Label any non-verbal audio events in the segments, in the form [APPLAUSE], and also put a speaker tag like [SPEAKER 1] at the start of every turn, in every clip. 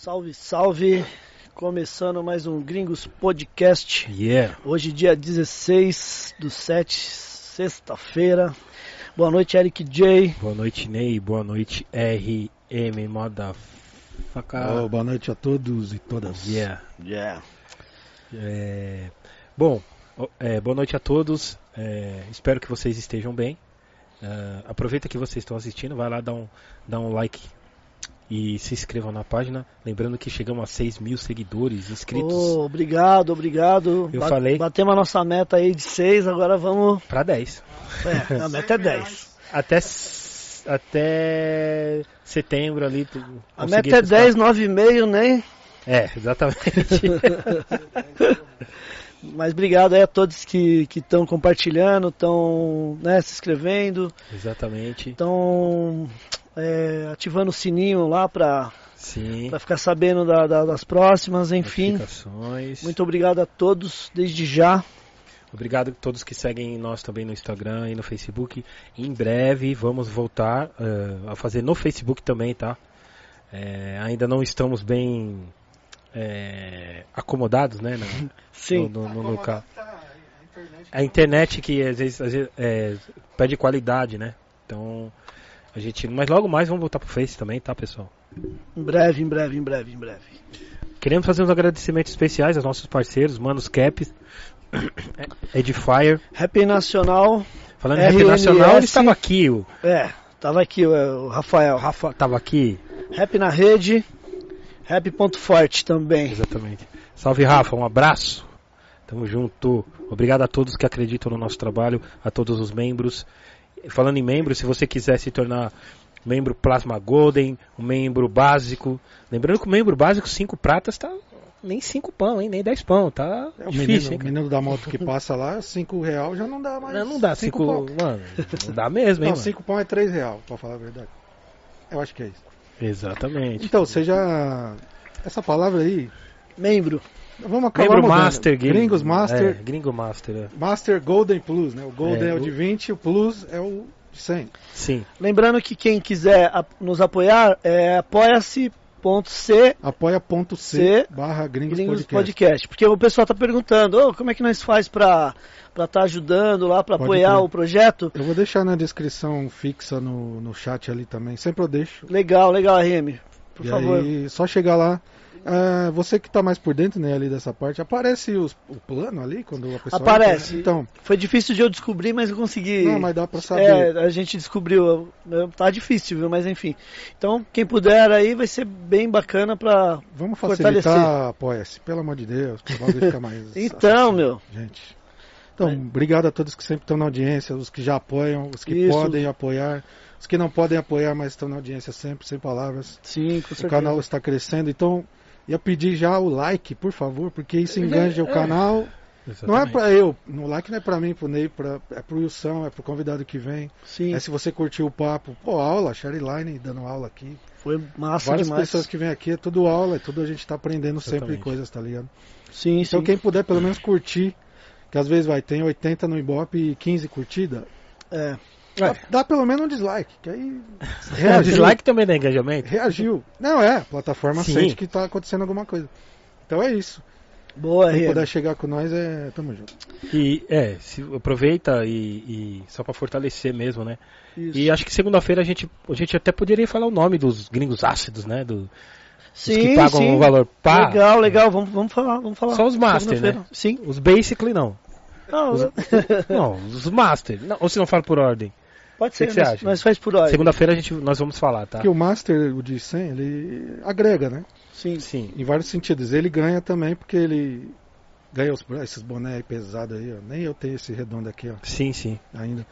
[SPEAKER 1] Salve, salve! Começando mais um Gringos Podcast.
[SPEAKER 2] Yeah.
[SPEAKER 1] Hoje, dia 16 do 7, sexta-feira. Boa noite, Eric J.
[SPEAKER 2] Boa noite, Ney. Boa noite, RM Motherfucker.
[SPEAKER 3] Oh, boa noite a todos e todas.
[SPEAKER 2] Yeah.
[SPEAKER 1] Yeah.
[SPEAKER 2] É, bom, é, boa noite a todos. É, espero que vocês estejam bem. Ah, aproveita que vocês estão assistindo, vai lá dar um, dar um like e se inscrevam na página. Lembrando que chegamos a 6 mil seguidores inscritos
[SPEAKER 1] Oh, obrigado, obrigado.
[SPEAKER 2] Eu falei.
[SPEAKER 1] Batemos a nossa meta aí de 6, agora vamos.
[SPEAKER 2] para 10.
[SPEAKER 1] É, a meta é 10.
[SPEAKER 2] Até, até setembro ali.
[SPEAKER 1] A meta é
[SPEAKER 2] esses
[SPEAKER 1] 10, 9,5, né?
[SPEAKER 2] É, exatamente. [LAUGHS]
[SPEAKER 1] Mas obrigado aí a todos que estão compartilhando, estão né, se inscrevendo,
[SPEAKER 2] exatamente.
[SPEAKER 1] Estão ativando o sininho lá para
[SPEAKER 2] Sim.
[SPEAKER 1] ficar sabendo da- da- das próximas, enfim. Muito obrigado a todos desde já.
[SPEAKER 2] Obrigado a todos que seguem nós também no Instagram e no Facebook. Em breve vamos voltar eh, a fazer no Facebook também, tá? Eh, ainda não estamos bem eh, acomodados, né? na- [LAUGHS]
[SPEAKER 1] Sim.
[SPEAKER 2] No, no, no local. A internet que às vezes, às vezes, eh, pede qualidade, né? Então a gente. Mas logo mais vamos voltar pro Face também, tá, pessoal?
[SPEAKER 1] Em breve, em breve, em breve, em breve.
[SPEAKER 2] Queremos fazer uns agradecimentos especiais aos nossos parceiros, Manos Caps, [COUGHS] Edifier.
[SPEAKER 1] Rap Nacional,
[SPEAKER 2] Falando em rap nacional, ele estava aqui, o
[SPEAKER 1] é, tava aqui o, Rafael.
[SPEAKER 2] Rafa estava aqui.
[SPEAKER 1] Rap na rede, Rap Ponto Forte também.
[SPEAKER 2] Exatamente. Salve Rafa, um abraço. Tamo junto. Obrigado a todos que acreditam no nosso trabalho, a todos os membros. Falando em membros, se você quiser se tornar membro Plasma Golden, um membro básico, lembrando que o membro básico 5 pratas tá nem 5 pão, hein, nem 10 pão, tá
[SPEAKER 3] É, o
[SPEAKER 2] difícil,
[SPEAKER 3] menino,
[SPEAKER 2] hein,
[SPEAKER 3] o menino da moto que passa lá, 5 real já não dá mais.
[SPEAKER 2] Não, não dá 5,
[SPEAKER 3] cinco pau.
[SPEAKER 2] mano, não dá mesmo, hein,
[SPEAKER 3] Não,
[SPEAKER 2] mano?
[SPEAKER 3] 5 pão é 3 real, pra falar a verdade. Eu acho que é isso.
[SPEAKER 2] Exatamente.
[SPEAKER 3] Então, seja. Essa palavra aí.
[SPEAKER 1] Membro.
[SPEAKER 3] Vamos acabar mudando.
[SPEAKER 2] Master,
[SPEAKER 3] Gringos Master.
[SPEAKER 2] É, Gringo Master, é.
[SPEAKER 3] Master Golden Plus, né? O Golden
[SPEAKER 2] É,
[SPEAKER 3] é, o
[SPEAKER 2] o-
[SPEAKER 3] de 20, o Plus é o de 100.
[SPEAKER 2] Sim.
[SPEAKER 1] Lembrando que quem quiser nos apoiar é apoia-se.c
[SPEAKER 3] Apoia.c
[SPEAKER 1] C,
[SPEAKER 3] barra Gringos,
[SPEAKER 1] Gringos
[SPEAKER 3] Podcast.
[SPEAKER 1] Podcast. Porque o pessoal tá perguntando, "Ô, como é que nós faz pra estar ajudando lá,
[SPEAKER 3] Pode
[SPEAKER 1] apoiar
[SPEAKER 3] crer.
[SPEAKER 1] o projeto?
[SPEAKER 3] Eu vou deixar na descrição fixa no, no chat ali também. Sempre eu deixo.
[SPEAKER 1] Legal, legal, RM. Por
[SPEAKER 3] e
[SPEAKER 1] favor.
[SPEAKER 3] aí, só chegar lá. Ah, você que tá mais por dentro, né, ali dessa parte, aparece os- o plano ali quando a pessoa
[SPEAKER 1] Aparece.
[SPEAKER 3] entra? Então,
[SPEAKER 1] Foi difícil de eu descobrir, mas eu consegui.
[SPEAKER 3] não, mas dá pra saber.
[SPEAKER 1] É, a gente descobriu. Tá difícil, viu? Mas enfim. Então, quem puder aí vai ser bem bacana pra.
[SPEAKER 3] Vamos facilitar, apoia-se, pelo amor de Deus, o bagulho ficar mais. [LAUGHS]
[SPEAKER 1] Então, meu.
[SPEAKER 3] Gente. Então, obrigado a todos que sempre estão na audiência, os que já apoiam, os que
[SPEAKER 1] Isso.
[SPEAKER 3] podem apoiar, os que não podem apoiar, mas estão na audiência sempre, sem palavras.
[SPEAKER 1] Sim, com
[SPEAKER 3] O
[SPEAKER 1] certeza.
[SPEAKER 3] canal está crescendo, então ia pedir já o like, por favor, porque isso enganja o canal. Não é
[SPEAKER 2] Exatamente.
[SPEAKER 3] pra eu, no like não é pra mim, pro Ney, pra, é pro Wilson, é pro convidado que vem.
[SPEAKER 1] Sim,
[SPEAKER 3] É se você curtiu o papo, pô, aula, Line dando aula aqui.
[SPEAKER 1] foi massa
[SPEAKER 3] Várias
[SPEAKER 1] demais.
[SPEAKER 3] pessoas que vêm aqui, é tudo aula, é tudo a gente tá aprendendo sempre
[SPEAKER 2] Exatamente.
[SPEAKER 3] coisas, tá ligado?
[SPEAKER 1] Sim,
[SPEAKER 3] Então
[SPEAKER 1] sim.
[SPEAKER 3] quem puder pelo menos curtir, que às vezes vai, tem 80 no Ibope e 15 curtida,
[SPEAKER 1] É.
[SPEAKER 3] dá, dá pelo menos um dislike, que aí [LAUGHS]
[SPEAKER 2] É,
[SPEAKER 3] reagiu.
[SPEAKER 2] dislike também dá engajamento.
[SPEAKER 3] Reagiu. Não, é, a plataforma
[SPEAKER 2] Sim.
[SPEAKER 3] sente que tá acontecendo alguma coisa. Então é isso.
[SPEAKER 1] Boa,
[SPEAKER 3] Quem
[SPEAKER 1] RM.
[SPEAKER 3] puder chegar com nós, é. Tamo junto.
[SPEAKER 2] E é, se, aproveita e, e só pra fortalecer mesmo, né?
[SPEAKER 1] Isso.
[SPEAKER 2] E acho que segunda-feira a gente, a gente até poderia falar o nome dos gringos ácidos, né? Do,
[SPEAKER 1] sim,
[SPEAKER 2] os que pagam
[SPEAKER 1] sim.
[SPEAKER 2] o valor pá.
[SPEAKER 1] Legal, legal. Vamos, vamos falar, vamos falar.
[SPEAKER 2] Só os master, né?
[SPEAKER 1] Sim.
[SPEAKER 2] Os basically não.
[SPEAKER 1] Não,
[SPEAKER 2] Os- [LAUGHS] Não, os master. Não, ou se não fala por ordem.
[SPEAKER 1] Pode
[SPEAKER 2] que
[SPEAKER 1] ser.
[SPEAKER 2] que você
[SPEAKER 1] nós, faz por hora.
[SPEAKER 2] Segunda-feira a gente, nós vamos falar, tá?
[SPEAKER 3] Porque o Master, o de 100, ele agrega, né?
[SPEAKER 1] Sim.
[SPEAKER 2] Sim.
[SPEAKER 3] Em vários sentidos. Ele ganha também porque ele ganha os, esses boné aí pesados aí, ó. Nem eu tenho esse redondo aqui, ó,
[SPEAKER 2] Sim, sim.
[SPEAKER 3] ainda.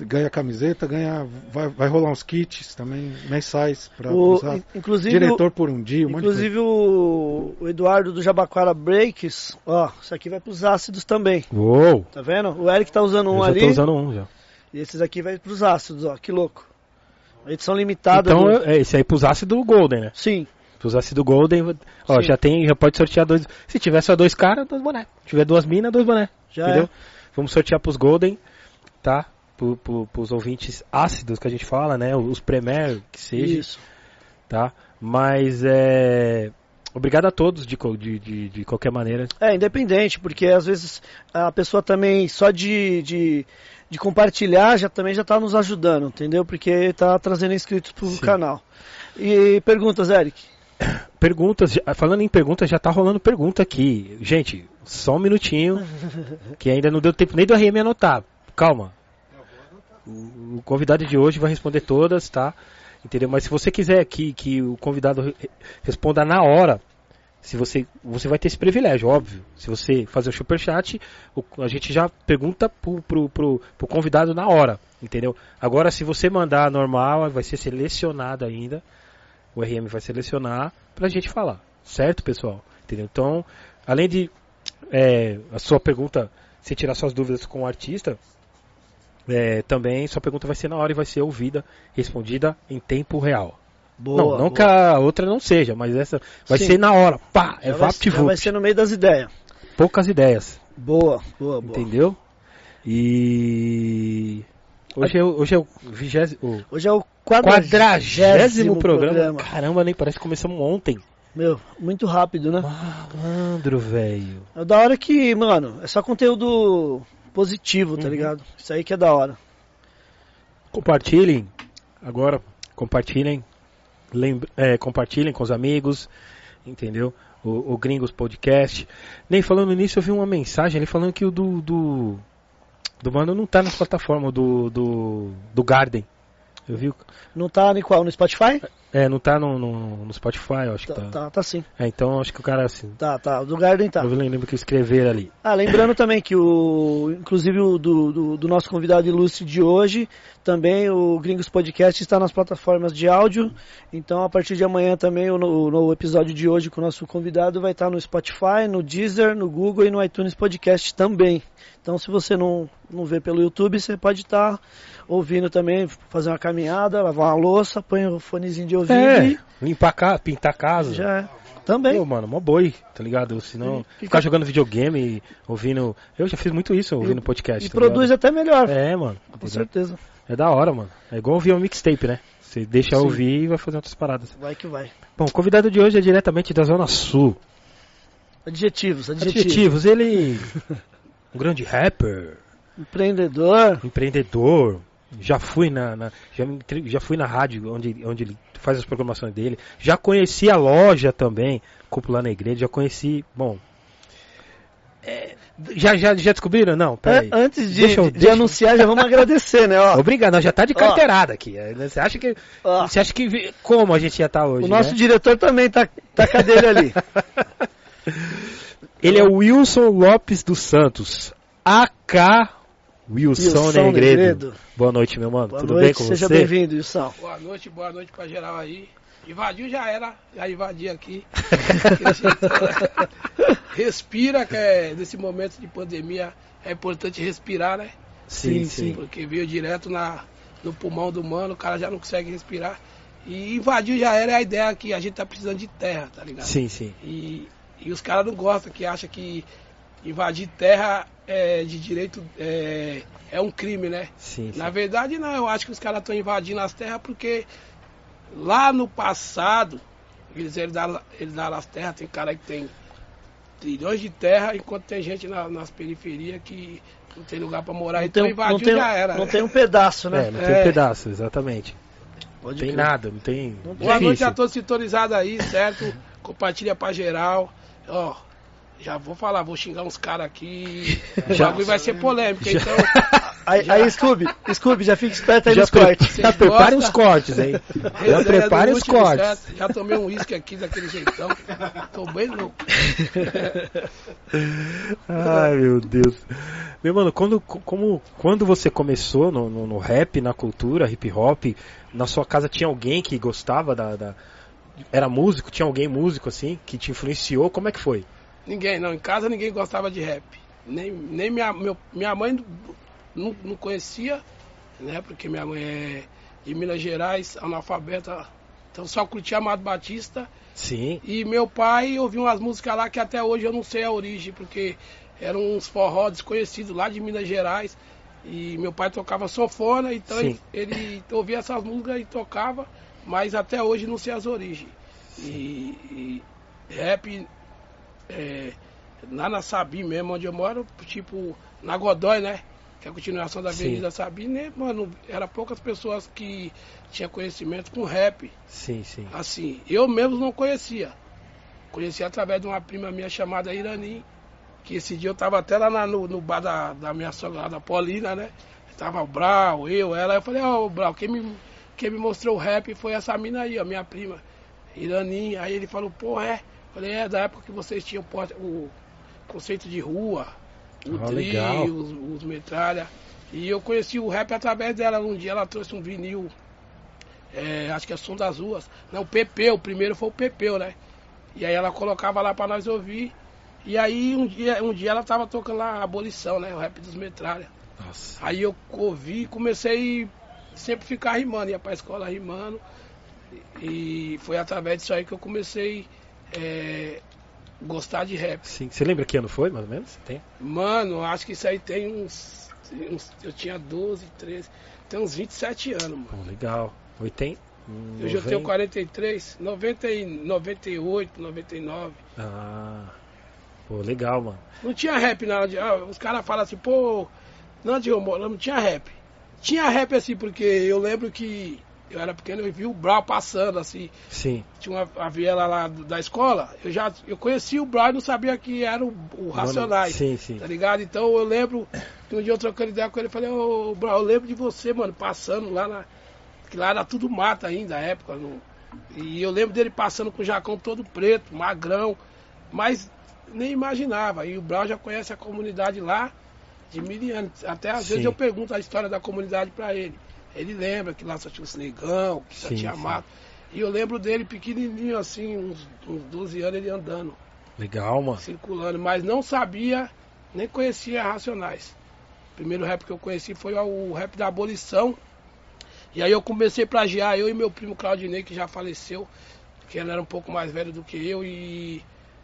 [SPEAKER 3] Ganha camiseta, ganha. Vai, vai rolar uns kits também, mensais pra
[SPEAKER 1] O,
[SPEAKER 3] usar.
[SPEAKER 1] in- inclusive,
[SPEAKER 3] Diretor por um dia, um monte de coisa.
[SPEAKER 1] inclusive o, o Eduardo do Jabaquara Breaks, ó, isso aqui vai pros ácidos também.
[SPEAKER 2] Uou!
[SPEAKER 1] Tá vendo? O Eric tá usando um
[SPEAKER 2] eu já
[SPEAKER 1] ali
[SPEAKER 2] tô usando um já.
[SPEAKER 1] E esses aqui vai pros ácidos, ó, que louco. A edição limitada.
[SPEAKER 2] Então,
[SPEAKER 1] do-
[SPEAKER 2] é esse aí pros ácidos Golden, né?
[SPEAKER 1] Sim,
[SPEAKER 2] Pros ácidos Golden, ó,
[SPEAKER 1] Sim.
[SPEAKER 2] já tem, já pode sortear dois. Se tiver só dois caras, dois boné. Se tiver duas minas, dois boné.
[SPEAKER 1] já
[SPEAKER 2] entendeu?
[SPEAKER 1] é.
[SPEAKER 2] Vamos sortear pros Golden, tá? Pro, pro, pros ouvintes ácidos que a gente fala, né? Os Premier, que seja,
[SPEAKER 1] Isso.
[SPEAKER 2] tá? Mas é. obrigado a todos de, de, de, de qualquer maneira.
[SPEAKER 1] É, independente, porque às vezes a pessoa também, só de, de, de compartilhar, já também já está nos ajudando, entendeu? Porque está trazendo inscritos pro
[SPEAKER 2] Sim.
[SPEAKER 1] canal. E perguntas, Eric? [COUGHS]
[SPEAKER 2] Perguntas, falando em perguntas, já tá rolando pergunta aqui. Gente, só um minutinho, [LAUGHS] que ainda não deu tempo nem do RM anotar. Calma. O, o convidado de hoje vai responder todas, tá? Entendeu? Mas se você quiser que, que o convidado re- responda na hora, se você, você vai ter esse privilégio, óbvio. Se você fazer o superchat, o, a gente já pergunta pro, pro, pro, pro convidado na hora, entendeu? Agora, se você mandar normal, vai ser selecionado ainda. O RM vai selecionar pra gente falar, certo, pessoal? Entendeu? Então, além de é, a sua pergunta, você tirar suas dúvidas com o artista, é, também sua pergunta vai ser na hora e vai ser ouvida, respondida em tempo real.
[SPEAKER 1] Boa.
[SPEAKER 2] não, não
[SPEAKER 1] boa.
[SPEAKER 2] que a outra não seja, mas essa vai
[SPEAKER 1] Sim.
[SPEAKER 2] ser na hora. Pá, é
[SPEAKER 1] Já vai- ser no meio das ideias.
[SPEAKER 2] Poucas ideias,
[SPEAKER 1] Boa, boa, boa.
[SPEAKER 2] entendeu? E hoje é, o- hoje é o vigésimo,
[SPEAKER 1] Hoje é o
[SPEAKER 2] quadragésimo programa.
[SPEAKER 1] programa.
[SPEAKER 2] Caramba, nem parece que começamos ontem.
[SPEAKER 1] Meu, muito rápido, né?
[SPEAKER 2] Malandro, velho.
[SPEAKER 1] É da hora que, mano, é só conteúdo positivo, tá
[SPEAKER 2] Uhum.
[SPEAKER 1] ligado? Isso aí que é da hora.
[SPEAKER 2] Compartilhem agora, compartilhem, é, compartilhem com os amigos, entendeu? O, o Gringos Podcast. Nem falando nisso, eu vi uma mensagem ali falando que o do do, do mano não tá nas plataformas do do, do Garden. Eu vi, o-
[SPEAKER 1] Não tá em qual? No Spotify?
[SPEAKER 2] é, não tá no, no, no Spotify, acho
[SPEAKER 1] Tá,
[SPEAKER 2] que tá.
[SPEAKER 1] tá, tá sim.
[SPEAKER 2] É, então acho que o cara assim,
[SPEAKER 1] Tá, tá. O do Garden tá.
[SPEAKER 2] eu lembro que escrever ali.
[SPEAKER 1] Ah, lembrando também que o. Inclusive o do, do, do nosso convidado ilustre de hoje, também o Gringos Podcast está nas plataformas de áudio. Então a partir de amanhã também o, no, no episódio de hoje com o nosso convidado vai estar no Spotify, no Deezer, no Google e no iTunes Podcast também. Então se você não, não vê pelo YouTube, você pode estar ouvindo também, fazer uma caminhada, lavar uma louça, põe o fonezinho de ouvido
[SPEAKER 2] É,
[SPEAKER 1] e
[SPEAKER 2] limpar a casa, pintar a casa.
[SPEAKER 1] já é. Também.
[SPEAKER 2] Pô, mano, mó boi, tá ligado? Senão,
[SPEAKER 1] E
[SPEAKER 2] ficar
[SPEAKER 1] fica-
[SPEAKER 2] jogando videogame, ouvindo. Eu já fiz muito isso, ouvindo podcast.
[SPEAKER 1] E
[SPEAKER 2] tá
[SPEAKER 1] produz
[SPEAKER 2] ligado?
[SPEAKER 1] até melhor.
[SPEAKER 2] É, mano.
[SPEAKER 1] com certeza.
[SPEAKER 2] É da hora, mano. É igual ouvir um mixtape, né? Você deixa
[SPEAKER 1] Sim.
[SPEAKER 2] ouvir e vai fazer outras paradas.
[SPEAKER 1] Vai que vai.
[SPEAKER 2] Bom, o convidado de hoje é diretamente da Zona Sul.
[SPEAKER 1] Adjetivos, adjetivos.
[SPEAKER 2] Adjetivos, ele. Um grande rapper,
[SPEAKER 1] Empreendedor.
[SPEAKER 2] empreendedor. Já fui na, na- já, já fui na rádio onde, onde ele faz as programações dele. Já conheci a loja também, Cúpula na Igreja. Já conheci. Bom. é, já, já, já descobriram? Não, peraí.
[SPEAKER 1] Antes de,
[SPEAKER 2] Deixa eu-
[SPEAKER 1] de
[SPEAKER 2] deixa
[SPEAKER 1] anunciar, já vamos agradecer, né? Ó,
[SPEAKER 2] Obrigado, não, já tá de
[SPEAKER 1] Ó.
[SPEAKER 2] carteirada aqui. é, Você acha que.
[SPEAKER 1] ó,
[SPEAKER 2] Você acha que. Como a gente ia estar hoje?
[SPEAKER 1] o nosso
[SPEAKER 2] né?
[SPEAKER 1] diretor também tá, tá com a dele ali. [LAUGHS]
[SPEAKER 2] Ele é o Wilson Lopes dos Santos. AK Wilson,
[SPEAKER 1] Wilson
[SPEAKER 2] Negredo.
[SPEAKER 1] Negredo.
[SPEAKER 2] Boa noite, meu mano.
[SPEAKER 1] Boa
[SPEAKER 2] Tudo
[SPEAKER 1] noite,
[SPEAKER 2] bem com
[SPEAKER 1] seja
[SPEAKER 2] você?
[SPEAKER 1] bem-vindo, Wilson.
[SPEAKER 4] Boa noite, boa noite pra geral aí. Invadiu já era, já invadi aqui. [LAUGHS] [LAUGHS] Respira, que é, nesse momento de pandemia é importante respirar, né?
[SPEAKER 2] Sim,
[SPEAKER 1] Sim,
[SPEAKER 2] sim.
[SPEAKER 4] Porque veio direto na, no pulmão do mano, o cara já não consegue respirar. E invadiu já era é a ideia que a gente tá precisando de terra, tá ligado?
[SPEAKER 2] Sim, sim.
[SPEAKER 4] E, e os caras não gostam, que acham que invadir terra é, de direito é, é um crime, né?
[SPEAKER 2] Sim, sim.
[SPEAKER 4] Na verdade, não. Eu acho que os caras estão invadindo as terras porque lá no passado eles herdaram, herdaram as terras. Tem cara que tem trilhões de terra, enquanto tem gente na- nas periferias que não tem lugar pra morar.
[SPEAKER 1] Não
[SPEAKER 4] então
[SPEAKER 1] tem,
[SPEAKER 4] invadiu
[SPEAKER 1] não, tem,
[SPEAKER 4] já era.
[SPEAKER 1] não
[SPEAKER 4] né?
[SPEAKER 1] tem um pedaço, né?
[SPEAKER 2] É, não tem um
[SPEAKER 4] É.
[SPEAKER 2] pedaço, exatamente.
[SPEAKER 1] Pode
[SPEAKER 2] Não tem
[SPEAKER 1] crer.
[SPEAKER 2] nada, não tem.
[SPEAKER 1] Não
[SPEAKER 4] Boa
[SPEAKER 2] Difícil.
[SPEAKER 4] noite a todos sintonizados aí, certo? Compartilha pra geral. Ó, já vou falar, vou xingar uns caras aqui. O
[SPEAKER 2] Já-
[SPEAKER 4] bagulho vai ser polêmico,
[SPEAKER 2] Já-
[SPEAKER 4] então. [LAUGHS]
[SPEAKER 1] Aí, aí Scooby, Scooby, já fica esperto aí
[SPEAKER 2] Já,
[SPEAKER 1] nos
[SPEAKER 2] pre-
[SPEAKER 1] cortes.
[SPEAKER 2] já prepare os cortes, hein? Já prepare os cortes.
[SPEAKER 4] certo? Já tomei um uísque aqui daquele jeitão. Tô bem louco.
[SPEAKER 2] Ai, meu Deus. Meu mano, quando, como, quando você começou no, no, no rap, na cultura, hip hop, na sua casa tinha alguém que gostava da, da- Era músico? Tinha alguém músico assim que te influenciou? Como é que foi?
[SPEAKER 4] Ninguém, não. Em casa ninguém gostava de rap. Nem, nem minha, meu- minha mãe não, não conhecia, né? Porque minha mãe é de Minas Gerais, analfabeta. Então só curtia Amado Batista.
[SPEAKER 2] Sim.
[SPEAKER 4] E meu pai ouvia umas músicas lá que até hoje eu não sei a origem, porque eram uns forró desconhecidos lá de Minas Gerais. E meu pai tocava sanfona, então ele, ele ouvia essas músicas e tocava, mas até hoje não sei as origens. E, e rap é, lá na Sabi mesmo, onde eu moro, tipo, na Godói, né? Que é a continuação da
[SPEAKER 2] Sim.
[SPEAKER 4] Avenida Sabi, né? Mano, era poucas pessoas que tinham conhecimento com rap.
[SPEAKER 2] Sim, sim.
[SPEAKER 4] Assim, eu mesmo não conhecia. Conheci através de uma prima minha chamada Irani, que esse dia eu tava até lá na- no, no bar da, da minha sogra, lá da Paulina, né? Tava o Brau, eu, ela. Eu falei, ó, Brau, quem me, quem me mostrou o rap foi essa mina aí, ó, minha prima, Irani. Aí ele falou, pô, é? Falei, é, da época que vocês tinham o conceito de rua, o
[SPEAKER 2] Ah,
[SPEAKER 4] tri, os, os metralha. E eu conheci o rap através dela. Um dia ela trouxe um vinil, é, acho que é Som das Ruas. Não, o Pepeu, o primeiro foi o Pepeu, né? E aí ela colocava lá pra nós ouvir. E aí um dia, um dia ela tava tocando lá a abolição, né? O rap dos metralha.
[SPEAKER 2] Nossa.
[SPEAKER 4] Aí eu ouvi e comecei sempre ficar rimando, ia pra escola rimando. E foi através disso aí que eu comecei é, gostar de rap.
[SPEAKER 2] Sim. Você lembra que ano foi, mais ou menos? Tem?
[SPEAKER 4] Mano, acho que isso aí tem uns, uns- Eu tinha 12, 13. Tem uns 27 anos, mano.
[SPEAKER 2] Pô, legal. 80?
[SPEAKER 4] Eu já tenho
[SPEAKER 2] 90?
[SPEAKER 4] 43, 90 e 98, 99.
[SPEAKER 2] Ah. Pô, legal, mano.
[SPEAKER 4] Não tinha rap na hora de. ah, os caras falam assim, pô, não, humor, não tinha rap. Tinha rap assim, porque eu lembro que eu era pequeno e vi o Brau passando, assim.
[SPEAKER 2] Sim.
[SPEAKER 4] Tinha uma a viela lá da escola, eu já eu conhecia o Brau e não sabia que era o, o Racionais.
[SPEAKER 2] Sim, sim.
[SPEAKER 4] Tá ligado? Então eu lembro que um dia eu trocando ideia com ele, eu falei, ô Brau, eu lembro de você, mano, passando lá na. Que lá era tudo mata ainda, a época. não- E eu lembro dele passando com o jacão todo preto, magrão, mas nem imaginava. E o Brau já conhece a comunidade lá de mil anos. Até às
[SPEAKER 2] Sim.
[SPEAKER 4] vezes eu pergunto a história da comunidade pra ele. Ele lembra que lá só tinha os negão, que só
[SPEAKER 2] Sim,
[SPEAKER 4] tinha mato. E eu lembro dele pequenininho assim, uns, uns 12 anos ele andando
[SPEAKER 2] Legal, mano.
[SPEAKER 4] circulando, mas não sabia, nem conhecia Racionais. O primeiro rap que eu conheci foi o rap da abolição. E aí eu comecei a plagiar, eu e meu primo Claudinei, que já faleceu, que ele era um pouco mais velho do que eu, e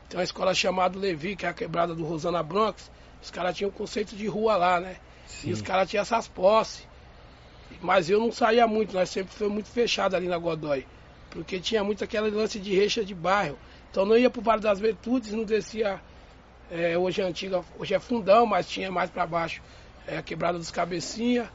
[SPEAKER 4] tem uma escola chamada Levi, que é a quebrada do Rosana Bronx. Os caras tinham um conceito de rua lá, né?
[SPEAKER 2] Sim.
[SPEAKER 4] E os caras tinham essas posses. Mas eu não saía muito, nós sempre foi muito fechado ali na Godói. Porque tinha muito aquele lance de reixa de bairro. Então não ia pro Vale das Virtudes, não descia. é, hoje é antiga, hoje é fundão, mas tinha mais para baixo é, a quebrada dos cabecinha.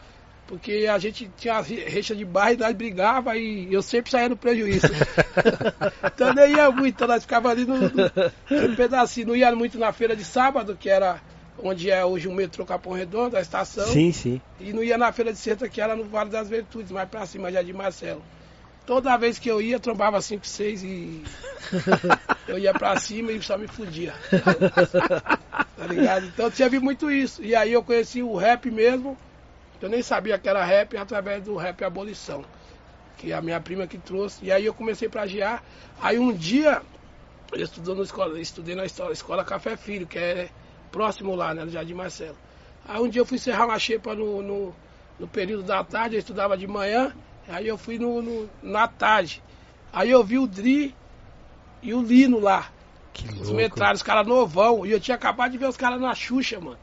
[SPEAKER 4] Porque a gente tinha as re- reixa de bairro e nós brigava e eu sempre saía no prejuízo. [LAUGHS] então nem ia muito, então nós ficava ali no, no, no pedacinho. Não ia muito na feira de sábado, que era onde é hoje o metrô Capão Redondo, a estação.
[SPEAKER 2] Sim, sim.
[SPEAKER 4] E não ia na feira de sexta, que era no Vale das Virtudes, mais pra cima, já de Marcelo. Toda vez que eu ia, trombava 5, 6 e. [LAUGHS] eu ia pra cima e só me fudia. tá ligado? Então eu tinha vi muito isso. E aí eu conheci o rap mesmo. Eu nem sabia que era rap através do rap Abolição. Que é a minha prima que trouxe. E aí eu comecei a plagiar. Aí um dia, eu estudou na escola, estudei na escola, escola Café Filho, que é próximo lá, né, no Jardim Marcelo. Aí um dia eu fui serrar uma xepa no, no, no período da tarde, eu estudava de manhã, aí eu fui no, no- na tarde. Aí eu vi o Dri e o Lino lá,
[SPEAKER 2] Que
[SPEAKER 4] os
[SPEAKER 2] louco.
[SPEAKER 4] metralhos, os caras novão, e eu tinha acabado de ver os caras na Xuxa, mano.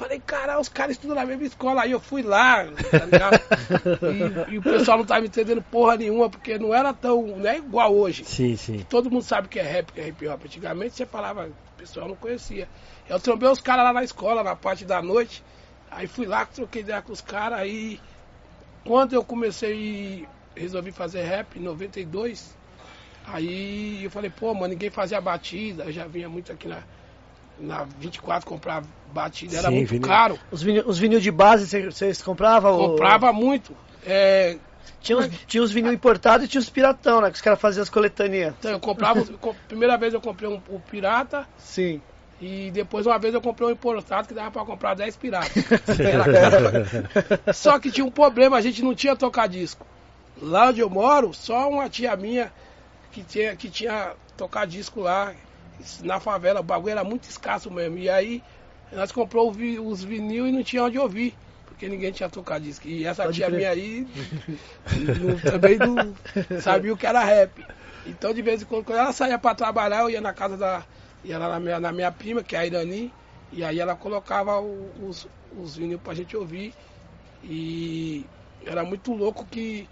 [SPEAKER 4] Falei, cara, os caras estudam na mesma escola. Aí eu fui lá, tá ligado? [LAUGHS] e, e o pessoal não tava entendendo porra nenhuma, porque não era tão. Não é igual hoje.
[SPEAKER 2] Sim, sim.
[SPEAKER 4] Todo mundo sabe que é rap, que é hip hop. Antigamente você falava, o pessoal não conhecia. Eu trombei os caras lá na escola, na parte da noite. Aí fui lá, troquei ideia com os caras. Aí, quando eu comecei, resolvi fazer rap em 92. Aí eu falei, pô, mano, ninguém fazia batida. Eu já vinha muito aqui na, na 24 comprar batida, era
[SPEAKER 2] Sim,
[SPEAKER 4] muito
[SPEAKER 2] vinil.
[SPEAKER 4] caro.
[SPEAKER 1] Os vinil, os vinil de base cê- vocês compravam? ou-
[SPEAKER 4] Comprava muito. É,
[SPEAKER 1] Tinha os, tinha os vinil importados e tinha os piratão, né? Que os caras faziam as coletanias.
[SPEAKER 4] então eu comprava. co- primeira vez eu comprei um, o pirata.
[SPEAKER 1] Sim.
[SPEAKER 4] E depois uma vez eu comprei um importado que dava pra comprar 10 piratas. Era [LAUGHS] caro. Só que tinha um problema, a gente não tinha tocar disco. Lá onde eu moro, só uma tia minha que tinha, que tinha tocar disco lá na favela. O bagulho era muito escasso mesmo. E aí nós comprou os vinil e não tinha onde ouvir. Porque ninguém tinha tocar disco. E essa
[SPEAKER 1] Pode
[SPEAKER 4] tia
[SPEAKER 1] crer.
[SPEAKER 4] minha aí [LAUGHS] não- também não sabia o que era rap. Então de vez em quando, quando ela saía pra trabalhar, eu ia na casa da. ia lá na minha, na minha prima, que é a Irani, e aí ela colocava os, os vinil pra gente ouvir. E era muito louco que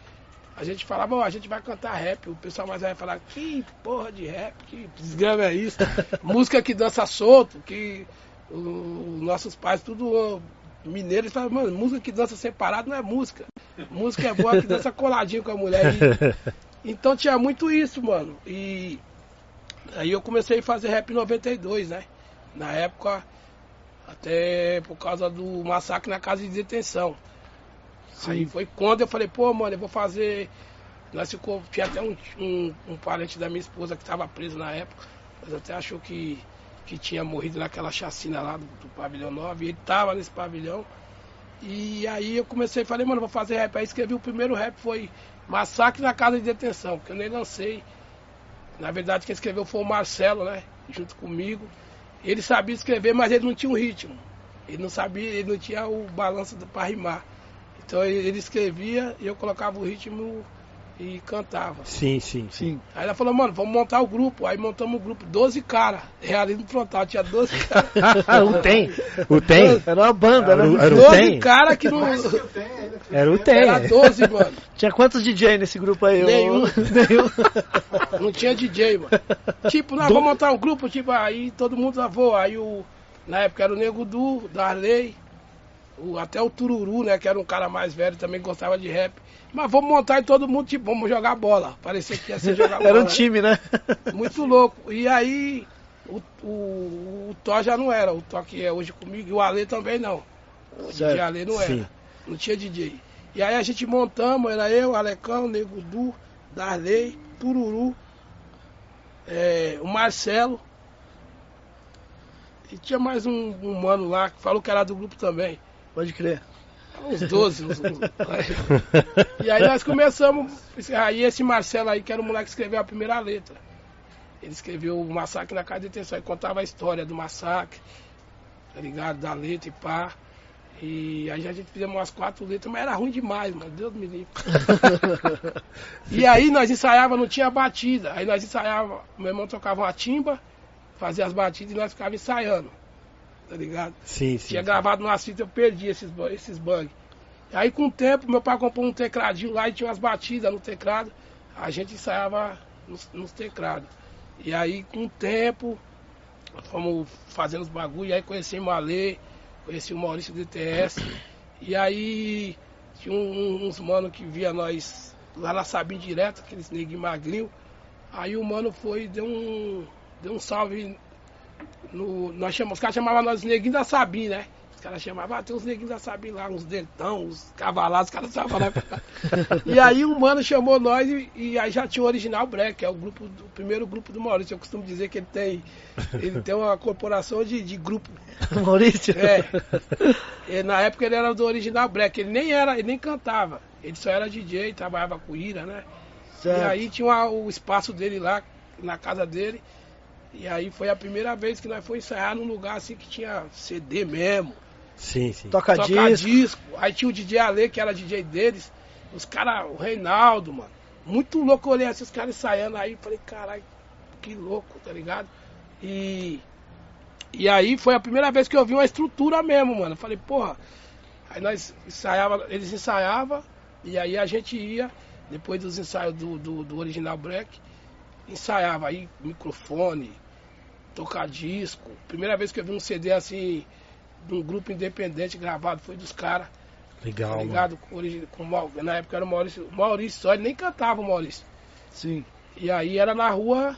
[SPEAKER 4] a gente falava, ó, a gente vai cantar rap. O pessoal mais vai falar, que porra de rap, que desgrama é isso? [LAUGHS] Música que dança solto, que os nossos pais, tudo ó, mineiros, falam, mano, música que dança separado não é música. Música é boa que dança coladinho com a mulher. E- [LAUGHS] então tinha muito isso, mano. E aí eu comecei a fazer rap em 92, né? Na época, até por causa do massacre na casa de detenção. Aí foi quando eu falei, pô, mano, eu vou fazer. Nós ficou, tinha até um, um, um parente da minha esposa que estava preso na época, mas até achou que, que tinha morrido naquela chacina lá do, do pavilhão 9, e ele tava nesse pavilhão. E aí eu comecei, falei, mano, vou fazer rap. Aí escrevi o primeiro rap, foi Massacre na Casa de Detenção, que eu nem lancei. Na verdade, quem escreveu foi o Marcelo, né? Junto comigo. Ele sabia escrever, mas ele não tinha o ritmo. Ele não sabia, ele não tinha o balanço pra rimar. Então ele escrevia e eu colocava o ritmo e cantava.
[SPEAKER 2] Sim, sim, sim.
[SPEAKER 4] Aí ela falou, mano, vamos montar o grupo. Aí montamos o grupo, 12 caras. Realismo frontal, tinha 12 [LAUGHS] caras.
[SPEAKER 2] o tem, o tem.
[SPEAKER 1] Era uma banda,
[SPEAKER 2] Era o-
[SPEAKER 1] né?
[SPEAKER 2] era o
[SPEAKER 4] 12
[SPEAKER 2] tem.
[SPEAKER 4] caras que não.
[SPEAKER 2] Era o tem.
[SPEAKER 4] Era 12, mano.
[SPEAKER 1] Tinha quantos DJ nesse grupo aí?
[SPEAKER 4] Nenhum.
[SPEAKER 1] Nenhum. [LAUGHS]
[SPEAKER 4] Não tinha DJ, mano. Tipo, nós vamos montar um grupo, tipo, aí todo mundo lavou. Aí o. Na época era o Nego Du, Darley, o, até o Tururu, né? Que era um cara mais velho, também gostava de rap. Mas vamos montar e todo mundo, tipo, vamos jogar bola. Parecia que ia ser jogar bola. [LAUGHS]
[SPEAKER 1] Era um
[SPEAKER 4] né?
[SPEAKER 1] time, né? [LAUGHS]
[SPEAKER 4] Muito louco. E aí, o, o, o Thó já não era, o Thó que é hoje comigo, e o Ale também não. O
[SPEAKER 1] Certo.
[SPEAKER 4] DJ Ale não era.
[SPEAKER 2] Sim.
[SPEAKER 4] Não tinha DJ. E aí a gente montamos, era eu, Alecão, Nego Du, Darley, Tururu, é, o Marcelo. E tinha mais um, um mano lá que falou que era do grupo também.
[SPEAKER 1] Pode crer.
[SPEAKER 4] Uns 12. uns- [LAUGHS] e aí nós começamos. Aí esse Marcelo aí, que era o moleque que escreveu a primeira letra. Ele escreveu o massacre na casa de detenção e contava a história do massacre, tá ligado? Da letra e pá. E aí a gente fizemos umas quatro letras, mas era ruim demais, mano. Deus me livre. [LAUGHS] e aí nós ensaiava, não tinha batida. Aí nós ensaiava, meu irmão tocava uma timba, fazia as batidas e nós ficava ensaiando. Tá ligado?
[SPEAKER 2] Sim, sim.
[SPEAKER 4] Tinha gravado numa fita, eu perdi esses, esses bugs. Aí com o tempo, meu pai comprou um tecladinho lá e tinha umas batidas no teclado. A gente ensaiava nos, nos teclados. E aí com o tempo, fomos fazendo os bagulho, e aí conheci o Ale, conheci o Maurício DTS. [COUGHS] E aí tinha um- uns mano que via nós lá na Sabim direto, aqueles neguinhos magrinhos. Aí o mano foi e deu um, deu um salve no, nós chamamos, os caras chamavam nós neguinhos da Sabim, né? Os caras chamavam, ah, tem uns neguinhos da Sabim lá, uns dentão, uns cavalados, os caras estavam lá. [LAUGHS] e aí o mano chamou nós e, e aí já tinha o Original Black, que é o grupo, o primeiro grupo do Maurício. Eu costumo dizer que ele tem, ele tem uma corporação de, de grupo. [LAUGHS]
[SPEAKER 1] Maurício.
[SPEAKER 4] É. E na época ele era do Original Black, ele nem era, ele nem cantava. Ele só era DJ, trabalhava com Ira, né?
[SPEAKER 1] Certo.
[SPEAKER 4] E aí tinha uma- o espaço dele lá, na casa dele. E aí foi a primeira vez que nós fomos ensaiar num lugar assim que tinha CD mesmo,
[SPEAKER 2] Sim, sim.
[SPEAKER 1] Toca
[SPEAKER 4] tocar
[SPEAKER 1] disco.
[SPEAKER 4] disco. Aí tinha o DJ Ale, que era DJ deles. Os caras, o Reinaldo, mano. Muito louco, eu olhei assim, os caras ensaiando aí, falei, caralho, que louco, tá ligado? E, e aí foi a primeira vez que eu vi uma estrutura mesmo, mano. Falei, porra. Aí nós ensaiava, eles ensaiavam, e aí a gente ia, depois dos ensaios do, do, do Original Black, ensaiava aí microfone, tocar disco. Primeira vez que eu vi um CD assim, de um grupo independente gravado, foi dos caras,
[SPEAKER 2] Legal,
[SPEAKER 4] tá
[SPEAKER 2] mano.
[SPEAKER 4] ligado? Com, com, o Mau- na época era o Maurício, o Maurício só, ele nem cantava o Maurício.
[SPEAKER 1] Sim.
[SPEAKER 4] E aí era na rua,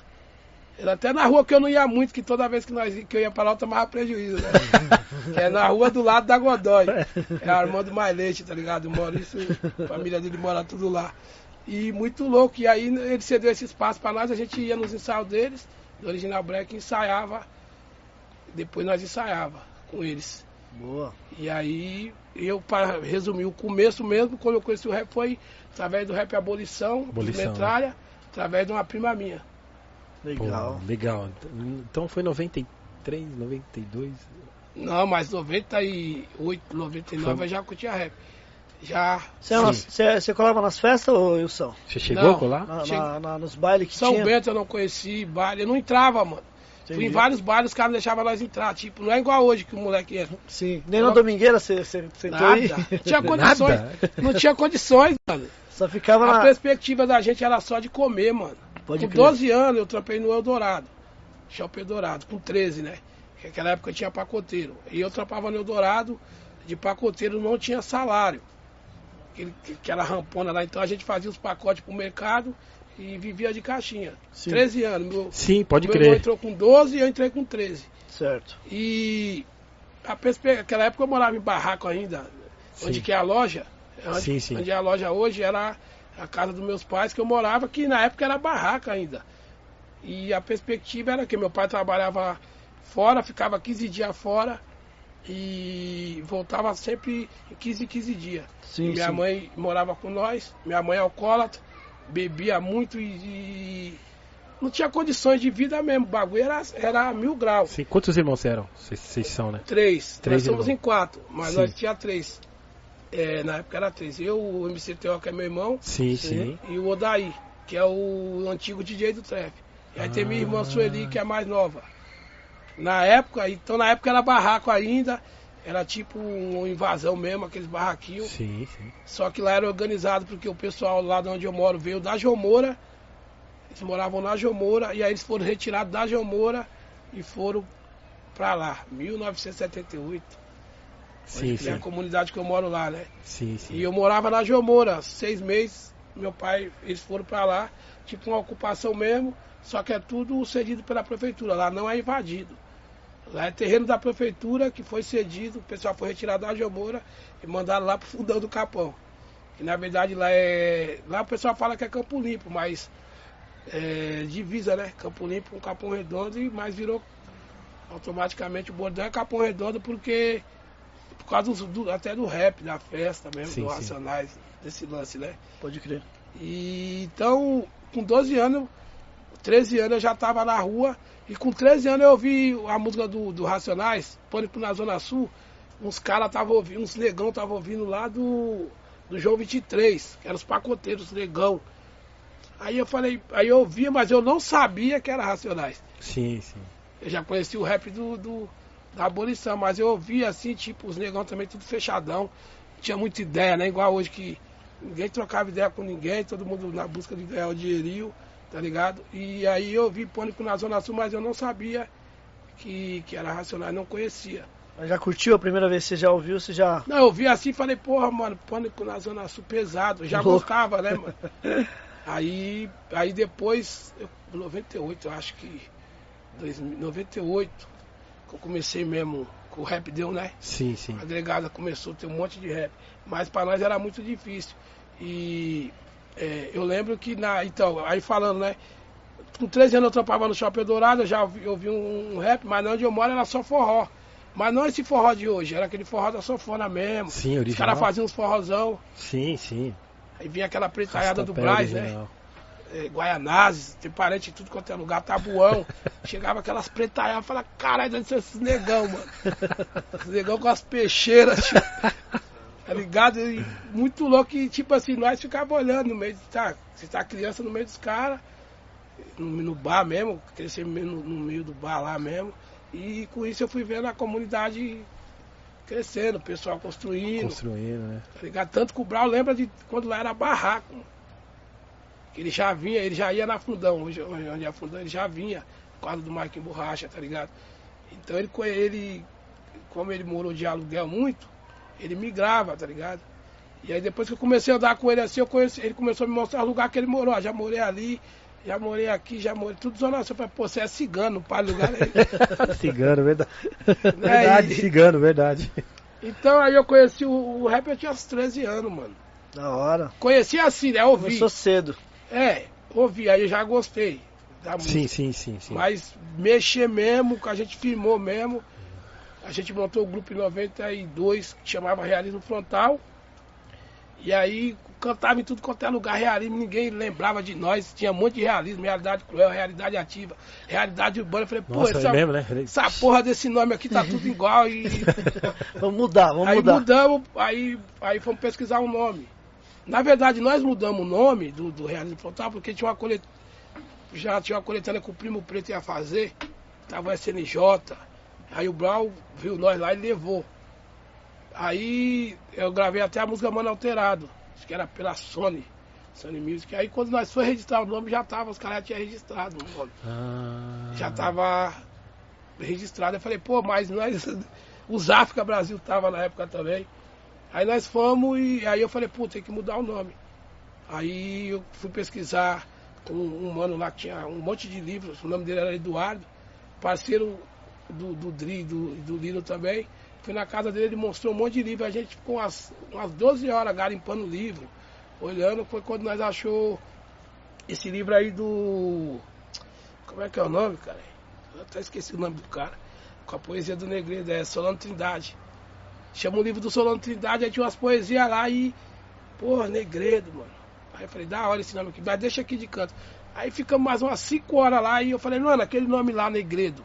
[SPEAKER 4] era até na rua que eu não ia muito, que toda vez que, nós, que eu ia pra lá eu tomava prejuízo, né? [LAUGHS] é na rua do lado da Godoy. É Armando Mailete, tá ligado? O Maurício, a família dele mora tudo lá. E muito louco. E aí ele cedeu esse espaço pra nós, a gente ia nos ensaios deles, do Original Black, e ensaiava. Depois nós ensaiava com eles.
[SPEAKER 1] Boa.
[SPEAKER 4] E aí, eu, para resumir, o começo mesmo, quando eu conheci o rap, foi através do rap Abolição,
[SPEAKER 2] Abolição,
[SPEAKER 4] de Metralha, através de uma prima minha.
[SPEAKER 2] Pô,
[SPEAKER 1] Legal.
[SPEAKER 2] legal. Então foi 93, 92.
[SPEAKER 4] Não, mas 98, 99
[SPEAKER 2] Foi-
[SPEAKER 4] eu já curtia rap. Já.
[SPEAKER 1] Você, nas-
[SPEAKER 2] Sim.
[SPEAKER 1] você, você colava nas festas, ô Wilson?
[SPEAKER 2] Você chegou
[SPEAKER 4] Não.
[SPEAKER 2] a colar?
[SPEAKER 1] Na, na- na- nos bailes que
[SPEAKER 4] São
[SPEAKER 1] tinha?
[SPEAKER 4] Bento eu não conheci, baile. Eu não entrava, mano. Fui
[SPEAKER 1] Entendi.
[SPEAKER 4] em vários bailes, os caras não deixavam nós entrar. Tipo, não é igual hoje que o moleque entra.
[SPEAKER 1] Sim. Nem na Domingueira você, entrou
[SPEAKER 4] Nada.
[SPEAKER 1] aí?
[SPEAKER 4] Tinha [LAUGHS] condições.
[SPEAKER 2] Nada?
[SPEAKER 4] Não tinha condições, mano.
[SPEAKER 1] Só ficava
[SPEAKER 4] A
[SPEAKER 1] na.
[SPEAKER 4] perspectiva da gente era só de comer, mano.
[SPEAKER 1] Pode
[SPEAKER 4] com
[SPEAKER 1] crer.
[SPEAKER 4] 12 anos eu trampei no Eldorado. Shopping Eldorado, com 13, né? Que Naquela época tinha pacoteiro. E eu trampava no Eldorado, de pacoteiro não tinha salário. Aquele- Aquela rampona lá, então a gente fazia os pacotes pro mercado e vivia de caixinha.
[SPEAKER 1] Sim.
[SPEAKER 4] 13 anos. Meu,
[SPEAKER 2] Sim, pode
[SPEAKER 4] meu
[SPEAKER 2] crer.
[SPEAKER 4] entrou com 12 e eu entrei com 13.
[SPEAKER 1] Certo.
[SPEAKER 4] E a perspe... naquela época eu morava em barraco ainda, onde
[SPEAKER 2] Sim.
[SPEAKER 4] que é a loja. Onde,
[SPEAKER 2] Sim, sim.
[SPEAKER 4] onde é a loja hoje era a casa dos meus pais que eu morava, que na época era barraca ainda. E a perspectiva era que meu pai trabalhava fora, ficava 15 dias fora e voltava sempre em 15 em 15 dias.
[SPEAKER 1] Sim,
[SPEAKER 4] minha
[SPEAKER 1] sim.
[SPEAKER 4] mãe morava com nós, minha mãe é alcoólatra, bebia muito e, e não tinha condições de vida mesmo. O bagulho era, era mil graus.
[SPEAKER 2] Sim, quantos irmãos eram? Vocês- são, né?
[SPEAKER 4] Três.
[SPEAKER 2] Três
[SPEAKER 4] nós somos
[SPEAKER 2] irmãos.
[SPEAKER 4] em quatro, mas nós tinha três. É, na época era três. Eu, o MC Teo, que é meu irmão,
[SPEAKER 2] Sim,
[SPEAKER 1] Sim.
[SPEAKER 4] e o Odaí, que é o antigo DJ do trap. E aí tem minha irmã
[SPEAKER 2] Ah.
[SPEAKER 4] Sueli, que é a mais nova. Na época, então na época era barraco ainda, era tipo uma invasão mesmo, aqueles barraquinhos.
[SPEAKER 2] Sim, sim.
[SPEAKER 4] Só que lá era organizado porque o pessoal lá de onde eu moro veio da Jomora. Eles moravam na Jomora e aí eles foram retirados da Jomora e foram pra lá, 1978.
[SPEAKER 2] Sim,
[SPEAKER 4] que é a
[SPEAKER 2] sim.
[SPEAKER 4] comunidade que eu moro lá, né?
[SPEAKER 2] Sim, sim.
[SPEAKER 4] E eu morava na Jomora, seis meses, meu pai, eles foram pra lá, tipo uma ocupação mesmo, só que é tudo cedido pela prefeitura, lá não é invadido. Lá é terreno da prefeitura que foi cedido, o pessoal foi retirado da Jomora e mandaram lá pro fundão do Capão. Que na verdade lá é. Lá o pessoal fala que é Campo Limpo, mas é divisa, né? Campo Limpo com Capão Redondo, e mas virou automaticamente o bordão é Capão Redondo porque por causa do, do- até do rap, da festa mesmo,
[SPEAKER 2] Sim,
[SPEAKER 4] do
[SPEAKER 2] sim.
[SPEAKER 4] Racionais, desse lance, né?
[SPEAKER 1] Pode crer.
[SPEAKER 4] E então, com 12 anos, 13 anos eu já estava na rua, e com 13 anos eu ouvi a música do, do Racionais, Pânico na Zona Sul, uns caras estavam ouvindo, uns negão estavam ouvindo lá do, do João 23, que eram os pacoteiros, negão. Aí eu falei, aí eu ouvia, mas eu não sabia que era Racionais.
[SPEAKER 2] Sim, sim.
[SPEAKER 4] Eu já conheci o rap do, do- da abolição, mas eu ouvia assim, tipo, os negão também tudo fechadão. Tinha muita ideia, né? Igual hoje que ninguém trocava ideia com ninguém, todo mundo na busca de ganhar o dinheirinho, tá ligado? E aí eu vi Pânico na Zona Sul, mas eu não sabia que, que era Racionais, não conhecia.
[SPEAKER 1] Mas já curtiu a primeira vez que você já ouviu? Você já.
[SPEAKER 4] Não, eu vi assim e falei, porra, mano, Pânico na Zona Sul pesado. Eu já
[SPEAKER 1] Louco.
[SPEAKER 4] gostava, né, mano? [LAUGHS] Aí, aí depois, eu, 98, eu acho que. 2000, 98, que eu comecei mesmo o rap deu, né?
[SPEAKER 2] Sim, sim.
[SPEAKER 4] A delegada começou a ter um monte de rap. Mas pra nós era muito difícil. E é, eu lembro que na. Então, aí falando, né? Com 13 anos eu trampava no Shopping Dourado, eu já ouvi, ouvi um, um rap, mas onde eu moro era só forró. Mas não esse forró de hoje, era aquele forró da sofona mesmo.
[SPEAKER 2] Sim,
[SPEAKER 4] Os
[SPEAKER 2] original.
[SPEAKER 4] caras faziam uns forrozão,
[SPEAKER 2] Sim, sim.
[SPEAKER 4] aí vinha aquela pretaiada do Braz, né?
[SPEAKER 2] original.
[SPEAKER 4] é, Guaianazes, tem parente em tudo quanto é lugar, tabuão. [LAUGHS] Chegava aquelas pretaiadas, falava, caralho, deve ser esses negão, mano. Esses negão com as peixeiras, tipo, tá ligado? E muito louco e tipo assim, nós ficava olhando no meio, de, tá, você tá criança no meio dos caras, no, no bar mesmo, crescer no, no meio do bar lá mesmo. E com isso eu fui vendo a comunidade crescendo, o pessoal construindo.
[SPEAKER 2] Construindo, né?
[SPEAKER 4] Tá ligado? Tanto que o Brau lembra de quando lá era barraco. Que ele já vinha, ele já ia na fundão, hoje onde é a fundão, ele já vinha, por causa do Marquinhos Borracha, tá ligado? Então ele, ele, como ele morou de aluguel muito, ele migrava, tá ligado? E aí depois que eu comecei a andar com ele assim, eu conheci, ele começou a me mostrar o lugar que ele morou. Ah, já morei ali, já morei aqui, já morei, tudo zona sul. Eu falei, pô, você é cigano, pai do lugar aí. [LAUGHS]
[SPEAKER 2] cigano, verdade. [LAUGHS]
[SPEAKER 4] Né,
[SPEAKER 2] Verdade,
[SPEAKER 4] e-
[SPEAKER 2] cigano, verdade.
[SPEAKER 4] Então aí eu conheci o, o rap, eu tinha uns 13 anos, mano.
[SPEAKER 1] Da hora.
[SPEAKER 4] Conheci assim, né? Ouvi.
[SPEAKER 1] Começou cedo.
[SPEAKER 4] É, ouvi, aí eu já gostei da música.
[SPEAKER 2] Sim, sim, sim, sim.
[SPEAKER 4] Mas mexer mesmo, que a gente filmou mesmo. A gente montou o grupo em 92, que chamava Realismo Frontal. E aí cantava em tudo quanto é lugar realismo, ninguém lembrava de nós. Tinha um monte de realismo, realidade cruel, realidade ativa, realidade urbana. Eu falei, pô,
[SPEAKER 2] Nossa, é
[SPEAKER 4] essa,
[SPEAKER 2] mesmo, né?
[SPEAKER 4] essa porra desse nome aqui tá tudo igual. E [LAUGHS]
[SPEAKER 1] Vamos mudar, vamos
[SPEAKER 4] aí
[SPEAKER 1] mudar.
[SPEAKER 4] mudamos, aí, aí fomos pesquisar um nome. Na verdade, nós mudamos o nome do, do Realismo Frontal porque tinha uma colet... já tinha uma coletânea que o Primo Preto ia fazer, tava o SNJ, aí o Brau viu nós lá e levou. Aí eu gravei até a música Mano Alterado, acho que era pela Sony. Sony Music. Aí quando nós foi registrar o nome, já tava, os caras já tinham registrado o nome.
[SPEAKER 2] Ah.
[SPEAKER 4] Já tava registrado. Eu falei, pô, mas nós. [LAUGHS] Os África Brasil tava na época também. Aí nós fomos e aí eu falei, pô, tem que mudar o nome. Aí eu fui pesquisar com um mano lá que tinha um monte de livros, o nome dele era Eduardo, parceiro do, do Dri, do, do Lino também. Fui na casa dele, ele mostrou um monte de livro, a gente ficou umas, umas 12 horas garimpando livro, olhando, foi quando nós achou esse livro aí do. Como é que é o nome, cara? Eu até esqueci o nome do cara. Com a poesia do Negredo, é Solano Trindade. Chama o livro do Solano Trindade, aí tinha umas poesias lá e. Porra, Negredo, mano. Aí eu falei, da hora esse nome aqui, mas deixa aqui de canto. Aí ficamos mais umas 5 horas lá e eu falei, mano, aquele nome lá, Negredo.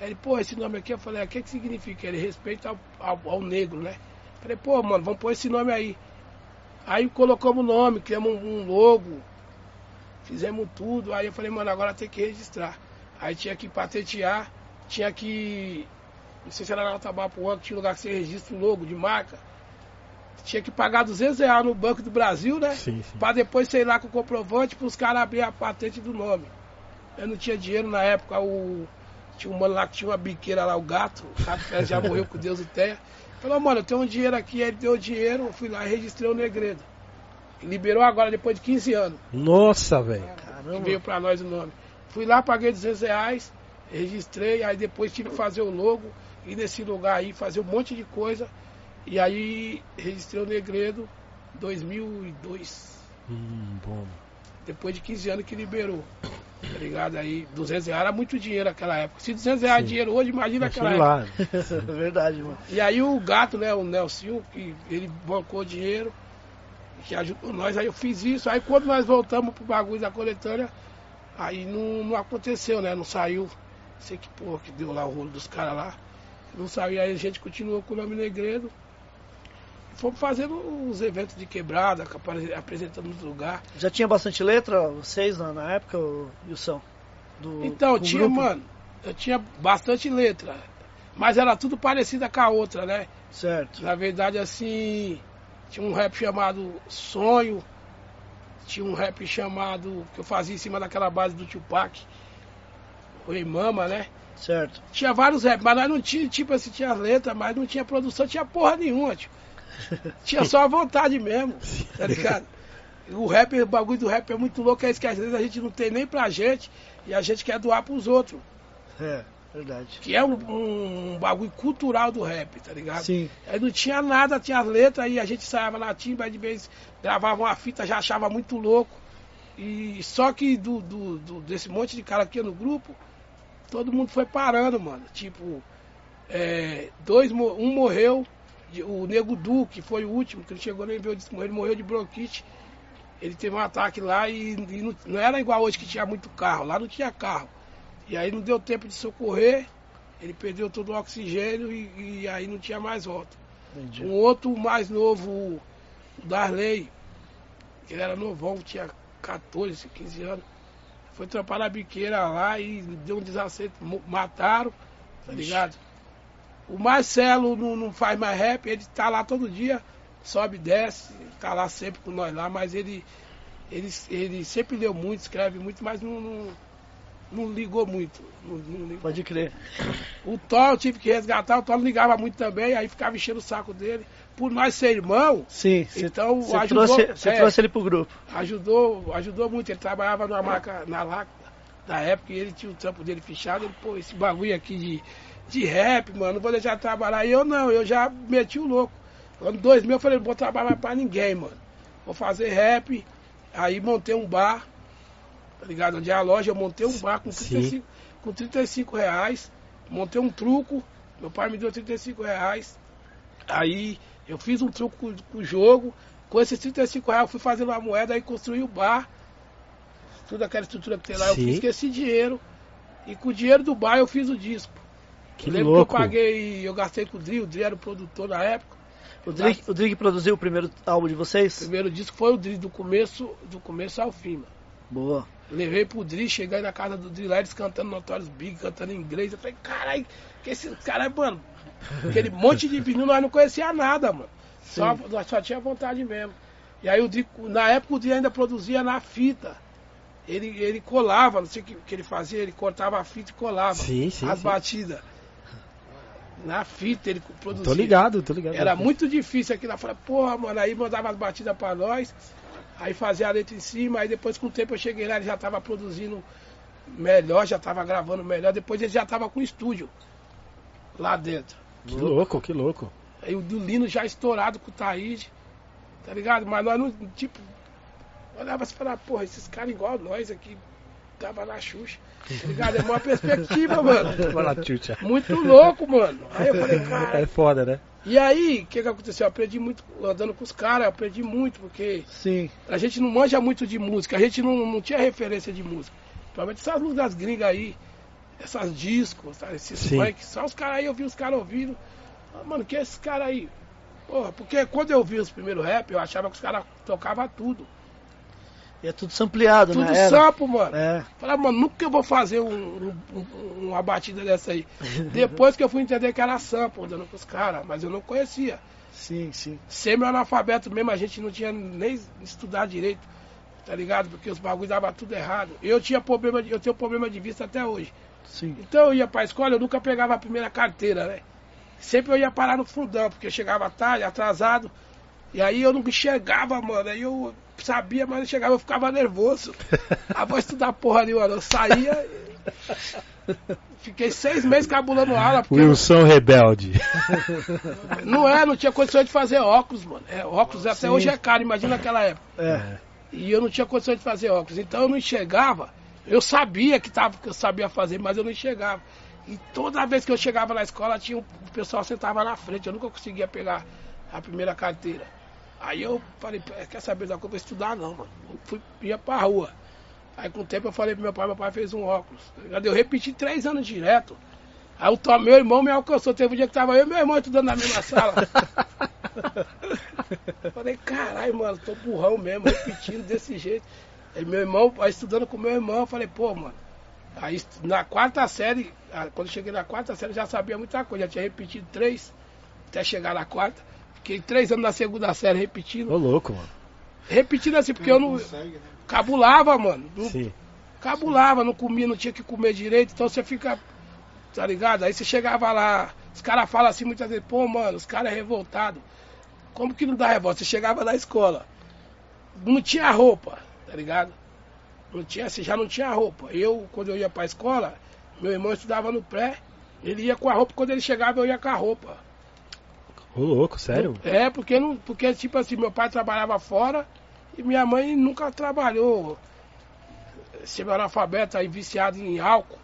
[SPEAKER 4] Aí ele, pô, esse nome aqui, eu falei, o que, que significa? Ele respeita ao, ao, ao negro, né? Eu falei, pô, mano, vamos pôr esse nome aí. Aí colocamos o nome, criamos um, um logo, fizemos tudo. Aí eu falei, mano, agora tem que registrar. Aí tinha que patentear, tinha que. Não sei se era na Tabapuã, que tinha lugar que você registra o logo de marca. Tinha que pagar 200 reais no Banco do Brasil, né?
[SPEAKER 2] Sim, sim.
[SPEAKER 4] Pra depois sei lá com o comprovante para os caras abrir a patente do nome. Eu não tinha dinheiro na época, o. Tinha um mano lá que tinha uma biqueira lá, o gato, o gato já morreu com Deus e terra. Falou, mano, eu tenho um dinheiro aqui, aí ele deu o dinheiro, eu fui lá e registrei o Negredo. Liberou agora, depois de 15 anos.
[SPEAKER 2] Nossa, velho.
[SPEAKER 4] Que veio pra nós o nome. Fui lá, paguei 200 reais, registrei, aí depois tive que fazer o logo, ir nesse lugar aí, fazer um monte de coisa. E aí registrei o Negredo 2002.
[SPEAKER 2] Hum, bom.
[SPEAKER 4] Depois de 15 anos que liberou. Tá ligado? Aí 200 reais era muito dinheiro naquela época. Se 200 reais é dinheiro hoje, imagina época.
[SPEAKER 2] lá. [LAUGHS]
[SPEAKER 1] Verdade, mano.
[SPEAKER 4] E aí o gato, né, o Nelson, que ele bancou dinheiro, que ajudou nós, aí eu fiz isso. Aí quando nós voltamos pro bagulho da coletânea, aí não, não aconteceu, né? Não saiu. Sei que porra que deu lá o rolo dos caras lá. Não saiu, aí a gente continuou com o nome Negredo. E fomos fazendo os eventos de quebrada, apresentando nos lugares.
[SPEAKER 1] Já tinha bastante letra, vocês, na, na época, o Wilson? Do,
[SPEAKER 4] Então, tinha,
[SPEAKER 1] grupo?
[SPEAKER 4] mano, eu tinha bastante letra. Mas era tudo parecida com a outra, né?
[SPEAKER 1] Certo.
[SPEAKER 4] Na verdade, assim, tinha um rap chamado Sonho, tinha um rap chamado, que eu fazia em cima daquela base do Tupac, Oi Mama, né?
[SPEAKER 1] Certo.
[SPEAKER 4] Tinha vários rap, mas nós não tinha, tipo assim, tinha letra, mas não tinha produção, tinha porra nenhuma, tio. Tinha só a vontade mesmo, tá ligado? O rap, o bagulho do rap é muito louco, é isso que às vezes a gente não tem nem pra gente e a gente quer doar pros outros.
[SPEAKER 1] É, verdade.
[SPEAKER 4] Que é um, um bagulho cultural do rap, tá ligado?
[SPEAKER 1] Sim.
[SPEAKER 4] Aí não tinha nada, tinha as letras, aí a gente saia na timba, de vez gravava uma fita, já achava muito louco. E só que do, do- do- desse monte de cara aqui no grupo, todo mundo foi parando, mano. Tipo, é, dois, um morreu, o Nego Du, que foi o último, que ele chegou nem ver o disco, ele morreu de bronquite. Ele teve um ataque lá e, e não, não era igual hoje que tinha muito carro, lá não tinha carro. E aí não deu tempo de socorrer, ele perdeu todo o oxigênio e, e aí não tinha mais volta.
[SPEAKER 1] Entendi.
[SPEAKER 4] Um outro mais novo, o Darley, ele era novão, tinha 14, 15 anos. Foi trampar na biqueira lá e deu um desacerto, mataram, tá ligado? O Marcelo não, não faz mais rap, ele tá lá todo dia, sobe e desce, tá lá sempre com nós lá, mas ele, ele, ele sempre leu muito, escreve muito, mas não, não, não ligou muito. Não, não ligou.
[SPEAKER 1] Pode crer.
[SPEAKER 4] O Thor eu tive que resgatar, o Thor ligava muito também, aí ficava enchendo o saco dele. Por nós ser irmão,
[SPEAKER 1] Sim, você
[SPEAKER 4] então
[SPEAKER 1] você
[SPEAKER 4] ajudou,
[SPEAKER 1] trouxe, você
[SPEAKER 4] é,
[SPEAKER 1] trouxe ele pro grupo.
[SPEAKER 4] ajudou, ajudou muito. Ele trabalhava numa marca na Lacta da época e ele tinha o trampo dele fechado. Ele, pô, esse bagulho aqui de, de rap, mano, não vou deixar de trabalhar. E eu não, eu já meti o louco. Ano 2000 eu falei, não vou trabalhar pra ninguém, mano. Vou fazer rap. Aí montei um bar, tá ligado? Onde é a loja, eu montei um bar com
[SPEAKER 2] Sim.
[SPEAKER 4] 35, com 35 reais. Montei um truco, meu pai me deu 35 reais. Aí eu fiz um truco com, com o jogo. Com esses 35 reais eu fui fazendo uma moeda e construí o bar. Toda aquela estrutura que tem lá, eu
[SPEAKER 2] Sim.
[SPEAKER 4] fiz com esse dinheiro. E com o dinheiro do bar eu fiz o disco.
[SPEAKER 2] Que
[SPEAKER 4] eu
[SPEAKER 2] louco.
[SPEAKER 4] que eu paguei, eu gastei com o Dri, o Dri era o produtor na época.
[SPEAKER 1] O Drake, o Drake produziu o primeiro álbum de
[SPEAKER 4] O
[SPEAKER 1] vocês?
[SPEAKER 4] primeiro disco foi o Dri, do começo, do começo ao fim, mano.
[SPEAKER 1] Boa.
[SPEAKER 4] Levei pro Dri, cheguei na casa do Dri lá, eles cantando Notorious Big, cantando em inglês. Eu falei, caralho, que esse cara, mano, [LAUGHS] aquele monte de vinil, nós não conhecia nada, mano. Só, nós só tinha vontade mesmo. E aí o Dri, na época o Dri ainda produzia na fita. Ele, ele colava, não sei o que, que ele fazia, ele cortava a fita e colava
[SPEAKER 2] Sim, sim,
[SPEAKER 4] as
[SPEAKER 2] sim.
[SPEAKER 4] batidas. Na fita ele produzia.
[SPEAKER 2] Tô ligado, tô ligado.
[SPEAKER 4] Era muito difícil aquilo. Eu falei, porra, mano, aí mandava as batidas pra nós, aí fazia a letra em cima, aí depois com o tempo eu cheguei lá, ele já tava produzindo melhor, já tava gravando melhor, depois ele já tava com estúdio lá dentro.
[SPEAKER 2] Que louco, que louco.
[SPEAKER 4] Aí o do Lino já estourado com o Taíde, tá ligado? Mas nós não, tipo, olhava assim e falava, porra, esses caras igual nós aqui, tava na Xuxa, ligado? É uma perspectiva, mano. Muito louco, mano. Aí eu falei, cara.
[SPEAKER 2] É foda, né?
[SPEAKER 4] E aí, o que que aconteceu? Eu aprendi muito, andando com os caras, eu aprendi muito, porque
[SPEAKER 1] Sim.
[SPEAKER 4] a gente não manja muito de música, a gente não, não tinha referência de música. Principalmente essas músicas gringas aí, essas discos, sabe? esses
[SPEAKER 2] Sim.
[SPEAKER 4] funk, só os caras aí, eu vi os caras ouvindo. Ah, mano, que é esse cara aí? Porra, porque quando eu vi os primeiros rap, eu achava que os caras tocavam tudo.
[SPEAKER 1] E é tudo sampleado,
[SPEAKER 4] Tudo
[SPEAKER 1] né? Era.
[SPEAKER 4] sampo, mano.
[SPEAKER 1] É.
[SPEAKER 4] Falei, mano, nunca eu vou fazer um- um- um- uma batida dessa aí. [LAUGHS] Depois que eu fui entender que era sample, andando com os caras, mas eu não conhecia.
[SPEAKER 1] Sim, sim.
[SPEAKER 4] Semi-analfabeto mesmo, a gente não tinha nem estudado direito, tá ligado? Porque os bagulhos davam tudo errado. Eu tinha problema, de, eu tenho problema de vista até hoje.
[SPEAKER 1] Sim.
[SPEAKER 4] Então eu ia pra escola, eu nunca pegava a primeira carteira, né? Sempre eu ia parar no fundão, porque eu chegava tarde, atrasado. E aí eu não enxergava, mano. Aí eu sabia, mas não chegava, eu ficava nervoso. Ah, vou estudar porra nenhuma, não. Eu saía. Fiquei seis meses cabulando aula, porque
[SPEAKER 2] Wilson Rebelde.
[SPEAKER 4] não é, não tinha condição de fazer óculos, mano. É, óculos até
[SPEAKER 1] Sim.
[SPEAKER 4] hoje é caro, imagina naquela época.
[SPEAKER 1] É.
[SPEAKER 4] E eu não tinha condição de fazer óculos. Então eu não enxergava. Eu sabia que, tava, que eu sabia fazer, mas eu não enxergava. E toda vez que eu chegava na escola, tinha um, o pessoal sentava na frente. Eu nunca conseguia pegar a primeira carteira. Aí eu falei, "Pô, quer saber da coisa? Estudar não, mano. Eu fui, ia pra rua. Aí com o tempo eu falei pro meu pai, meu pai fez um óculos. tá? Eu repeti três anos direto. Aí o meu irmão me alcançou. Teve um dia que tava eu e meu irmão estudando na mesma sala. Falei, caralho, mano, tô burrão mesmo, repetindo desse jeito. Aí meu irmão, aí estudando com meu irmão, eu falei, pô, mano. Aí na quarta série, ah, quando eu cheguei na quarta série, eu já sabia muita coisa, já tinha repetido três, até chegar na quarta. Fiquei três anos na segunda série repetindo.
[SPEAKER 2] Ô, louco, mano.
[SPEAKER 4] Repetindo assim, porque eu não. Cabulava, mano. Não,
[SPEAKER 2] Sim.
[SPEAKER 4] cabulava, não comia, não tinha que comer direito, então você fica, tá ligado? Aí você chegava lá, os caras falam assim muitas vezes, pô, mano, os caras é revoltado. Como que não dá revolta? Você chegava na escola, não tinha roupa, tá ligado? Não tinha, você já não tinha roupa. Eu, quando eu ia pra escola, meu irmão estudava no pré, ele ia com a roupa, quando ele chegava eu ia com a roupa.
[SPEAKER 2] Ô, louco, sério?
[SPEAKER 4] É, porque não, porque tipo assim, meu pai trabalhava fora e minha mãe nunca trabalhou. Semi-analfabeta aí viciado em álcool,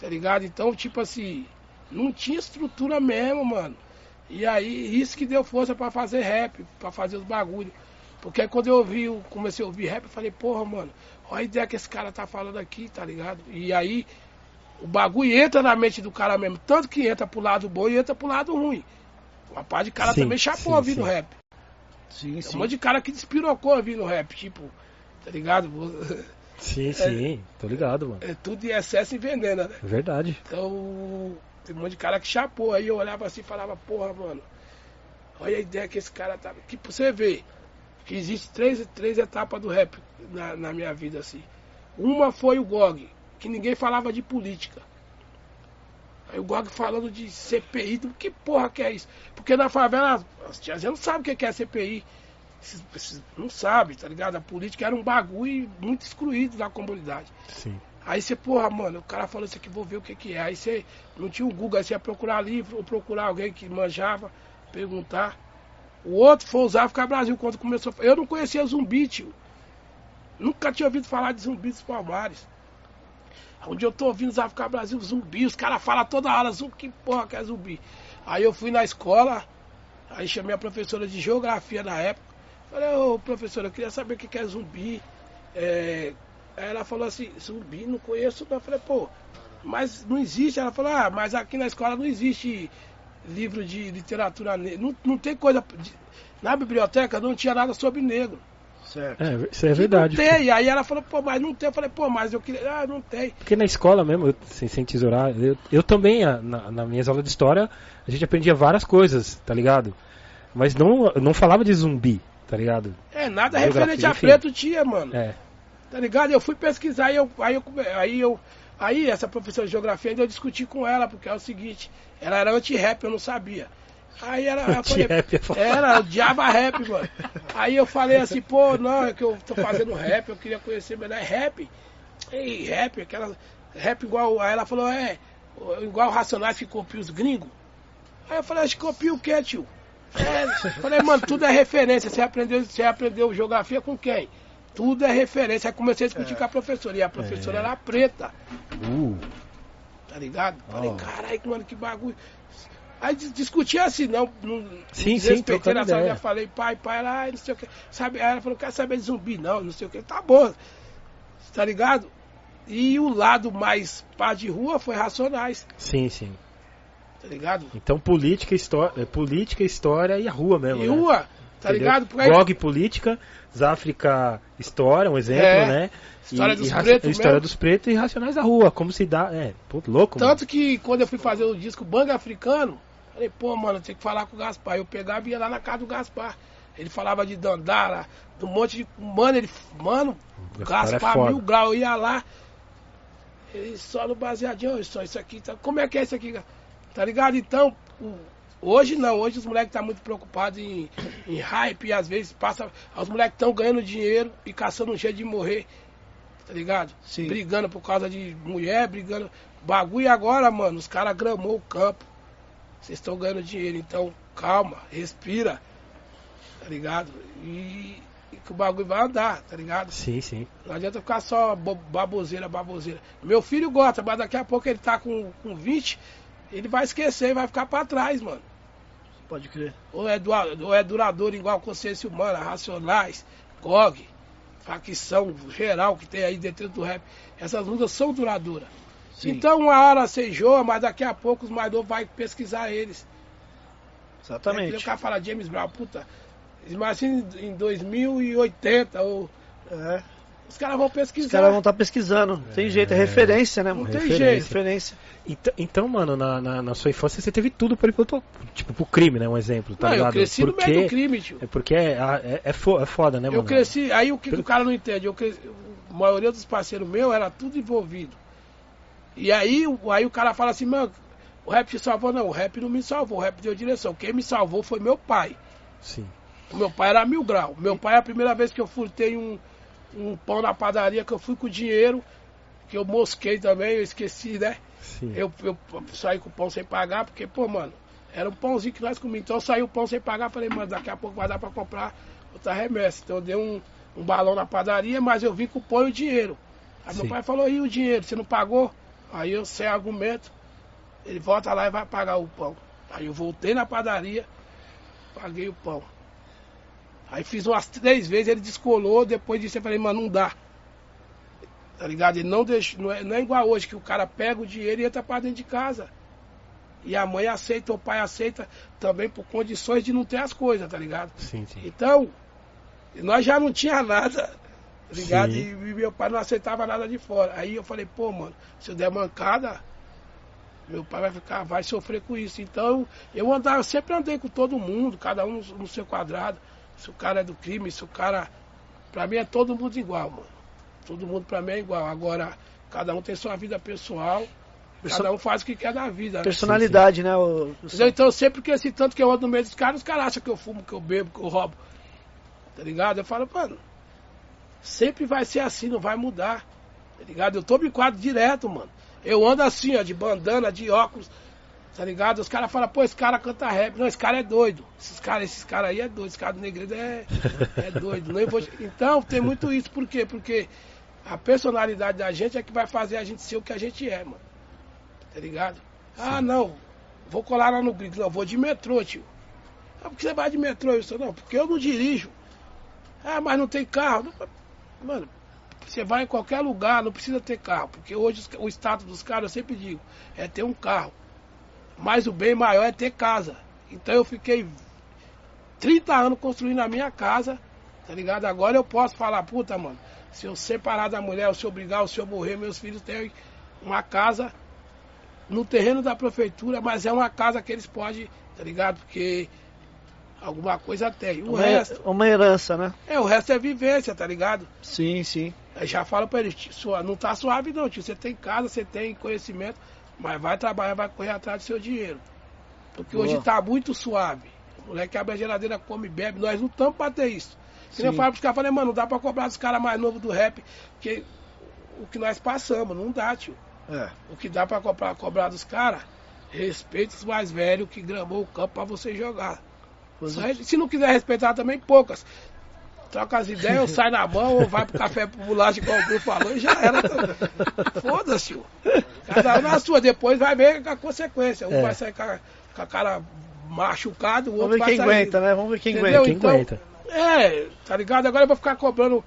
[SPEAKER 4] tá ligado? Então, tipo assim, não tinha estrutura mesmo, mano. E aí, isso que deu força pra fazer rap, pra fazer os bagulhos. Porque aí quando eu ouvi, eu comecei a ouvir rap, eu falei, porra, mano, olha a ideia que esse cara tá falando aqui, tá ligado? E aí, o bagulho entra na mente do cara mesmo. Tanto que entra pro lado bom e entra pro lado ruim. Uma parte de cara
[SPEAKER 2] Sim,
[SPEAKER 4] também chapou
[SPEAKER 2] sim,
[SPEAKER 4] ouvindo
[SPEAKER 2] sim.
[SPEAKER 4] rap.
[SPEAKER 1] Sim,
[SPEAKER 4] Tem um
[SPEAKER 1] sim.
[SPEAKER 4] monte de cara que despirocou ouvindo rap, tipo, tá ligado? [LAUGHS]
[SPEAKER 2] Sim, sim. Tô ligado, mano.
[SPEAKER 4] É tudo em excesso e veneno, né?
[SPEAKER 2] Verdade.
[SPEAKER 4] Então, tem um monte de cara que chapou. Aí eu olhava assim e falava, porra, mano, olha a ideia que esse cara tá. Que pra você ver, que existe três, três etapas do rap na, na minha vida, assim. Uma foi o GOG, que ninguém falava de política. Aí o GOG falando de CPI, do que porra que é isso? Porque na favela, as tiazinhas não sabem o que é CPI. Não sabe, tá ligado? A política era um bagulho muito excluído da comunidade.
[SPEAKER 2] Sim.
[SPEAKER 4] Aí você, porra, mano, o cara falou isso aqui, vou ver o que que é. Aí você não tinha o Google, aí você ia procurar livro ou procurar alguém que manjava, perguntar. O outro foi usar África Brasil quando começou. Eu não conhecia zumbi, tio. Nunca tinha ouvido falar de zumbi dos Palmares. Onde eu tô ouvindo os Brasil, zumbi, os caras falam toda hora, zumbi, que porra que é zumbi. Aí eu fui na escola, aí chamei a professora de geografia na época. Falei, ô professora, eu queria saber o que que é zumbi. É, Aí ela falou assim, zumbi, não conheço não. Eu falei, pô, mas não existe. Ela falou, ah, mas aqui na escola não existe livro de literatura negra. Não, não tem coisa. de- Na biblioteca não tinha nada sobre negro.
[SPEAKER 1] Certo.
[SPEAKER 2] É, isso é verdade.
[SPEAKER 4] Não tem. Aí ela falou, pô, mas não tem. Eu falei, pô, mas eu queria. Ah, não tem.
[SPEAKER 2] Porque na escola mesmo, sem, sem tesourar, eu, eu também, a- na, na minhas aulas de história, a gente aprendia várias coisas, tá ligado? Mas não, não falava de zumbi, tá ligado?
[SPEAKER 4] É, nada referente a
[SPEAKER 2] enfim.
[SPEAKER 4] preto tinha, mano.
[SPEAKER 2] É.
[SPEAKER 4] Tá ligado? Eu fui pesquisar aí eu, aí eu, aí eu. Aí essa professora de geografia ainda eu discuti com ela, porque é o seguinte, ela era anti-rap, eu não sabia. Aí ela, eu falei,
[SPEAKER 2] é
[SPEAKER 4] era, odiava rap, mano. Aí eu falei assim, pô, não, é que eu tô fazendo rap, eu queria conhecer melhor. É rap? Ei, rap, aquela. Rap igual. Aí ela falou, é, igual o Racionais que copia os gringos. Aí eu falei, acho que copia o quê, tio? É, falei, mano, tudo é referência. Você aprendeu, você aprendeu geografia com quem? Tudo é referência. Aí comecei a discutir com a professora. E a professora
[SPEAKER 2] É.
[SPEAKER 4] era preta,
[SPEAKER 2] Uh,
[SPEAKER 4] tá ligado? Falei,
[SPEAKER 2] Ó.
[SPEAKER 4] caralho, mano, que bagulho. Aí dis- discutia assim, não. não
[SPEAKER 2] Sim, sim,
[SPEAKER 4] desrespeitei na sala, já falei, pai, pai, ela, ai, não sei o que. Sabe, aí ela falou, quer saber de zumbi? Não, não sei o que. Tá bom. Tá ligado? E o lado mais pá de rua foi Racionais,
[SPEAKER 2] sim, sim.
[SPEAKER 4] tá ligado?
[SPEAKER 2] Então política, história, política, história e a rua mesmo.
[SPEAKER 4] E
[SPEAKER 2] né?
[SPEAKER 4] rua, tá
[SPEAKER 2] Entendeu?
[SPEAKER 4] ligado? Porque
[SPEAKER 2] GOG política, Záfrica história, um exemplo,
[SPEAKER 4] É.
[SPEAKER 2] né?
[SPEAKER 4] História
[SPEAKER 2] E-
[SPEAKER 4] dos
[SPEAKER 2] e
[SPEAKER 4] pretos
[SPEAKER 2] História
[SPEAKER 4] mesmo.
[SPEAKER 2] dos pretos e racionais da rua, como se dá. É, pô, louco, mano.
[SPEAKER 4] Tanto que quando eu fui fazer o disco Banga Africano, falei, pô, mano, tem que falar com o Gaspar. Eu pegava e ia lá na casa do Gaspar. Ele falava de Dandara, de um monte de. Mano, ele. Mano,
[SPEAKER 2] Gaspar é
[SPEAKER 4] Gaspar
[SPEAKER 2] foda.
[SPEAKER 4] mil grau, eu ia lá. Ele só no baseadinho, só isso aqui. Tá, como é que é isso aqui? Tá ligado? Então, o- hoje não, hoje os moleques estão muito preocupados em, em hype e às vezes passa. Os moleques estão ganhando dinheiro e caçando um jeito de morrer. Tá ligado?
[SPEAKER 1] Sim.
[SPEAKER 4] Brigando por causa de mulher, brigando. Bagulho agora, mano, os caras gramou o campo. Vocês estão ganhando dinheiro, então calma, respira. Tá ligado? E, e que o bagulho vai andar, tá ligado?
[SPEAKER 2] Sim, sim.
[SPEAKER 4] Não adianta ficar só bo- baboseira, baboseira. Meu filho gosta, mas daqui a pouco ele tá com, com 20, ele vai esquecer, vai ficar pra trás, mano.
[SPEAKER 1] Pode crer.
[SPEAKER 4] Ou é, ou é duradouro igual consciência humana, racionais, GOG, facção geral que tem aí dentro do rap. Essas lutas são duradouras.
[SPEAKER 1] Sim.
[SPEAKER 4] Então uma hora você enjoa, mas daqui a pouco os mais novos vai pesquisar eles. É,
[SPEAKER 1] Exatamente.
[SPEAKER 4] o cara fala James Brown, puta, imagina em 2080, ou,
[SPEAKER 1] É.
[SPEAKER 4] os caras vão
[SPEAKER 1] Os
[SPEAKER 4] pesquisar.
[SPEAKER 1] caras vão estar pesquisando. Tem jeito, é referência, né,
[SPEAKER 4] Não
[SPEAKER 1] mano?
[SPEAKER 4] tem
[SPEAKER 2] Referência.
[SPEAKER 4] jeito.
[SPEAKER 1] Referência.
[SPEAKER 2] Então, então, mano, na, na, na sua infância você teve tudo para ir pro, tipo, pro crime, né? Um exemplo, tá
[SPEAKER 4] Não, eu
[SPEAKER 2] ligado?
[SPEAKER 4] cresci no meio do crime, tio.
[SPEAKER 2] É porque é, é, é, é foda, né, mano?
[SPEAKER 4] Eu cresci, aí o que, que o cara não entende? Eu cresci, a maioria dos parceiros meus era tudo envolvido. E aí, o- aí o cara fala assim, mano, o rap te salvou? Não, o rap não me salvou, o rap deu direção. Quem me salvou foi meu pai.
[SPEAKER 2] Sim.
[SPEAKER 4] O meu pai era mil grau. Meu pai, a primeira vez que eu furtei um, um pão na padaria, que eu fui com dinheiro, que eu mosquei também, eu esqueci, né?
[SPEAKER 2] Sim.
[SPEAKER 4] Eu, eu saí com o pão sem pagar, porque, pô, mano, era um pãozinho que nós comíamos. Então eu saí o pão sem pagar, falei, mano, daqui a pouco vai dar pra comprar outra remessa. Então eu dei um, um balão na padaria, mas eu vim com o pão e o dinheiro. Aí meu
[SPEAKER 2] Sim.
[SPEAKER 4] pai falou, e o dinheiro, você não pagou? Aí eu, sem argumento, ele volta lá e vai pagar o pão. Aí eu voltei na padaria, paguei o pão. Aí fiz umas três vezes, ele descolou, depois disso eu falei, mano, não dá. Tá ligado? Ele não deixa, não é, não é igual hoje, que o cara pega o dinheiro e entra pra dentro de casa. E a mãe aceita, o pai aceita também por condições de não ter as coisas, tá ligado?
[SPEAKER 2] Sim, sim.
[SPEAKER 4] Então, nós já não tinha nada, ligado? E, e meu pai não aceitava nada de fora. Aí eu falei, pô, mano, se eu der mancada, meu pai vai ficar, vai sofrer com isso. Então, eu andava, sempre andei com todo mundo, cada um no seu quadrado. Se o cara é do crime, se o cara. Pra mim é todo mundo igual, mano. Todo mundo pra mim é igual. Agora, cada um tem sua vida pessoal,
[SPEAKER 1] Perso-
[SPEAKER 4] cada um faz o que quer da vida. né?
[SPEAKER 1] Personalidade, né? O?
[SPEAKER 4] Então sempre que esse tanto que eu ando no meio dos caras, os caras acham que eu fumo, que eu bebo, que eu roubo. Tá ligado? Eu falo, mano, sempre vai ser assim, não vai mudar. Tá ligado? Eu em quadro direto, mano. Eu ando assim, ó, de bandana, de óculos. Tá ligado? Os caras falam, pô, esse cara canta rap. Não, esse cara é doido. Esses caras esses cara aí é doido. Esse cara do negredo é, é doido. Não, vou- Então, tem muito isso. Por quê? Porque a personalidade da gente é que vai fazer a gente ser o que a gente é, mano. Tá ligado? Ah, não. Vou colar lá no gringo. Não, vou de metrô, tio. Ah, por que você vai de metrô? Eu não, porque eu não dirijo. Ah, mas não tem carro. Mano, você vai em qualquer lugar, não precisa ter carro. Porque hoje o status dos caras, eu sempre digo, é ter um carro. Mas o bem maior é ter casa. Então eu fiquei 30 anos construindo a minha casa, tá ligado? Agora eu posso falar, puta, mano, se eu separar da mulher, se eu brigar, se eu morrer, meus filhos têm uma casa no terreno da prefeitura, mas é uma casa que eles podem, tá ligado? Porque Alguma coisa tem. O
[SPEAKER 1] Uma,
[SPEAKER 4] resto,
[SPEAKER 1] uma herança, né?
[SPEAKER 4] é, o resto é vivência, tá ligado?
[SPEAKER 1] Sim, sim.
[SPEAKER 4] Eu já falo pra eles, sua- não tá suave não, tio. Você tem casa, você tem conhecimento, mas vai trabalhar, vai correr atrás do seu dinheiro. Porque
[SPEAKER 1] Boa.
[SPEAKER 4] hoje tá muito suave. O moleque abre a geladeira, come e bebe. Nós lutamos pra ter isso. Se eu falo pros caras, falei, mano, não dá pra cobrar dos caras mais novos do rap, porque o que nós passamos, não dá, tio.
[SPEAKER 1] É.
[SPEAKER 4] O que dá pra cobrar, cobrar dos caras, respeita os mais velhos que gramou o campo pra você jogar. Só se não quiser respeitar também, poucas. Troca as ideias, ou sai na mão, ou vai pro café pro bolacha, igual o Bruno falou, e já era. Foda-se, tio. Cada um na sua, depois vai ver a consequência. Um
[SPEAKER 2] É.
[SPEAKER 4] vai sair com a, com a cara machucado, o outro
[SPEAKER 1] Vamos ver quem
[SPEAKER 4] sair.
[SPEAKER 1] aguenta, né? Vamos ver quem
[SPEAKER 4] Entendeu?
[SPEAKER 1] aguenta.
[SPEAKER 2] Quem
[SPEAKER 4] então-
[SPEAKER 2] aguenta?
[SPEAKER 4] É, tá ligado? Agora eu vou ficar cobrando,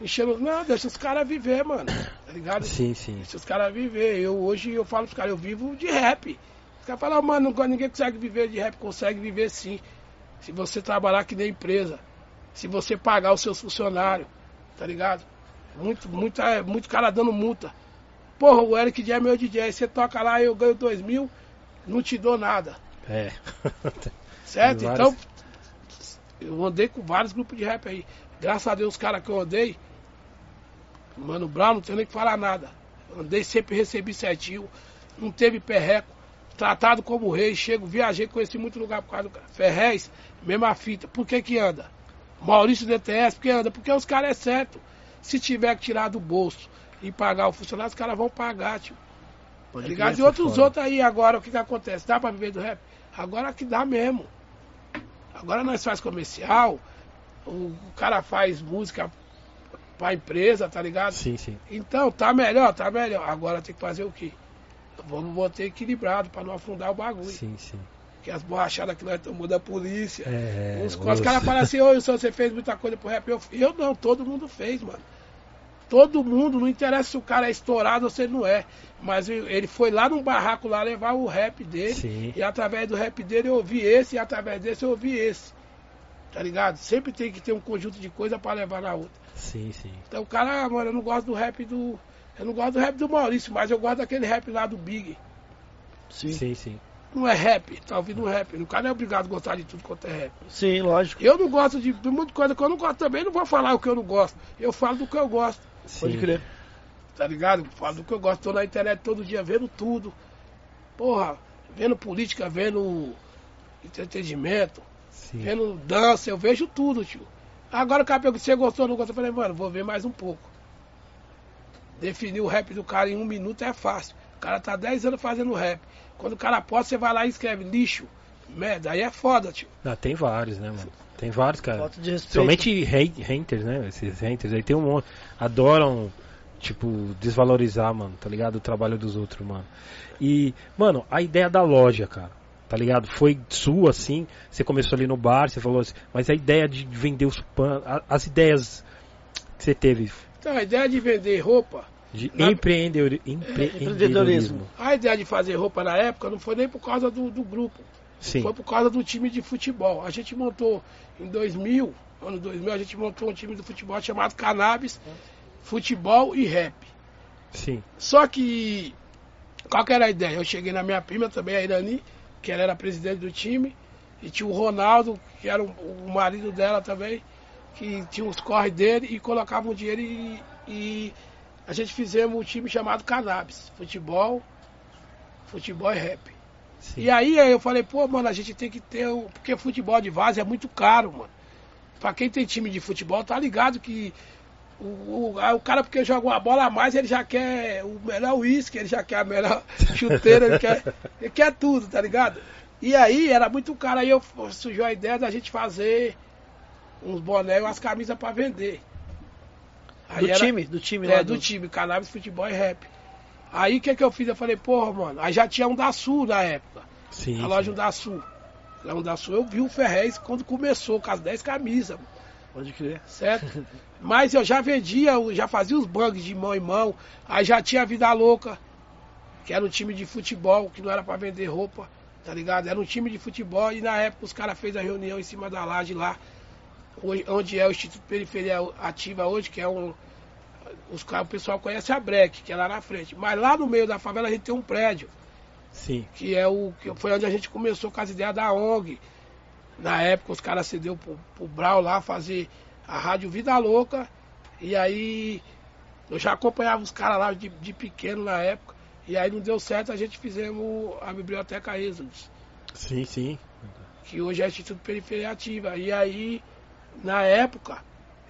[SPEAKER 4] enchendo. Não, deixa os caras viver, mano. Tá ligado?
[SPEAKER 2] Sim, sim.
[SPEAKER 4] Deixa os caras viver. Eu hoje eu falo pros caras, eu vivo de rap. Os caras falam, mano, não- ninguém consegue viver de rap, consegue viver sim. Se você trabalhar que nem empresa. Se você pagar os seus funcionários, tá ligado? Muito, muita, muito cara dando multa. Porra, o Eric J é meu DJ. Você toca lá, eu ganho dois mil, não te dou nada.
[SPEAKER 2] É. [LAUGHS]
[SPEAKER 4] Certo? Então, eu andei com vários grupos de rap aí. Graças a Deus, os caras que eu andei, Mano Brown, não tenho nem que falar nada. Andei, sempre recebi certinho, não teve perreco. Tratado como rei, chego, viajei, conheci muito lugar por causa do cara. Ferrez, mesma fita. Por que que anda? Maurício DTS, por que anda? Porque os caras é certo. Se tiver que tirar do bolso e pagar o funcionário, os caras vão pagar, tio.
[SPEAKER 1] Pode
[SPEAKER 4] Tá ligado? E outros
[SPEAKER 2] foda.
[SPEAKER 4] outros aí agora, o que que acontece? Dá pra viver do rap? Agora que dá mesmo. Agora nós faz comercial, o, o cara faz música pra empresa, tá ligado?
[SPEAKER 2] Sim, sim.
[SPEAKER 4] Então, tá melhor, tá melhor. Agora tem que fazer o quê? Vamos manter equilibrado pra não afundar o bagulho.
[SPEAKER 2] Sim, sim.
[SPEAKER 4] Que as borrachadas que nós tomamos da polícia.
[SPEAKER 2] É,
[SPEAKER 4] Os, caras falam assim, ô Wilson, você fez muita coisa pro rap. Eu, eu não, todo mundo fez, mano. Todo mundo, não interessa se o cara é estourado ou se ele não é. Mas ele foi lá num barraco lá levar o rap dele.
[SPEAKER 2] Sim.
[SPEAKER 4] E através do rap dele eu ouvi esse, e através desse eu ouvi esse. Tá ligado? Sempre tem que ter um conjunto de coisa pra levar na outra.
[SPEAKER 2] Sim, sim.
[SPEAKER 4] Então o cara, ah, mano, eu não gosto do rap do. Eu não gosto do rap do Maurício, mas eu gosto daquele rap lá do Big.
[SPEAKER 1] Sim.
[SPEAKER 2] Sim, sim.
[SPEAKER 4] Não é rap, tá ouvindo rap. O cara não é obrigado a gostar de tudo quanto é rap.
[SPEAKER 1] Sim, lógico.
[SPEAKER 4] Eu não gosto de, de muita coisa que eu não gosto também, não vou falar o que eu não gosto. Eu falo do que eu gosto,
[SPEAKER 1] Pode
[SPEAKER 2] Sim.
[SPEAKER 1] crer.
[SPEAKER 4] tá ligado? Falo do que eu gosto. Tô na internet todo dia vendo tudo. Porra, vendo política, vendo entretenimento,
[SPEAKER 2] Sim.
[SPEAKER 4] vendo dança, eu vejo tudo, tio. Agora o cara pergunta se você gostou ou não gostou. Eu falei, mano, vou ver mais um pouco. Definir o rap do cara em um minuto é fácil. O cara tá 10 anos fazendo rap. Quando o cara pode, você vai lá e escreve lixo. Merda, aí é foda, tio.
[SPEAKER 2] Ah, tem vários, né, mano? Tem vários, cara.
[SPEAKER 1] Falta de respeito.
[SPEAKER 2] Somente hate- haters, né? Esses haters aí tem um monte. Adoram, tipo, desvalorizar, mano, tá ligado? O trabalho dos outros, mano. E, mano, a ideia da loja, cara, tá ligado? Foi sua, assim. Você começou ali no bar, você falou assim, mas a ideia de vender os panos, as ideias que você teve
[SPEAKER 4] Então a ideia de vender roupa,
[SPEAKER 2] de
[SPEAKER 4] Na-
[SPEAKER 2] empreendedor, empreendedorismo.
[SPEAKER 4] a ideia de fazer roupa na época não foi nem por causa do, do grupo.
[SPEAKER 2] Sim,
[SPEAKER 4] Foi por causa do time de futebol. A gente montou em 2000, ano 2000, a gente montou um time de futebol chamado Cannabis, Futebol e Rap.
[SPEAKER 2] sim,
[SPEAKER 4] Só que, qual que era a ideia? Eu cheguei na minha prima também, a Irani, que ela era presidente do time, e tinha o Ronaldo, que era o, o marido dela também, que tinha os corre dele e colocavam dinheiro e, e a gente fizemos um time chamado Cannabis, futebol, futebol e rap.
[SPEAKER 2] sim.
[SPEAKER 4] E aí aí eu falei, pô, mano, a gente tem que ter. o- Porque futebol de vaza é muito caro, mano. Pra quem tem time de futebol, tá ligado que o, o, o cara, porque joga uma bola a mais, ele já quer o melhor uísque, ele já quer a melhor [LAUGHS] chuteira, ele quer, ele quer tudo, tá ligado? E aí era muito caro, aí eu, surgiu a ideia da gente fazer uns bonés e umas camisas pra vender.
[SPEAKER 1] Do
[SPEAKER 4] era-
[SPEAKER 1] time? Do time
[SPEAKER 4] é,
[SPEAKER 1] lá
[SPEAKER 4] do time, cannabis, futebol e rap. Aí o que, que eu fiz? Eu falei, porra, mano, aí já tinha um da Sul na época.
[SPEAKER 2] sim,
[SPEAKER 4] A loja
[SPEAKER 2] sim.
[SPEAKER 4] um da Sul. A um da Sul eu vi o Ferrez quando começou, com as 10 camisas, mano,
[SPEAKER 1] Pode crer.
[SPEAKER 4] certo? [LAUGHS] Mas eu já vendia, já fazia os bangs de mão em mão. Aí já tinha a Vida Louca, que era um time de futebol, que não era pra vender roupa, tá ligado? Era um time de futebol e na época os caras fez a reunião em cima da laje lá, onde é o Instituto Periferia Ativa hoje, que é um. Os, o pessoal conhece a Breck, que é lá na frente. Mas lá no meio da favela a gente tem um prédio
[SPEAKER 2] Sim,
[SPEAKER 4] que é o que foi onde a gente começou com as ideias da ONG. Na época os caras cedeu pro, pro Brau lá fazer a Rádio Vida Louca. E aí eu já acompanhava os caras lá de, de pequeno na época. E aí não deu certo, a gente fizemos a Biblioteca Êxodos,
[SPEAKER 2] Sim, sim.
[SPEAKER 4] que hoje é Instituto Periferia Ativa. E aí, na época,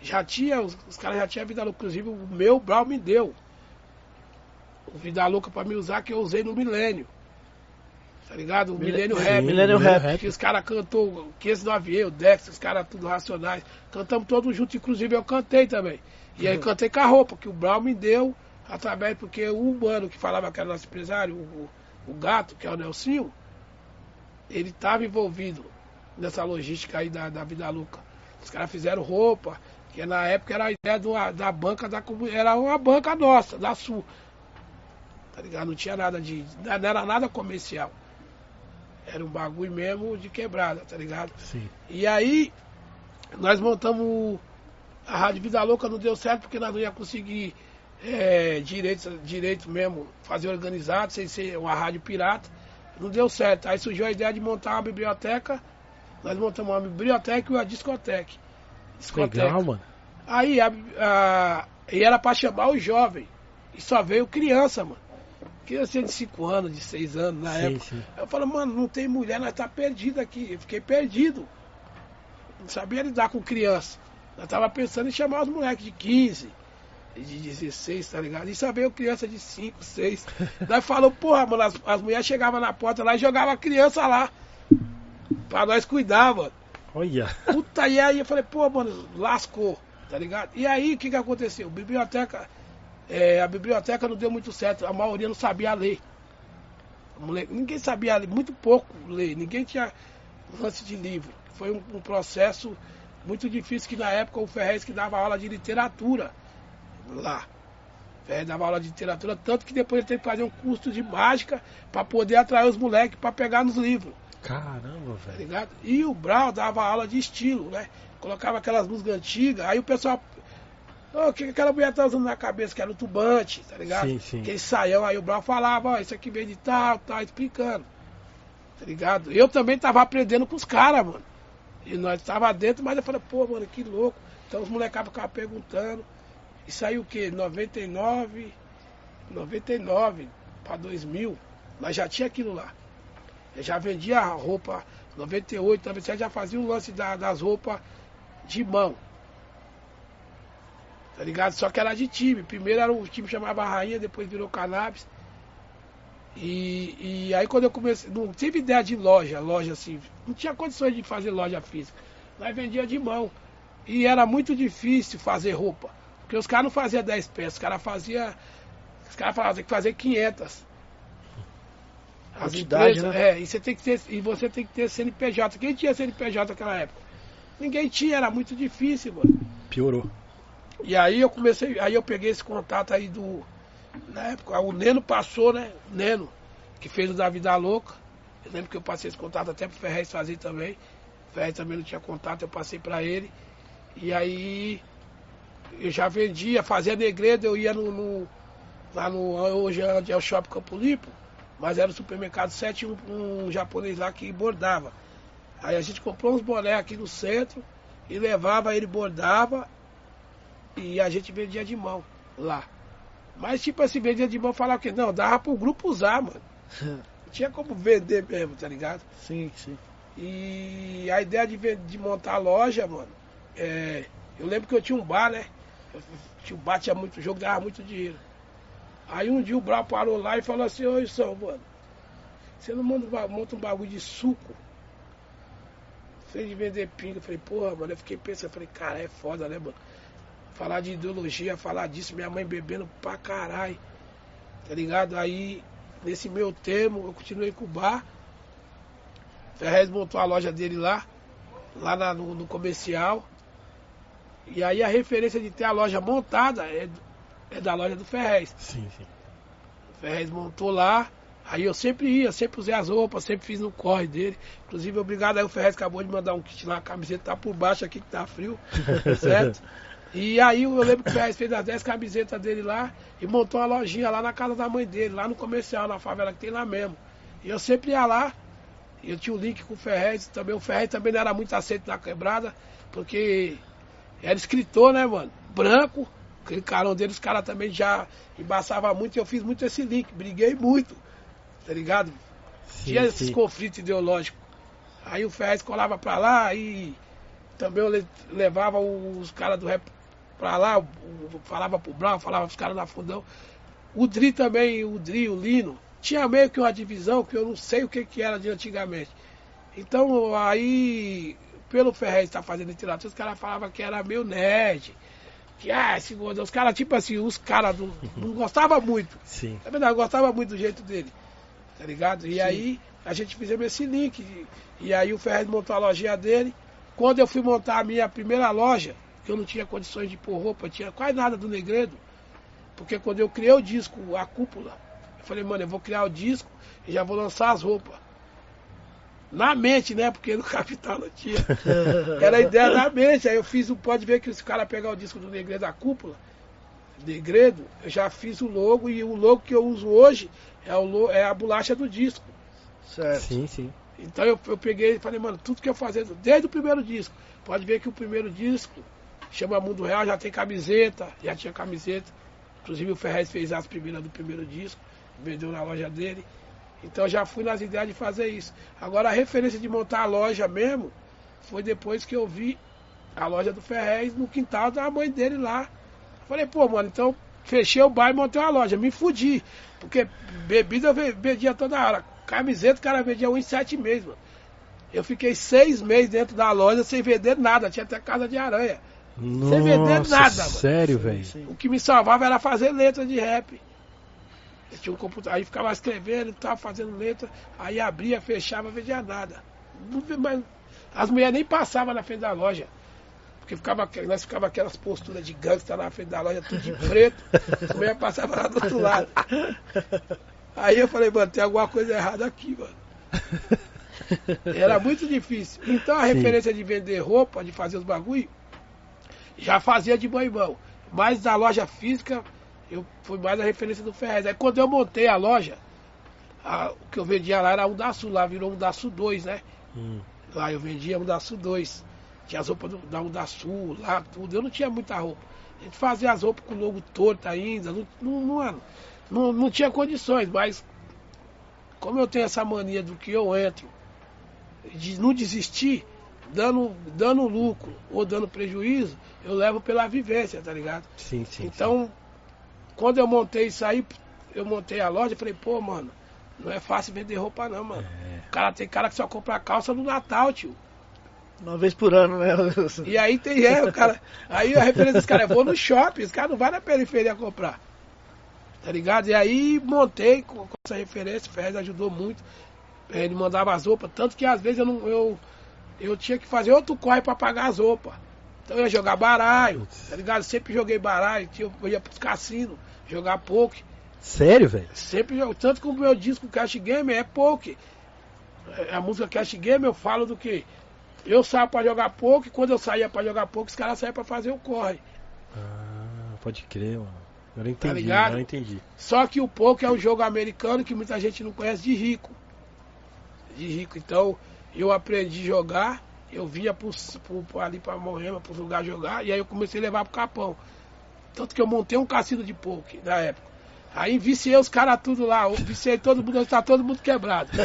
[SPEAKER 4] já tinha, os, os caras já tinham Vida Louca. Inclusive o meu Brau me deu. O Vida Louca pra me usar que eu usei no Milênio. Tá ligado? O Milênio Rap.
[SPEAKER 1] Millennium Rap.
[SPEAKER 4] Que os caras cantou, que esse do avião, o Dex, os caras tudo racionais. Cantamos todos juntos, inclusive eu cantei também. E aí cantei com a roupa, que o Brown me deu, através, porque o humano que falava que era nosso empresário, o, o gato, que é o Nelsinho, ele estava envolvido nessa logística aí da, da vida louca. Os caras fizeram roupa, que na época era a ideia de uma- da banca da era uma banca nossa, da Sul. Tá ligado? Não tinha nada de. Não era nada comercial. Era um bagulho mesmo de quebrada, tá ligado?
[SPEAKER 2] Sim.
[SPEAKER 4] E aí, nós montamos a Rádio Vida Louca, não deu certo porque nós não ia conseguir é, direito, direito mesmo, fazer organizado, sem ser uma rádio pirata. Não deu certo. Aí surgiu a ideia de montar uma biblioteca. Nós montamos uma biblioteca e uma discoteca. Discoteca.
[SPEAKER 2] Legal, mano.
[SPEAKER 4] Aí a, a- e era pra chamar o jovem. E só veio criança, mano. Criança de 5 anos, de 6 anos na
[SPEAKER 2] Sim,
[SPEAKER 4] época.
[SPEAKER 2] sim.
[SPEAKER 4] Eu falo, mano, não tem mulher, nós tá perdido aqui. Eu fiquei perdido. Não sabia lidar com criança. Nós tava pensando em chamar os moleques de 15, de 16, tá ligado? E só veio criança de 5, 6. [LAUGHS] Nós falou, porra, mano, as, as mulheres chegavam na porta lá e jogavam a criança lá. Pra nós cuidar, mano.
[SPEAKER 2] Olha.
[SPEAKER 4] Puta, e aí eu falei, pô, mano, lascou, tá ligado? E aí o que que aconteceu? Biblioteca, é, a biblioteca não deu muito certo, a maioria não sabia ler. Ninguém sabia ler, muito pouco ler, ninguém tinha lance de livro. Foi um, um processo muito difícil que na época o Ferrez que dava aula de literatura lá. O Ferrez dava aula de literatura, tanto que depois ele teve que fazer um curso de mágica para poder atrair os moleques para pegar nos livros
[SPEAKER 2] Caramba,
[SPEAKER 4] tá
[SPEAKER 2] velho.
[SPEAKER 4] ligado? E o Brau dava aula de estilo, né? Colocava aquelas músicas antigas, aí o pessoal. "Ô, O que que aquela mulher tá usando na cabeça? Que era o tubante, tá ligado?
[SPEAKER 2] Sim, sim.
[SPEAKER 4] Aquele saião, aí o Brau falava, ó, isso aqui vem de tal, tal, explicando. Tá ligado? Eu também tava aprendendo com os caras, mano. E nós tava dentro, mas eu falei, pô, mano, que louco. Então os molecados ficavam perguntando. E saiu o quê? 99, 99 para 2000. Nós já tinha aquilo lá. Já vendia roupa 98, 97, já fazia o lance da- das roupas de mão. Tá ligado? Só que era de time. Primeiro era o time chamava Rainha, depois virou Cannabis. E, e aí quando eu comecei, não tive ideia de loja, loja assim, não tinha condições de fazer loja física. Nós vendia de mão. E era muito difícil fazer roupa. Porque os caras não faziam 10 peças, os caras faziam. Os caras falavam, tem que fazer 500. As empresas,
[SPEAKER 1] né?
[SPEAKER 4] é, e você tem que ter, e você tem que ter CNPJ. Quem tinha CNPJ naquela época? Ninguém tinha, era muito difícil, mano.
[SPEAKER 2] Piorou.
[SPEAKER 4] E aí eu comecei, aí eu peguei esse contato aí do. Na época, o Neno passou, né? O Neno, que fez o da Vida Louca. Eu lembro que eu passei esse contato até pro Ferrez fazer também. O Ferrez também não tinha contato, eu passei pra ele. E aí eu já vendia, fazia negredo, eu ia no, no- lá no. Hoje é o shopping Campo Limpo, mas era o supermercado 7, um, um japonês lá que bordava. Aí a gente comprou uns boné aqui no centro e levava, ele bordava e a gente vendia de mão lá. Mas tipo assim, vendia de mão falava que não, dava pro grupo usar, mano. Não [LAUGHS] tinha como vender mesmo, tá ligado?
[SPEAKER 1] Sim, sim.
[SPEAKER 4] E a ideia de, de montar a loja, mano, é, eu lembro que eu tinha um bar, né? Eu tinha um bar, tinha muito jogo, dava muito dinheiro. Aí um dia o Brau parou lá e falou assim, ô Wilson, mano, você não monta, monta um bagulho de suco? Fez de vender pinga. Eu falei, porra, mano, eu fiquei pensando, falei, cara, é foda, né, mano? Falar de ideologia, falar disso, minha mãe bebendo pra caralho. Tá ligado? Aí, nesse meu termo, eu continuei com o bar. Ferrez montou a loja dele lá, lá na- no, no comercial. E aí a referência de ter a loja montada é, é da loja do Ferrez.
[SPEAKER 2] Sim, sim.
[SPEAKER 4] O Ferrez montou lá. Aí eu sempre ia, sempre usei as roupas, sempre fiz no corre dele. Inclusive, obrigado aí, o Ferrez acabou de mandar um kit lá, a camiseta tá por baixo aqui que tá frio, [LAUGHS] certo? E aí eu lembro que o Ferrez fez as 10 camisetas dele lá e montou uma lojinha lá na casa da mãe dele, lá no comercial, na favela que tem lá mesmo. E eu sempre ia lá eu tinha um link com o Ferrez também. O Ferrez também não era muito aceito na quebrada, porque era escritor, né, mano? Branco, carão dele, os caras também já embaçavam muito e eu fiz muito esse link, briguei muito, tá ligado?
[SPEAKER 2] Sim,
[SPEAKER 4] Tinha esses
[SPEAKER 2] sim.
[SPEAKER 4] conflitos ideológicos. Aí o Ferrez colava pra lá e também eu le- levava os caras do rap pra lá, falava pro Brown, falava pros caras na fundão. O Dri também, o Dri, o Lino, tinha meio que uma divisão que eu não sei o que, que era de antigamente. Então aí, pelo Ferrez estar fazendo literatura, os caras falavam que era meio nerd. Que ah, esse gordão, os caras, tipo assim, os caras não, não gostavam muito. [LAUGHS]
[SPEAKER 2] Sim.
[SPEAKER 4] É verdade, eu gostava muito do jeito dele. Tá ligado? E aí a gente fizemos esse link. E, e aí o Ferrez montou a lojinha dele. Quando eu fui montar a minha primeira loja, que eu não tinha condições de pôr roupa, tinha quase nada do Negredo. Porque quando eu criei o disco, a cúpula, eu falei, mano, eu vou criar o disco e já vou lançar as roupas. Na mente, né? Porque no [LAUGHS] capital não tinha. [LAUGHS] Era a ideia na mente. Aí eu fiz o. Pode ver que se o cara pegar o disco do Negredo da cúpula, Negredo, eu já fiz o logo e o logo que eu uso hoje é, o, é a bolacha do disco.
[SPEAKER 1] Certo.
[SPEAKER 2] Sim, sim.
[SPEAKER 4] Então eu, eu peguei e falei, mano, tudo que eu fazendo, desde o primeiro disco. Pode ver que o primeiro disco chama Mundo Real, já tem camiseta, já tinha camiseta. Inclusive o Ferrez fez as primeiras do primeiro disco, vendeu na loja dele. Então já fui nas ideias de fazer isso. Agora a referência de montar a loja mesmo foi depois que eu vi a loja do Ferrez no quintal da mãe dele lá. Falei, pô, mano, então fechei o bar e montei uma loja. Me fudi. Porque bebida eu ve- vendia toda hora. Camiseta o cara vendia um em sete meses, mano. Eu fiquei seis meses dentro da loja sem vender nada. Tinha até casa de aranha. Sem vender
[SPEAKER 2] Nossa,
[SPEAKER 4] nada, mano.
[SPEAKER 2] Sério, velho.
[SPEAKER 4] O que me salvava era fazer letra de rap. Eu tinha um computador, aí ficava escrevendo, tava fazendo letra, aí abria, fechava, vendia nada. Mais- As mulheres nem passavam na frente da loja. Porque ficava, nós ficava aquelas posturas de gangsta na frente da loja, tudo de preto. As mulheres passavam lá do outro lado. Aí eu falei, mano, tem alguma coisa errada aqui, mano. Era muito difícil. Então a
[SPEAKER 2] Sim.
[SPEAKER 4] referência de vender roupa, de fazer os bagulho, já fazia de mão em mão. Mas da loja física, eu fui mais a referência do Ferrez. Aí quando eu montei a loja, a- o que eu vendia lá era um da Sul, lá virou um da Sul 2, né?
[SPEAKER 2] Hum.
[SPEAKER 4] Lá eu vendia um da Sul 2. Tinha as roupas do, da um da Sul, lá, tudo. Eu não tinha muita roupa. A gente fazia as roupas com o logo torto ainda. Não, não, não, não, não tinha condições, mas como eu tenho essa mania do que eu entro, de não desistir, dando, dando lucro ou dando prejuízo, eu levo pela vivência, tá ligado?
[SPEAKER 2] Sim, sim.
[SPEAKER 4] Então, quando eu montei isso aí, eu montei a loja, eu falei, pô, mano, não é fácil vender roupa não, mano.
[SPEAKER 2] É.
[SPEAKER 4] O cara tem cara que só compra calça no Natal, tio.
[SPEAKER 1] Uma vez por ano, né?
[SPEAKER 4] E aí tem, é, o cara. Aí a referência dos caras, eu vou no shopping, os caras não vão na periferia comprar. Tá ligado? E aí montei com, com essa referência, o Ferrez ajudou muito. Eh, Ele mandava as roupas, tanto que às vezes eu não. Eu, eu tinha que fazer outro corre pra pagar as roupas. Então eu ia jogar baralho, tá ligado? Sempre joguei baralho, tinha- eu ia pros cassinos, jogar poke.
[SPEAKER 2] Sério, velho?
[SPEAKER 4] Sempre jogo. Tanto que o meu disco Cash Game é poke. É, A música Cash Game eu falo do que? Eu saio pra jogar poke, quando eu saía pra jogar poke, os caras saíam pra fazer o corre.
[SPEAKER 2] Ah, pode crer, mano. Eu entendi,
[SPEAKER 4] ligado?
[SPEAKER 2] eu entendi.
[SPEAKER 4] Só que o poker é um jogo americano que muita gente não conhece de rico. De rico. Então, eu aprendi a jogar, eu vinha pro, pro, ali pra Moema, pros lugares jogar, e aí eu comecei a levar pro Capão. Tanto que eu montei um cassino de poker na época. Aí viciei os caras tudo lá, viciei todo mundo, está todo mundo quebrado. [LAUGHS]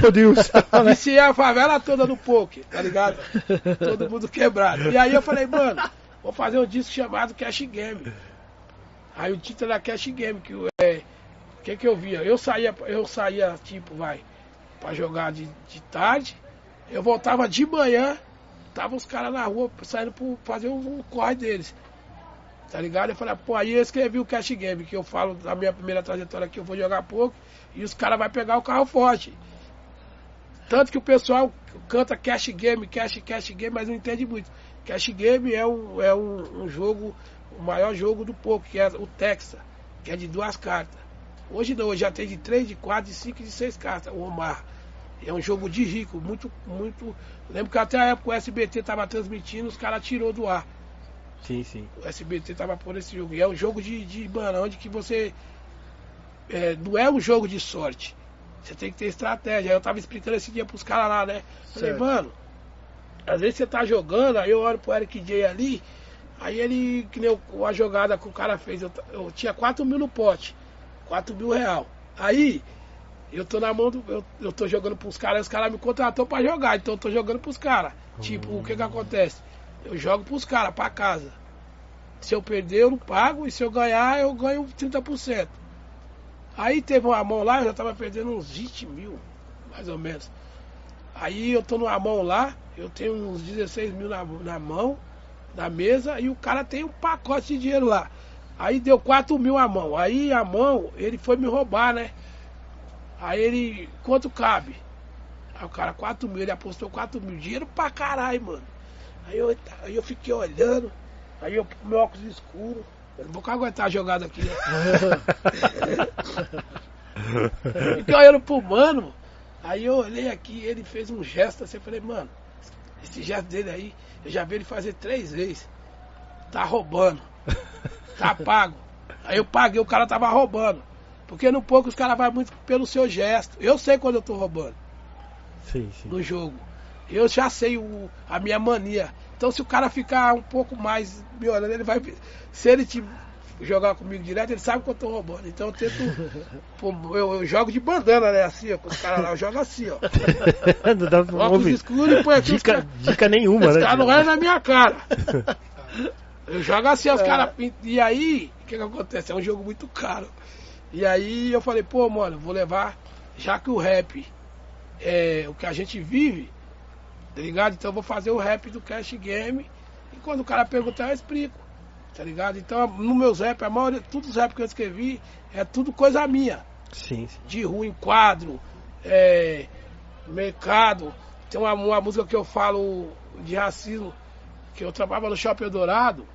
[SPEAKER 2] Codilson,
[SPEAKER 4] Viciei a favela toda no poker, tá ligado? Todo mundo quebrado. E aí eu falei, mano, vou fazer um disco chamado Cash Game. Aí o título era Cash Game, que é. O que que eu via? Eu saía, eu saía, tipo, vai, pra jogar de, de tarde, eu voltava de manhã, tava os caras na rua saindo pra fazer um, um corre deles. Tá ligado? Eu falei, pô, aí eu escrevi o Cash Game, que eu falo da minha primeira trajetória que eu vou jogar pouco, e os caras vão pegar o carro forte. Tanto que o pessoal canta Cash Game, Cash, Cash Game, mas não entende muito. Cash Game é um, é um, um jogo, o maior jogo do pouco, que é o Texas, que é de duas cartas. Hoje não, hoje já tem de três, de quatro, de cinco e de seis cartas, o Omar. É um jogo de rico, muito, muito. Lembro que até a época o SBT estava transmitindo, os caras tirou do ar.
[SPEAKER 2] Sim, sim.
[SPEAKER 4] O SBT tava por esse jogo. E é um jogo de, de mano, onde que você. é, não é um jogo de sorte. Você tem que ter estratégia. Aí eu tava explicando esse dia pros caras lá, né? Falei, mano, às vezes você tá jogando, aí eu olho pro Eric J ali, aí ele, que nem a jogada que o cara fez, eu, eu tinha 4 mil no pote, 4 mil real. Aí, eu tô na mão do. Eu, eu tô jogando pros caras, os caras me contratou pra jogar, então eu tô jogando pros caras. Tipo, o que que acontece? Eu jogo pros caras, pra casa. Se eu perder, eu não pago, e se eu ganhar, eu ganho 30%. Aí teve uma mão lá, eu já tava perdendo uns 20 mil, mais ou menos. Aí eu tô numa mão lá, eu tenho uns 16 mil na, na mão, na mesa, e o cara tem um pacote de dinheiro lá. Aí deu 4 mil a mão. Aí a mão, ele foi me roubar, né? Aí ele, quanto cabe? Aí o cara, 4 mil, ele apostou 4 mil. Dinheiro pra caralho, mano. Aí eu, aí eu fiquei olhando, aí eu com meu óculos escuro. Eu não vou aguentar a jogada aqui, né? [LAUGHS] Fiquei olhando pro mano. Aí eu olhei aqui, ele fez um gesto assim, eu falei, mano, esse gesto dele aí, eu já vi ele fazer três vezes. Tá roubando. Tá pago. Aí eu paguei, o cara tava roubando. Porque no pouco os caras vão muito pelo seu gesto. Eu sei quando eu tô roubando
[SPEAKER 2] Sim, sim.
[SPEAKER 4] no jogo. Eu já sei o, a minha mania. Então se o cara ficar um pouco mais me olhando, ele vai. Se ele te jogar comigo direto, ele sabe que eu tô roubando. Então eu tento. [LAUGHS] pô, eu, eu jogo de bandana, né? Assim, ó, com os caras lá, eu jogo assim, ó. [LAUGHS]
[SPEAKER 2] Não dá pra
[SPEAKER 4] Óculos
[SPEAKER 2] ouvir.
[SPEAKER 4] escuros e põe aqui os
[SPEAKER 2] Dica,
[SPEAKER 4] caras.
[SPEAKER 2] dica nenhuma,
[SPEAKER 4] Os
[SPEAKER 2] né?
[SPEAKER 4] caras não olham na minha cara. [LAUGHS] Eu jogo assim, os caras. E aí, o que, que acontece? É um jogo muito caro. E aí eu falei, pô, mano, vou levar, já que o rap é o que a gente vive, tá ligado? Então eu vou fazer o rap do Cash Game. E quando o cara perguntar, eu explico. Tá ligado? Então, no meus rap, a maioria, todos os rap que eu escrevi, é tudo coisa minha
[SPEAKER 2] Sim, sim.
[SPEAKER 4] de rua em quadro, é, mercado. Tem uma, uma música que eu falo de racismo, que eu trabalhava no Shopping Dourado.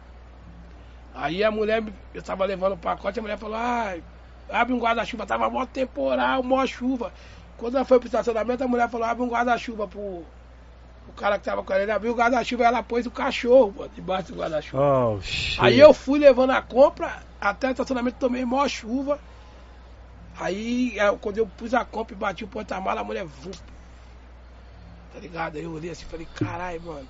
[SPEAKER 4] Aí a mulher, eu tava levando o pacote, a mulher falou, ah, abre um guarda-chuva, tava mó temporal, mó chuva. Quando ela foi pro estacionamento, a mulher falou, abre um guarda-chuva pro o cara que tava com ela. Ele abriu o guarda-chuva e ela pôs o cachorro mano, debaixo do guarda-chuva.
[SPEAKER 2] Oh.
[SPEAKER 4] Aí eu fui levando a compra, até o estacionamento tomei mó chuva. Aí é, quando eu pus a compra e bati o porta-mala, a mulher. Tá ligado? Aí eu olhei assim e falei, caralho, mano.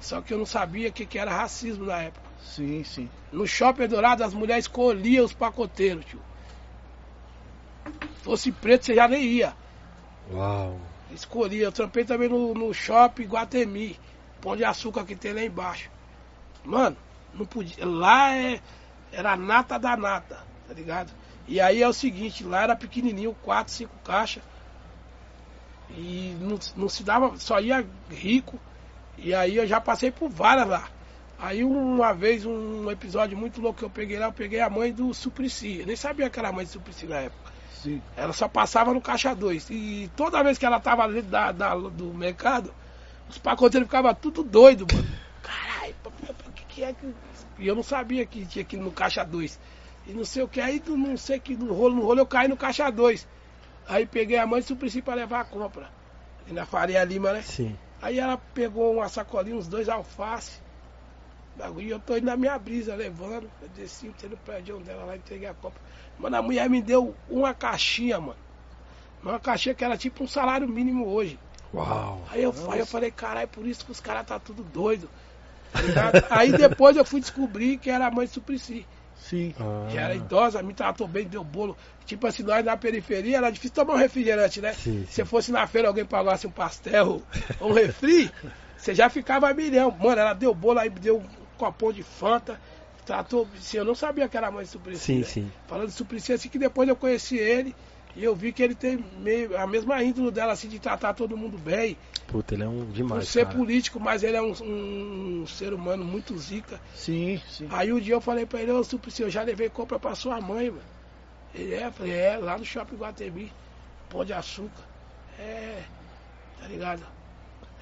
[SPEAKER 4] Só que eu não sabia o que, que era racismo na época.
[SPEAKER 1] Sim, sim.
[SPEAKER 4] No shopping dourado as mulheres escolhiam os pacoteiros, tio. Fosse preto, você já nem ia.
[SPEAKER 2] Uau.
[SPEAKER 4] Escolhi, eu trampei também no, no shopping Guatemi, Pão de Açúcar que tem lá embaixo. Mano, não podia. Lá é, era a nata da nata, tá ligado? E aí é o seguinte, lá era pequenininho, 4, 5 caixas. E não, não se dava, só ia rico. E aí eu já passei por várias lá. Aí uma vez, um episódio muito louco que eu peguei lá, eu peguei a mãe do Suplicy. Eu nem sabia que era a mãe do Suplicy na época.
[SPEAKER 1] Sim.
[SPEAKER 4] Ela só passava no caixa 2. E toda vez que ela tava dentro da, da- do mercado, os pacoteiros ficavam tudo doido, mano. Caralho, o que, que é que. E eu não sabia que tinha ir no caixa 2. E não sei o que, aí não sei que no rolo, no rolo eu caí no caixa 2. Aí peguei a mãe do Suplicy pra levar a compra. E na Faria Lima, né?
[SPEAKER 2] Sim.
[SPEAKER 4] Aí ela pegou uma sacolinha, uns dois alface. Bagulho, e eu tô indo na minha brisa, levando. Eu desci, entrei no prédio dela lá, entreguei a copa. Mano, a mulher me deu uma caixinha, mano. Uma caixinha que era tipo um salário mínimo hoje.
[SPEAKER 2] Uau.
[SPEAKER 4] Aí eu, aí eu falei, caralho, por isso que os caras tá tudo doido. Tá [LAUGHS] aí depois eu fui descobrir que era a mãe de Suplicy.
[SPEAKER 1] Sim.
[SPEAKER 2] Ah,
[SPEAKER 4] Que era idosa, me tratou bem, deu bolo. Tipo assim, nós na periferia era difícil tomar um refrigerante, né?
[SPEAKER 2] Sim,
[SPEAKER 4] Se
[SPEAKER 2] sim.
[SPEAKER 4] fosse na feira alguém pagasse um pastel ou um refri, [LAUGHS] você já ficava milhão. Mano, ela deu bolo aí, deu um copão de Fanta. Tratou, assim, eu não sabia que era a mãe de Suplicy.
[SPEAKER 2] Sim,
[SPEAKER 4] né?
[SPEAKER 2] sim.
[SPEAKER 4] Falando de Suplicy, assim que depois eu conheci ele e eu vi que ele tem meio, a mesma índole dela, assim, de tratar todo mundo bem.
[SPEAKER 2] Puta, ele é um
[SPEAKER 4] Por
[SPEAKER 2] demais,
[SPEAKER 4] ser
[SPEAKER 2] cara.
[SPEAKER 4] político, mas ele é um, um ser humano muito zica.
[SPEAKER 1] Sim, sim.
[SPEAKER 4] Aí um dia eu falei pra ele, ô Suplicy, eu já levei compra pra sua mãe, mano. Ele é, eu falei, é, lá no shopping Guatemi, pão de açúcar. É, tá ligado?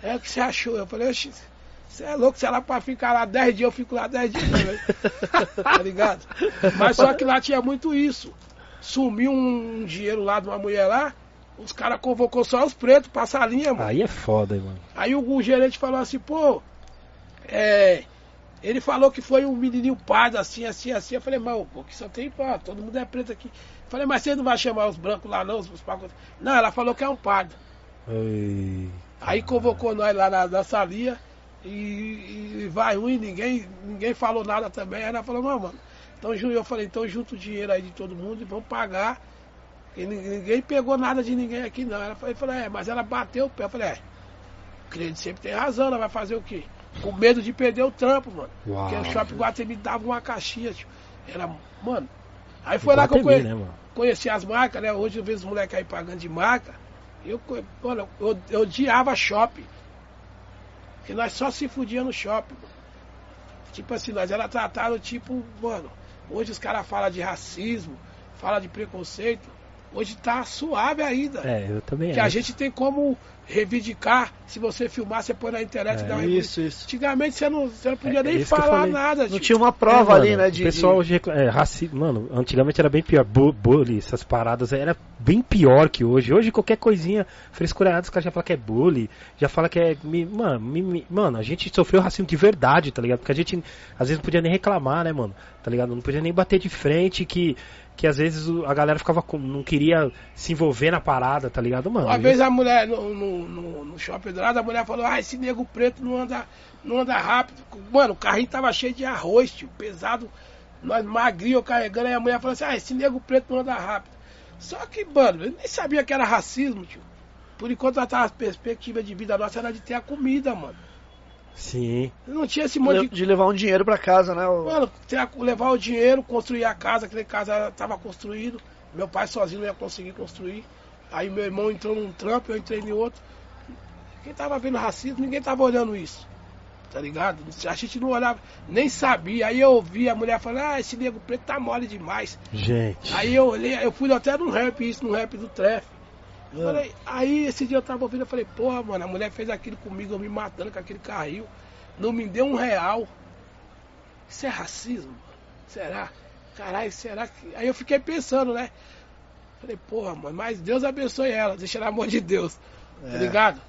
[SPEAKER 4] É o que você achou? Eu falei, oxi, você é louco, se ela pra ficar lá 10 dias, eu fico lá 10 dias também. [LAUGHS] tá ligado? Mas só que lá tinha muito isso. Sumiu um dinheiro lá de uma mulher lá, os caras convocou só os pretos, passa a linha, mano.
[SPEAKER 2] Aí é foda, mano.
[SPEAKER 4] Aí o, o gerente falou assim, pô, é, Ele falou que foi um menininho pardo, assim, assim, assim. Eu falei, mas pô, que só tem pá, todo mundo é preto aqui. Eu falei, mas você não vai chamar os brancos lá não, os, os pagos? Não, ela falou que é um pardo. Aí convocou nós lá na, na salinha e, e vai ruim, ninguém, ninguém falou nada também. Aí ela falou, não, mano, então eu falei, então junta o dinheiro aí de todo mundo e vamos pagar. E nin- ninguém pegou nada de ninguém aqui não. Ela falou, é, mas ela bateu o pé. Eu falei, é, o cliente sempre tem razão, ela vai fazer o quê? Com medo de perder o trampo, mano.
[SPEAKER 2] Uau.
[SPEAKER 4] Porque o shopping Guatemi dava uma caixinha, tio. Era, mano. Aí foi lá que eu conheci
[SPEAKER 2] né, mano?
[SPEAKER 4] conheci as marcas, né? Hoje eu vejo os moleques aí pagando de marca. Eu, olha, eu, eu odiava shopping. Porque nós só se fudia no shopping. Tipo assim, nós era tratado tipo, mano, hoje os caras falam de racismo, falam de preconceito. Hoje tá suave ainda.
[SPEAKER 2] É, eu também
[SPEAKER 4] Que a
[SPEAKER 2] acho.
[SPEAKER 4] gente tem como reivindicar. Se você filmar, você põe na internet
[SPEAKER 2] É.
[SPEAKER 4] e dá uma
[SPEAKER 1] Isso, isso.
[SPEAKER 4] Antigamente você não, você não podia
[SPEAKER 2] É,
[SPEAKER 4] nem
[SPEAKER 2] eu
[SPEAKER 4] falar nada.
[SPEAKER 1] Não
[SPEAKER 4] tio.
[SPEAKER 1] tinha uma prova
[SPEAKER 2] É,
[SPEAKER 1] ali,
[SPEAKER 2] mano,
[SPEAKER 1] né? De,
[SPEAKER 2] o pessoal hoje recla- é, raci... Mano, antigamente era bem pior. Bu- Bully, essas paradas, era bem pior que hoje. Hoje qualquer coisinha frescurada, os caras já falam que é bully, já fala que é. Mano, mano, a gente sofreu racismo de verdade, tá ligado? Porque a gente às vezes não podia nem reclamar, né, mano? Tá ligado? Não podia nem bater de frente, que, que às vezes a galera ficava com. não queria se envolver na parada, tá ligado, mano?
[SPEAKER 4] Uma vez a mulher no, no, no, no shopping Dourado, a mulher falou, ah, esse nego preto não anda, não anda rápido. Mano, o carrinho tava cheio de arroz, tio, pesado, nós magrinhos carregando, aí a mulher falou assim, ah, esse nego preto não anda rápido. Só que, mano, eu nem sabia que era racismo, tio. Por enquanto a perspectiva de vida nossa era de ter a comida, mano.
[SPEAKER 2] Sim.
[SPEAKER 4] Não tinha esse monte
[SPEAKER 1] le-
[SPEAKER 4] de
[SPEAKER 1] de levar um dinheiro pra casa, né? o-
[SPEAKER 4] Mano, levar o dinheiro, construir a casa, aquele casa estava construído. Meu pai sozinho não ia conseguir construir. Aí meu irmão entrou num trampo, eu entrei em outro. Quem tava vendo racismo, ninguém tava olhando isso. Tá ligado? A gente não olhava, nem sabia. Aí eu ouvi a mulher falando, ah, esse nego preto tá mole demais.
[SPEAKER 2] Gente.
[SPEAKER 4] Aí eu olhei, eu fui até num rap, isso, num rap do Treff. Eu Falei, aí esse dia eu tava ouvindo, eu falei, porra, mano, a mulher fez aquilo comigo, eu me matando com aquele carril. Não me deu um real. Isso é racismo? mano? Será? Caralho, será que. Aí eu fiquei pensando, né? Falei, porra, mano, mas Deus abençoe ela, deixa ela amor de Deus. Tá
[SPEAKER 1] É,
[SPEAKER 4] ligado?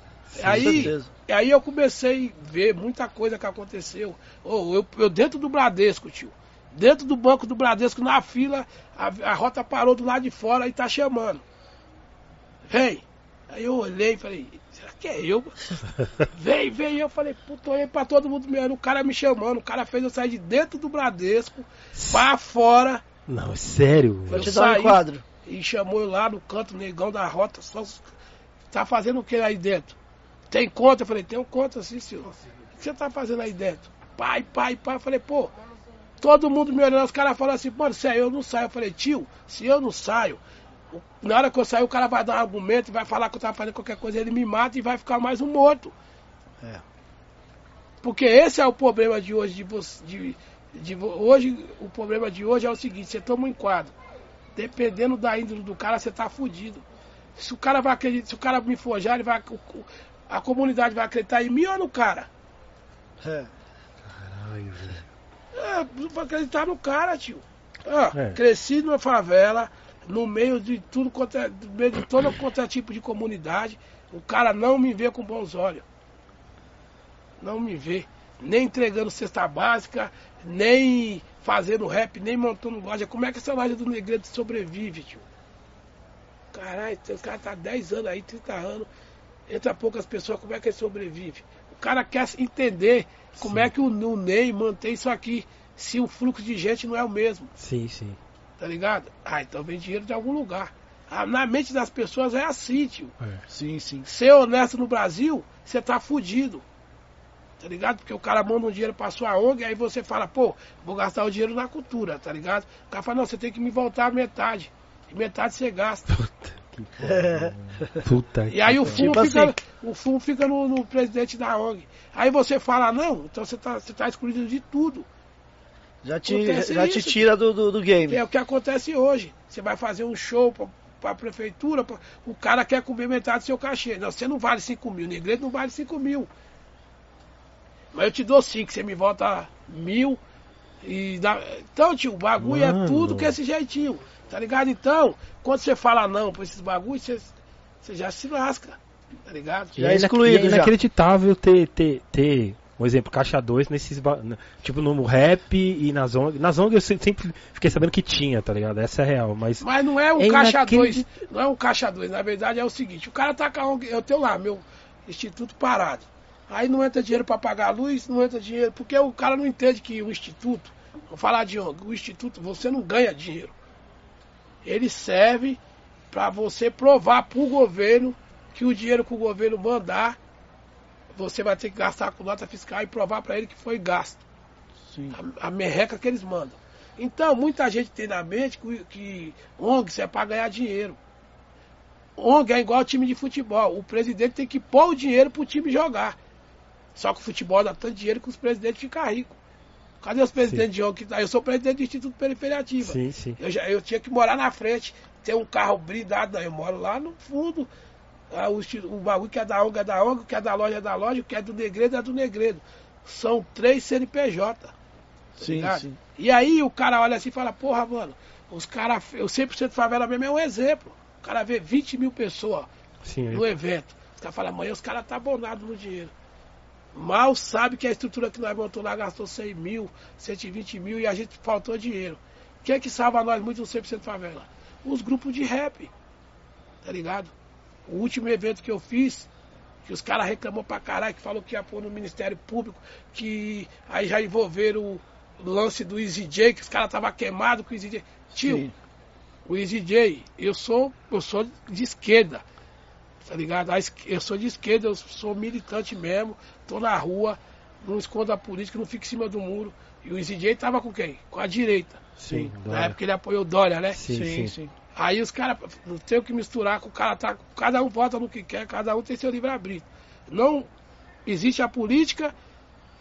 [SPEAKER 1] com
[SPEAKER 4] aí,
[SPEAKER 1] certeza.
[SPEAKER 4] aí eu comecei a ver muita coisa que aconteceu. Ô, eu, eu dentro do Bradesco, tio. Dentro do banco do Bradesco, na fila, a, a rota parou do lado de fora e tá chamando. Vem. Aí eu olhei e falei, será que é eu? [LAUGHS] vem, vem. Eu falei, puta, olhei pra todo mundo me olhando, o cara me chamando. O cara fez eu sair de dentro do Bradesco pra fora
[SPEAKER 2] Não, sério.
[SPEAKER 1] Vou te dar um
[SPEAKER 4] saí. E chamou eu lá no canto, negão da rota. Só, tá fazendo o que aí dentro? Tem conta? Eu falei, tenho conta sim, senhor. O que você tá fazendo aí dentro? Pai, pai, pai. Eu falei, pô, todo mundo me olhando, os caras falam assim, mano, se é eu não saio. Eu falei, tio, se eu não saio, na hora que eu sair, o cara vai dar um argumento, vai falar que eu tava fazendo qualquer coisa, ele me mata e vai ficar mais um morto.
[SPEAKER 1] É.
[SPEAKER 4] Porque esse é o problema de hoje, de você. De, de hoje, o problema de hoje é o seguinte, você toma um enquadro. Dependendo da índole do cara, você tá fudido. Se o cara vai acreditar, se o cara me forjar, ele vai. A comunidade vai acreditar em mim ou no cara?
[SPEAKER 1] É.
[SPEAKER 2] Caralho, velho.
[SPEAKER 4] É, vai acreditar no cara, tio. Ah,
[SPEAKER 2] É.
[SPEAKER 4] Cresci numa favela, no meio de tudo quanto é, no meio de todo quanto é tipo de comunidade. O cara não me vê com bons olhos. Não me vê. Nem entregando cesta básica, nem fazendo rap, nem montando loja. Como é que essa loja do Negredo sobrevive, tio? Caralho, o cara tá 10 anos aí, 30 anos, entra poucas pessoas, como é que ele sobrevive? O cara quer entender como
[SPEAKER 2] Sim.
[SPEAKER 4] é que o, o Ney mantém isso aqui, se o fluxo de gente não é o mesmo,
[SPEAKER 2] Sim, sim.
[SPEAKER 4] tá ligado? Ah, então vem dinheiro de algum lugar. Ah, na mente das pessoas é assim, tio.
[SPEAKER 2] É.
[SPEAKER 1] Sim, sim.
[SPEAKER 4] Ser honesto no Brasil, você tá fudido. Tá ligado? Porque o cara manda um dinheiro pra sua ONG, aí você fala, pô, vou gastar o dinheiro na cultura, tá ligado? O cara fala, não, você tem que me voltar a metade. E metade você gasta.
[SPEAKER 2] Puta que pariu. Puta
[SPEAKER 4] E aí o fumo
[SPEAKER 1] Tipo
[SPEAKER 4] fica,
[SPEAKER 1] assim.
[SPEAKER 4] o fumo fica no, no presidente da ONG. Aí você fala, não, então você tá, você tá excluído de tudo.
[SPEAKER 1] Já te,
[SPEAKER 4] Acontece
[SPEAKER 1] já te tira do, do, do game.
[SPEAKER 4] Que é o que acontece hoje. Você vai fazer um show pra, pra prefeitura, pra- o cara quer comer metade do seu cachê. Não, você não vale 5 mil, negredo não vale 5 mil. Mas eu te dou 5, você me volta mil. E dá... Então, tio, o bagulho
[SPEAKER 2] Mano.
[SPEAKER 4] é tudo com esse jeitinho. Tá ligado? Então, quando você fala não pra esses bagulhos, você, você já se lasca. Tá ligado?
[SPEAKER 1] Já
[SPEAKER 2] é
[SPEAKER 1] excluído,
[SPEAKER 2] ina-
[SPEAKER 1] já.
[SPEAKER 2] inacreditável ter, ter, ter Um exemplo, caixa 2 nesses. Tipo no rap e na Zong. Na Zong eu se- sempre fiquei sabendo que tinha, tá ligado? Essa é real, mas.
[SPEAKER 4] Mas não é um
[SPEAKER 2] É
[SPEAKER 4] caixa 2.
[SPEAKER 2] inacredit-
[SPEAKER 4] Não é um caixa 2. Na verdade é o seguinte, o cara tá com a ONG, eu tenho lá, meu instituto parado. Aí não entra dinheiro para pagar a luz, não entra dinheiro, porque o cara não entende que o instituto, vou falar de ONG, o instituto você não ganha dinheiro. Ele serve para você provar pro governo que o dinheiro que o governo mandar, você vai ter que gastar com nota fiscal e provar para ele que foi gasto
[SPEAKER 1] Sim.
[SPEAKER 4] a, a merreca que eles mandam. Então, muita gente tem na mente que, que ONGs é para ganhar dinheiro. ONG é igual time de futebol. O presidente tem que pôr o dinheiro para o time jogar. Só que o futebol dá tanto dinheiro que os presidentes ficam ricos. Cadê os presidentes de ONG que? Eu sou presidente do Instituto Periferia Ativa.
[SPEAKER 2] Sim, sim.
[SPEAKER 4] Eu, já, eu tinha que morar na frente, ter um carro blindado, não, eu moro lá no fundo. Ah, o, o bagulho que é da ONG é da ONG, o que é da loja é da loja, o que é do negredo é do negredo. São três CNPJ. tá
[SPEAKER 1] Sim,
[SPEAKER 4] ligado?
[SPEAKER 1] sim.
[SPEAKER 4] E aí o cara olha assim e fala, porra, mano, os caras, o 100% favela mesmo é um exemplo. O cara vê 20 mil pessoas
[SPEAKER 2] Sim,
[SPEAKER 4] no evento. Os caras falam, amanhã os caras tá abonados no dinheiro. Mal sabe que a estrutura que nós montou lá gastou 100 mil, 120 mil e a gente faltou dinheiro. O que é que salva nós muito no 100% favela? Os grupos de rap. Tá ligado? O último evento que eu fiz, que os caras reclamou pra caralho, que falou que ia pôr no Ministério Público, que aí já envolveram o lance do Easy J, que os caras estavam queimados com o Easy J. Tio,
[SPEAKER 1] Sim.
[SPEAKER 4] o Easy J, eu sou, eu sou de esquerda, tá ligado? Eu sou de esquerda, eu sou militante mesmo, tô na rua, não escondo a política, não fico em cima do muro. E o J tava com quem? Com a direita.
[SPEAKER 2] sim.
[SPEAKER 4] Na época ele apoiou o Dória, né?
[SPEAKER 2] Sim,
[SPEAKER 1] Sim,
[SPEAKER 2] sim.
[SPEAKER 1] sim.
[SPEAKER 4] Aí os caras não tem o que misturar com o cara tá. Cada um vota no que quer, cada um tem seu livre-arbítrio. Não existe a política,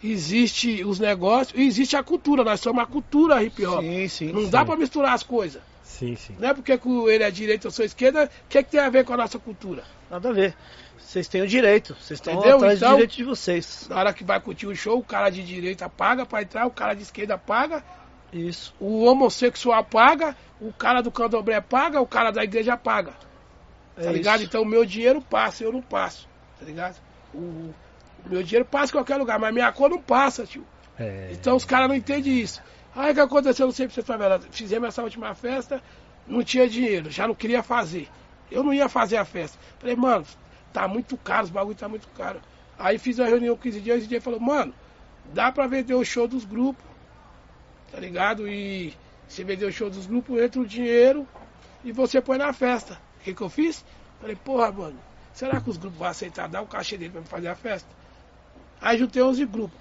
[SPEAKER 4] existe os negócios e existe a cultura. Nós somos a cultura hip hop.
[SPEAKER 1] Sim, sim.
[SPEAKER 4] não
[SPEAKER 1] sim.
[SPEAKER 4] dá pra misturar as coisas.
[SPEAKER 2] Sim, sim.
[SPEAKER 4] Não é porque ele é direita, eu sou esquerda, o que, que tem a ver com a nossa cultura?
[SPEAKER 1] Nada a ver. Vocês têm o direito. Vocês estão
[SPEAKER 4] Entendeu?
[SPEAKER 1] atrás
[SPEAKER 4] Então-
[SPEAKER 1] do direito de vocês.
[SPEAKER 4] Na hora que vai curtir o show, o cara de direita paga pra entrar, o cara de esquerda paga,
[SPEAKER 1] Isso.
[SPEAKER 4] o homossexual paga, o cara do candomblé paga, o cara da igreja paga.
[SPEAKER 1] É
[SPEAKER 4] Tá ligado?
[SPEAKER 1] isso.
[SPEAKER 4] Então o meu dinheiro passa, eu não passo. Tá ligado? O, o meu dinheiro passa em qualquer lugar, mas minha cor não passa, tio.
[SPEAKER 2] É,
[SPEAKER 4] Então os caras não entendem isso. Aí o que aconteceu no 100% favela? Fizemos essa última festa, não tinha dinheiro, já não queria fazer. Eu não ia fazer a festa. Falei, mano, tá muito caro, os bagulho tá muito caro. Aí fiz uma reunião com o Zidia, e o Zidia falou, mano, dá pra vender o show dos grupos, tá ligado? E se vender o show dos grupos, entra o dinheiro e você põe na festa. O que, que eu fiz? Falei, porra, mano, será que os grupos vão aceitar dar o cachê dele pra me fazer a festa? Aí juntei 11 grupos.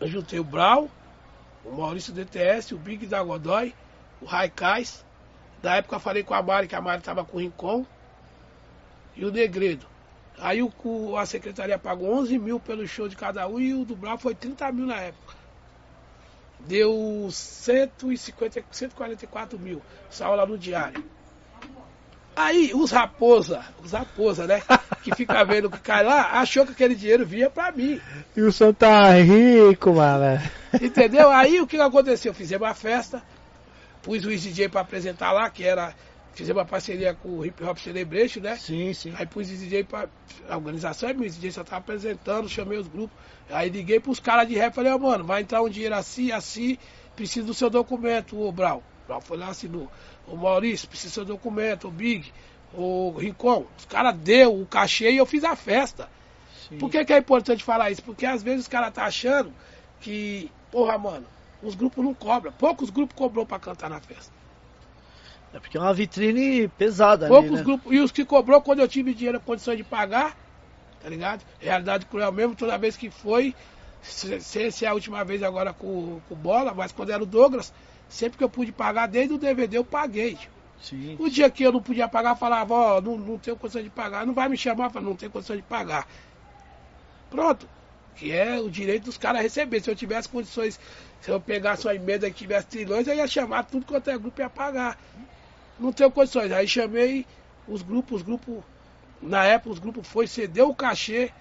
[SPEAKER 4] Eu juntei o Brau, o Maurício DTS, o Big da Godoy, o Raikais. Da época eu falei com a Mari, que a Mari tava com o Rincon. E o Negredo. Aí o, a secretaria pagou 11 mil pelo show de cada um e o do Brau foi 30 mil na época. Deu 150, 144 mil. Saiu lá no diário. Aí os raposa, os raposa, né? Que fica [LAUGHS] vendo o que cai lá, achou que aquele dinheiro vinha pra mim.
[SPEAKER 2] E o som tá rico, mano.
[SPEAKER 4] Entendeu? Aí o que aconteceu? Fizemos uma festa, pus o Easy J pra apresentar lá, que era. Fizemos uma parceria com o Hip Hop Celebration, né?
[SPEAKER 1] Sim, sim.
[SPEAKER 4] Aí pus o Easy J pra. A organização é minha, o Easy J só tava apresentando, chamei os grupos. Aí liguei pros caras de rap falei, ó, mano, vai entrar um dinheiro assim, assim, preciso do seu documento, ô Brau. O Brau foi lá, assinou. Ô Maurício, precisa do seu documento, o Big, o Rincon. Os caras deu o cachê e eu fiz a festa.
[SPEAKER 1] sim.
[SPEAKER 4] Por que, que é importante falar isso? Porque às vezes os caras tá achando que, porra, mano, os grupos não cobram. Poucos grupos cobrou pra cantar na festa.
[SPEAKER 1] É porque é uma vitrine pesada ali,
[SPEAKER 4] Poucos
[SPEAKER 1] né?
[SPEAKER 4] grupos. E os que cobrou quando eu tive dinheiro, condições de pagar, tá ligado? Realidade cruel mesmo, toda vez que foi, se, se é a última vez agora com, com bola, mas quando era o Douglas, sempre que eu pude pagar, desde o DVD eu paguei. tio.
[SPEAKER 1] Sim.
[SPEAKER 4] O dia que eu não podia pagar, eu falava, ó, não, não tenho condição de pagar, não vai me chamar, falava, não tenho condição de pagar. Pronto. Que é o direito dos caras receber. Se eu tivesse condições, se eu pegasse uma emenda que tivesse trilhões, eu ia chamar tudo quanto é grupo e ia pagar. Não tenho condições. Aí chamei os grupos, os grupos, na época os grupos foi, cedeu o cachê,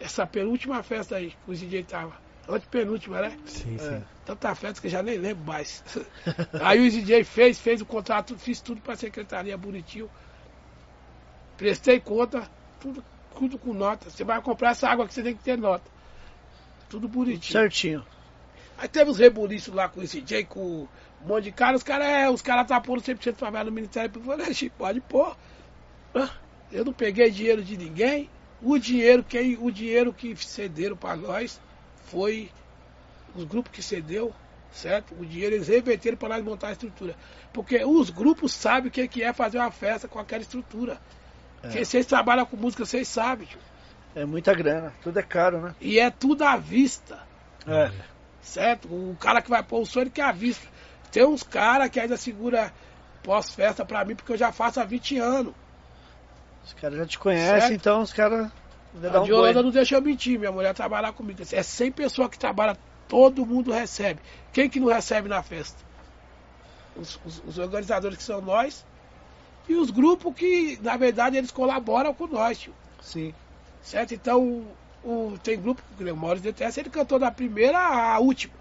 [SPEAKER 4] essa penúltima festa aí, que o DJ tava. Antepenúltima, né?
[SPEAKER 2] Sim, sim.
[SPEAKER 1] É.
[SPEAKER 4] Tanta festa que eu já nem lembro mais. [LAUGHS] Aí o DJ fez, fez o contrato, fiz tudo pra secretaria bonitinho. Prestei conta, tudo, tudo com nota. Você vai comprar essa água que você tem que ter nota. tudo bonitinho.
[SPEAKER 1] Certinho.
[SPEAKER 4] Aí teve os rebuliços lá com esse Jay, com um monte de cara, os caras é, os caras tá pondo 100% favela no Ministério Público. Eu falei, "Chico, pode pôr. Eu não peguei dinheiro de ninguém. O dinheiro, quem, o dinheiro que cederam para nós foi os grupos que cedeu, certo? O dinheiro eles reverteram para nós montar a estrutura. Porque os grupos sabem o que que é fazer uma festa com aquela estrutura. Porque vocês trabalham com música, vocês sabem, tio.
[SPEAKER 1] É muita grana. Tudo é caro, né?
[SPEAKER 4] E é tudo à vista.
[SPEAKER 1] É.
[SPEAKER 4] Certo? O cara que vai pôr o som, ele quer a vista. Tem uns caras que ainda segura pós-festa pra mim, porque eu já faço há 20 anos.
[SPEAKER 1] Os caras já te conhecem,
[SPEAKER 4] Certo.
[SPEAKER 1] então os caras.
[SPEAKER 4] A
[SPEAKER 1] um
[SPEAKER 4] não deixa eu mentir, minha mulher trabalhar comigo. É 100 pessoas que trabalham, todo mundo recebe. Quem que não recebe na festa? Os, os- os organizadores que são nós e os grupos que, na verdade, eles colaboram com nós, tio.
[SPEAKER 1] Sim.
[SPEAKER 4] Certo? Então, o, o- tem grupo que o Maurício DTS, ele cantou da primeira à última.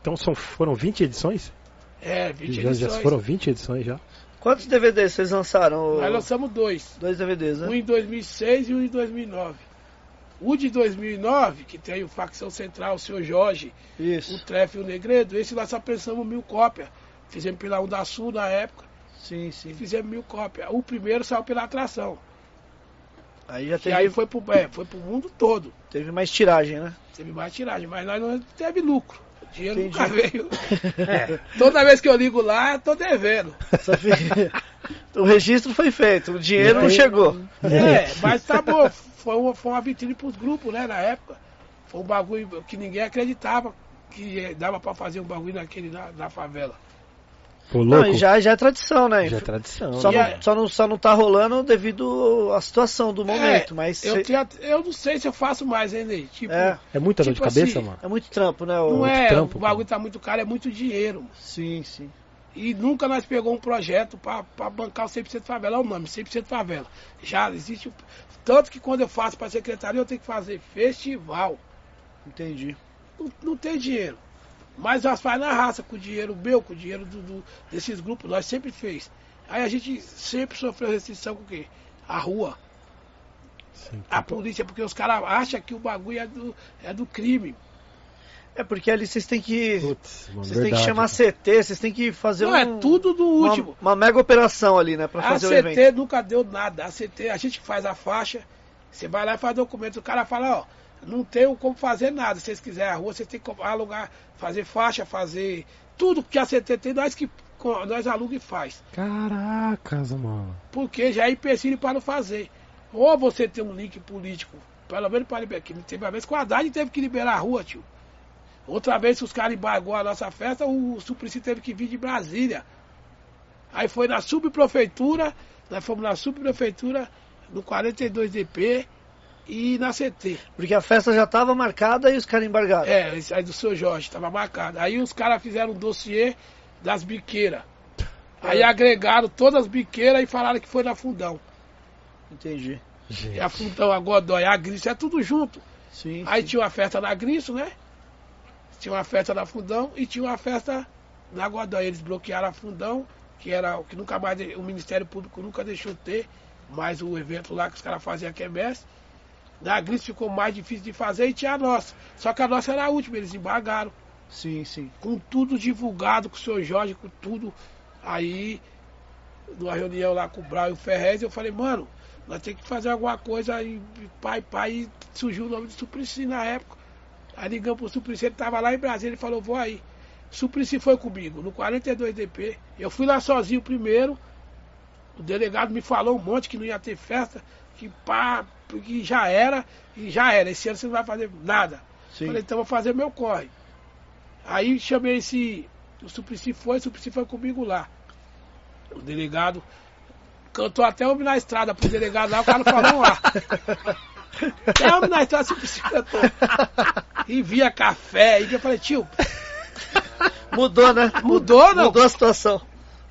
[SPEAKER 2] Então são, foram 20 edições?
[SPEAKER 4] É, 20
[SPEAKER 2] Já, já
[SPEAKER 4] edições.
[SPEAKER 2] foram 20 edições já.
[SPEAKER 1] Quantos DVDs vocês lançaram?
[SPEAKER 4] Nós lançamos dois.
[SPEAKER 1] Dois DVDs,
[SPEAKER 4] Um
[SPEAKER 1] né?
[SPEAKER 4] em 2006 e um em 2009. O de 2009, que tem o Facção Central, o Seu Jorge, o
[SPEAKER 1] Isso.
[SPEAKER 4] Trefe e o Negredo, esse nós só pensamos mil cópias. Fizemos pela Sul na época
[SPEAKER 1] Sim,
[SPEAKER 4] e
[SPEAKER 1] sim.
[SPEAKER 4] fizemos mil cópias. O primeiro saiu pela atração.
[SPEAKER 1] Aí já
[SPEAKER 4] E
[SPEAKER 1] teve,
[SPEAKER 4] aí foi pro, é, foi pro mundo todo.
[SPEAKER 1] teve mais tiragem, né?
[SPEAKER 4] Teve mais tiragem, mas nós não teve lucro. O dinheiro
[SPEAKER 1] Entendi.
[SPEAKER 4] nunca veio. [LAUGHS] Toda vez que eu ligo lá, eu tô devendo.
[SPEAKER 1] O registro foi feito, o dinheiro não
[SPEAKER 2] Não.
[SPEAKER 1] chegou.
[SPEAKER 4] É, mas tá bom. Foi uma, foi uma vitrine pros grupos, né, na época. Foi um bagulho que ninguém acreditava que dava pra fazer um bagulho naquele, na, na favela.
[SPEAKER 2] Pô,
[SPEAKER 1] Não,
[SPEAKER 2] louco.
[SPEAKER 1] e já, já é tradição, né?
[SPEAKER 2] Já é tradição.
[SPEAKER 1] Só,
[SPEAKER 2] né?
[SPEAKER 1] Não,
[SPEAKER 4] é-
[SPEAKER 1] só, não, só não tá rolando devido à situação do momento,
[SPEAKER 4] É,
[SPEAKER 1] mas
[SPEAKER 4] Eu,
[SPEAKER 1] cê-
[SPEAKER 4] eu não sei se eu faço mais, hein, Ney? Tipo,
[SPEAKER 1] É.
[SPEAKER 2] É muita dor de
[SPEAKER 4] Tipo
[SPEAKER 2] cabeça,
[SPEAKER 4] assim,
[SPEAKER 2] mano?
[SPEAKER 1] é muito trampo, né? o-
[SPEAKER 4] não é,
[SPEAKER 2] trampo,
[SPEAKER 4] o bagulho tá muito caro, é muito dinheiro. mano.
[SPEAKER 1] Sim, sim.
[SPEAKER 4] E nunca nós pegou um projeto pra, pra bancar o 100% favela, é o nome, 100% favela. Já existe, o- tanto que quando eu faço pra secretaria eu tenho que fazer festival.
[SPEAKER 1] Entendi.
[SPEAKER 4] não, não tem dinheiro. Mas nós faz na raça, com o dinheiro meu, com o dinheiro do, do- desses grupos, nós sempre fez. Aí a gente sempre sofreu restrição com o quê? A rua,
[SPEAKER 2] Sim.
[SPEAKER 4] a polícia, porque os caras acham que o bagulho é do, é do crime.
[SPEAKER 1] É porque ali vocês têm que.
[SPEAKER 2] Putz, mano,
[SPEAKER 1] Vocês têm que chamar
[SPEAKER 2] cara.
[SPEAKER 1] CT, vocês têm que fazer
[SPEAKER 4] Não,
[SPEAKER 1] um,
[SPEAKER 4] é tudo do
[SPEAKER 1] uma,
[SPEAKER 4] último.
[SPEAKER 1] uma mega operação ali, né? Pra
[SPEAKER 4] A
[SPEAKER 1] fazer o evento.
[SPEAKER 4] CT nunca deu nada. A CT, a gente faz a faixa, você vai lá e faz documento. O cara fala, ó, não tem como fazer nada. Se vocês quiserem a rua, vocês têm que alugar, fazer faixa, fazer tudo que a CT tem, nós que nós aluga e faz.
[SPEAKER 2] Caracas, mano.
[SPEAKER 4] Porque já é empecilho para não fazer. Ou você tem um link político, pelo menos para liberar. Que teve uma vez que o Haddad teve que liberar a rua, tio. Outra vez, os caras embargou a nossa festa, o Suplicy teve que vir de Brasília. Aí foi na subprefeitura, nós fomos na subprefeitura, no 42DP e na CT.
[SPEAKER 1] Porque a festa já tava marcada e os caras embargaram.
[SPEAKER 4] É, aí do seu Jorge, estava marcado. Aí os caras fizeram um dossiê das biqueiras. Aí agregaram todas as biqueiras e falaram que foi na fundão.
[SPEAKER 1] Entendi.
[SPEAKER 4] É a Fundão, a Godoy, a Gris, é tudo junto.
[SPEAKER 1] Sim.
[SPEAKER 4] Aí
[SPEAKER 1] sim.
[SPEAKER 4] tinha uma festa na Gris, né? Tinha uma festa na Fundão e tinha uma festa na Godoy. Eles bloquearam a Fundão, que era o que nunca mais o Ministério Público nunca deixou ter, mais o evento lá que os caras faziam a quermesse. Na Gris ficou mais difícil de fazer e tinha a nossa. Só que a nossa era a última, eles embargaram.
[SPEAKER 1] Sim, sim.
[SPEAKER 4] Com tudo divulgado, com o seu Jorge, com tudo. Aí, numa reunião lá com o Brau e o Ferrez, eu falei, mano, nós temos que fazer alguma coisa aí, pai, pai, e surgiu o nome de Suplicy na época. Aí ligamos pro Suplicy, ele tava lá em Brasília, ele falou, vou aí. Suplicy foi comigo, no 42DP. Eu fui lá sozinho primeiro, o delegado me falou um monte que não ia ter festa, que pá, que já era, e já era. Esse ano você não vai fazer nada.
[SPEAKER 1] Sim.
[SPEAKER 4] Falei, então vou fazer meu corre. Aí chamei esse. O Suplicy foi, o Suplicy foi comigo lá. O delegado cantou até homem na estrada pro delegado lá, o cara falou lá. [LAUGHS] Até homem na estrada, o Suplicy cantou. E via café, e eu falei, tio,
[SPEAKER 1] Mudou, né?
[SPEAKER 4] Mudou, não?
[SPEAKER 1] Mudou a situação.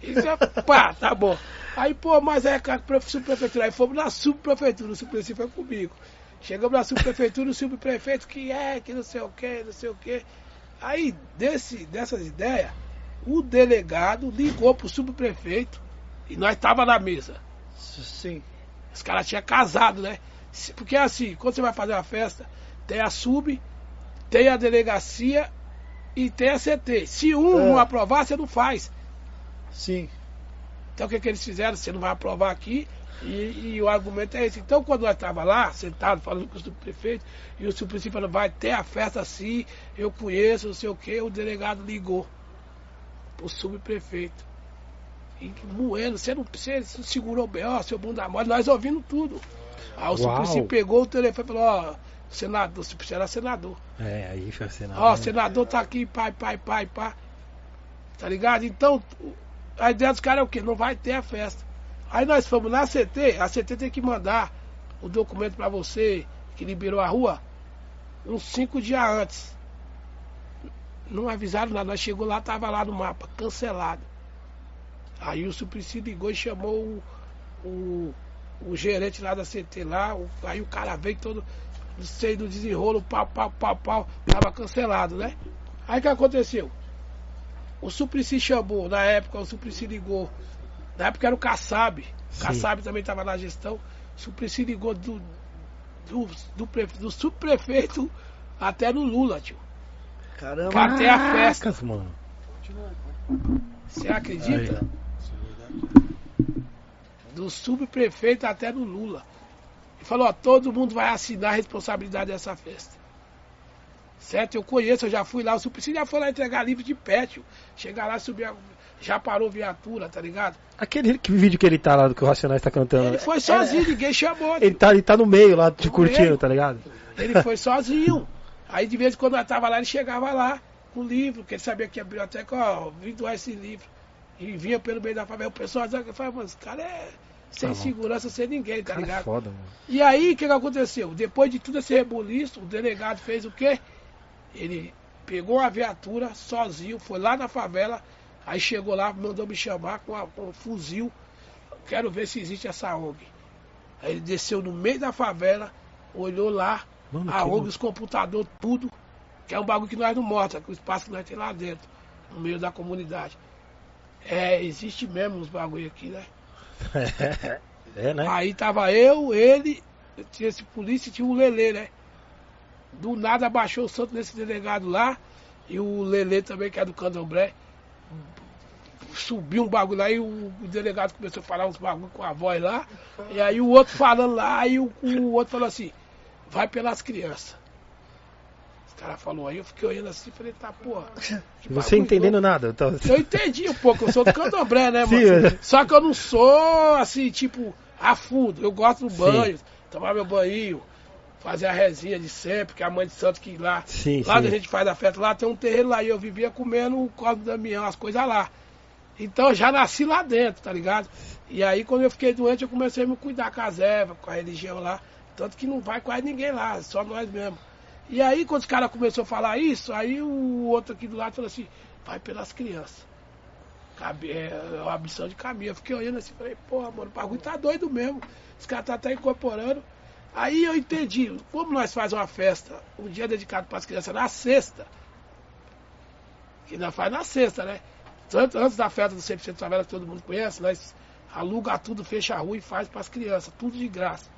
[SPEAKER 4] isso é. Pá, tá bom. Aí, pô, mas é a subprefeitura. Aí fomos na subprefeitura, o Suplicy foi comigo. Chegamos na subprefeitura, o subprefeito que é, que não sei o que, não sei o que. Aí, desse, dessas ideias, o delegado ligou pro subprefeito e nós tava na mesa.
[SPEAKER 1] Sim.
[SPEAKER 4] Os caras tinham casado, né? Porque assim, quando você vai fazer uma festa, tem a sub, tem a delegacia e tem a CT. Se um
[SPEAKER 1] É.
[SPEAKER 4] não aprovar, você não faz.
[SPEAKER 1] Sim.
[SPEAKER 4] Então o que, que eles fizeram? Você não vai aprovar aqui. E, e o argumento é esse. Então quando nós estávamos lá, sentados, falando com o subprefeito, e o subprefeito falou, vai ter a festa assim, eu conheço, não sei o que, o delegado ligou pro subprefeito. E moendo, você não, você não segurou bem, ó, seu bunda mole, nós ouvindo tudo. Aí o subprefeito pegou o telefone e falou, ó, senador, o subprefeito era senador.
[SPEAKER 2] É, aí foi assim.
[SPEAKER 4] Ó, o senador tá aqui, pai, pai, pai, pá. Tá ligado? Então, o- a ideia dos caras é o quê? Não vai ter a festa. Aí nós fomos na CT, a CT tem que mandar o documento pra você que liberou a rua uns cinco dias antes. Não avisaram nada, nós chegou lá, tava lá no mapa, cancelado. Aí o Suplicy ligou e chamou o, o, o gerente lá da CT lá, o- aí o cara veio todo, não sei, do desenrolo, pau, pau, pau, pau, tava cancelado, né? Aí o que aconteceu? O Suplicy chamou, na época o Suplicy ligou, na época era o Kassab, o
[SPEAKER 2] Sim.
[SPEAKER 4] Kassab também estava na gestão, o Suplicy ligou do, do, do, prefe- do subprefeito até no Lula, tio.
[SPEAKER 1] Caramba.
[SPEAKER 4] Pra ter a festa.
[SPEAKER 2] Mano.
[SPEAKER 4] Você acredita?
[SPEAKER 2] Aí.
[SPEAKER 4] Do subprefeito até no Lula. E falou, ó, todo mundo vai assinar a responsabilidade dessa festa. Certo? Eu conheço, eu já fui lá, o Suplicy já foi lá entregar livro de pé, tio. Chegar lá, subir, a- já parou viatura, tá ligado?
[SPEAKER 2] Aquele que vídeo que ele tá lá do que o Racionais tá cantando.
[SPEAKER 4] Ele foi sozinho, ninguém chamou.
[SPEAKER 2] Ele tá, ele tá no meio lá, te
[SPEAKER 4] No
[SPEAKER 2] curtindo,
[SPEAKER 4] meio.
[SPEAKER 2] tá ligado?
[SPEAKER 4] Ele foi [LAUGHS] sozinho. Aí de vez em quando nós tava lá, ele chegava lá com o livro, que ele sabia que a biblioteca, ó, vim doar esse livro. E vinha pelo meio da favela. O pessoal falava, mano, esse cara é sem
[SPEAKER 2] Tá
[SPEAKER 4] segurança, sem ninguém, tá
[SPEAKER 2] Cara, é
[SPEAKER 4] ligado?
[SPEAKER 2] foda, mano.
[SPEAKER 4] E aí, o que, que aconteceu? Depois de tudo esse rebuliço, o delegado fez o quê? Ele pegou a viatura sozinho, foi lá na favela, aí chegou lá, mandou me chamar com, a- com um fuzil. Quero ver se existe essa ONG. Aí ele desceu no meio da favela, olhou lá,
[SPEAKER 2] Mano,
[SPEAKER 4] a ONG, os computadores, tudo, que é um bagulho que nós não mostra, que o espaço que nós temos lá dentro, no meio da comunidade. É, existe mesmo uns bagulho aqui, né? [LAUGHS]
[SPEAKER 2] É, né?
[SPEAKER 4] Aí tava eu, ele, tinha esse polícia e tinha o Lelê, né? Do nada baixou o santo desse delegado lá, e o Lelê também, que é do Candomblé, subiu um bagulho lá e o, delegado começou a falar uns bagulho com a voz lá, e aí o outro falando lá, aí o, o outro falou assim, vai pelas crianças. Os caras falou aí, eu fiquei olhando assim, falei, tá porra.
[SPEAKER 2] Você
[SPEAKER 4] bagulho
[SPEAKER 2] entendendo nada. Tá...
[SPEAKER 4] Eu entendi um pouco, eu sou do candomblé, né,
[SPEAKER 2] Sim,
[SPEAKER 4] mano?
[SPEAKER 2] é.
[SPEAKER 4] Só que eu não sou, assim, tipo, a fundo. Eu gosto do
[SPEAKER 2] Sim.
[SPEAKER 4] banho, tomar meu banho, fazer a resinha de sempre, que é a mãe de santo que lá,
[SPEAKER 2] Sim,
[SPEAKER 4] lá
[SPEAKER 2] sim.
[SPEAKER 4] a gente faz a festa, lá tem um terreiro lá, e eu vivia comendo o Cosmo Damião, as coisas lá. Então eu já nasci lá dentro, tá ligado? E aí quando eu fiquei doente, eu comecei a me cuidar com as ervas, com a religião lá. Tanto que não vai quase ninguém lá, só nós mesmo. E aí quando os caras começaram a falar isso, aí o outro aqui do lado falou assim, vai pelas crianças. Cabe, é a missão de caminho. Eu fiquei olhando assim, falei, porra, mano, o bagulho tá doido mesmo. Os caras tá até incorporando. Aí eu entendi, como nós faz uma festa, um dia dedicado para as crianças na sexta, que nós faz na sexta, né? Tanto antes da festa do 100% favela que todo mundo conhece, nós aluga tudo, fecha a rua e faz para as crianças, tudo de graça.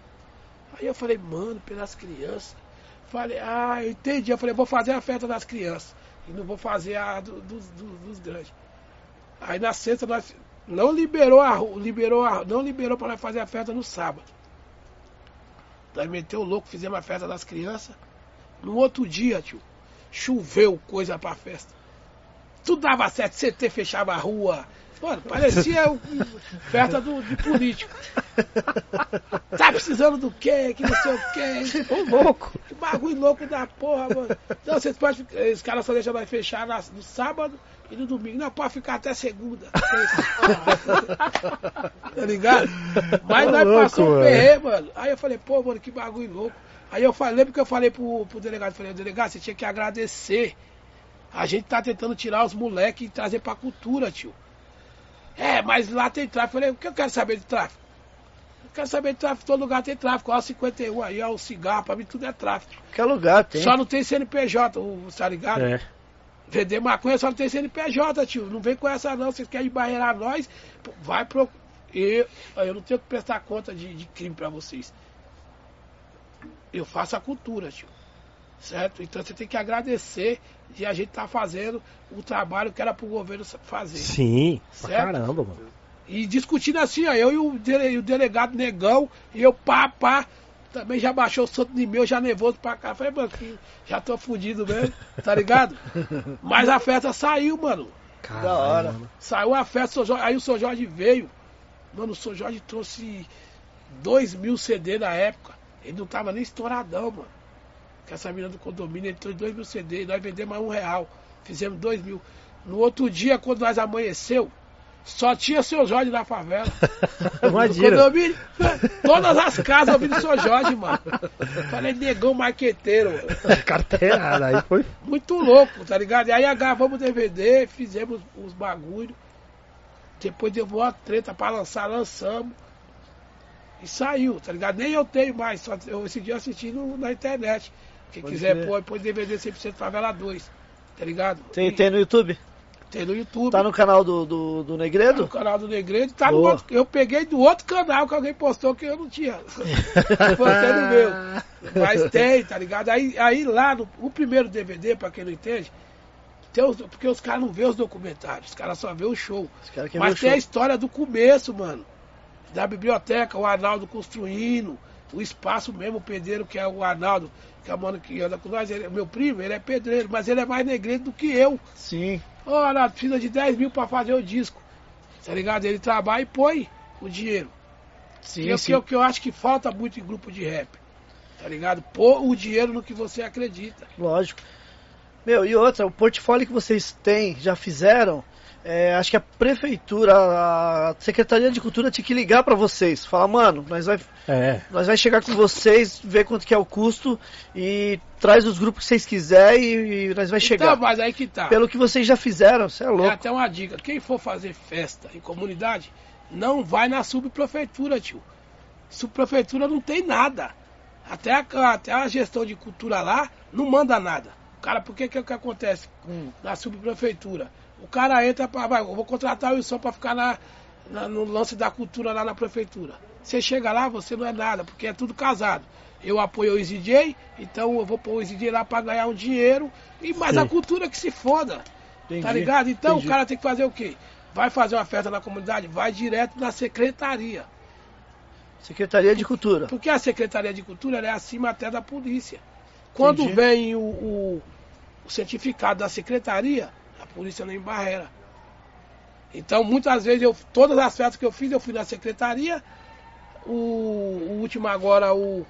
[SPEAKER 4] Aí eu falei, mano, pelas crianças. Falei, ah, eu entendi. Eu falei, vou fazer a festa das crianças. E não vou fazer a do- dos, dos- dos grandes. Aí na sexta nós não liberou a ru- liberou a, não liberou para nós fazer a festa no sábado. Nós meteu o louco, fizemos a festa das crianças. No outro dia, tio, choveu coisa pra festa. Tudo dava certo, CT fechava a rua. Mano, parecia festa do, de político. Tá precisando do quê? Que não sei o quê.
[SPEAKER 2] Ô, louco.
[SPEAKER 4] Que bagulho louco da porra, mano. Não, vocês podem. Os caras só deixam nós fechar no sábado e no domingo. Não, pode ficar até segunda. [LAUGHS] tá ligado? Mas nós
[SPEAKER 2] louco,
[SPEAKER 4] passamos um
[SPEAKER 2] mano.
[SPEAKER 4] perrengue, mano. Aí eu falei, pô, mano, que bagulho louco. Aí eu falei, lembra que eu falei pro, pro delegado, falei, delegado, você tinha que agradecer. A gente tá tentando tirar os moleques e trazer pra cultura, tio. É, mas lá tem tráfico. Eu falei, o que eu quero saber de tráfico? Eu quero saber de tráfico, todo lugar tem tráfico. Ó, 51 aí, ó, o cigarro, pra mim tudo é tráfico.
[SPEAKER 1] Qualquer lugar tem.
[SPEAKER 4] Só não tem CNPJ, o, tá ligado?
[SPEAKER 2] É.
[SPEAKER 4] Vender maconha só não tem CNPJ, tio. Não vem com essa não. Vocês querem barreirar nós? Vai pro. Eu, eu não tenho que prestar conta de, de crime pra vocês. Eu faço a cultura, tio. Certo? Então você tem que agradecer de a gente estar tá fazendo o trabalho que era pro governo fazer.
[SPEAKER 2] Sim, pra
[SPEAKER 4] Certo?
[SPEAKER 2] caramba, mano.
[SPEAKER 4] E discutindo assim, ó, eu e o, dele- e o delegado negão, e eu pá, pá, também já baixou o santo de meu, já nervoso pra cá. Falei, mano, que já tô fudido mesmo, tá ligado? [LAUGHS] Mas a festa saiu, mano.
[SPEAKER 2] Caralho,
[SPEAKER 1] Da hora.
[SPEAKER 2] mano.
[SPEAKER 4] Saiu a festa, aí o São Jorge veio. Mano, o São Jorge trouxe 2 mil CD na época. Ele não tava nem estouradão, mano. Com essa menina do condomínio, trouxe 2 mil CD, nós vendemos a um real. Fizemos 2 mil. No outro dia, quando nós amanheceu, só tinha seu Jorge na favela. [LAUGHS]
[SPEAKER 2] Imagina.
[SPEAKER 4] condomínio, todas as casas ouvindo São Jorge, mano. Falei, negão marqueteiro, mano.
[SPEAKER 2] Carteirada, aí foi.
[SPEAKER 4] Muito louco, tá ligado? E aí gravamos DVD, fizemos os bagulho. Depois deu uma treta pra lançar, lançamos. E saiu, tá ligado? Nem eu tenho mais, só eu, esse dia eu assisti no- na internet. Quem
[SPEAKER 1] Pode
[SPEAKER 4] quiser
[SPEAKER 1] crer.
[SPEAKER 4] pôr, põe DVD 100% Favela 2, tá ligado?
[SPEAKER 1] Tem,
[SPEAKER 4] E-
[SPEAKER 1] tem no YouTube?
[SPEAKER 4] tem no YouTube.
[SPEAKER 1] Tá no canal do, do, do
[SPEAKER 4] Tá no
[SPEAKER 1] Negredo?
[SPEAKER 4] canal do Negredo, tá no outro, eu peguei do outro canal que alguém postou que eu não tinha. [LAUGHS] Postei no meu. Mas tem, tá ligado? Aí, aí lá no o primeiro DVD, pra quem não entende, tem os- porque os caras não vê os documentários, os caras só vê o show. Mas tem a
[SPEAKER 1] show.
[SPEAKER 4] história do começo, mano. Da biblioteca, o Arnaldo construindo, o espaço mesmo, o pedreiro, que é o Arnaldo, que é o mano que anda com nós, ele, meu primo, ele é pedreiro, mas ele é mais negreiro do que eu.
[SPEAKER 1] Sim.
[SPEAKER 4] Arnaldo, precisa de 10 mil pra fazer o disco. Tá ligado? Ele trabalha e põe o dinheiro.
[SPEAKER 1] Sim,
[SPEAKER 4] que, é o
[SPEAKER 1] sim.
[SPEAKER 4] que, eu- que eu acho que falta muito em grupo de rap. Tá ligado? Pôr o dinheiro no que você acredita.
[SPEAKER 1] Lógico. Meu, e outra, o portfólio que vocês têm, já fizeram, é, acho que a prefeitura, a Secretaria de Cultura tinha que ligar pra vocês. Falar, mano, nós vai,
[SPEAKER 2] É.
[SPEAKER 1] nós vai chegar com vocês, ver quanto que é o custo e traz os grupos que vocês quiserem e, e nós vai chegar.
[SPEAKER 4] Então, mas aí que tá.
[SPEAKER 1] Pelo que vocês já fizeram, você é
[SPEAKER 4] É
[SPEAKER 1] louco.
[SPEAKER 4] até uma dica. Quem for fazer festa em comunidade, não vai na subprefeitura, tio. Subprefeitura não tem nada. Até a, até a gestão de cultura lá não manda nada. O cara, por que que, que acontece com, na subprefeitura? O cara entra para, vai, eu vou contratar o Wilson para ficar na, na- no lance da cultura lá na prefeitura. Você chega lá, você não é nada, porque é tudo casado. Eu apoio o EasyJ, então eu vou pôr o EasyJ lá para ganhar um dinheiro, e mas
[SPEAKER 2] Sim.
[SPEAKER 4] a cultura que se foda.
[SPEAKER 1] Entendi,
[SPEAKER 4] Tá ligado? Então
[SPEAKER 1] entendi.
[SPEAKER 4] o cara tem que fazer o quê? Vai fazer uma festa na comunidade? Vai direto na secretaria.
[SPEAKER 1] Secretaria de Cultura.
[SPEAKER 4] Porque a Secretaria de Cultura é acima até da polícia. Quando
[SPEAKER 1] Entendi.
[SPEAKER 4] vem o, o- o certificado da secretaria, polícia não embarreira. Então, muitas vezes, eu, todas as festas que eu fiz, eu fui na secretaria. O, o último agora, o,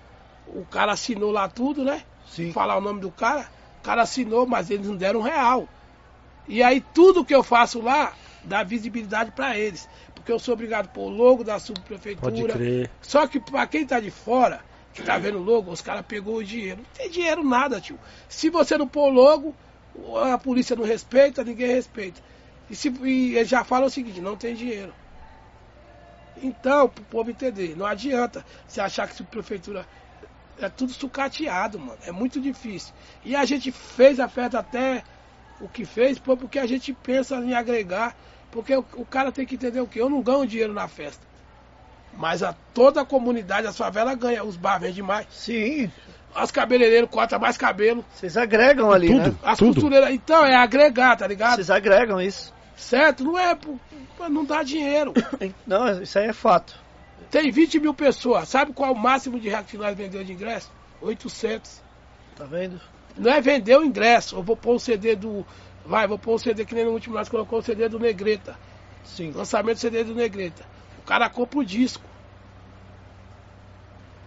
[SPEAKER 4] o cara assinou lá tudo, né?
[SPEAKER 1] Sim.
[SPEAKER 4] falar o nome do cara, o cara assinou, mas eles não deram um real. E aí tudo que eu faço lá dá visibilidade para eles. Porque eu sou obrigado por logo da
[SPEAKER 2] Pode
[SPEAKER 4] subprefeitura.
[SPEAKER 2] crer.
[SPEAKER 4] Só que pra quem tá de fora, que tá vendo o logo, os caras pegou o dinheiro. Não tem dinheiro nada, tio. Se você não pôr logo, a polícia não respeita, ninguém respeita. E, se, e já falam o seguinte, não tem dinheiro. Então, pro povo entender, não adianta você achar que subprefeitura é tudo sucateado, mano. É muito difícil. E a gente fez a festa até o que fez, foi porque a gente pensa em agregar. Porque o, o cara tem que entender o que? Eu não ganho dinheiro na festa. Mas a, toda a comunidade, a favela ganha. Os bar vendem mais.
[SPEAKER 1] Sim.
[SPEAKER 4] Os cabeleireiros cortam mais cabelo.
[SPEAKER 1] Vocês agregam ali,
[SPEAKER 2] Tudo.
[SPEAKER 1] né?
[SPEAKER 4] As
[SPEAKER 2] Tudo.
[SPEAKER 4] costureiras. Então, é agregar, tá ligado?
[SPEAKER 1] Vocês agregam isso.
[SPEAKER 4] Certo? Não é. Não dá dinheiro. [COUGHS]
[SPEAKER 1] Não, isso aí é fato.
[SPEAKER 4] Tem 20 mil pessoas. Sabe qual é o máximo de reais que nós vendemos de ingresso? 800.
[SPEAKER 1] Tá vendo?
[SPEAKER 4] Não é vender o ingresso. Eu vou pôr o CD do. Vai, vou pôr o CD que nem no último nós colocou o CD do Negreta.
[SPEAKER 1] Sim.
[SPEAKER 4] Lançamento do CD do Negreta. O cara compra o disco.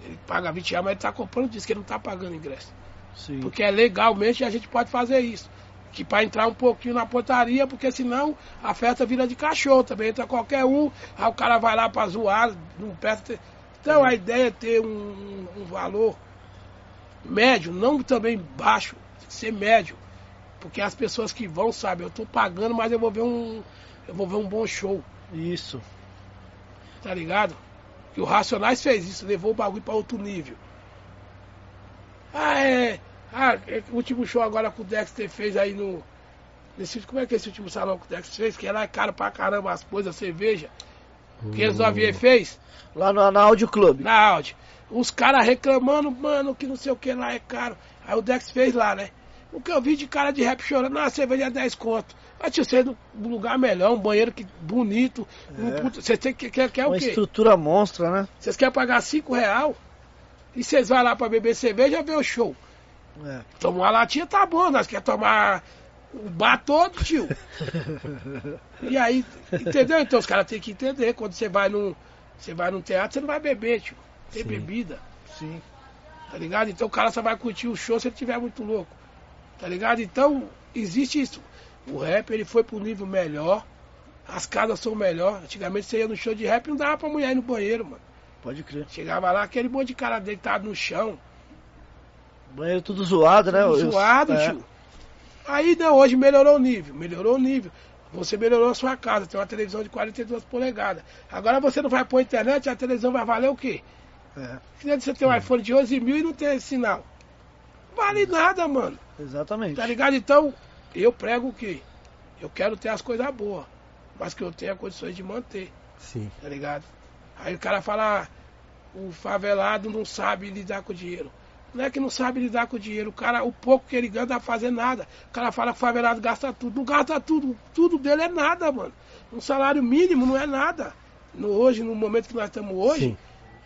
[SPEAKER 4] Ele paga 20 reais, mas ele tá comprando o disco, ele não tá pagando ingresso.
[SPEAKER 1] Sim.
[SPEAKER 4] Porque é legalmente a gente pode fazer isso. Que para entrar um pouquinho na portaria, porque senão a festa vira de cachorro também. Entra qualquer um, aí o cara vai lá para zoar, não presta. Então a ideia é ter um, um valor médio, não também baixo, ser médio. Porque as pessoas que vão sabem, eu tô pagando, mas eu vou ver um. Eu vou ver um bom show,
[SPEAKER 1] Isso.
[SPEAKER 4] Tá ligado? Que o Racionais fez isso, levou o bagulho para outro nível. Ah, é. Ah, é, o último show agora que o Dexter fez aí no. Nesse, como é que é esse último salão que o Dexter fez? Que lá é caro pra caramba as coisas, a cerveja. Que eles no avião fez
[SPEAKER 1] Lá no, na Audio Club.
[SPEAKER 4] na Audi. Os caras reclamando, mano, que não sei o que lá é caro. Aí o Dex fez lá, né? O que eu vi de cara de rap chorando, ah, cerveja é 10 conto. Mas tio, você um lugar melhor, um banheiro que, bonito. Um
[SPEAKER 1] É.
[SPEAKER 4] você tem que, quer, quer o
[SPEAKER 1] Uma
[SPEAKER 4] quê?
[SPEAKER 1] estrutura monstra, né?
[SPEAKER 4] Vocês querem pagar 5 real e vocês vão lá pra beber cerveja e ver o show.
[SPEAKER 1] É.
[SPEAKER 4] Tomar uma latinha tá bom, nós quer tomar o bar todo, tio. [LAUGHS] e aí, entendeu? Então os caras têm que entender. Quando você vai num, você vai num teatro, você não vai beber, tio. Tem
[SPEAKER 2] Sim.
[SPEAKER 4] bebida,
[SPEAKER 1] Sim.
[SPEAKER 4] tá ligado? Então o cara só vai curtir o show se ele estiver muito louco. Tá ligado? Então, existe isso. O rap ele foi pro nível melhor. As casas são melhor. Antigamente você ia no show de rap e não dava pra mulher ir no banheiro, mano.
[SPEAKER 1] Pode crer.
[SPEAKER 4] Chegava lá, aquele monte de cara deitado no chão.
[SPEAKER 1] Banheiro tudo zoado, né?
[SPEAKER 4] Tudo zoado,
[SPEAKER 1] é.
[SPEAKER 4] tio. Aí não, hoje melhorou o nível, melhorou o nível. Você melhorou a sua casa, tem uma televisão de 42 polegadas. Agora você não vai pôr internet, a televisão vai valer o quê?
[SPEAKER 1] É,
[SPEAKER 4] Que você tem um iPhone de 11 mil e não tem sinal. Vale nada, mano.
[SPEAKER 1] exatamente.
[SPEAKER 4] Tá ligado? Então, eu prego o quê? Eu quero ter as coisas boas, mas que eu tenha condições de manter,
[SPEAKER 2] Sim.
[SPEAKER 4] tá ligado? Aí o cara fala, ah, o favelado não sabe lidar com o dinheiro. Não é que não sabe lidar com o dinheiro, o cara, o pouco que ele ganha não dá pra fazer nada. O cara fala que o favelado gasta tudo. Não gasta tudo, tudo dele é nada, mano. Um salário mínimo não é nada. No, hoje, no momento que nós estamos hoje,
[SPEAKER 2] Sim.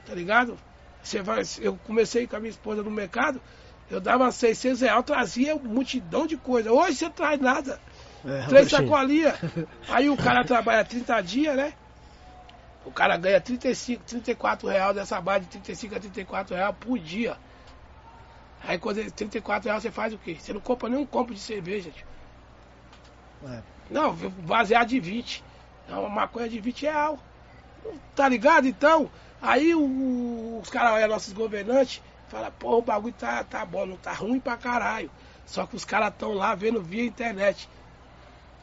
[SPEAKER 4] tá ligado? Você vai, eu comecei com a minha esposa no mercado, eu dava 600 reais, trazia um multidão de coisa. Hoje você traz nada.
[SPEAKER 1] É,
[SPEAKER 4] Três sacolinhas. [LAUGHS] Aí o cara trabalha 30 dias, né? O cara ganha 35, 34 reais dessa base de 35 a 34 reais por dia. Aí quando é 34 reais você faz o quê? Você não compra nenhum copo de cerveja, tio.
[SPEAKER 1] É.
[SPEAKER 4] Não, baseado de 20. É uma maconha de 20 real. Tá ligado? Então, aí o- os caras olham nossos governantes falam, pô, o bagulho tá, tá bom, não tá ruim pra caralho. Só que os caras estão lá vendo via internet.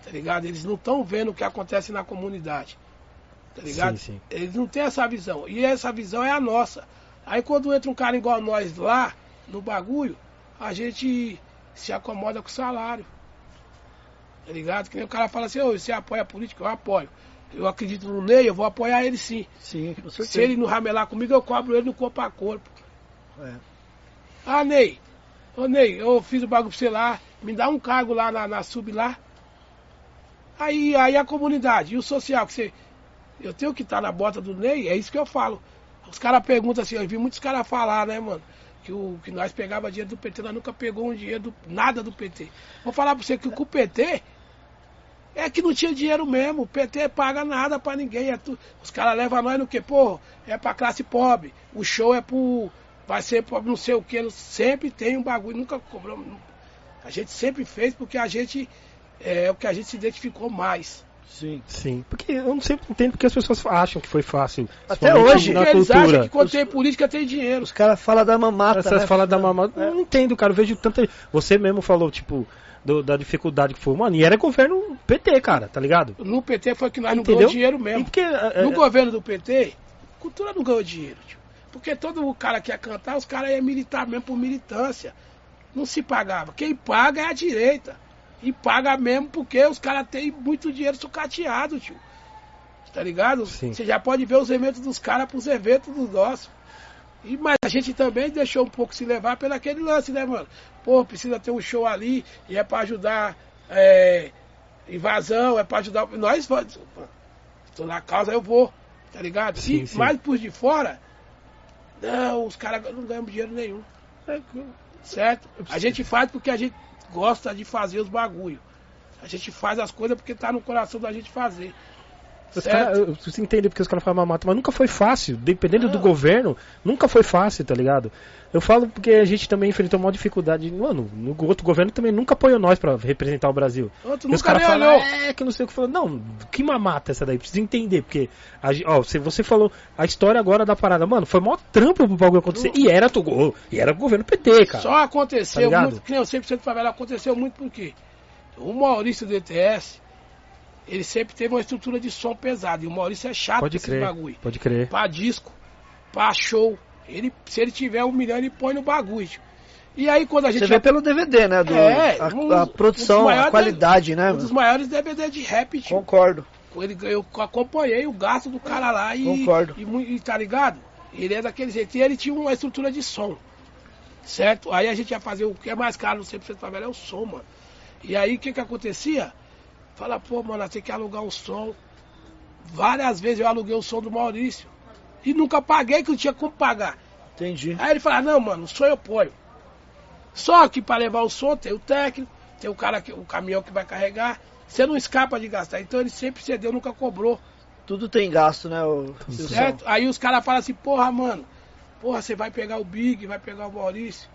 [SPEAKER 4] Tá ligado? Eles não estão vendo o que acontece na comunidade. Tá ligado?
[SPEAKER 2] Sim, sim.
[SPEAKER 4] Eles não têm essa visão. E essa visão é a nossa. Aí quando entra um cara igual nós lá, no bagulho, a gente se acomoda com o salário. Tá ligado? Que nem o cara fala assim, ô, você apoia a política? Eu apoio. Eu acredito no Ney, eu vou apoiar ele sim.
[SPEAKER 1] Sim.
[SPEAKER 4] Se ele não ramelar comigo, eu cobro ele no corpo a corpo.
[SPEAKER 1] É.
[SPEAKER 4] Ah, Ney, ô Ney, eu fiz o bagulho pra você lá, me dá um cargo lá na, na sub lá. Aí, aí a comunidade, e o social, que você. Eu tenho que estar na bota do Ney, é isso que eu falo. Os caras perguntam assim, eu vi muitos caras falar, né, mano? Que, o, que nós pegava dinheiro do PT, nós nunca pegou um dinheiro do, nada do PT. Vou falar pra você que com o PT é que não tinha dinheiro mesmo. O PT paga nada pra ninguém. É tu, os caras levam nós no que? Pô, é pra classe pobre. O show é pro. Vai ser pra não sei o que. Sempre tem um bagulho. Nunca cobramos. A gente sempre fez porque a gente. É o que a gente se identificou mais.
[SPEAKER 1] Sim.
[SPEAKER 2] Sim. Porque eu não sempre entendo porque as pessoas acham que foi fácil.
[SPEAKER 1] Até hoje,
[SPEAKER 2] na
[SPEAKER 4] eles acham
[SPEAKER 2] cultura.
[SPEAKER 4] que quando tem política tem dinheiro.
[SPEAKER 1] Os caras falam da mamata,
[SPEAKER 2] Essas
[SPEAKER 1] né?
[SPEAKER 2] falas da
[SPEAKER 1] É.
[SPEAKER 2] eu não entendo, cara. Eu vejo tanta. Você mesmo falou, tipo, do- da dificuldade que foi, mano. E era governo PT, cara, tá ligado?
[SPEAKER 4] No PT foi que nós não
[SPEAKER 2] Entendeu?
[SPEAKER 4] ganhamos dinheiro
[SPEAKER 2] E
[SPEAKER 4] mesmo.
[SPEAKER 2] porque. é,
[SPEAKER 4] No
[SPEAKER 2] é,
[SPEAKER 4] governo do PT, cultura não ganhou dinheiro, tio. Porque todo o cara que ia cantar, os caras iam militar mesmo por militância. Não se pagava. Quem paga é a direita. E paga mesmo porque os caras têm muito dinheiro sucateado, tio. Tá ligado?
[SPEAKER 2] Sim.
[SPEAKER 4] Você já pode ver os eventos dos caras pros eventos dos nossos. E, mas a gente também deixou um pouco se levar pelo aquele lance, né, mano? Pô, precisa ter um show ali e é pra ajudar é, invasão, é pra ajudar. Nós vamos. Estou na causa, eu vou. Tá ligado?
[SPEAKER 2] Sim,
[SPEAKER 4] e
[SPEAKER 2] sim.
[SPEAKER 4] mais por de fora, não, os caras não ganham dinheiro nenhum. Certo? A gente faz porque a gente gosta de fazer os bagulho. A gente faz as coisas porque tá no coração da gente fazer.
[SPEAKER 2] Cara, eu- você entende porque os caras falam mamata, mas nunca foi fácil. Dependendo do
[SPEAKER 4] Não.
[SPEAKER 2] governo, nunca foi fácil, tá ligado? Eu falo porque a gente também enfrentou uma dificuldade. Mano, no outro governo também nunca apoiou nós pra representar o Brasil.
[SPEAKER 4] Outro
[SPEAKER 2] E os caras falam, é, que não sei o que falou. Não, que mamata essa daí? Precisa entender, porque. A, ó, se você falou a história agora da parada, mano, foi maior trampo pro bagulho acontecer. E era, to- e era governo PT, cara.
[SPEAKER 4] Só aconteceu
[SPEAKER 2] Tá
[SPEAKER 4] muito, que nem o 100% favela aconteceu muito porque o Maurício do ETS, ele sempre teve uma estrutura de som pesada. E o Maurício é chato
[SPEAKER 2] Pode crer.
[SPEAKER 4] bagulho.
[SPEAKER 2] Pode crer.
[SPEAKER 4] Pra disco, pra show. Ele, se ele tiver um milhão, ele põe no bagulho. E aí quando a gente
[SPEAKER 1] Você vê pelo DVD, né? Do,
[SPEAKER 4] É,
[SPEAKER 1] a,
[SPEAKER 4] um-
[SPEAKER 1] a
[SPEAKER 4] um
[SPEAKER 1] produção, a qualidade, né?
[SPEAKER 4] um dos maiores DVD de rap, tio.
[SPEAKER 1] Concordo.
[SPEAKER 4] Ele ganhou, eu acompanhei o gasto do cara lá e,
[SPEAKER 1] Concordo.
[SPEAKER 4] e, e tá ligado? Ele é daquele jeito. E ele tinha uma estrutura de som. Certo? Aí a gente ia fazer o que é mais caro no 100% favela é o som, mano. E aí o que que acontecia? Fala, pô, mano, tem que alugar um som. Várias vezes eu aluguei o som do Maurício. E nunca paguei, que não tinha como pagar.
[SPEAKER 1] Entendi.
[SPEAKER 4] Aí ele fala, não, mano, o som eu ponho. Só que para levar o som tem o técnico, tem o cara que o caminhão que vai carregar. Você não escapa de gastar. Então ele sempre cedeu, nunca cobrou.
[SPEAKER 1] Tudo tem gasto, né? O?
[SPEAKER 4] Certo? Aí os caras falam assim, porra, mano, porra, você vai pegar o Big, vai pegar o Maurício.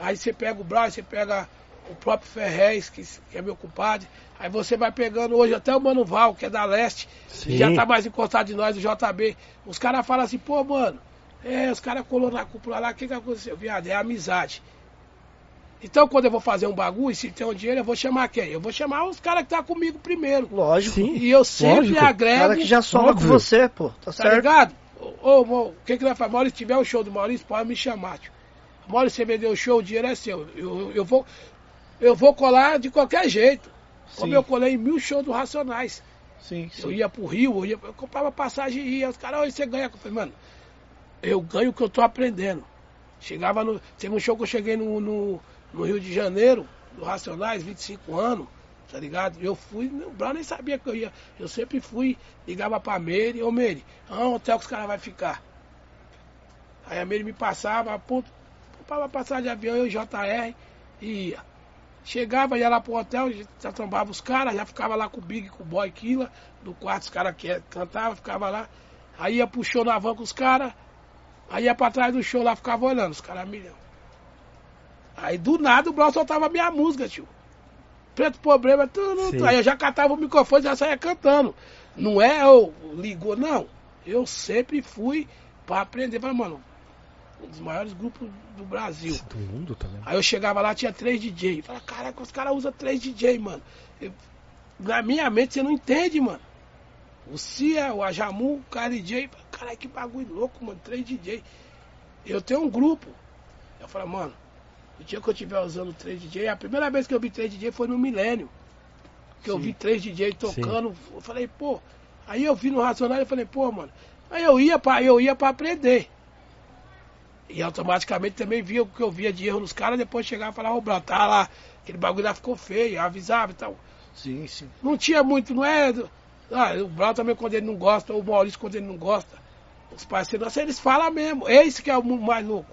[SPEAKER 4] Aí você pega o Braz, você pega o próprio Ferrez, que, que é meu compadre. Aí você vai pegando hoje até o Mano Val, que é da leste,
[SPEAKER 2] Sim.
[SPEAKER 4] que já tá mais encostado de nós, do JB. Os caras falam assim, pô, mano, é, os caras colou na cúpula lá, o que que aconteceu? Viado, é amizade. Então quando eu vou fazer um bagulho, se tem um dinheiro, eu vou chamar quem? Eu vou chamar os caras que tá comigo primeiro.
[SPEAKER 1] Lógico.
[SPEAKER 2] Sim.
[SPEAKER 4] E eu sempre
[SPEAKER 2] Lógico.
[SPEAKER 1] O
[SPEAKER 4] agrego.
[SPEAKER 1] cara que já soma com você, pô. Tá
[SPEAKER 4] Tá
[SPEAKER 1] certo?
[SPEAKER 4] ligado? Ô, o que que nós fazemos? Maurício, se tiver um show do Maurício, pode me chamar, tio. Maurício, você vendeu o show, o dinheiro é seu. Eu, eu, vou, eu vou colar de qualquer jeito. Como
[SPEAKER 1] Sim.
[SPEAKER 4] eu colei mil shows do Racionais.
[SPEAKER 1] Sim,
[SPEAKER 4] Eu
[SPEAKER 1] sim.
[SPEAKER 4] ia pro Rio, eu, ia, eu comprava passagem e ia. Os caras, "Oi, você ganha. Eu falei, mano, eu ganho o que eu tô aprendendo. Chegava no. Teve um show que eu cheguei no, no, no Rio de Janeiro, do Racionais, 25 anos, tá ligado? Eu fui, o Brown nem sabia que eu ia. Eu sempre fui, ligava pra Meire, ô Meire, ah, hotel que os caras vão ficar. Aí a Meire me passava, pô, comprava passagem de avião, eu e JR, e ia. Chegava, ia lá pro hotel, já trombava os caras, já ficava lá com o Big, com o Boy Killa, do quarto, os caras que cantavam, ficava lá. Aí ia pro show na van com os caras, aí ia pra trás do show lá, ficava olhando, os caras milhão. Aí do nada o Brown soltava minha música, tio. Preto problema, tudo, tudo. Aí eu já catava o microfone e já saía cantando. Não é eu ligou, não. Eu sempre fui pra aprender. Falei, mano, um dos maiores grupos do Brasil.
[SPEAKER 2] Do mundo também.
[SPEAKER 4] Aí eu chegava lá, tinha três DJ. Falei, caraca, os caras usam três DJ, mano. Eu- na minha mente você não entende, mano. O Cia, o Ajamu, o cara DJ. Falei, Caralho, que bagulho louco, mano. Três DJ. Eu tenho um grupo. Eu falei, mano, o dia que eu estiver usando três DJ, a primeira vez que eu vi três DJ foi no Milênio. Que eu
[SPEAKER 1] Sim.
[SPEAKER 4] vi três DJ tocando. Eu falei, pô. Aí eu vi no Racional e falei, pô, mano. Aí eu ia pra, eu ia pra aprender. E automaticamente também via o que eu via de erro nos caras, depois chegava e falava, ô Brau, tá lá, aquele bagulho lá ficou feio, avisava e tal.
[SPEAKER 1] Sim, sim.
[SPEAKER 4] Não tinha muito, não é. Ah, o Brau também quando ele não gosta, o Maurício quando ele não gosta. Os parceiros, nossos, eles falam mesmo. Esse que é o mais louco.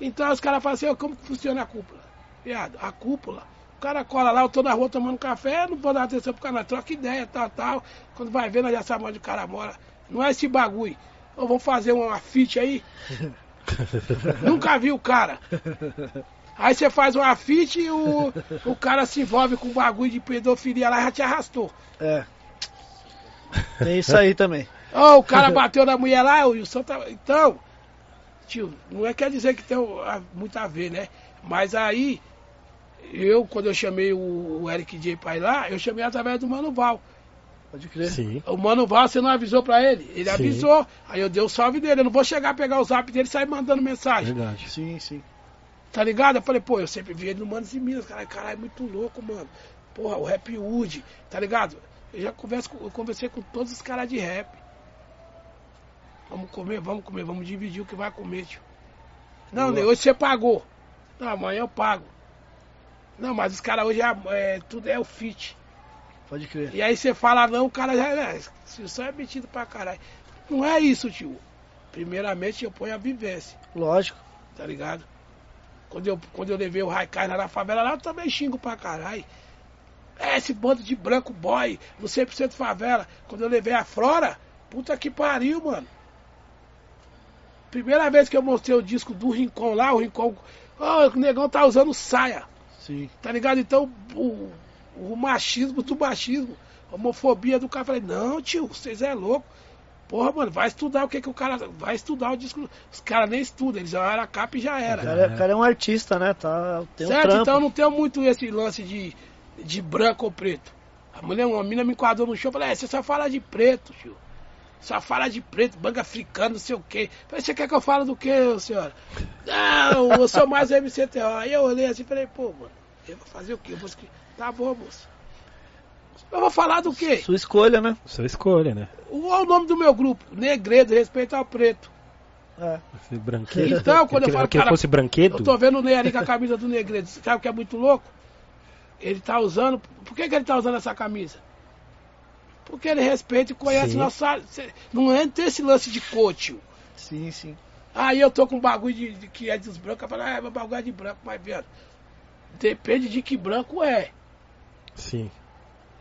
[SPEAKER 4] Então os caras falam assim, "Ô, como que funciona a cúpula? Viado, a cúpula. O cara cola lá, eu tô na rua tomando café, não vou dar atenção pro cara, troca ideia, tal, tal. Quando vai ver, nós já sabemos onde o cara mora. Não é esse bagulho. Ou vamos fazer uma fit aí. [LAUGHS] [LAUGHS] Nunca vi o cara. Aí você faz uma fit e o, o cara se envolve com bagulho de pedofilia lá e já te arrastou.
[SPEAKER 1] É. Tem isso aí também. [LAUGHS]
[SPEAKER 4] Ó, o cara bateu na mulher lá, o Wilson tá. Então, tio, não é quer dizer que tem muito a ver, né? Mas aí, eu, quando eu chamei o, o Eric J pra ir lá, eu chamei através do Mano Val.
[SPEAKER 1] Pode crer.
[SPEAKER 2] Sim.
[SPEAKER 4] O Mano Val, você não avisou pra ele? Ele
[SPEAKER 2] Sim.
[SPEAKER 4] avisou. Aí eu dei o salve dele. Eu não vou chegar, pegar o zap dele e sair mandando mensagem.
[SPEAKER 2] Verdade.
[SPEAKER 1] Sim, sim.
[SPEAKER 4] Tá ligado? Eu falei, pô, eu sempre vi ele no Manos e Minas, caralho, caralho, é muito louco, mano. Porra, o Rap Wood, tá ligado? Eu já converso eu conversei com todos os caras de rap. Vamos comer, vamos comer, vamos dividir o que vai comer, tio. Não,
[SPEAKER 1] Boa.
[SPEAKER 4] Hoje você pagou. Não, amanhã eu pago. Não, mas os caras hoje é, é- tudo é o fit.
[SPEAKER 1] Pode crer.
[SPEAKER 4] E aí você fala não, o cara já é. Se só é metido pra caralho. Não é isso, tio. Primeiramente eu ponho a vivência
[SPEAKER 1] Lógico.
[SPEAKER 4] tá ligado? Quando eu, quando eu levei o Raikai lá na favela, lá eu também xingo pra caralho. É esse bando de branco boy, no 100% favela. Quando eu levei a Flora, puta que pariu, mano. Primeira vez que eu mostrei o disco do Rincon lá, o Rincon. Ó, o negão tá usando saia,
[SPEAKER 1] Sim.
[SPEAKER 4] tá ligado? Então, o, o machismo do machismo, a homofobia do cara. Falei, não, tio, vocês é louco. Porra, mano, vai estudar o que que o cara. Vai estudar o disco. Os caras nem estudam, eles já era a capa e já
[SPEAKER 1] O
[SPEAKER 4] era.
[SPEAKER 1] cara, é- o cara é um artista, né? Tá, tem um
[SPEAKER 4] certo?
[SPEAKER 1] trampo.
[SPEAKER 4] Então eu não tenho muito esse lance de, de branco ou preto. A mulher, uma mina me enquadrou no show e falou, é, você só fala de preto, tio. Só fala de preto, banga africano, não sei o quê. Falei, você quer que eu fale do quê, senhora? Não, eu sou mais MCTO. Aí eu olhei assim e falei, pô, mano, eu vou fazer o quê? Eu vou escrever. Tá bom, moça. Eu vou falar do quê?
[SPEAKER 1] Sua escolha, né?
[SPEAKER 2] Sua escolha, né?
[SPEAKER 4] O, olha o nome do meu grupo, Negredo, respeito ao preto.
[SPEAKER 1] É.
[SPEAKER 2] Branquedo.
[SPEAKER 4] Então, quando eu falo,
[SPEAKER 2] que
[SPEAKER 4] cara,
[SPEAKER 2] fosse branquedo.
[SPEAKER 4] Eu tô vendo o Ney ali com a camisa do Negredo. Sabe o que é muito louco? Ele tá usando. Por que, que ele tá usando essa camisa? Porque ele respeita e conhece
[SPEAKER 2] Sim.
[SPEAKER 4] nossa. Não é ter esse lance de coach.
[SPEAKER 1] Sim, sim.
[SPEAKER 4] Aí eu tô com um bagulho de, de- que é dos brancos, eu falo, ah, meu bagulho é de branco, mas viado. Depende de que branco é.
[SPEAKER 2] Sim.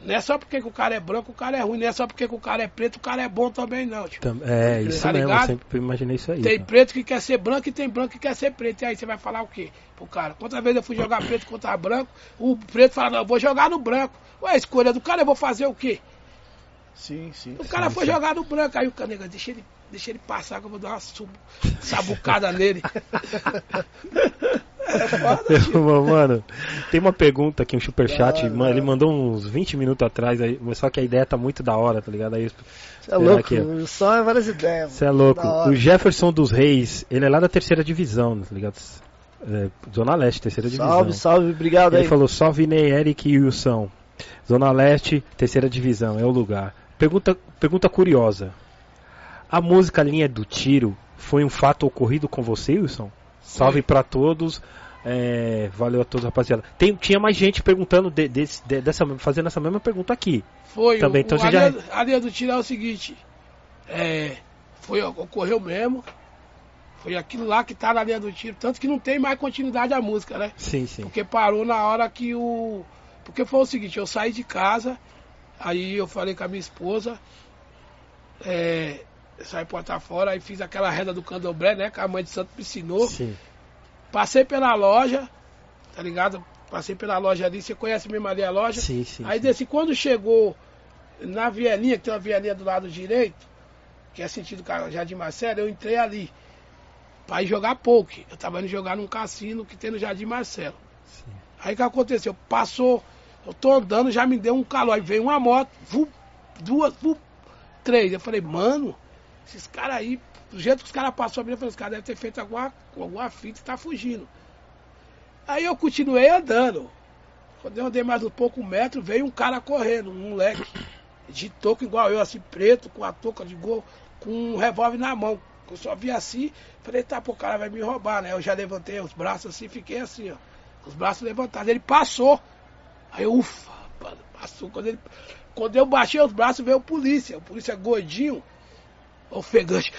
[SPEAKER 4] Não é só porque que o cara é branco, o cara é ruim. Não é só porque que o cara é preto, o cara é bom também, não. Tipo.
[SPEAKER 2] É, isso
[SPEAKER 4] Tá
[SPEAKER 2] mesmo. Eu sempre imaginei isso aí.
[SPEAKER 4] Tem
[SPEAKER 2] cara.
[SPEAKER 4] preto que quer ser branco e tem branco que quer ser preto. E aí você vai falar o quê pro cara? Quantas vezes eu fui jogar preto contra branco, o preto fala, não, eu vou jogar no branco. Ué, a escolha do cara, eu vou fazer o quê?
[SPEAKER 1] Sim, sim.
[SPEAKER 4] O cara foi jogar no branco, aí o cara, nega, deixa ele, deixa ele passar que eu vou dar uma sub- sabucada nele. [LAUGHS] é foda, tio.
[SPEAKER 2] Mano, tem uma pergunta aqui, um superchat. Mano, ele mandou uns 20 minutos atrás, aí, só que a ideia tá muito da hora, tá ligado? Aí,
[SPEAKER 1] Você é louco,
[SPEAKER 2] aqui, ó.
[SPEAKER 1] é várias ideias.
[SPEAKER 2] Você é louco. O Jefferson dos Reis, ele é lá da terceira divisão, tá ligado? É, Zona Leste, terceira divisão.
[SPEAKER 1] Salve, salve, obrigado
[SPEAKER 2] Ele
[SPEAKER 1] aí.
[SPEAKER 2] falou só Vinei, Eric e Wilson. Zona Leste, terceira divisão, é o lugar. Pergunta, pergunta curiosa. A música Linha do Tiro foi um fato ocorrido com você, Wilson? Salve pra todos. é, valeu a todos, rapaziada. Tem, tinha mais gente perguntando de- desse- de- dessa, fazendo essa mesma pergunta aqui.
[SPEAKER 4] Foi,
[SPEAKER 2] Também,
[SPEAKER 4] o,
[SPEAKER 2] então
[SPEAKER 4] o,
[SPEAKER 2] você
[SPEAKER 4] a,
[SPEAKER 2] já-
[SPEAKER 4] tiro é o seguinte, é, foi, ocorreu mesmo, foi aquilo lá que tá na linha do tiro, tanto que não tem mais continuidade a música, né?
[SPEAKER 2] Sim, sim.
[SPEAKER 4] Porque parou na hora que o. Porque foi o seguinte, eu saí de casa, aí eu falei com a minha esposa, é, saí porta fora, aí fiz aquela renda do candomblé, né? Que a mãe de santo me ensinou.
[SPEAKER 2] Sim.
[SPEAKER 4] Passei pela loja, tá ligado? Passei pela loja ali, você conhece mesmo ali a loja?
[SPEAKER 2] Sim, sim.
[SPEAKER 4] Aí
[SPEAKER 2] sim.
[SPEAKER 4] desci, quando chegou na vielinha, que tem uma vielinha do lado direito, que é sentido Jardim Marcelo, eu entrei ali. Pra ir jogar poke. Eu tava indo jogar num cassino que tem no Jardim Marcelo.
[SPEAKER 2] Sim.
[SPEAKER 4] Aí o que aconteceu? Passou, eu tô andando, já me deu um calor. Aí veio uma moto, vu, duas, vu, três. Eu falei, mano, esses caras aí, do jeito que os caras passaram, eu falei, os caras devem ter feito alguma, alguma fita e tá fugindo. Aí eu continuei andando. Quando eu andei mais um pouco um metro, veio um cara correndo, um moleque, [COUGHS] de touca igual eu, assim, preto, com a touca de gol, com um revólver na mão. Eu só vi assim, falei, tá, pô, o cara vai me roubar, né? Eu já levantei os braços assim, fiquei assim, ó. Os braços levantados. Ele passou. Aí eu, ufa, passou. Quando, ele, quando eu baixei os braços, veio o polícia. O polícia gordinho, ofegante.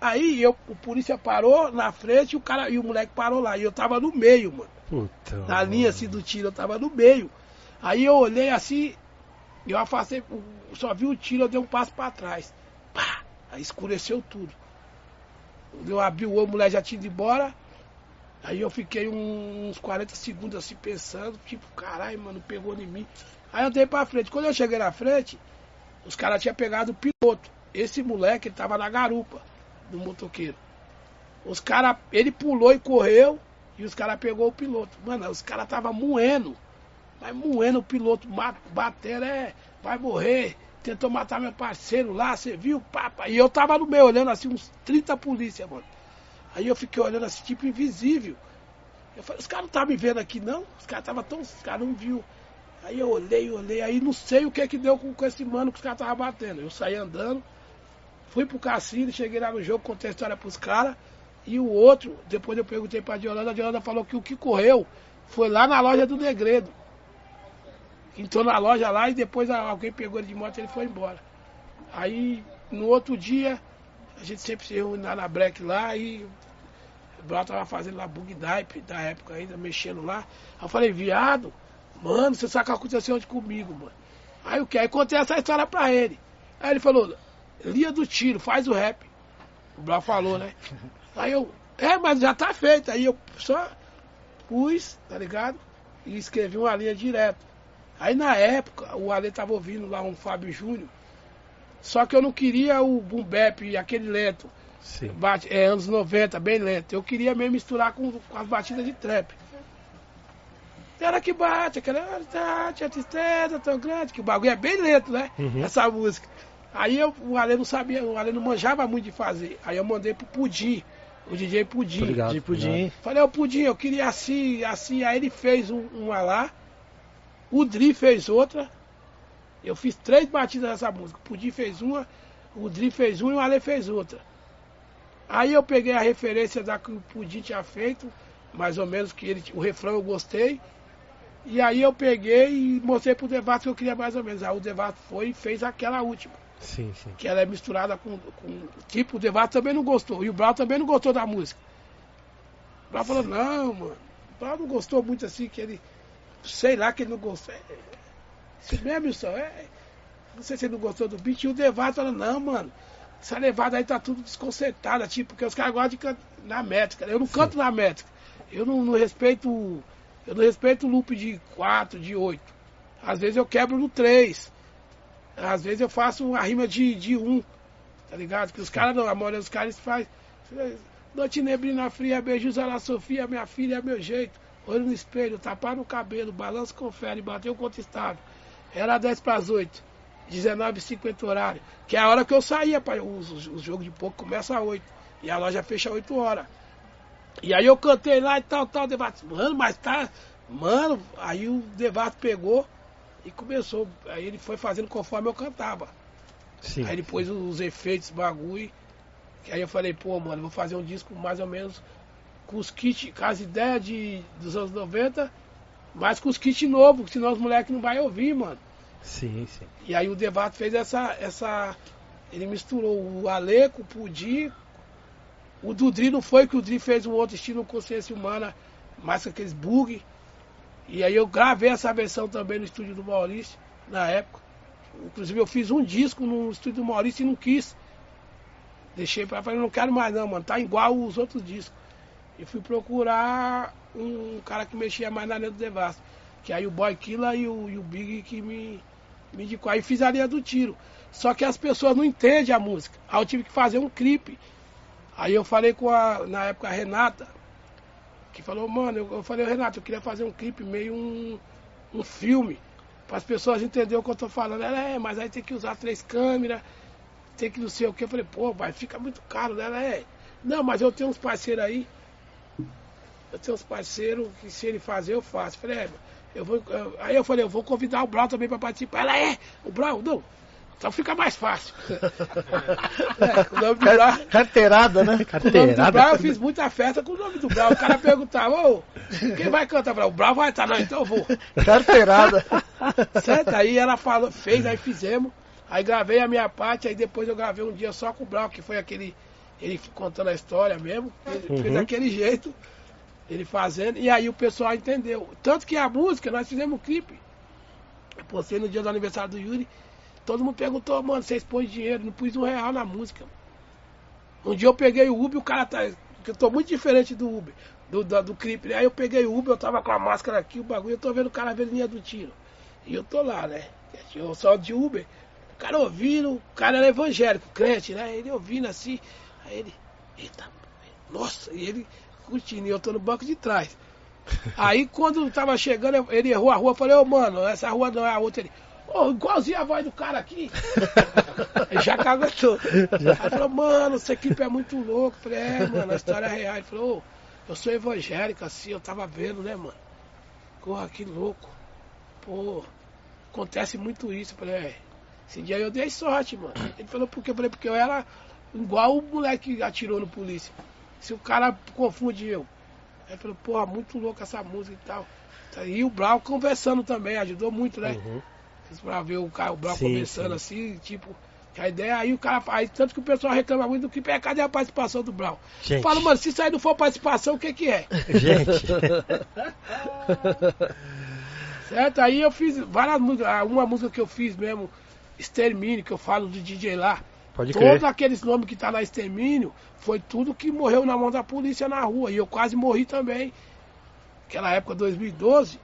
[SPEAKER 4] Aí eu, o polícia parou na frente e o, cara, e o moleque parou lá. E eu tava no meio, mano.
[SPEAKER 2] Puta.
[SPEAKER 4] Na linha assim do tiro, eu tava no meio. Aí eu olhei assim, eu afastei, só vi o tiro, eu dei um passo pra trás. Pá! Aí escureceu tudo. Eu abri o olho, o moleque já tinha ido embora. Aí eu fiquei uns 40 segundos assim pensando, tipo, caralho, mano, pegou em mim. Aí eu andei pra frente. Quando eu cheguei na frente, os caras tinham pegado o piloto. Esse moleque ele tava na garupa do motoqueiro. Os caras, ele pulou e correu e os caras pegou o piloto. Mano, os caras tava moendo. Mas moendo o piloto, bateram, é, vai morrer. Tentou matar meu parceiro lá, você viu, papa. E eu tava no meio, olhando assim, uns 30 polícia, mano. Aí eu fiquei olhando assim, tipo invisível. Eu falei, os caras não estavam me vendo aqui, não? Os caras estavam tão. Os caras não viu. Aí eu olhei, olhei, aí não sei o que que deu com, com esse mano que os caras estavam batendo. Eu saí andando, fui pro cassino, cheguei lá no jogo, contei a história pros caras. E o outro, depois eu perguntei pra Diolanda, a Diolanda falou que o que correu foi lá na loja do Negredo. Entrou na loja lá e depois alguém pegou ele de moto e ele foi embora. Aí no outro dia, a gente sempre se reúne lá na break lá e o Brau tava fazendo lá bug dive da época ainda, mexendo lá. Aí eu falei, viado, mano, você sabe o que aconteceu ontem comigo, mano. Aí o que? Aí contei essa história pra ele. Aí ele falou, Lia do tiro, faz o rap. O Brau falou, né? Aí eu, é, mas já tá feito. Aí eu só pus, tá ligado? E escrevi uma linha direto. Aí na época, o Ale tava ouvindo lá um Fábio Júnior. Só que eu não queria o boom bap, aquele lento.
[SPEAKER 2] Sim.
[SPEAKER 4] Bate, é, anos 90, bem lento. Eu queria mesmo misturar com, com as batidas de trap. Era que bate, aquela. "Ah, Tinha tristeza tão grande, que o bagulho é bem lento, né?
[SPEAKER 2] Uhum.
[SPEAKER 4] Essa música. Aí eu, o Ale não sabia, o Ale não manjava muito de fazer. Aí eu mandei pro Pudim, o DJ Pudim.
[SPEAKER 2] ligado.
[SPEAKER 1] De pudim.
[SPEAKER 2] ligado.
[SPEAKER 4] Falei, ô Pudim, eu queria assim, assim. Aí ele fez um, uma lá. O Dri fez outra. Eu fiz três batidas dessa música. O Pudim fez uma, o Dri fez uma e o Ale fez outra. Aí eu peguei a referência da que o Pudim tinha feito, mais ou menos que ele, o refrão eu gostei. E aí eu peguei e mostrei pro Devato que eu queria mais ou menos. Aí o Devato foi e fez aquela última.
[SPEAKER 2] Sim, sim.
[SPEAKER 4] Que ela é misturada com. com tipo, o Devato também não gostou. E o Brau também não gostou da música. O Brau falou, não, mano. O Brau não gostou muito assim, que ele. Sei lá que ele não gostou. É, isso mesmo, Wilson. É, não sei se ele não gostou do beat. E o Devato falou, não, mano. Essa levada aí tá tudo desconcertada, tipo, porque os caras gostam de cantar na métrica. Eu não canto na métrica. Eu não, não respeito. Eu não respeito o loop de 4, de 8. Às vezes eu quebro no 3. Às vezes eu faço uma rima de, de 1. Tá ligado? Que os caras não, a maioria dos caras faz. Noite neblina fria, beijos a la Sofia, minha filha é meu jeito. Olho no espelho, tapar no cabelo, balanço confere, bateu contra estado. Era 10 para as 8. 19h50 horário. Que é a hora que eu saía, pai. Os, os, os jogos de pouco começam às 8. E a loja fecha às 8 horas. E aí eu cantei lá e tal, tal, debate. Mano, mas tá. Mano, aí o debate pegou e começou. Aí ele foi fazendo conforme eu cantava.
[SPEAKER 2] Sim.
[SPEAKER 4] Aí depois os efeitos, bagulho. Que aí eu falei, pô, mano, vou fazer um disco mais ou menos com os kits, com as ideias de, dos anos 90, mas com os kits novos, senão os moleques não vão ouvir, mano.
[SPEAKER 2] Sim, sim.
[SPEAKER 4] E aí o Devato fez essa. essa ele misturou o Ale com o Pudim. O Dudri não foi, que o Dudri fez um outro estilo consciência humana, mais com aqueles bug. E aí eu gravei essa versão também no estúdio do Maurício, na época. Inclusive eu fiz um disco no estúdio do Maurício e não quis. Deixei pra falar, não quero mais não, mano. Tá igual os outros discos. E fui procurar um cara que mexia mais na linha do Devasto. Que aí o Boy Killa e o, e o Big que me, me indicou. Aí fiz a linha do tiro. Só que as pessoas não entendem a música. Aí eu tive que fazer um clipe. Aí eu falei com a, na época, a Renata, que falou, mano, eu, eu falei, Renata, eu queria fazer um clipe, meio um, um filme, para as pessoas entenderem o que eu tô falando. Ela é, mas aí tem que usar três câmeras, tem que não sei o que. Eu falei, pô, vai, fica muito caro. Ela é, não, mas eu tenho uns parceiros aí. Eu tenho uns parceiros que se ele fazer, eu faço. Eu falei, é, eu vou, eu- aí eu falei, eu vou convidar o Brau também para participar. Ela é, o Brau, não. Então fica mais fácil. [LAUGHS] é, o nome do Brau,
[SPEAKER 1] Car- Carteirada, né?
[SPEAKER 4] o nome do
[SPEAKER 2] Carteirada.
[SPEAKER 4] Brau, eu fiz muita festa com o nome do Brau. O cara perguntava, ô, quem vai cantar? Falei, O Brau vai estar, não, então eu vou.
[SPEAKER 1] Carteirada. [LAUGHS]
[SPEAKER 4] Certo? Aí ela falou, fez, aí fizemos. Aí gravei a minha parte, aí depois eu gravei um dia só com o Brau, que foi aquele. Ele contando a história mesmo. Ele fez
[SPEAKER 2] Uhum.
[SPEAKER 4] daquele jeito. Ele fazendo. E aí o pessoal entendeu. Tanto que a música, nós fizemos um clipe. Eu postei no dia do aniversário do Yuri. Todo mundo perguntou, mano, vocês põem dinheiro? Não pus um real na música. Um dia eu peguei o Uber, o cara tá. que Eu tô muito diferente do Uber, do, do, do clipe. né? Aí eu peguei o Uber, eu tava com a máscara aqui, o bagulho, eu tô vendo o cara vendo linha do tiro. E eu tô lá, né? Eu só de Uber, o cara ouvindo, o cara era evangélico, crente, né? Ele ouvindo assim, aí ele, eita, nossa, e ele curtindo, e eu tô no banco de trás. [LAUGHS] Aí quando tava chegando, ele errou a rua, eu falei, ô mano, essa rua não é a outra. Ele, ô, igualzinho a voz do cara aqui. [LAUGHS] Já caguetou. Aí falou, mano, essa equipe é muito louco. Eu falei, é, mano, a história é real. Ele falou, ô, eu sou evangélico, assim, eu tava vendo, né, mano? Porra, que louco. Pô, acontece muito isso. Eu falei, é, esse dia eu dei sorte, mano. Ele falou, por quê? Eu falei, porque eu era igual o moleque que atirou no polícia. Se o cara confunde eu. Aí falou, porra, muito louco essa música e tal. E o Brau conversando também, ajudou muito, né?
[SPEAKER 2] Uhum.
[SPEAKER 4] Pra ver o, cara, o Brau
[SPEAKER 2] Sim,
[SPEAKER 4] conversando
[SPEAKER 2] sim.
[SPEAKER 4] assim, tipo, que a ideia aí o cara faz. Tanto que o pessoal reclama muito do clipe, é cadê a participação do Brau?
[SPEAKER 2] Gente.
[SPEAKER 4] Fala, mano, se isso aí não for participação, o que que é? [LAUGHS]
[SPEAKER 2] Gente, [LAUGHS]
[SPEAKER 4] Certo? Aí eu fiz várias músicas, ah, uma música que eu fiz mesmo, Extermínio, que eu falo do DJ lá.
[SPEAKER 2] pode crer.
[SPEAKER 4] Todos aqueles nomes que tá na Extermínio, foi tudo que morreu na mão da polícia na rua. E eu quase morri também. Aquela época, 2012,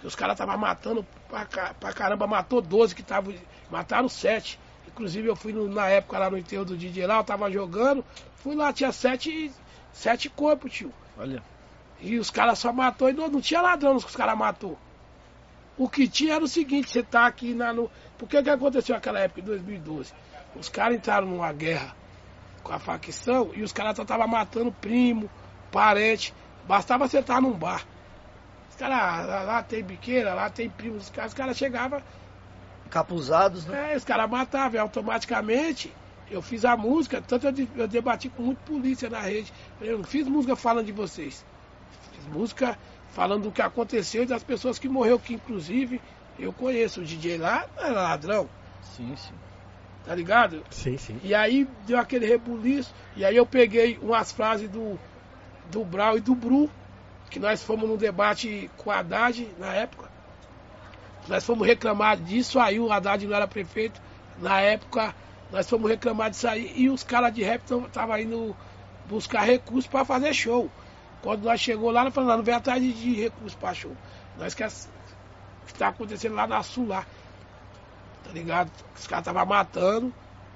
[SPEAKER 4] que os caras estavam matando pra, ca- pra caramba, matou 12 que estavam. Mataram 7. Inclusive eu fui no- na época lá no enterro do DJ lá, eu tava jogando, fui lá, tinha sete, sete corpos, tio.
[SPEAKER 1] Olha.
[SPEAKER 4] E os caras só matou e não, não tinha ladrão que os caras matou. O que tinha era o seguinte, você tá aqui na. No... Por que que aconteceu naquela época, em 2012? Os caras entraram numa guerra com a facção e os caras só estavam matando primo, parente. Bastava você estar num bar. Caras, lá, lá tem biqueira, lá tem primos, os caras, os caras chegavam,
[SPEAKER 1] Capuzados, né?
[SPEAKER 4] é, os caras matavam e automaticamente Eu fiz a música, tanto eu, de- eu debati com muito polícia na rede. Eu não fiz música falando de vocês. Fiz música falando do que aconteceu e das pessoas que morreu, que inclusive eu conheço. O DJ lá não era ladrão,
[SPEAKER 1] Sim, sim.
[SPEAKER 4] tá ligado?
[SPEAKER 2] Sim, sim.
[SPEAKER 4] E aí deu aquele rebuliço. E aí eu peguei umas frases do, do Brau e do Bru, que nós fomos num debate com o Haddad na época. Nós fomos reclamar disso aí, o Haddad não era prefeito. Na época, nós fomos reclamar disso aí e os caras de rap estavam indo buscar recursos para fazer show. Quando nós chegou lá, nós falamos, não, vem atrás de, recursos para show. Nós que está acontecendo lá na Sul lá. Tá ligado? Os caras estavam matando.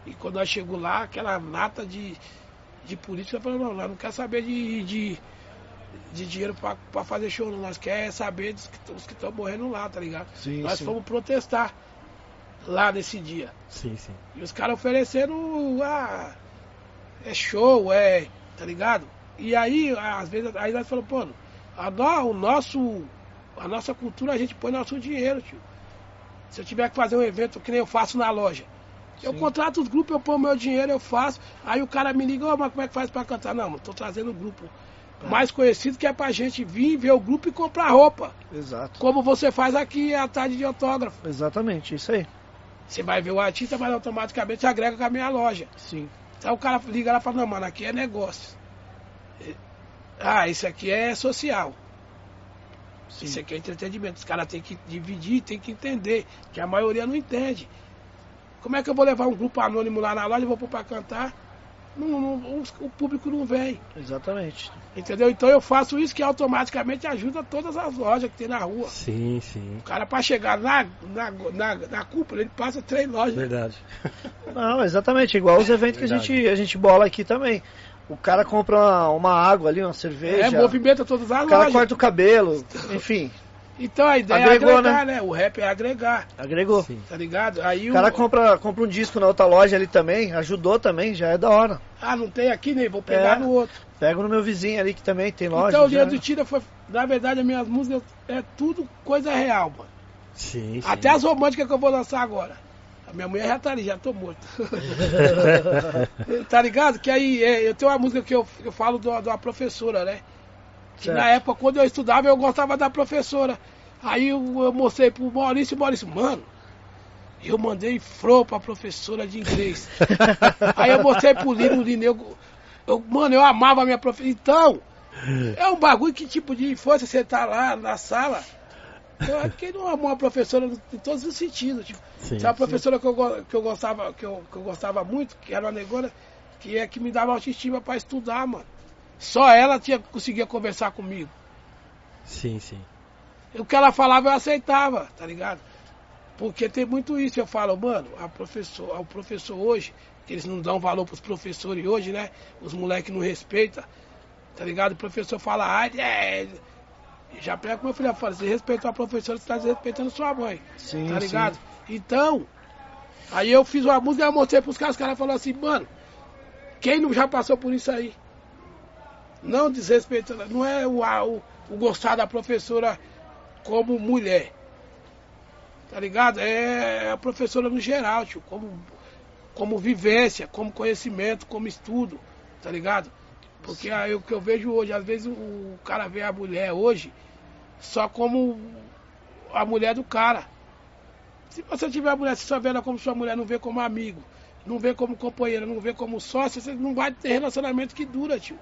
[SPEAKER 4] E quando nós chegou lá, aquela nata de, de política falou, não, nós não quer saber de, de, de dinheiro pra fazer show, não. Nós quer saber dos que estão morrendo lá, tá ligado?
[SPEAKER 1] Sim,
[SPEAKER 4] nós
[SPEAKER 1] sim.
[SPEAKER 4] fomos protestar lá nesse dia.
[SPEAKER 2] Sim, sim.
[SPEAKER 4] E os caras oferecendo, ah, é show, é, tá ligado? E aí, às vezes, aí nós falamos, pô, a nó- o nosso, a nossa cultura a gente põe nosso dinheiro, tio. Se eu tiver que fazer um evento que nem eu faço na loja, eu
[SPEAKER 1] Sim.
[SPEAKER 4] contrato os grupos, eu ponho meu dinheiro, eu faço. Aí o cara me liga, ô, mas como é que faz pra cantar? Não, tô trazendo o grupo mais conhecido que é pra gente vir ver o grupo e comprar roupa.
[SPEAKER 1] Exato.
[SPEAKER 4] Como você faz aqui à tarde de autógrafo.
[SPEAKER 1] Exatamente, isso aí.
[SPEAKER 4] Você vai ver o artista, mas automaticamente agrega com a minha loja.
[SPEAKER 1] Sim.
[SPEAKER 4] Então o cara liga lá e fala, não, mano, aqui é negócio. Ah, isso aqui é social. Isso aqui é entretenimento. Os caras têm que dividir, têm que entender, que a maioria não entende. Como é que eu vou levar um grupo anônimo lá na loja e vou pôr pra cantar? Não, não- o público não vem.
[SPEAKER 1] Exatamente.
[SPEAKER 4] Entendeu? Então eu faço isso que automaticamente ajuda todas as lojas que tem na rua.
[SPEAKER 2] Sim, sim.
[SPEAKER 4] O cara pra chegar na, na, na, na cúpula, ele passa três lojas.
[SPEAKER 2] Verdade. [LAUGHS]
[SPEAKER 1] Não, exatamente, igual os eventos que a gente, a gente bola aqui também. O cara compra uma, uma água ali, uma cerveja.
[SPEAKER 4] É, movimenta todas as
[SPEAKER 1] o cara
[SPEAKER 4] lojas.
[SPEAKER 1] corta o cabelo, enfim,
[SPEAKER 4] Então a ideia
[SPEAKER 1] Agregou,
[SPEAKER 4] é agregar, né? O rap é agregar,
[SPEAKER 1] agregou.
[SPEAKER 2] Sim.
[SPEAKER 4] tá ligado? Aí
[SPEAKER 1] O cara
[SPEAKER 4] o...
[SPEAKER 1] compra, compra um disco na outra loja ali também, ajudou também, já é da hora.
[SPEAKER 4] Ah, não tem aqui, nem vou pegar
[SPEAKER 1] É.
[SPEAKER 4] no outro.
[SPEAKER 1] Pego no meu vizinho ali que também tem loja.
[SPEAKER 4] então o
[SPEAKER 1] já-
[SPEAKER 4] dinheiro do Tira foi. Na verdade, as minhas músicas é tudo coisa real, mano.
[SPEAKER 2] Sim, sim.
[SPEAKER 4] Até as românticas que eu vou lançar agora. A minha mulher já tá ali, já tô morto. [LAUGHS] tá ligado? Que aí é, eu tenho uma música que eu, eu falo de uma, de uma professora, né? Que
[SPEAKER 1] Certo.
[SPEAKER 4] na época, quando eu estudava, eu gostava da professora. Aí eu, eu mostrei pro Maurício, Maurício, mano, eu mandei flor pra professora de inglês. [LAUGHS] Aí eu mostrei pro Lino, o Lino, eu, eu- mano, eu amava a minha professora. Então, é um bagulho que tipo de infância você tá lá na sala. Eu acho que não amou a professora em todos os sentidos. Tipo,
[SPEAKER 2] Sim,
[SPEAKER 4] Tinha uma professora que eu, que eu gostava, que eu, que eu gostava muito, que era uma negona, que é que me dava autoestima pra estudar, mano. Só ela tinha, conseguia conversar comigo.
[SPEAKER 2] Sim, sim.
[SPEAKER 4] O que ela falava eu aceitava, tá ligado? Porque tem muito isso. Eu falo, mano, a professor, o professor hoje, que eles não dão valor pros professores hoje, né? Os moleques não respeitam, tá ligado? O professor fala, ai, é. Já pega com meu filho, eu falo, se respeitar a professora, você tá desrespeitando sua mãe.
[SPEAKER 1] Sim,
[SPEAKER 4] tá
[SPEAKER 1] sim.
[SPEAKER 4] ligado? Então, aí eu fiz uma música, eu mostrei pros caras, os caras falaram assim, mano, quem não já passou por isso aí? Não desrespeitando, não é o, o, o gostar da professora como mulher. Tá ligado? É a professora no geral, tio, como, como vivência, como conhecimento, como estudo, tá ligado? Porque aí o que eu vejo hoje, às vezes o, o cara vê a mulher hoje só como a mulher do cara. Se você tiver a mulher, se só vê ela como sua mulher, não vê como amigo, não vê como companheira, não vê como sócio, você não vai ter relacionamento que dura, tio.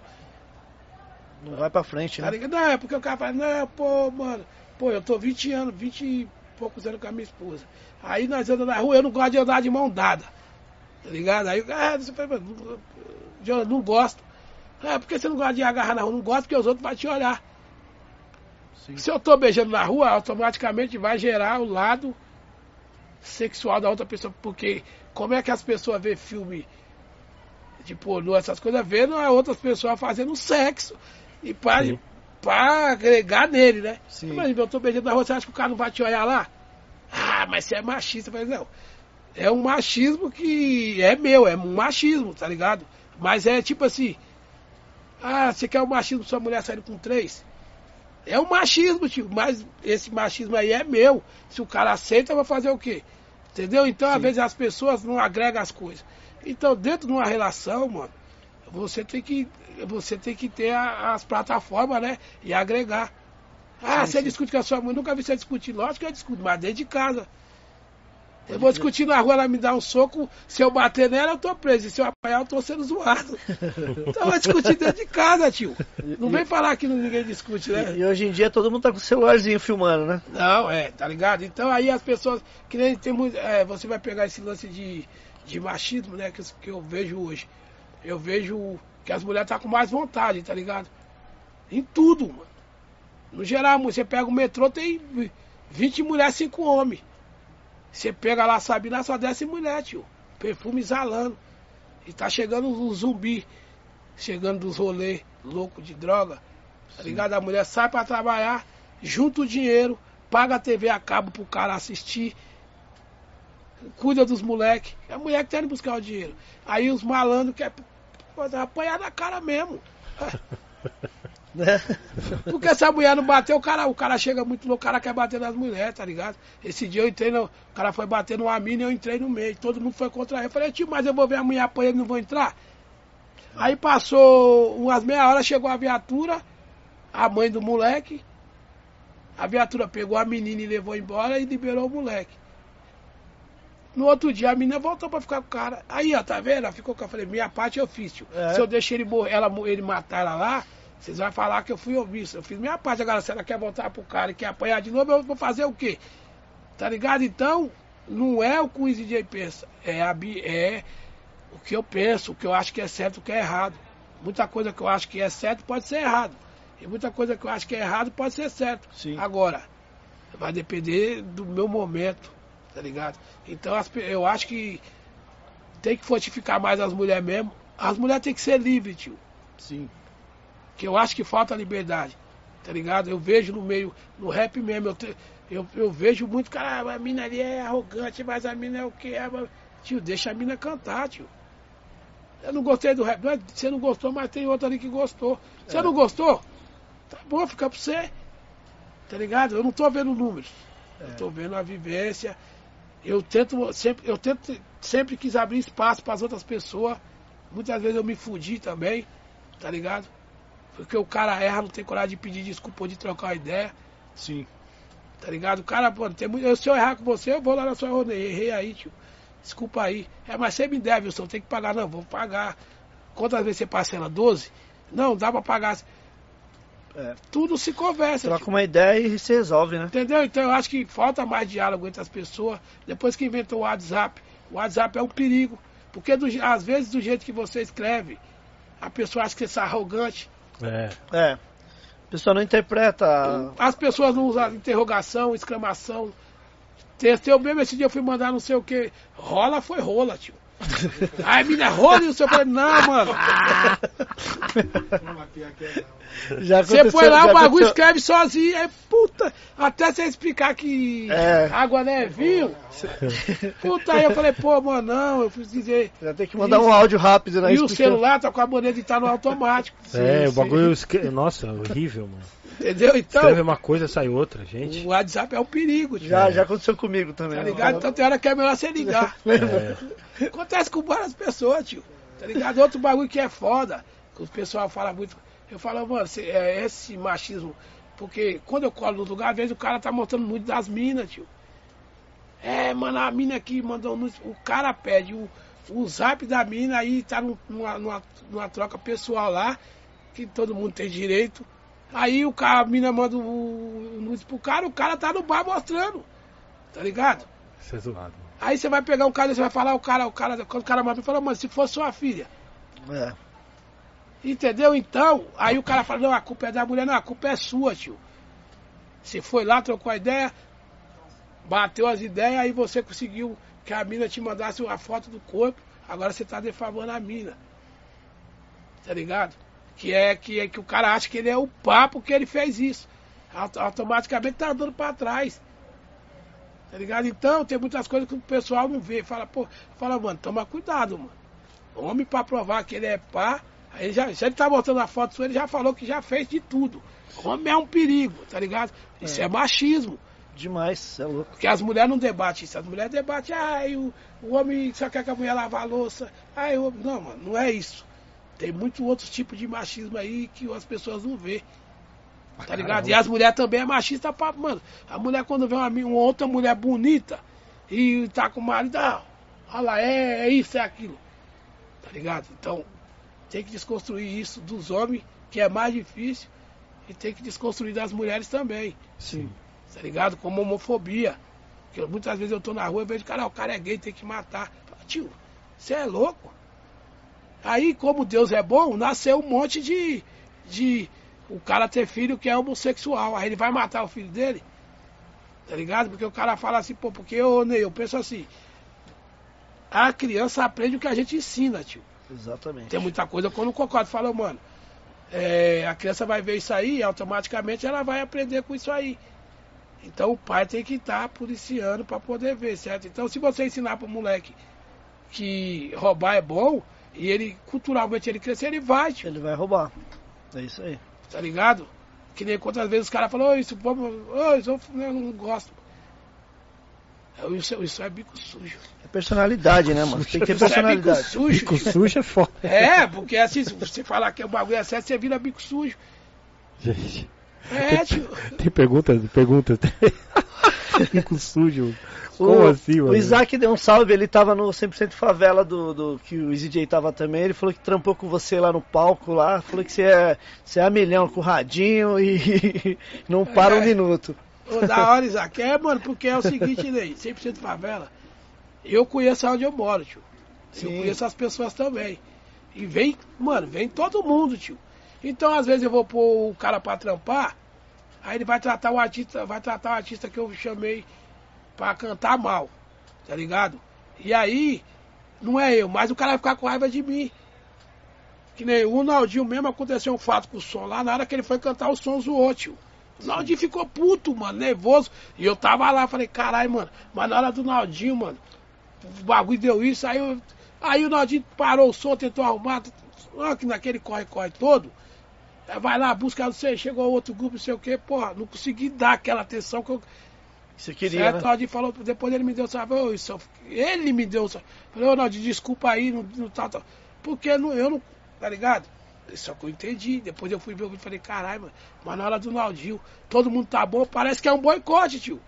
[SPEAKER 1] Não vai pra frente,
[SPEAKER 4] Tá
[SPEAKER 1] né?
[SPEAKER 4] ligado? Não, é porque o cara fala, não, pô, mano, pô, eu tô 20 anos, 20 e poucos anos com a minha esposa. Aí nós andamos na rua, eu não gosto de andar de mão dada. Tá ligado? Aí o cara, ah, você fala, "Mano, eu não gosto. É, porque você não gosta de agarrar na rua? Não gosto porque os outros vão te olhar.
[SPEAKER 1] Sim.
[SPEAKER 4] Se eu tô beijando na rua, automaticamente vai gerar o lado sexual da outra pessoa. Porque como é que as pessoas vê filme de pornô, essas coisas, vendo as outras pessoas fazendo sexo. E pra,
[SPEAKER 2] Sim.
[SPEAKER 4] pra agregar nele, né?
[SPEAKER 1] Sim.
[SPEAKER 4] Mas eu tô beijando na rua, você acha que o cara não vai te olhar lá? Ah, mas você é machista. Falei, não. É um machismo que é meu, é um machismo, tá ligado? Mas é tipo assim. Ah, você quer o machismo sua mulher saindo com três? É um machismo, tio, mas esse machismo aí é meu. Se o cara aceita, vai fazer o quê? Entendeu? Então, às vezes, as pessoas não agregam as coisas. Então, dentro de uma relação, mano, você tem que, você tem que ter a- as plataformas, né? E agregar. Ah, você discute com a sua mãe, nunca vi você discutir. Lógico que eu discuto, mas dentro de casa. Eu vou discutir na rua, ela me dá um soco, se eu bater nela, eu tô preso. E se eu apanhar, eu tô sendo zoado. [LAUGHS] Então eu vou discutir dentro de casa, tio. Não vem falar que ninguém discute, né?
[SPEAKER 1] E hoje em dia todo mundo tá com o celularzinho filmando, né?
[SPEAKER 4] Não, é, tá ligado? Então aí as pessoas, que nem tem muito, é, você vai pegar esse lance de, de machismo, né, que, que eu vejo hoje. Eu vejo que as mulheres tá com mais vontade, tá ligado? Em tudo, mano. No geral, você pega o metrô, tem 20 mulheres, 5 homens. Você pega lá a Sabina, só desce mulher, tio. Perfume exalando. E tá chegando um zumbi, chegando dos rolês louco de droga. Tá ligado? A mulher sai pra trabalhar, junta o dinheiro, paga a TV a cabo pro cara assistir, cuida dos moleques. É a mulher que tá indo buscar o dinheiro. Aí os malandros querem pô, apanhar na cara mesmo. [LAUGHS]
[SPEAKER 1] Né?
[SPEAKER 4] Porque essa mulher não bateu, o cara, o cara chega muito louco, o cara quer bater nas mulheres, tá ligado? Esse dia eu entrei, no, o cara foi bater numa mina e eu entrei no meio. Todo mundo foi contra ele. Eu falei, tio, mas eu vou ver a mulher apanhando e não vou entrar? Aí passou umas meia hora, chegou a viatura, a mãe do moleque. A viatura pegou a menina e levou embora e liberou o moleque. No outro dia a menina voltou pra ficar com o cara. Aí, ó, tá vendo? Ela ficou com eu falei, minha parte eu fiz, tio.
[SPEAKER 1] É.
[SPEAKER 4] Se eu deixei ele morrer, ela, ele matar ela lá, vocês vão falar que eu fui omisso. Eu fiz minha parte. Agora, se ela quer voltar pro cara e quer apanhar de novo, eu vou fazer o quê? Tá ligado? Então, não é o que o Easy J pensa. É, a, é o que eu penso, o que eu acho que é certo, o que é errado. Muita coisa que eu acho que é certo pode ser errado. E muita coisa que eu acho que é errado pode ser certo.
[SPEAKER 1] Sim.
[SPEAKER 4] Agora, vai depender do meu momento, tá ligado? Então as eu acho que tem que fortificar mais as mulheres mesmo. As mulheres têm que ser livres, tio.
[SPEAKER 1] Sim.
[SPEAKER 4] Que eu acho que falta liberdade, tá ligado? Eu vejo no meio, no rap mesmo, eu, te- eu, eu vejo muito, cara, a mina ali é arrogante, mas a mina é o que é. mas-" Tio, deixa a mina cantar, tio. Eu não gostei do rap. É- Você não gostou, mas tem outro ali que gostou. Você não gostou? Tá bom, fica pra você. Tá ligado? Eu não tô vendo números. Eu tô vendo a vivência. Eu tento sempre, eu tento, sempre quis abrir espaço para as outras pessoas. Muitas vezes eu me fudi também, tá ligado? Porque o cara erra, não tem coragem de pedir desculpa ou de trocar uma ideia,
[SPEAKER 1] Sim.
[SPEAKER 4] tá ligado? O cara, pô, tem muito, eu, se eu errar com você, eu vou lá na sua rodeia, errei aí, tio. Desculpa aí. É, mas você me deve, eu tenho que pagar. Não, vou pagar. Quantas vezes você parcela? 12? Não, dá pra pagar.
[SPEAKER 1] É.
[SPEAKER 4] Tudo se conversa,
[SPEAKER 1] Troca
[SPEAKER 4] tio.
[SPEAKER 1] uma ideia e se resolve, né?
[SPEAKER 4] Entendeu? Então eu acho que falta mais diálogo entre as pessoas. Depois que inventou o WhatsApp, o WhatsApp é um perigo. Porque do às vezes do jeito que você escreve, a pessoa acha que você é arrogante.
[SPEAKER 2] É.
[SPEAKER 1] É. A pessoa não interpreta.
[SPEAKER 4] As pessoas não usam interrogação, exclamação. Texto, eu mesmo esse dia eu fui mandar não sei o que. Rola foi rola, tio. Ai, mina, rola e o seu falei, não, mano.
[SPEAKER 1] Já
[SPEAKER 4] Você põe lá,
[SPEAKER 1] já
[SPEAKER 4] o bagulho
[SPEAKER 1] aconteceu-
[SPEAKER 4] escreve sozinho, é puta. Até você explicar que
[SPEAKER 1] É.
[SPEAKER 4] água não é vinho. Puta, aí eu falei, pô, mano, não, eu fui dizer.
[SPEAKER 1] Já tem que mandar um áudio rápido, né?
[SPEAKER 4] E o
[SPEAKER 1] explicando.
[SPEAKER 4] celular tá com a maneira de estar no automático.
[SPEAKER 2] É,
[SPEAKER 1] sim.
[SPEAKER 2] o bagulho. esque- Nossa, horrível, mano.
[SPEAKER 4] Entendeu? Então,
[SPEAKER 2] Escreve uma coisa, sai outra, gente.
[SPEAKER 4] o WhatsApp é um perigo, tio.
[SPEAKER 1] Já, já aconteceu comigo também.
[SPEAKER 4] Tá
[SPEAKER 1] né?
[SPEAKER 4] ligado? Então tem hora que é melhor você ligar. [LAUGHS]
[SPEAKER 2] É.
[SPEAKER 4] Acontece com várias pessoas, tio. Tá ligado? Outro bagulho que é foda, que o pessoal fala muito. Eu falo, mano, cê- é esse machismo. Porque quando eu colo no lugar, às vezes o cara tá mostrando muito das minas, tio. É, mano, a mina aqui mandou. O cara pede o, o zap da mina aí, tá num- numa, numa, numa troca pessoal lá, que todo mundo tem direito. Aí o cara, a mina manda o, o nude pro cara, o cara tá no bar mostrando. Tá ligado?
[SPEAKER 2] Isso é zoado, mano.
[SPEAKER 4] Aí você vai pegar um cara e você vai falar, o cara, o cara, quando o cara manda, fala, mano, se fosse sua filha.
[SPEAKER 1] É.
[SPEAKER 4] Entendeu? Então, aí o cara fala, não, a culpa é da mulher, não, a culpa é sua, tio. Você foi lá, trocou a ideia, bateu as ideias, aí você conseguiu que a mina te mandasse a foto do corpo, agora você tá defamando a mina. Tá ligado? Que é que, é que o cara acha que ele é o papo que ele fez isso. Auto- Automaticamente tá andando pra trás. Tá ligado? Então, tem muitas coisas que o pessoal não vê. Fala, pô, fala, mano, toma cuidado, mano. Homem pra provar que ele é pá, aí já, se ele tá mostrando a foto sua, ele já falou que já fez de tudo. Homem é um perigo, tá ligado? Isso é, machismo.
[SPEAKER 1] Demais, é louco.
[SPEAKER 4] Porque as mulheres não debatem isso. As mulheres debatem, ah, o, o homem só quer que a mulher lave a louça. Ah, homem... Não, mano, não é isso. Tem muitos outros tipos de machismo aí que as pessoas não vê. Tá ligado? E as mulheres também é machista pra. Mano, a mulher quando vê uma, uma outra mulher bonita e tá com o marido, ah, olha lá, é, é isso, é aquilo. Tá ligado? Então, tem que desconstruir isso dos homens, que é mais difícil, e tem que desconstruir das mulheres também.
[SPEAKER 1] Sim.
[SPEAKER 4] Tá ligado? Como homofobia. Porque muitas vezes eu tô na rua e vejo, cara, o cara é gay, tem que matar. Fala, Tio, você é louco? Aí, como Deus é bom, nasceu um monte de, de. O cara ter filho que é homossexual. Aí ele vai matar o filho dele. Tá ligado? Porque o cara fala assim, pô, porque eu, Ney, eu penso assim. A criança aprende o que a gente ensina, tio.
[SPEAKER 1] Exatamente.
[SPEAKER 4] Tem muita coisa que eu não concordo. Fala, mano, é, a criança vai ver isso aí e automaticamente ela vai aprender com isso aí. Então o pai tem que estar policiando para poder ver, certo? Então se você ensinar para o moleque que roubar é bom e ele culturalmente ele crescer, ele vai, tio,
[SPEAKER 1] Ele vai roubar. É isso aí.
[SPEAKER 4] tá ligado? Que nem quantas vezes os caras falam, ô, isso, vamos, ô, isso eu não gosto. É, Isso, isso é bico sujo.
[SPEAKER 1] É personalidade, né, mano? Tem que ter
[SPEAKER 4] Isso é bico
[SPEAKER 1] personalidade.
[SPEAKER 4] sujo.
[SPEAKER 2] Bico sujo é foda.
[SPEAKER 4] É, porque assim, se você falar que o bagulho é certo, você vira bico sujo.
[SPEAKER 2] Gente.
[SPEAKER 4] É, tio.
[SPEAKER 2] Tem perguntas? Perguntas. [LAUGHS] Bico sujo. Como
[SPEAKER 1] o,
[SPEAKER 2] assim, mano?
[SPEAKER 1] O Isaac deu um salve, ele tava no 100% favela do, do que o EasyJ tava também. Ele falou que trampou com você lá no palco lá. Falou que você é, você é a milhão com o radinho e [LAUGHS] não para um
[SPEAKER 4] É.
[SPEAKER 1] minuto.
[SPEAKER 4] Ô, da hora, Isaac. É, mano, porque é o seguinte, Ney, 100% favela. Eu conheço onde eu moro, tio. Eu
[SPEAKER 1] Sim.
[SPEAKER 4] conheço as pessoas também. E vem, mano, vem todo mundo, tio. Então, às vezes, eu vou pôr o cara pra trampar, aí ele vai tratar o artista, vai tratar o artista que eu chamei pra cantar mal, tá ligado? E aí, não é eu, mas o cara vai ficar com raiva de mim. Que nem o Naldinho mesmo aconteceu um fato com o som lá, na hora que ele foi cantar o som zoou, tio. O Naldinho ficou puto, mano, nervoso. E eu tava lá, falei, caralho, mano, mas na hora do Naldinho, mano, o bagulho deu isso, aí, eu- aí o Naldinho parou o som, tentou arrumar, ó, que naquele corre-corre todo. Aí Vai lá, busca não sei, chegou outro grupo, não sei o que, porra, não consegui dar aquela atenção que eu.
[SPEAKER 1] Você queria,
[SPEAKER 4] certo?
[SPEAKER 1] né?
[SPEAKER 4] O Naldinho falou, depois ele me deu, sabe, ô, isso, ele me deu, sabe? Falei, ô Naldinho, desculpa aí, não, não tá, tá. Porque não, eu não, tá ligado? Só que eu entendi. Depois eu fui ver o vídeo e falei, caralho, mano, mas na hora do Naldinho, todo mundo tá bom, parece que é um boicote, tio.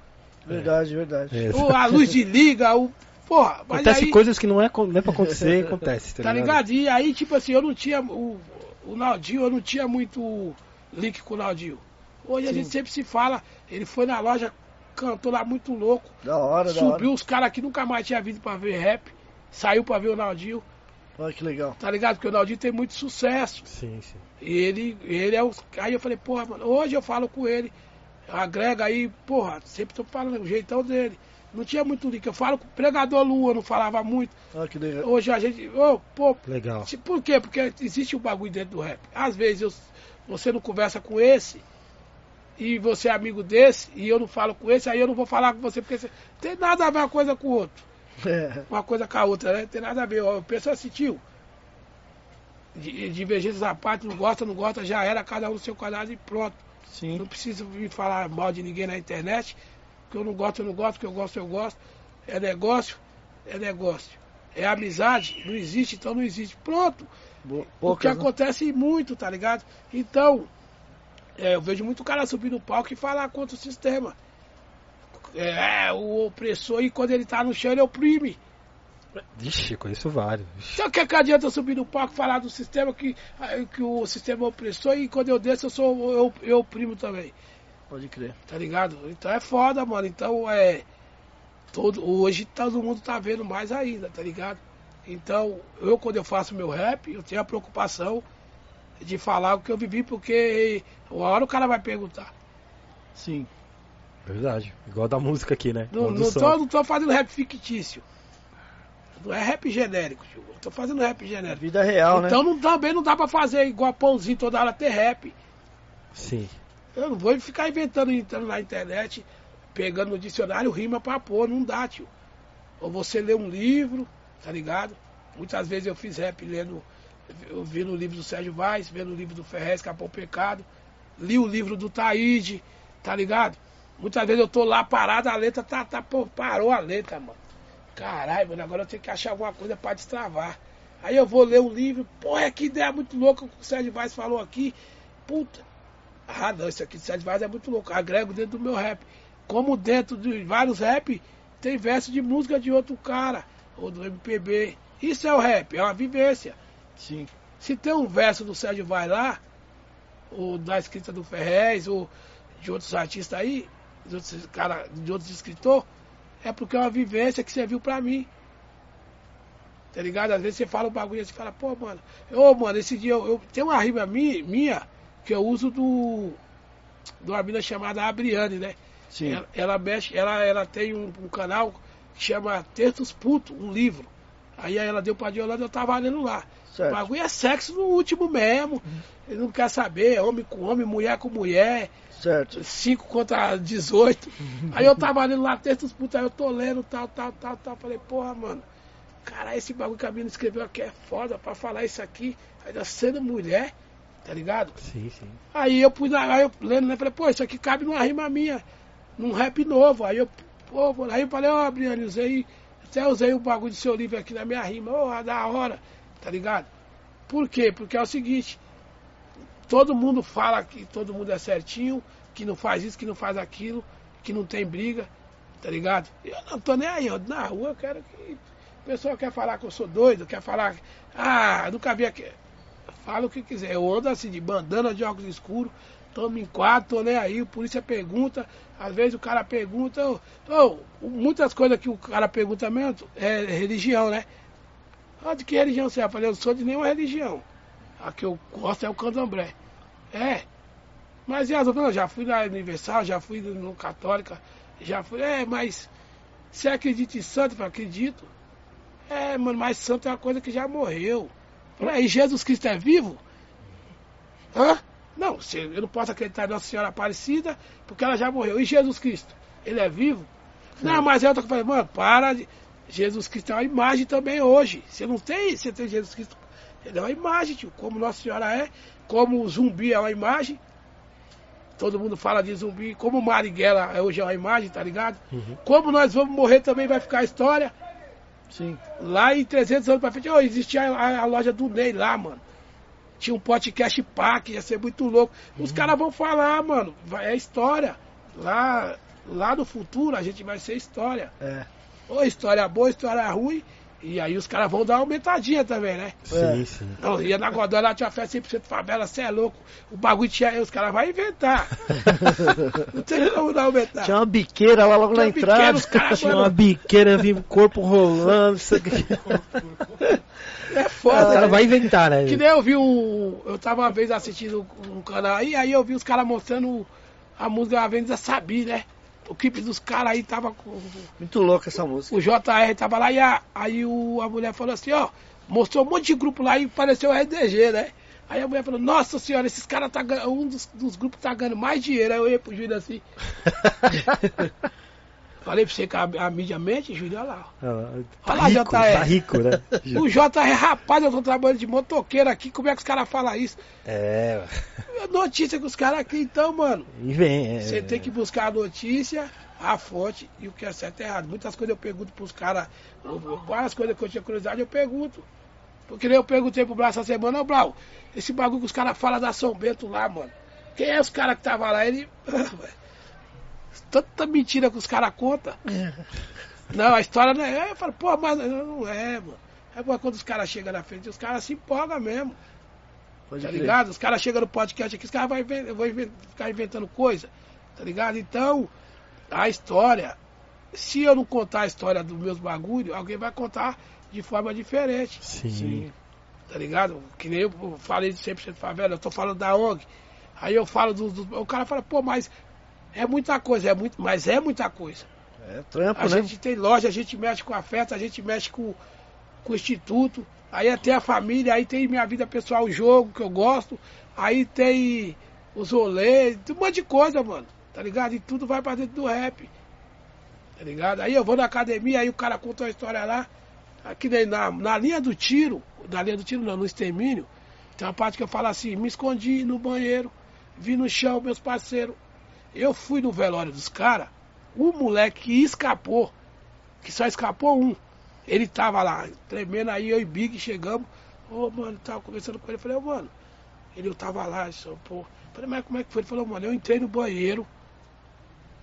[SPEAKER 1] Verdade, verdade.
[SPEAKER 2] É,
[SPEAKER 4] O- a luz de liga, o. Porra, mas
[SPEAKER 2] Acontece
[SPEAKER 4] aí,
[SPEAKER 2] coisas que não é, não é pra acontecer e [LAUGHS] acontece, tá,
[SPEAKER 4] Tá ligado? E aí, tipo assim, eu não tinha. O, o Naldinho, eu não tinha muito link com o Naldinho. Hoje a
[SPEAKER 1] Sim.
[SPEAKER 4] gente sempre se fala. Ele foi na loja, cantou lá muito louco.
[SPEAKER 1] Da hora, da
[SPEAKER 4] Subiu
[SPEAKER 1] hora.
[SPEAKER 4] os caras que nunca mais tinha vindo pra ver rap. Saiu pra ver o Naldinho,
[SPEAKER 1] Olha que legal.
[SPEAKER 4] tá ligado? Porque o Naldinho tem muito sucesso.
[SPEAKER 2] Sim, sim.
[SPEAKER 4] E ele, ele é o. Aí eu falei, porra, mano, hoje eu falo com ele. Agrega aí, porra, sempre tô falando, o jeitão dele. Não tinha muito link. Eu falo com o pregador Lua, não falava muito.
[SPEAKER 1] Olha que legal.
[SPEAKER 4] Hoje a gente. Ô, pô,
[SPEAKER 2] Legal.
[SPEAKER 4] Por quê? Porque existe um bagulho dentro do rap. Às vezes eu- você não conversa com esse e você é amigo desse e eu não falo com esse, aí eu não vou falar com você porque você, tem nada a ver uma coisa com o outro.
[SPEAKER 1] É,
[SPEAKER 4] Uma coisa com a outra, né? Tem nada a ver. Assim, tio. Di- Divergências à parte, não gosta, não gosta, já era, cada um no seu quadrado e pronto. Não
[SPEAKER 1] sim.
[SPEAKER 4] preciso me falar mal de ninguém na internet. Que eu não gosto, eu não gosto, que eu gosto, eu gosto. É negócio, é negócio. É amizade, não existe, então não existe. Pronto.
[SPEAKER 1] Bo-
[SPEAKER 4] o que
[SPEAKER 1] né?
[SPEAKER 4] acontece muito, tá ligado? Então, é, eu vejo muito cara subir no palco e falar contra o sistema. É, o opressor, e quando ele tá no chão, ele oprime.
[SPEAKER 2] Vixe, eu conheço vários. Vixe.
[SPEAKER 4] Então, o que, que adianta eu subir no palco e falar do sistema, que, que o sistema é opressor, e quando eu desço, eu, sou, eu, eu oprimo também.
[SPEAKER 1] Pode crer.
[SPEAKER 4] Tá ligado? Então é foda, mano. Então é. Todo, hoje todo mundo tá vendo mais ainda, tá ligado? Então, eu quando eu faço meu rap, eu tenho a preocupação de falar o que eu vivi, porque uma hora o cara vai perguntar.
[SPEAKER 1] Sim.
[SPEAKER 2] Verdade. Igual da música aqui, né?
[SPEAKER 4] Não, não, tô, não tô fazendo rap fictício. Não é rap genérico, tio. Eu tô fazendo rap
[SPEAKER 1] É
[SPEAKER 4] genérico.
[SPEAKER 1] vida real, né?
[SPEAKER 4] então não, também não dá pra fazer igual pãozinho toda hora ter rap.
[SPEAKER 2] Sim.
[SPEAKER 4] Eu não vou ficar inventando, entrando na internet, pegando no dicionário rima pra pôr, não dá, tio. Ou você lê um livro, tá ligado? Muitas vezes eu fiz rap lendo, eu vi no livro do Sérgio Vaz, vendo o livro do Ferrez, Capão Pecado, li o livro do Taíde, tá ligado? Muitas vezes eu tô lá parado, a letra tá, tá pô, parou a letra, mano. Caralho, mano, agora eu tenho que achar alguma coisa pra destravar. Aí eu vou ler o livro, porra, que ideia muito louca que o Sérgio Vaz falou aqui. Puta. Ah, não, isso aqui do Sérgio Vaz é muito louco. Agrego dentro do meu rap. Como dentro de vários rap, tem verso de música de outro cara, ou do MPB. Isso é o rap, é uma vivência.
[SPEAKER 1] Sim.
[SPEAKER 4] Se tem um verso do Sérgio Vai lá, ou da escrita do Ferrez, ou de outros artistas aí, de outros, cara, de outros escritores, é porque é uma vivência que serviu pra mim. Tá ligado? Às vezes você fala um bagulho e você fala, pô, mano, ô, mano, esse dia eu, eu tem uma rima minha, minha que eu uso do. de uma mina chamada Abriane, né?
[SPEAKER 1] Sim.
[SPEAKER 4] Ela, ela mexe, ela, ela tem um, um canal que chama Textos Puto, um livro. Aí ela deu pra Diolanda eu tava lendo lá.
[SPEAKER 1] Certo.
[SPEAKER 4] O bagulho é sexo no último mesmo. Ele não quer saber, homem com homem, mulher com mulher,
[SPEAKER 1] Certo.
[SPEAKER 4] 5 contra 18. Aí eu tava lendo lá textos putos, aí eu tô lendo, tal, tal, tal, tal. Falei, porra, mano, cara, esse bagulho que a menina escreveu aqui é foda pra falar isso aqui, ainda sendo mulher, tá ligado?
[SPEAKER 2] Sim, sim.
[SPEAKER 4] Aí eu pus lá, aí eu lendo, né? Falei, pô, isso aqui cabe numa rima minha, num rap novo. Aí eu, pô, aí eu falei, ó, Adriano, usei, até usei o bagulho do seu livro aqui na minha rima, ô, da hora, tá ligado? Por quê? Porque é o seguinte, todo mundo fala que todo mundo é certinho, que não faz isso, que não faz aquilo, que não tem briga, tá ligado? Eu não tô nem aí, ó, na rua eu quero que. O pessoal quer falar que eu sou doido, quer falar. Ah, nunca vi aqui. Fala o que quiser. Eu ando assim, de bandana de óculos escuros, tomo em quatro, tô nem aí, o polícia pergunta, às vezes o cara pergunta. ô, muitas coisas que o cara pergunta mesmo é religião, né? Ah, de que religião você é? Eu falei, eu sou de nenhuma religião. A que eu gosto é o candomblé. É. Mas e as outras? Não, já fui na Universal, já fui no Católica, já fui. É, mas você acredita em santo? Eu falei, acredito. É, mano, mas santo é uma coisa que já morreu. Eu falei, e Jesus Cristo é vivo? Hã? Não, eu não posso acreditar em Nossa Senhora Aparecida, porque ela já morreu. E Jesus Cristo? Ele é vivo? Não, mas é eu falei, mano, para de. Jesus Cristo é uma imagem também hoje. Você não tem, você tem Jesus Cristo. Ele é uma imagem, tio. Como Nossa Senhora é, como o zumbi é uma imagem. Todo mundo fala de zumbi. Como Marighella é- hoje é uma imagem, tá ligado? Como nós vamos morrer também vai ficar a história.
[SPEAKER 1] Sim.
[SPEAKER 4] Lá em 300 anos pra frente, ó, existia a, a loja do Ney lá, mano. Tinha um podcast pack, ia ser muito louco. Os caras vão falar, mano, vai, é história. Lá, lá no futuro a gente vai ser história.
[SPEAKER 1] É.
[SPEAKER 4] Ou história boa, história ruim. E aí os caras vão dar uma aumentadinha também, né?
[SPEAKER 1] É.
[SPEAKER 2] Sim, sim.
[SPEAKER 4] Não, ia na Godói lá tinha festa 100% favela, você é louco. O bagulho tinha aí, os caras vão inventar. [LAUGHS] Não tem como não aumentar.
[SPEAKER 1] Tinha uma biqueira lá logo na
[SPEAKER 4] Tinha
[SPEAKER 1] entrada.
[SPEAKER 4] biqueira, os caras,
[SPEAKER 2] Tinha uma
[SPEAKER 4] mano,
[SPEAKER 2] biqueira, vi o corpo rolando. Isso aqui.
[SPEAKER 4] é foda.
[SPEAKER 2] cara
[SPEAKER 4] né?
[SPEAKER 2] vai inventar, né?
[SPEAKER 4] Que nem eu vi o. Eu tava uma vez assistindo um canal aí, aí eu vi os caras mostrando a música Avenida Sabi, né? O clipe dos caras aí tava com.
[SPEAKER 1] Muito louca essa música.
[SPEAKER 4] O JR tava lá e a, aí o, a mulher falou assim, ó, mostrou um monte de grupo lá e pareceu o RDG, né? Aí a mulher falou, nossa senhora, esses caras tá ganhando. Um dos, dos grupos tá ganhando mais dinheiro. Aí eu ia pro Júlio assim. [LAUGHS] Falei pra você que a, a mídia mente, Júlio, olha lá. Olha
[SPEAKER 2] Tá
[SPEAKER 4] lá,
[SPEAKER 2] rico,
[SPEAKER 4] JR.
[SPEAKER 2] tá rico, né? [LAUGHS]
[SPEAKER 4] O JR, rapaz, eu tô trabalhando de motoqueiro aqui, como é que os caras falam isso?
[SPEAKER 2] É,
[SPEAKER 4] É Notícia que os caras aqui, então, mano.
[SPEAKER 2] e vem. É,
[SPEAKER 4] Você tem que buscar a notícia, a fonte e o que é certo e errado. Muitas coisas eu pergunto pros caras, várias coisas que eu tinha curiosidade eu pergunto. Porque nem eu perguntei pro Blau essa semana, ô Blau, esse bagulho que os caras falam da São Bento lá, mano. Quem é os caras que tava lá? Ele. [LAUGHS] Tanta mentira que os caras contam. Não, a história não é. Eu falo, pô, mas não é, mano. É quando os caras chegam na frente, os caras se empolgam mesmo.
[SPEAKER 1] Pode
[SPEAKER 4] Tá
[SPEAKER 1] crer.
[SPEAKER 4] ligado? Os caras chegam no podcast aqui, os caras vão inven- ficar inventando coisa. Tá ligado? Então, a história, se eu não contar a história dos meus bagulhos, alguém vai contar de forma diferente.
[SPEAKER 2] Sim.
[SPEAKER 1] Sim.
[SPEAKER 4] Tá ligado? Que nem eu falei de 100% favela, eu tô falando da ONG. Aí eu falo dos. dos- o cara fala, pô, mas é muita coisa, é muito, mas é muita coisa.
[SPEAKER 1] É trampo,
[SPEAKER 4] A
[SPEAKER 1] né?
[SPEAKER 4] gente tem loja, a gente mexe com a festa, a gente mexe com, com o instituto, aí até a família, aí tem minha vida pessoal, o jogo que eu gosto, aí tem os rolês, um monte de coisa, mano, tá ligado? E tudo vai pra dentro do rap, tá ligado? Aí eu vou na academia, aí o cara conta uma história lá, aqui na, na linha do tiro, na linha do tiro não, no extermínio, tem uma parte que eu falo assim, me escondi no banheiro, vi no chão meus parceiros, eu fui no velório dos caras, o moleque escapou, que só escapou um. Ele tava lá, tremendo, aí eu e Big chegamos. Ô, oh, mano, tava conversando com ele. Eu falei, ô, oh, mano, ele eu tava lá, só, pô. Eu falei, mas como é que foi? Ele falou, mano, eu entrei no banheiro.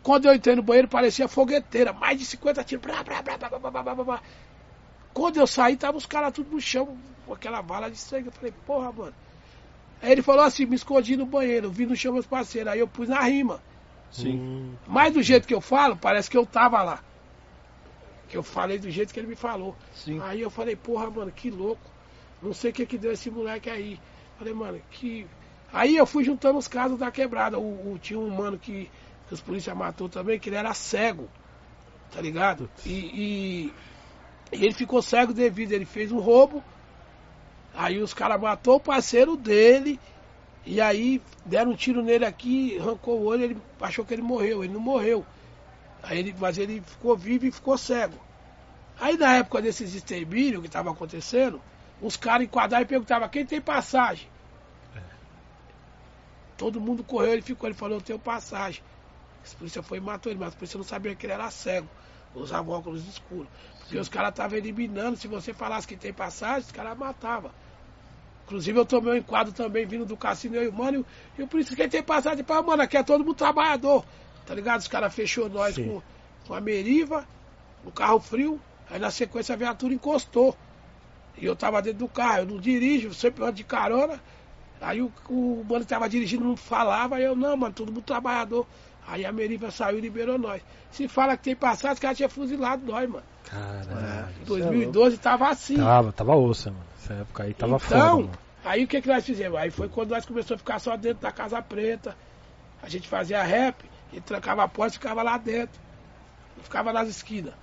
[SPEAKER 4] Quando eu entrei no banheiro, parecia fogueteira, mais de 50 tiros. Blá, blá, blá, blá, blá, blá, blá, blá. Quando eu saí, tava os caras tudo no chão, com aquela bala de sangue. Eu falei, porra, mano. Aí ele falou assim, me escondi no banheiro, vi no chão meus parceiros. Aí eu pus na rima.
[SPEAKER 2] Sim.
[SPEAKER 4] Mas do jeito que eu falo, parece que eu tava lá. Que eu falei do jeito que ele me falou.
[SPEAKER 1] Sim.
[SPEAKER 4] Aí eu falei, porra, mano, que louco. Não sei o que que deu esse moleque aí. Falei, mano, que. Aí eu fui juntando os casos da quebrada. O, o- tinha um mano que, que os polícia matou também, que ele era cego. Tá ligado? E, e- e ele ficou cego devido, ele fez um roubo. Aí os caras matou o parceiro dele. E aí deram um tiro nele aqui, arrancou o olho, ele achou que ele morreu. Ele não morreu. Aí ele, mas ele ficou vivo e ficou cego. Aí na época desses extermínios que estava acontecendo, os caras enquadraram e perguntavam quem tem passagem. Todo mundo correu, ele ficou, ele falou, eu tenho passagem. A polícia foi e matou ele, mas a polícia não sabia que ele era cego. Usava óculos escuros. Porque os caras estavam eliminando, se você falasse que tem passagem, os caras matavam. Inclusive eu tomei um enquadro também vindo do cassino, eu e o mano, e o polícia quem tem passagem para mano, aqui é todo mundo trabalhador. Tá ligado? Os caras fechou nós
[SPEAKER 2] Sim.
[SPEAKER 4] com, com a Meriva, no carro frio, aí na sequência a viatura encostou. E eu tava dentro do carro, eu não dirijo, sempre ando de carona. Aí o, o mano que tava dirigindo não falava, aí eu, não, mano, todo mundo trabalhador. Aí a Meriva saiu e liberou nós. Se fala que tem passagem, os caras tinham fuzilado nós, mano.
[SPEAKER 2] Caralho.
[SPEAKER 4] Em 2012 tava assim.
[SPEAKER 2] Tava, tava ossa, mano. Essa época aí tava foda,
[SPEAKER 4] Então, aí o que, que nós fizemos? Aí foi quando nós começamos a ficar só dentro da Casa Preta. A gente fazia rap e trancava a porta e ficava lá dentro. Não ficava nas esquinas.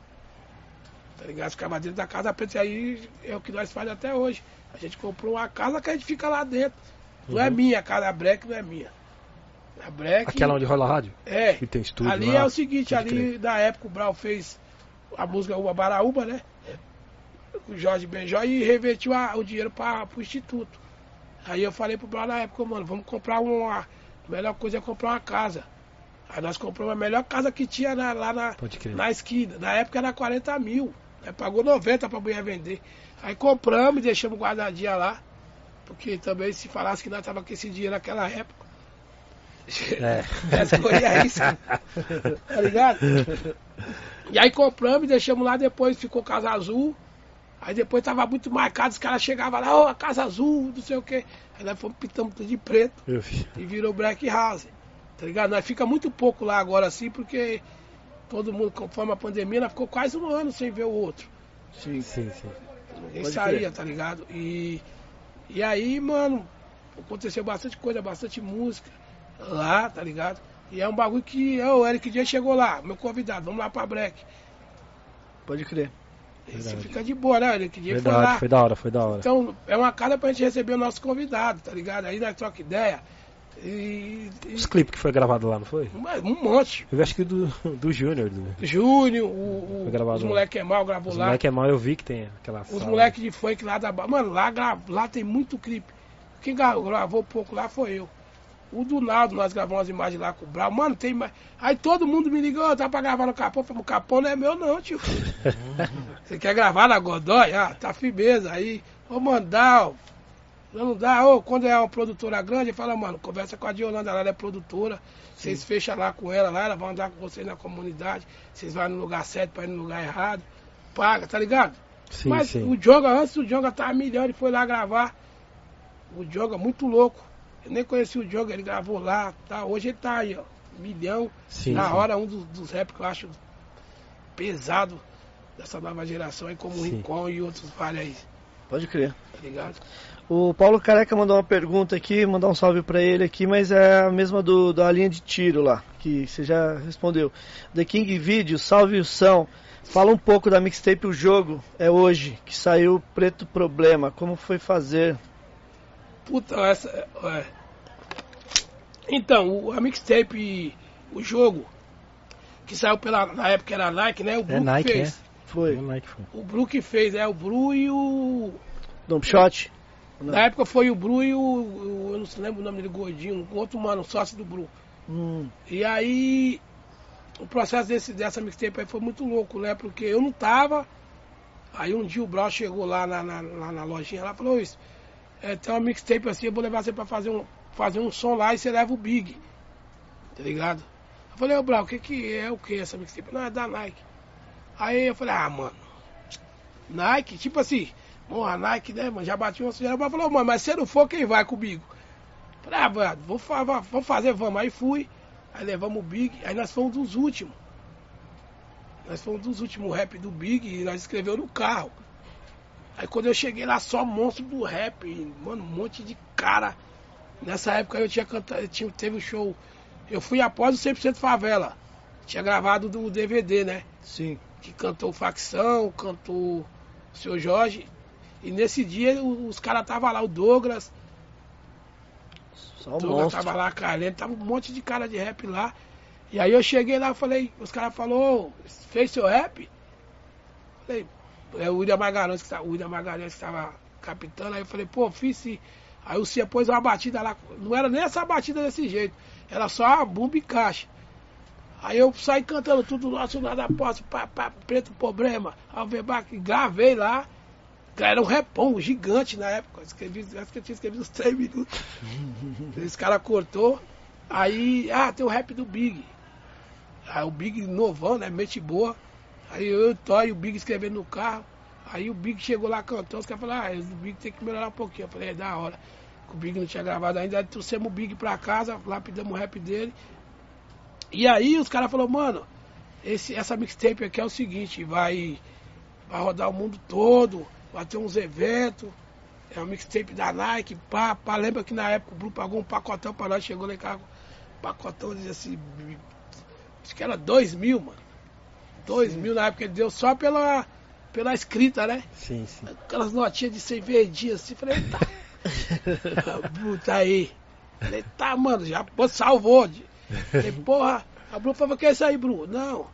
[SPEAKER 4] Tá ligado? Ficava dentro da Casa Preta. E aí é o que nós fazemos até hoje. A gente comprou uma casa que a gente fica lá dentro. Não é minha, a casa Breck não é minha. A Breck.
[SPEAKER 2] Uhum. Aquela onde rola a rádio?
[SPEAKER 4] É.
[SPEAKER 2] Que tem estúdio
[SPEAKER 4] ali
[SPEAKER 2] lá,
[SPEAKER 4] é o seguinte,
[SPEAKER 2] pode
[SPEAKER 4] ali
[SPEAKER 2] crer.
[SPEAKER 4] na época o Brau fez a música Uba Baraúba, né? O Jorge Benjó e revertiu a- o dinheiro para o Instituto. Aí eu falei pro Brau na época, mano, vamos comprar uma. A melhor coisa é comprar uma casa. Aí nós compramos a melhor casa que tinha na- lá na, na esquina. Na época era 40 mil. Aí pagou 90 pra mulher vender. Aí compramos e deixamos guardadinha lá. Porque também se falasse que nós tava com esse dinheiro naquela época.
[SPEAKER 2] É. [LAUGHS]
[SPEAKER 4] Escolhia isso. Tá ligado? E aí compramos e deixamos lá depois, ficou Casa Azul. Aí depois tava muito marcado, os caras chegavam lá, ô, a Casa Azul, não sei o quê. Aí nós fomos pintamos tudo de preto e virou Black House. Tá ligado? Nós fica muito pouco lá agora assim, porque todo mundo, conforme a pandemia, nós ficou quase um ano sem ver o outro.
[SPEAKER 1] Sim.
[SPEAKER 2] Sim, sim.
[SPEAKER 4] Ninguém
[SPEAKER 1] Pode
[SPEAKER 4] saía,
[SPEAKER 1] crer.
[SPEAKER 4] tá ligado? E, e aí, mano, aconteceu bastante coisa, bastante música lá, tá ligado? E é um bagulho que o Eric Dia chegou lá, meu convidado, vamos lá pra Break.
[SPEAKER 1] Pode crer.
[SPEAKER 2] Verdade.
[SPEAKER 4] fica de boa, né? Eric Dia foi lá.
[SPEAKER 2] foi da hora, foi da hora.
[SPEAKER 4] Então, é uma casa pra gente receber o nosso convidado, tá ligado? Aí nós troca ideia. E, e
[SPEAKER 2] Os clipes que foi gravado lá, não foi?
[SPEAKER 4] um, um monte.
[SPEAKER 2] Eu acho que do, [LAUGHS] do Júnior. Do...
[SPEAKER 4] Júnior, o, o, os moleque é mal gravou
[SPEAKER 2] Os
[SPEAKER 4] lá.
[SPEAKER 2] moleque é mal, eu vi que tem aquela
[SPEAKER 4] Os
[SPEAKER 2] sala.
[SPEAKER 4] moleques de funk lá da. Mano, lá, lá tem muito clipe. Quem gra- gravou pouco lá foi eu. O do nós gravamos as imagens lá com o Brau. Mano, tem mais. Aí todo mundo me ligou, tá pra gravar no Capão? Eu falei, o Capão não é meu não, tio. [LAUGHS] Você quer gravar na Godoy? Ah, tá firmeza. Aí, ô Mandal. Não dá, ô, quando é uma produtora grande, fala, mano, conversa com a Diolanda, ela é produtora. Vocês fecham lá com ela, lá, ela vai andar com vocês na comunidade. Vocês vão no lugar certo pra ir no lugar errado. Paga, tá ligado?
[SPEAKER 2] Sim,
[SPEAKER 4] Mas
[SPEAKER 2] sim.
[SPEAKER 4] o Jonga, antes o Jonga tava milhão, ele foi lá gravar. O Jonga, muito louco. Eu nem conheci o Jonga, ele gravou lá. Tá? Hoje ele tá aí, ó. Milhão.
[SPEAKER 2] Sim,
[SPEAKER 4] Na
[SPEAKER 2] sim.
[SPEAKER 4] hora, um dos, dos rap que eu acho pesado dessa nova geração aí, como o. Rincon e outros vários aí,
[SPEAKER 1] Pode crer.
[SPEAKER 4] tá ligado?
[SPEAKER 1] O Paulo Careca mandou uma pergunta aqui, mandar um salve pra ele aqui, mas é a mesma do, da linha de tiro lá, que você já respondeu. The King Video, salve o São. Fala um pouco da mixtape O Jogo, é hoje, que saiu Preto Problema. Como foi fazer?
[SPEAKER 4] Puta, essa. é. Então, o, a mixtape, o jogo, que saiu pela. Na época era Nike, né? O Bru
[SPEAKER 2] É
[SPEAKER 4] que
[SPEAKER 2] Nike,
[SPEAKER 4] fez.
[SPEAKER 1] Foi.
[SPEAKER 2] O Nike foi.
[SPEAKER 4] O Bru que fez, é o Bru e o.
[SPEAKER 1] Dom Shot? Não.
[SPEAKER 4] Na época foi o Bru e o, o- Eu não se lembro o nome dele, gordinho, um outro mano, sócio do Bru.
[SPEAKER 1] Hum,
[SPEAKER 4] E aí, o processo desse, dessa mixtape aí foi muito louco, né? Porque eu não tava. Aí um dia o Brau chegou lá na, na, lá na lojinha lá e falou isso. É, tem uma mixtape assim, eu vou levar você pra fazer um, fazer um som lá e você leva o Big. Tá ligado? Eu falei, ô Brau, o que que é o que essa mixtape? Não, é da Nike. Aí eu falei, ah, mano, Nike, tipo assim, bom, a Nike, né, mano, já bati uma sujeira, mas falou, mano, mas se não for, quem vai comigo? Falei, ah, mano, vou, vamos fazer, vamos. Aí fui, aí levamos o Big, aí nós fomos dos últimos. Nós fomos dos últimos rap do Big e nós escreveu no carro. Aí quando eu cheguei lá, só monstro do rap, mano, um monte de cara. Nessa época eu tinha cantado, eu tinha, teve um show. Eu fui após o 100% Favela. Tinha gravado do DVD, né?
[SPEAKER 1] sim.
[SPEAKER 4] que cantou Facção, cantou o seu Jorge. E nesse dia os caras estavam lá, o Douglas,
[SPEAKER 1] Só
[SPEAKER 4] o
[SPEAKER 1] o
[SPEAKER 4] Douglas
[SPEAKER 1] monstro.
[SPEAKER 4] tava lá, Carlene, tava um monte de cara de rap lá. E aí eu cheguei lá e falei, os caras falaram, fez seu rap? Falei, é o William Magalhães que tá, o William Magalhães que tava capitando, aí eu falei, pô, fiz sim. Aí o Cia pôs uma batida lá, não era nem essa batida desse jeito, era só a bumba e caixa. Aí eu saí cantando tudo nosso nada posso, pá, pá, preto problema, Alvebac, gravei lá. Era um repão gigante na época. Escrevi, acho que eu tinha escrevido uns 3 minutos. [LAUGHS] Esse cara cortou. Aí, ah, tem o rap do Big. Aí o Big novão, né? Mente boa. Aí eu, Toy e o Big escrevendo no carro. Aí o Big chegou lá cantando, os caras falaram, ah, o Big tem que melhorar um pouquinho. Eu falei, é da hora. O Big não tinha gravado ainda, aí trouxemos o Big pra casa, lapidamos o rap dele. E aí os caras falaram, mano, esse, essa mixtape aqui é o seguinte, vai, vai rodar o mundo todo, vai ter uns eventos, é uma mixtape da Nike, pá, pá. Lembra que na época o Blue pagou um pacotão pra nós, chegou lá em casa, pacotão dizia assim, acho que era dois mil, mano. Dois mil na época ele deu só pela, pela escrita, né?
[SPEAKER 2] Sim, sim.
[SPEAKER 4] Aquelas notinhas de 100 verdinhas assim, falei, tá. [LAUGHS] Tá aí. Falei, tá, mano, já salvou. Falei, porra, a Bru falou, que é isso aí, Bru? Não.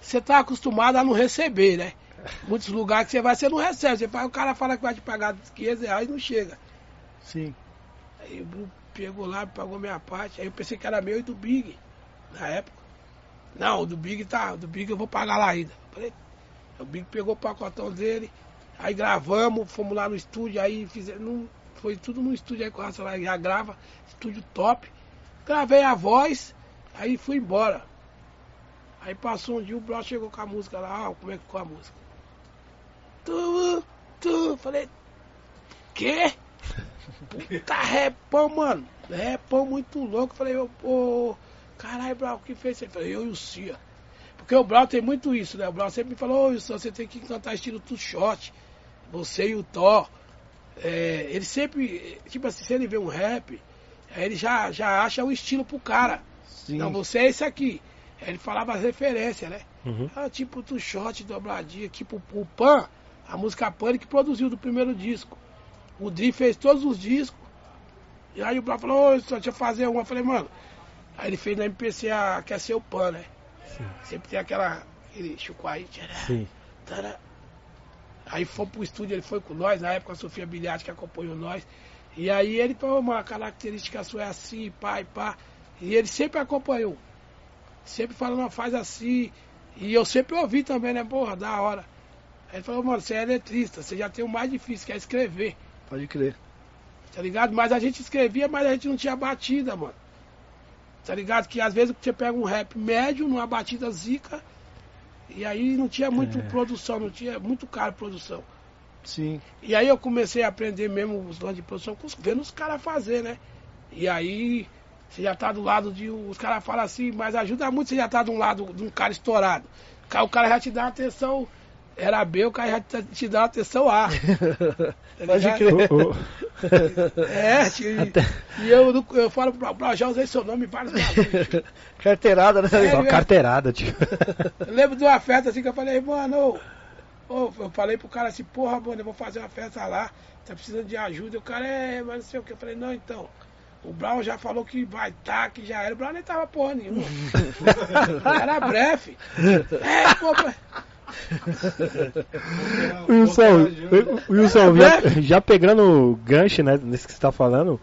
[SPEAKER 4] Você tá acostumado a não receber, né? Muitos lugares que você vai, você não recebe. Você faz, o cara fala que vai te pagar 500 reais e não chega.
[SPEAKER 1] Sim.
[SPEAKER 4] Aí o Bru pegou lá, pagou minha parte. Aí eu pensei que era meu e do Big, na época. Não, o do Big tá, o do Big eu vou pagar lá ainda. Falei, o Big pegou o pacotão dele, aí gravamos, fomos lá no estúdio, aí fizemos, não, foi tudo no estúdio aí com o Racionais, já grava, estúdio top. Gravei a voz, aí fui embora. Aí passou um dia, o Bro chegou com a música lá, ó, como é que ficou a música? Tu, tu, falei, quê? Puta [LAUGHS] repão, mano. Repão muito louco. Falei, ô, ô caralho, Brau, o que fez? Ele falou, eu e o Cia. Porque o Brau tem muito isso, né? O Brau sempre me falou, ô Wilson, você tem que cantar estilo two shot. Você e o Thor. É, ele sempre, tipo assim, se ele vê um rap, ele já, já acha o estilo pro cara.
[SPEAKER 1] Sim.
[SPEAKER 4] Não, você é esse aqui. Ele falava as referências, né?
[SPEAKER 2] Uhum.
[SPEAKER 4] Ah, tipo two shot, dobradinha, tipo o Pan, a música Pan que produziu do primeiro disco. O Dri fez todos os discos. E aí o Brau falou, ô, só deixa eu fazer uma. Eu falei, mano. Aí ele fez na MPC a Quer Ser o Pan, né? Sempre tem aquela. Aquele chucuaí. tchará,
[SPEAKER 2] Sim.
[SPEAKER 4] tará. Aí foi pro estúdio, ele foi com nós, na época a Sofia Bilharte que acompanhou nós. E aí ele falou, uma característica sua é assim, pá e pá. E ele sempre acompanhou. Sempre falando, faz assim. E eu sempre ouvi também, né? Porra, da hora. Aí ele falou, mano, você é eletrista, você já tem o mais difícil, que é escrever.
[SPEAKER 1] Pode crer.
[SPEAKER 4] Tá ligado? Mas a gente escrevia, mas a gente não tinha batida, mano. Tá ligado? Que às vezes você pega um rap médio, numa batida zica, e aí não tinha muito
[SPEAKER 2] É.
[SPEAKER 4] produção, não tinha muito caro produção.
[SPEAKER 1] Sim.
[SPEAKER 4] E aí eu comecei a aprender mesmo os donos de produção, vendo os caras fazer, né? E aí você já tá do lado de. Os caras falam assim, mas ajuda muito você já tá de um lado de um cara estourado. O cara- O cara já te dá uma atenção. Era B, o cara já te, te dá uma atenção A. [LAUGHS] Tá
[SPEAKER 1] Pode crer.
[SPEAKER 4] É, [LAUGHS] tio, e, e eu, eu falo pra, pra já usei seu nome em vários bagulhos. tio.
[SPEAKER 1] Carteirada, né?
[SPEAKER 4] É,
[SPEAKER 2] Só
[SPEAKER 4] é.
[SPEAKER 2] carteirada, tio.
[SPEAKER 4] Eu lembro de uma festa assim que eu falei, mano, ô, eu falei pro cara assim, porra, mano, eu vou fazer uma festa lá, tá precisando de ajuda. E o cara, é, mas não sei o que. Eu falei, não, então. O Brown já falou que vai tá, que já era. O Brown nem tava porra nenhuma. [LAUGHS] era breve. É, pô, pô. [LAUGHS]
[SPEAKER 2] Wilson, Wilson
[SPEAKER 4] É,
[SPEAKER 2] já, já pegando o gancho, né, nesse que você tá falando,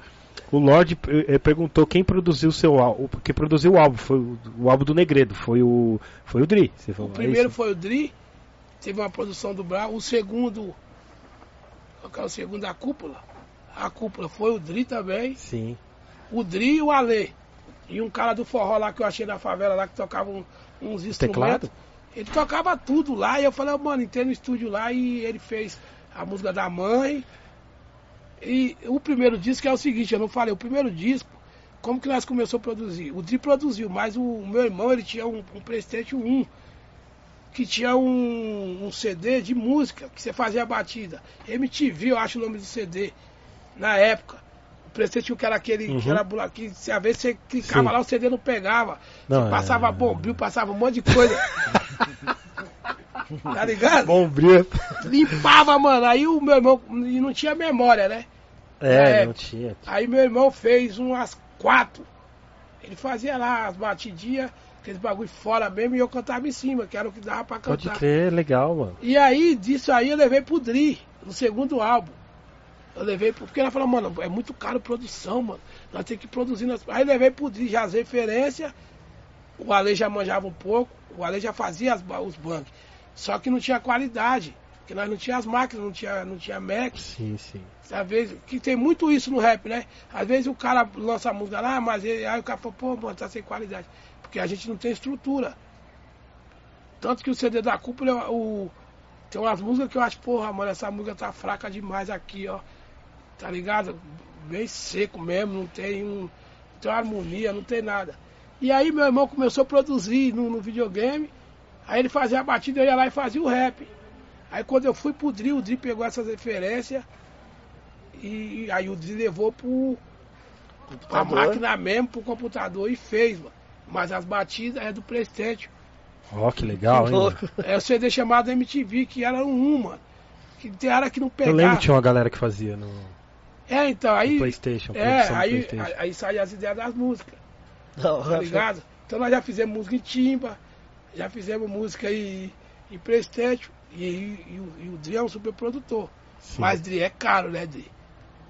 [SPEAKER 2] O Lorde eh, perguntou quem produziu o seu álbum. Quem produziu o álbum foi o, o álbum do Negredo, foi o. Foi o Dri. Você falou,
[SPEAKER 4] O
[SPEAKER 2] é
[SPEAKER 4] primeiro
[SPEAKER 2] isso?
[SPEAKER 4] foi o Dri, teve uma produção do Brau. O segundo, qual que é o segundo, a cúpula. A cúpula foi o Dri também.
[SPEAKER 2] Sim.
[SPEAKER 4] O Dri e o Alê. E um cara do forró lá que eu achei na favela lá que tocava um- uns instrumentos.
[SPEAKER 2] Teclado?
[SPEAKER 4] Ele tocava tudo lá. E eu falei, mano, entrei no estúdio lá e ele fez a música da mãe. E o primeiro disco é o seguinte, eu não falei, o primeiro disco, como que nós começamos a produzir? O Dri produziu, mas o, o meu irmão ele tinha um, um Playstation 1 que tinha um, um CD de música que você fazia a batida. MTV, eu acho o nome do CD, na época. Playstation que era aquele, que
[SPEAKER 2] Uhum.
[SPEAKER 4] era bula- que se às vezes você clicava
[SPEAKER 2] Sim.
[SPEAKER 4] lá, o CD não pegava.
[SPEAKER 2] Não,
[SPEAKER 4] passava
[SPEAKER 2] é-
[SPEAKER 4] bombril, passava um monte de coisa. [LAUGHS] tá ligado?
[SPEAKER 2] Bom, Bria.
[SPEAKER 4] Limpava, mano. Aí o meu irmão, e não tinha memória, né?
[SPEAKER 2] É,
[SPEAKER 4] É.
[SPEAKER 2] não tinha.
[SPEAKER 4] Aí meu irmão fez umas quatro. Ele fazia lá as batidinhas, aqueles bagulho fora mesmo, e eu cantava em cima, que era o que dava pra
[SPEAKER 2] Pode
[SPEAKER 4] cantar.
[SPEAKER 2] crer, legal, mano.
[SPEAKER 4] E aí, disso aí, eu levei pro Dri, no segundo álbum. Eu levei. Porque ela falou, mano, é muito caro produção, mano. Nós temos que produzir. Nas... Aí levei pro Dri já as referências. O Ale já manjava um pouco. O Ale já fazia as os banks. Só que não tinha qualidade. Porque nós não tinha as máquinas, não tinha, não tinha Mac.
[SPEAKER 2] Sim, sim.
[SPEAKER 4] Às vezes, que tem muito isso no rap, né? Às vezes o cara lança a música lá, mas ele, aí o cara fala, pô, mano, tá sem qualidade. Porque a gente não tem estrutura. Tanto que o CD da cúpula, o, tem umas músicas que eu acho, porra, mano, essa música tá fraca demais aqui, ó. Tá ligado? Bem seco mesmo, não tem, um, não tem uma harmonia, não tem nada. E aí meu irmão começou a produzir no, no videogame, aí ele fazia a batida, eu ia lá e fazia o rap. Aí quando eu fui pro Dri, o Dri pegou essas referências e aí o Dri levou pro, a máquina mesmo, pro computador e fez, mano. Mas as batidas é do Playstation.
[SPEAKER 2] Ó, que legal, hein? mano?
[SPEAKER 4] É o CD chamado MTV, que era um, mano. Que tem hora que não
[SPEAKER 2] Eu
[SPEAKER 4] pegava.
[SPEAKER 2] lembro que tinha uma galera que fazia no
[SPEAKER 4] É, então, aí.
[SPEAKER 2] Playstation,
[SPEAKER 4] É, aí,
[SPEAKER 2] Playstation.
[SPEAKER 4] aí, aí saía as ideias das músicas,
[SPEAKER 1] Não,
[SPEAKER 4] tá ligado? Então nós já fizemos música em timba, já fizemos música em, em Playstation, e, e, o- e o Dri é um super produtor.
[SPEAKER 2] Sim.
[SPEAKER 4] Mas Dri é caro, né, Dri?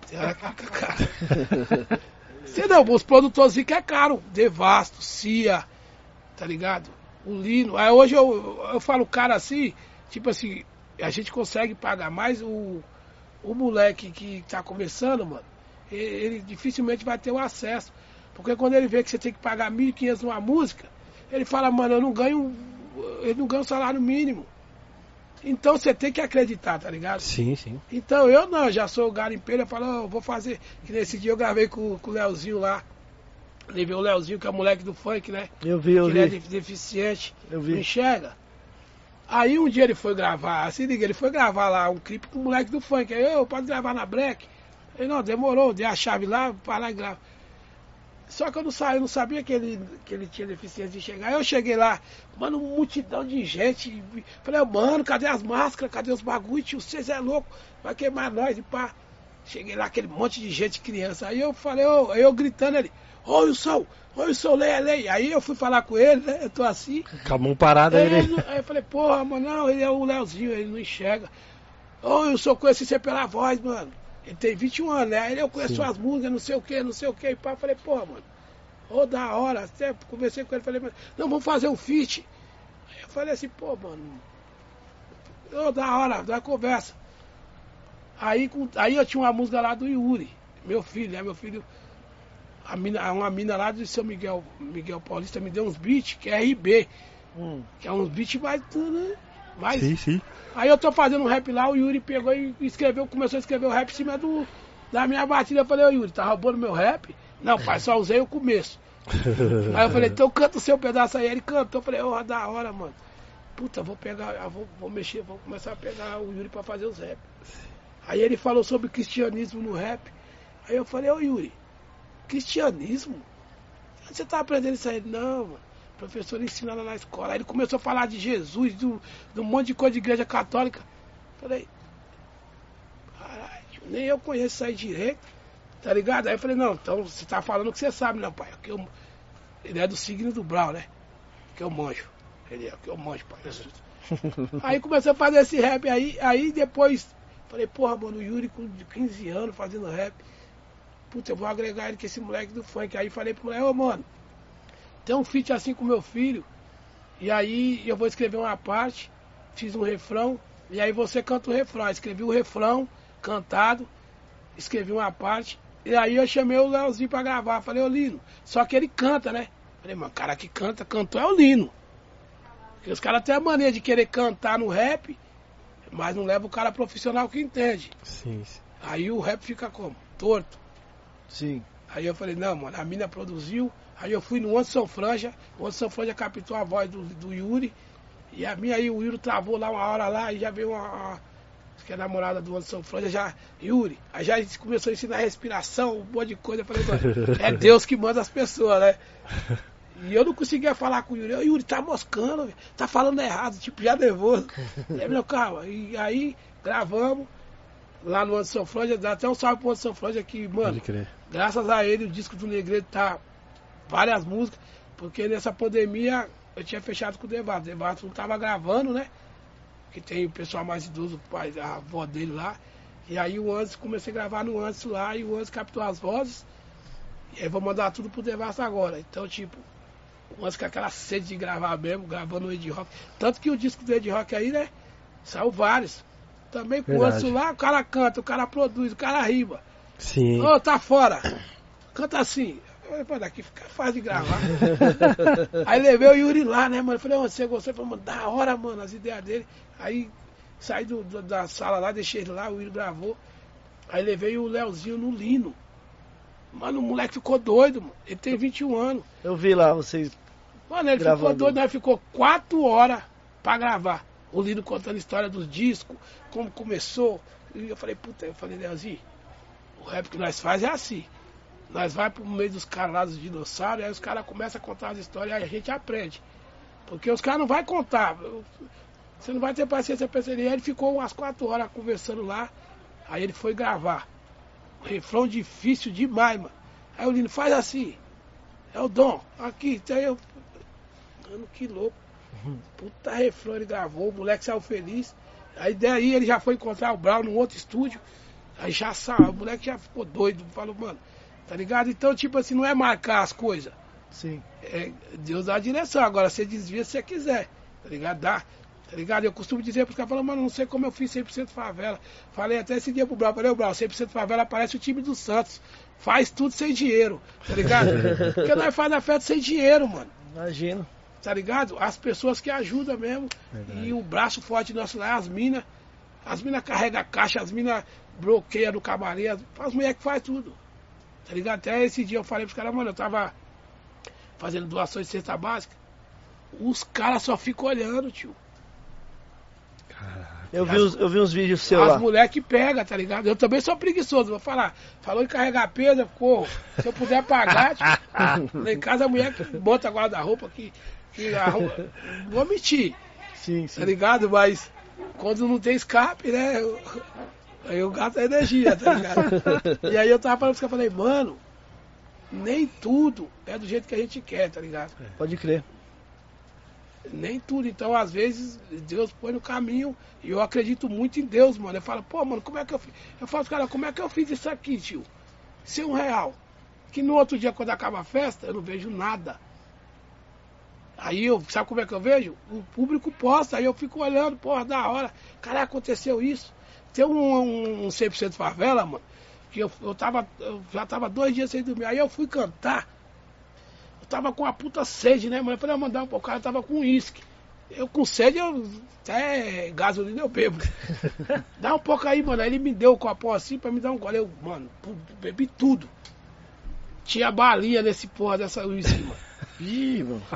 [SPEAKER 4] Fica caro. [LAUGHS] Você não, os produtores que é caro. Devasto, Cia, tá ligado? O Lino. Aí hoje eu, eu falo cara assim, tipo assim, a gente consegue pagar mais o, o moleque que tá começando, mano, ele, ele dificilmente vai ter o acesso. Porque quando ele vê que você tem que pagar 1.500 numa música, ele fala, mano, eu não ganho, eu não ganho salário mínimo. Então você tem que acreditar, tá ligado?
[SPEAKER 2] Sim, sim.
[SPEAKER 4] Então eu não, já sou garimpeiro, eu falo, "Ô, vou fazer. Que nesse dia eu gravei com, com o Leozinho lá. Levei o Leozinho, que é o moleque do funk, né?
[SPEAKER 1] Eu vi, eu
[SPEAKER 4] que ele é
[SPEAKER 1] vi.
[SPEAKER 4] de- deficiente,
[SPEAKER 1] Eu
[SPEAKER 4] não
[SPEAKER 1] vi.
[SPEAKER 4] enxerga. Aí um dia ele foi gravar, se liga, ele foi gravar lá um clipe com o moleque do funk. Aí eu, pode gravar na Black? Ele, não, demorou, dei a chave lá, para lá e grava. Só que eu não, sa- eu não sabia que ele, que ele tinha deficiência de chegar. Aí eu cheguei lá, mano, multidão de gente. Falei, mano, cadê as máscaras? Cadê os bagulho? Tio, vocês é louco, vai queimar nós e pá. Cheguei lá, aquele monte de gente, criança. Aí eu falei, aí eu gritando ali, ô Wilson, ô Wilson, leia, leia. Aí eu fui falar com ele, né? Eu tô assim.
[SPEAKER 2] Com a mão parada,
[SPEAKER 4] Aí,
[SPEAKER 2] ele.
[SPEAKER 4] aí eu falei, porra, mano, não, ele é o Leozinho, ele não enxerga. Ô, eu só conheci você pela voz, mano. Ele tem 21 anos, né? Aí eu conheço
[SPEAKER 2] Sim.
[SPEAKER 4] suas músicas, não sei o que, não sei o que. E pá, eu falei, porra, mano. Ô, da hora. Até conversei com ele, falei, mas, não, vamos fazer um feat. Aí eu falei assim, pô, mano. Ô, da hora, da conversa. Aí, com- aí eu tinha uma música lá do Yuri, meu filho, né? Meu filho, a mina, uma mina lá de São Miguel, Miguel Paulista me deu uns beats, que é RB,
[SPEAKER 1] Hum.
[SPEAKER 4] que é uns beats mais. né? mais
[SPEAKER 2] Sim, sim.
[SPEAKER 4] Aí eu tô fazendo um rap lá, o Yuri pegou e escreveu, começou a escrever o rap em cima do, da minha batida. Eu falei, ô Yuri, tá roubando meu rap? Não, pai, só usei o começo. [LAUGHS] Aí eu falei, então canta o seu pedaço aí. Ele cantou, eu falei, ô, da hora, mano. Puta, vou pegar, vou, vou mexer, vou começar a pegar o Yuri pra fazer os rap. Aí ele falou sobre cristianismo no rap. Aí eu falei, ô Yuri, cristianismo? Você tá aprendendo isso aí? Não, mano. O professor ensina lá na escola. Aí ele começou a falar de Jesus, do, um monte de coisa de igreja católica. Falei, caralho, nem eu conheço isso aí direito. Tá ligado? Aí eu falei, não, então você tá falando o que você sabe, não, pai. Que eu, ele é do signo do Brau, né? Que eu manjo. Ele é que eu manjo, pai. [LAUGHS] Aí comecei a fazer esse rap aí, aí depois falei, porra, mano, o Yuri com 15 anos fazendo rap. Puta, eu vou agregar ele com esse moleque do funk. Aí falei pro moleque, ô mano, tem um feat assim com meu filho. E aí eu vou escrever uma parte, fiz um refrão, e aí você canta o refrão. Aí escrevi o refrão, cantado, escrevi uma parte, e aí eu chamei o Leozinho pra gravar. Falei, ô Lino, só que ele canta, né? Falei, mano, o cara que canta, cantou é o Lino. Porque os caras têm a mania de querer cantar no rap, mas não leva o cara profissional que entende.
[SPEAKER 2] Sim, sim.
[SPEAKER 4] Aí o rap fica como? Torto.
[SPEAKER 1] Sim.
[SPEAKER 4] Aí eu falei, não, mano, a mina produziu. Aí eu fui no Anderson Franja, o Anderson Franja captou a voz do, do Yuri. E a minha aí, o Yuri travou lá uma hora lá e já veio uma. uma que é a namorada do Anderson Franja, já, Yuri. Aí já começou a ensinar respiração, um monte de coisa. Eu falei, mano, é [LAUGHS] Deus que manda as pessoas, né? E eu não conseguia falar com o Yuri. O Yuri tá moscando, tá falando errado, tipo, já nervoso. [LAUGHS] Aí, meu, calma. E aí, gravamos lá no Anderson Franja, dá até um salve pro Anderson Franja que, mano, graças a ele o disco do Negreiro tá várias músicas, porque nessa pandemia eu tinha fechado com o Devato. O Devato não tava gravando, né? Que tem o pessoal mais idoso, pai, a avó dele lá. E aí o Antes, comecei a gravar no Antes lá e o Antes captou as vozes. E aí vou mandar tudo pro Devato agora. Então, tipo, o Antes com aquela sede de gravar mesmo, gravando o Ed Rock. Tanto que o disco do Ed Rock aí, né? Saiu vários. Também com o. Antes lá, o cara canta, o cara produz, o cara rima.
[SPEAKER 2] Sim.
[SPEAKER 4] Ô, tá fora. Canta assim. Falei, pô, daqui fica fácil de gravar. [LAUGHS] Aí levei o Yuri lá, né, mano? Eu falei, ô, você gostou? Ele falou, mano, da hora, mano, as ideias dele. Aí saí do, do- da sala lá, deixei ele lá, o Yuri gravou. Aí levei o Leozinho no Lino. Mano, o moleque ficou doido, mano. Ele tem 21 anos.
[SPEAKER 1] Eu vi lá vocês.
[SPEAKER 4] Mano, ele
[SPEAKER 1] Gravando.
[SPEAKER 4] ficou doido, nós ficou quatro horas pra gravar. O Lino contando a história dos discos, como começou. E eu falei, puta, eu falei, Leozinho, o rap que nós faz é assim. Nós vai pro meio dos caras lá dos dinossauros, aí os caras começam a contar as histórias e a gente aprende. Porque os caras não vão contar. Você não vai ter paciência pra ele. Aí ele ficou umas quatro horas conversando lá. Aí ele foi gravar. O refrão difícil demais, mano. Aí o Lino, faz assim. É o Dom, aqui. Então eu. Mano, que louco. Puta refrão ele gravou, o moleque saiu feliz. Aí daí ele já foi encontrar o Brown num outro estúdio. Aí já saiu, o moleque já ficou doido. Falou, mano, tá ligado? Então, tipo assim, não é marcar as coisas.
[SPEAKER 1] Sim.
[SPEAKER 4] É, Deus dá a direção. Agora você desvia se você quiser. Tá ligado? Dá. Tá ligado? Eu costumo dizer pros caras, falando, mano, não sei como eu fiz 100% favela. Falei até esse dia pro Brau, falei, ô Brau, 100% favela parece o time do Santos. Faz tudo sem dinheiro, tá ligado? [LAUGHS] Porque nós faz a festa sem dinheiro, mano.
[SPEAKER 1] Imagino.
[SPEAKER 4] Tá ligado? As pessoas que ajudam mesmo.
[SPEAKER 2] Verdade.
[SPEAKER 4] E o braço forte nosso lá é as minas. As minas carregam a caixa, as minas bloqueiam no camarim. As, as mulheres que faz tudo. Tá ligado? Até esse dia eu falei pros caras, mano, eu tava fazendo doações de cesta básica. Os caras só ficam olhando, tio.
[SPEAKER 1] Eu vi, uns, eu vi uns vídeos seus
[SPEAKER 4] As mulheres que pegam, tá ligado? Eu também sou preguiçoso, vou falar. Falou em carregar peso, eu corro. Se eu puder pagar, tipo, [LAUGHS] lá em casa a mulher que bota guarda-roupa, que, [LAUGHS] Vou mentir,
[SPEAKER 1] Sim,
[SPEAKER 4] tá
[SPEAKER 1] sim.
[SPEAKER 4] ligado? Mas quando não tem escape, né? eu- aí eu gasto a energia, tá ligado? [LAUGHS] E aí eu tava falando pra você, eu falei, mano, nem tudo é do jeito que a gente quer, tá ligado?
[SPEAKER 1] Pode crer.
[SPEAKER 4] Nem tudo. Então, às vezes, Deus põe no caminho. E eu acredito muito em Deus, mano. Eu falo, pô, mano, como é que eu fiz? Eu falo, cara, como é que eu fiz isso aqui, tio? Sem um real. Que no outro dia, quando acaba a festa, eu não vejo nada. Aí eu, sabe como é que eu vejo? O público posta, aí eu fico olhando, porra, da hora. Cara, aconteceu isso. Tem um, um, um 100% favela, mano, que eu, eu, tava, eu já tava dois dias sem dormir. Aí eu fui cantar. Eu tava com a puta sede, né, mano? Eu falei, ah, mandar um pouco, o cara tava com uísque. Eu com sede, eu até gasolina eu bebo. [LAUGHS] Dá um pouco aí, mano. Aí ele me deu o copão assim pra me dar um gole. Eu, mano, bebi tudo. Tinha balinha nesse porra dessa uísque, mano.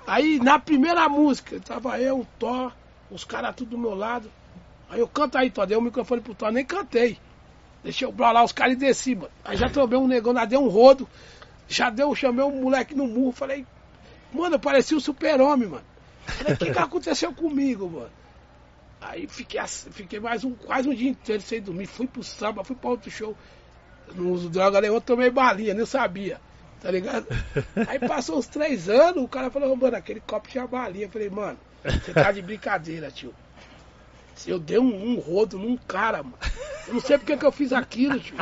[SPEAKER 4] Aí na primeira música, tava eu, o Thor, os caras tudo do meu lado. Aí eu canto aí, Thor, dei o microfone pro Thor, nem cantei. Deixei o Brau lá, os caras e desci, mano. Aí já trombei um negão, já dei um rodo. Já deu, chamei um moleque no murro, falei, mano, eu parecia um super-homem, mano. Falei, o que, que aconteceu comigo, mano? Aí fiquei, fiquei mais um, quase um dia inteiro sem dormir. Fui pro samba, fui pra outro show. Não uso droga nenhuma, tomei balinha, nem sabia. Tá ligado? [LAUGHS] Aí passou uns três anos, o cara falou, mano, aquele copo tinha balinha. Eu falei, mano, você tá de brincadeira, tio. Eu dei um, um rodo num cara, mano. Eu não sei porque que eu fiz aquilo, tio.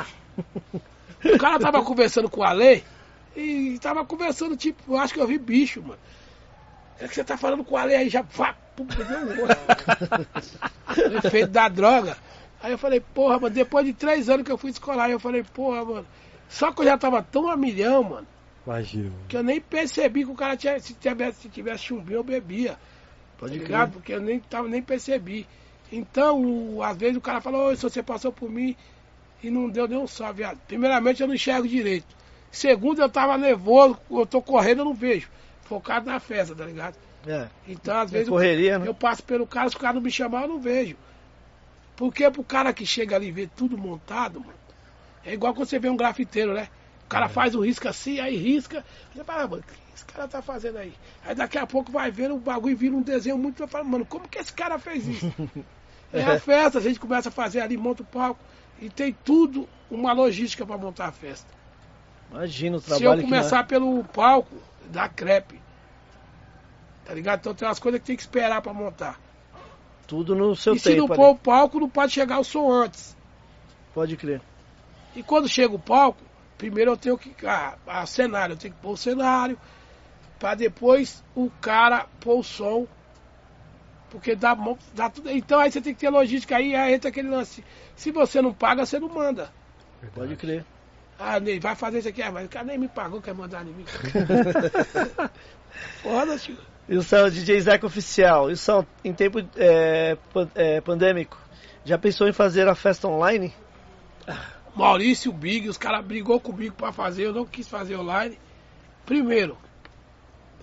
[SPEAKER 4] O cara tava conversando com o Ale e tava conversando, tipo, eu acho que eu vi bicho, mano. É que você tá falando com o Ale aí já. Pá, pum, deu um [LAUGHS] efeito da droga. Aí eu falei, porra, mano, depois de três anos que eu fui escolar, eu falei, porra, mano. Só que eu já tava tão a milhão, mano,
[SPEAKER 2] Imagina.
[SPEAKER 4] que eu nem percebi que o cara tinha, se tivesse, se tivesse chumbinho, eu bebia.
[SPEAKER 1] Pode crer.
[SPEAKER 4] Porque eu nem, tava, nem percebi. Então, o- às vezes o cara fala, "Ô, se você passou por mim e não deu nem um salve, viado. Primeiramente, eu não enxergo direito. Segundo, eu tava nervoso, eu tô correndo, eu não vejo. Focado na festa, tá ligado?
[SPEAKER 1] É.
[SPEAKER 4] Então, às
[SPEAKER 1] É
[SPEAKER 4] vezes,
[SPEAKER 1] correria, né?
[SPEAKER 4] eu passo pelo cara, se o cara não me chamar, eu não vejo. Porque pro cara que chega ali e vê tudo montado, mano, é igual quando você vê um grafiteiro, né? O cara faz um risco assim, aí risca. Você fala, "Ah, mano, o que esse cara tá fazendo aí? Aí daqui a pouco vai ver o bagulho e vira um desenho muito. Eu falo, mano, como que esse cara fez isso? [LAUGHS] é a festa, a gente começa a fazer ali, monta o palco. E tem tudo uma logística pra montar a festa.
[SPEAKER 1] Imagina o
[SPEAKER 4] Se eu
[SPEAKER 1] trabalho que
[SPEAKER 4] começar pelo palco, dá crepe. Tá ligado? Então tem umas coisas que tem que esperar pra montar.
[SPEAKER 1] tudo no seu
[SPEAKER 4] e se não
[SPEAKER 1] tempo.
[SPEAKER 4] pôr
[SPEAKER 1] ali.
[SPEAKER 4] o palco, não pode chegar o som antes.
[SPEAKER 1] Pode crer.
[SPEAKER 4] E quando chega o palco, primeiro eu tenho que. Ah, a cenário, eu tenho que pôr o cenário, pra depois o cara pôr o som. Porque dá, dá tudo. Então aí você tem que ter logística aí, aí entra aquele lance. Se você não paga, você não manda.
[SPEAKER 1] Pode crer.
[SPEAKER 4] Ah, Ney, vai fazer isso aqui, ah, mas o cara nem me pagou, quer mandar em mim. [LAUGHS] Foda, tio.
[SPEAKER 1] E o Sal, DJ Zeca Oficial. E o Sal, em tempo é, pan- é, pandêmico, já pensou em fazer a festa online?
[SPEAKER 4] Maurício, Big, os caras brigou comigo pra fazer, eu não quis fazer online. Primeiro,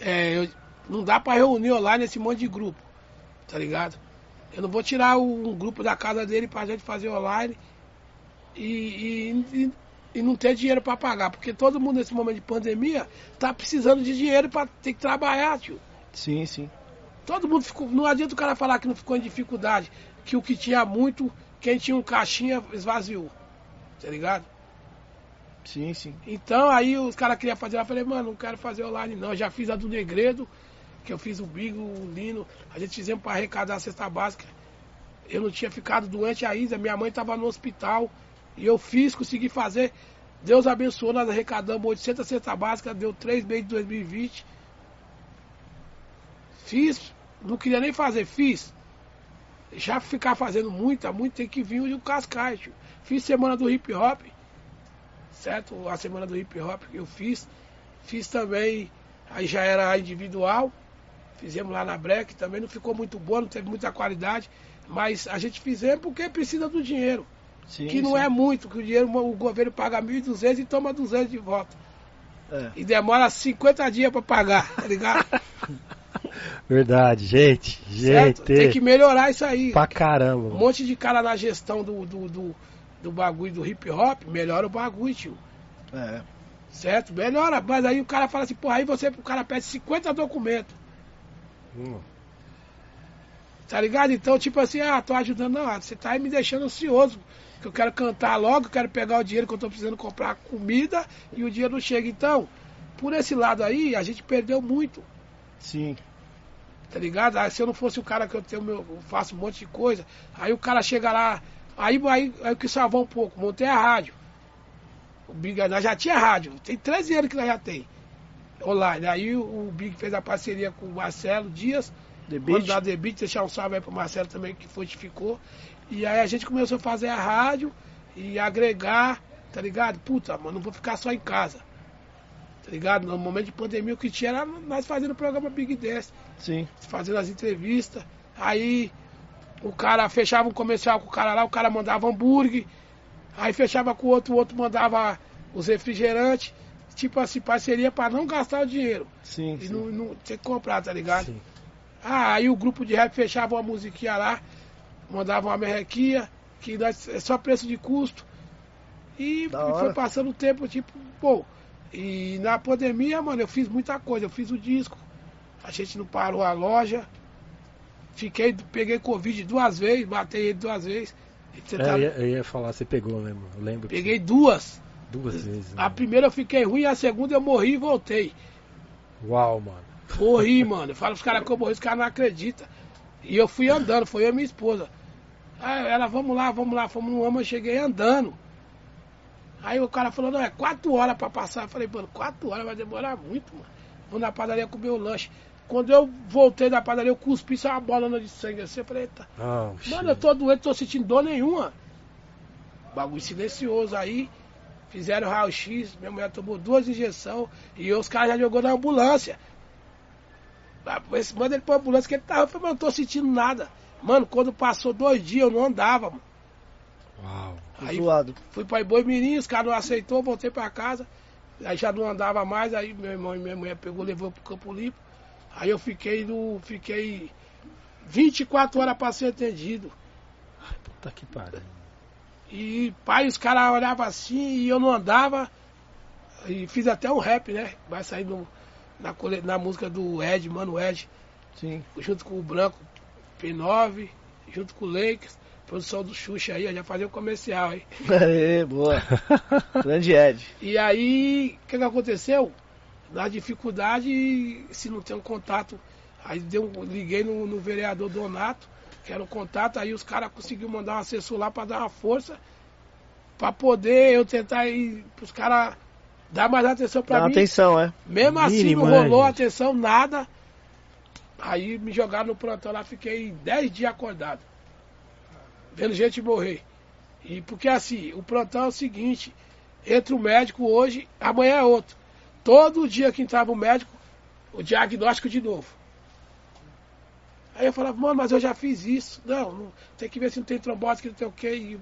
[SPEAKER 4] é, eu- não dá pra reunir online esse monte de grupo, tá ligado? Eu não vou tirar o- um grupo da casa dele pra gente fazer online e, e, e- e não ter dinheiro pra pagar, porque todo mundo nesse momento de pandemia tá precisando de dinheiro pra ter que trabalhar, tio.
[SPEAKER 1] Sim, sim.
[SPEAKER 4] Todo mundo ficou. Não adianta o cara falar que não ficou em dificuldade. Que o que tinha muito, quem tinha um caixinha esvaziou. Tá ligado?
[SPEAKER 1] Sim, sim.
[SPEAKER 4] Então aí os caras queriam fazer, eu falei, mano, não quero fazer online não. Eu já fiz a do Negredo, que eu fiz o Bigo, o Lino, a gente fizemos para arrecadar a cesta básica. Eu não tinha ficado doente ainda, minha mãe estava no hospital. E eu fiz, consegui fazer. Deus abençoou, nós arrecadamos 800 cesta básica, deu três meses de 2020. Fiz, não queria nem fazer, fiz. Já ficar fazendo muita, muito tem que vir o Cascais. Fiz semana do hip hop certo? A semana do hip hop que eu fiz. Fiz também, aí já era individual. Fizemos lá na Breck, também não ficou muito boa, não teve muita qualidade. Mas a gente fizemos porque precisa do dinheiro.
[SPEAKER 1] sim
[SPEAKER 4] que não
[SPEAKER 1] sim.
[SPEAKER 4] é muito, que o dinheiro o governo paga 1.200 e toma 200 de volta.
[SPEAKER 1] É.
[SPEAKER 4] E demora 50 dias para pagar, tá ligado? [LAUGHS]
[SPEAKER 2] Verdade, gente.
[SPEAKER 4] certo?
[SPEAKER 2] Gente.
[SPEAKER 4] Tem que melhorar isso aí.
[SPEAKER 2] Pra caramba.
[SPEAKER 4] Um monte de cara na gestão do, do, do, do bagulho do hip hop, melhora o bagulho, tio.
[SPEAKER 1] É.
[SPEAKER 4] Certo? Melhora, mas aí o cara fala assim, porra, aí você, o cara pede 50 documentos,
[SPEAKER 2] Hum.
[SPEAKER 4] tá ligado? Então, tipo assim, ah, tô ajudando, não, você tá aí me deixando ansioso, que eu quero cantar logo, eu quero pegar o dinheiro que eu tô precisando comprar comida e o dinheiro não chega. Então, por esse lado aí, a gente perdeu muito,
[SPEAKER 1] Sim.
[SPEAKER 4] tá ligado? Ah, se eu não fosse o cara que eu tenho meu, eu faço um monte de coisa, aí o cara chega lá, aí, aí, aí o que salvou um pouco, montei a rádio. O Big, nós já tinha rádio, tem 13 anos que nós já tem. Online. Aí o, o Big fez a parceria com o Marcelo Dias,
[SPEAKER 1] The Beat.
[SPEAKER 4] da The Beat, deixar um salve aí pro Marcelo também que fortificou. E aí a gente começou a fazer a rádio e agregar, tá ligado? Puta, mano, não vou ficar só em casa. Tá ligado? No momento de pandemia o que tinha era nós fazendo o programa Big Dance
[SPEAKER 1] Sim.
[SPEAKER 4] fazendo as entrevistas. Aí o cara fechava um comercial com o cara lá, o cara mandava hambúrguer. Aí fechava com o outro, o outro mandava os refrigerantes. Tipo assim, parceria pra não gastar o dinheiro.
[SPEAKER 1] Sim.
[SPEAKER 4] E
[SPEAKER 1] sim.
[SPEAKER 4] não, não ter que comprar, tá ligado?
[SPEAKER 2] Sim.
[SPEAKER 4] Ah, aí o grupo de rap fechava uma musiquinha lá, mandava uma merrequinha, que nós, é só preço de custo. E, e foi passando o tempo, tipo, pô. E na pandemia, mano, eu fiz muita coisa. Eu fiz o disco, a gente não parou a loja. Fiquei, peguei Covid duas vezes, matei ele duas vezes. Você
[SPEAKER 2] É,
[SPEAKER 4] tá-
[SPEAKER 2] eu, ia, eu ia falar, você pegou mesmo. Eu lembro. que
[SPEAKER 4] peguei duas.
[SPEAKER 2] você- duas vezes.
[SPEAKER 4] A
[SPEAKER 2] né?
[SPEAKER 4] primeira eu fiquei ruim, a segunda eu morri e voltei.
[SPEAKER 2] Uau, mano.
[SPEAKER 4] Morri, [LAUGHS] mano. Eu falo pros caras que eu morri, os caras não acreditam. E eu fui andando, foi eu e minha esposa. Ah, ela, vamos lá, vamos lá, fomos no ama, eu cheguei andando. Aí o cara falou, não, é quatro horas pra passar. Eu falei, mano, quatro horas vai demorar muito, mano. Vou na padaria comer o lanche. Quando eu voltei da padaria, eu cuspi só uma bola de sangue assim. Eu falei, eita.
[SPEAKER 2] Oh,
[SPEAKER 4] Mano, eu tô doente, tô sentindo dor nenhuma. Bagulho silencioso aí. Fizeram raio-x, minha mulher tomou duas injeções e os caras já jogou na ambulância. Esse, manda ele pra ambulância que ele tava. Eu falei, mano, não tô sentindo nada. Mano, quando passou dois dias eu não andava, mano.
[SPEAKER 2] Uau.
[SPEAKER 4] Aí
[SPEAKER 1] Zoado.
[SPEAKER 4] fui pra Boi Mirim, os caras não aceitou, voltei pra casa. Aí já não andava mais, aí meu irmão e minha mulher pegou, levou pro Campo Limpo. Aí eu fiquei no. Fiquei 24 horas pra ser atendido.
[SPEAKER 2] Puta que pariu.
[SPEAKER 4] E pai, os caras olhavam assim e eu não andava. E fiz até um rap, né? Vai sair no- na, na música do Ed, mano Ed,
[SPEAKER 1] Sim.
[SPEAKER 4] junto com o Branco P9, junto com o Lakers, produção do Xuxa aí, já fazia o comercial aí. [LAUGHS]
[SPEAKER 1] Aê, boa. [LAUGHS] Grande Ed.
[SPEAKER 4] E aí, o que, que aconteceu? Na dificuldade, se não tem um contato, aí deu, um- liguei no, no vereador Donato, que era o contato, aí os caras conseguiram mandar um assessor lá para dar uma força, para poder eu tentar ir, os caras dar mais atenção para mim.
[SPEAKER 1] atenção, é.
[SPEAKER 4] Mesmo assim não
[SPEAKER 2] né,
[SPEAKER 4] rolou atenção, nada. Aí me jogaram no plantão lá, fiquei 10 dias acordado. Vendo gente morrer. E porque assim, o plantão é o seguinte, entra o médico hoje, amanhã é outro. Todo dia que entrava o médico, o diagnóstico de novo. Aí eu falava, mano, mas eu já fiz isso. Não, não- tem que ver se não tem trombose, que não tem o quê. E,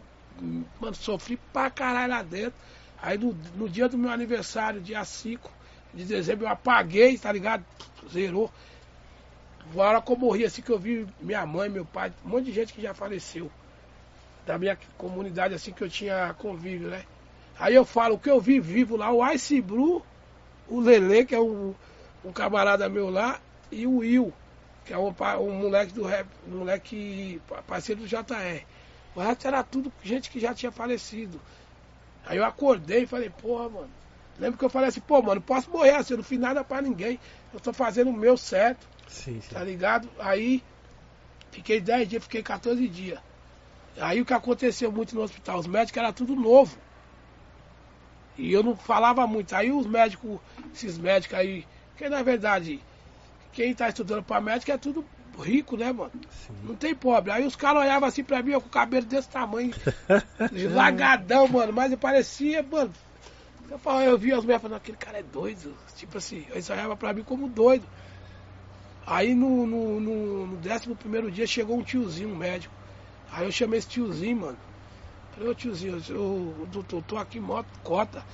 [SPEAKER 4] mano, sofri pra caralho lá dentro. Aí no, no dia do meu aniversário, dia 5 de dezembro, eu apaguei, tá ligado? Zerou. A hora que eu morri, assim que eu vi minha mãe, meu pai, um monte de gente que já faleceu. Da minha comunidade, assim, que eu tinha convívio, né? Aí eu falo, o que eu vi vivo lá, o Ice Blue, o Lele, que é um, um camarada meu lá, e o Will, que é um, pa- um moleque do rap, um moleque pa- parceiro do JR. O resto era tudo gente que já tinha falecido. Aí eu acordei e falei, porra, mano. Lembro que eu falei assim, pô, mano, posso morrer assim, eu não fiz nada pra ninguém. Eu tô fazendo o meu certo,
[SPEAKER 2] Sim, sim.
[SPEAKER 4] tá ligado? Aí fiquei 10 dias, fiquei 14 dias. Aí o que aconteceu muito no hospital, os médicos era tudo novo. E eu não falava muito. Aí os médicos, esses médicos aí, que na verdade, quem tá estudando pra médico é tudo rico, né, mano?
[SPEAKER 2] sim.
[SPEAKER 4] Não tem pobre. Aí os caras olhavam assim pra mim, eu com o cabelo desse tamanho, [LAUGHS] lagadão, mano. Mas eu parecia, mano. Eu, falava, eu via as mulheres falando, aquele cara é doido. Tipo assim, eles olhavam pra mim como doido. Aí no, no, no, no décimo primeiro dia chegou um tiozinho, um médico. Aí eu chamei esse tiozinho, mano. Ô tiozinho, eu, doutor, tô aqui moto, cota.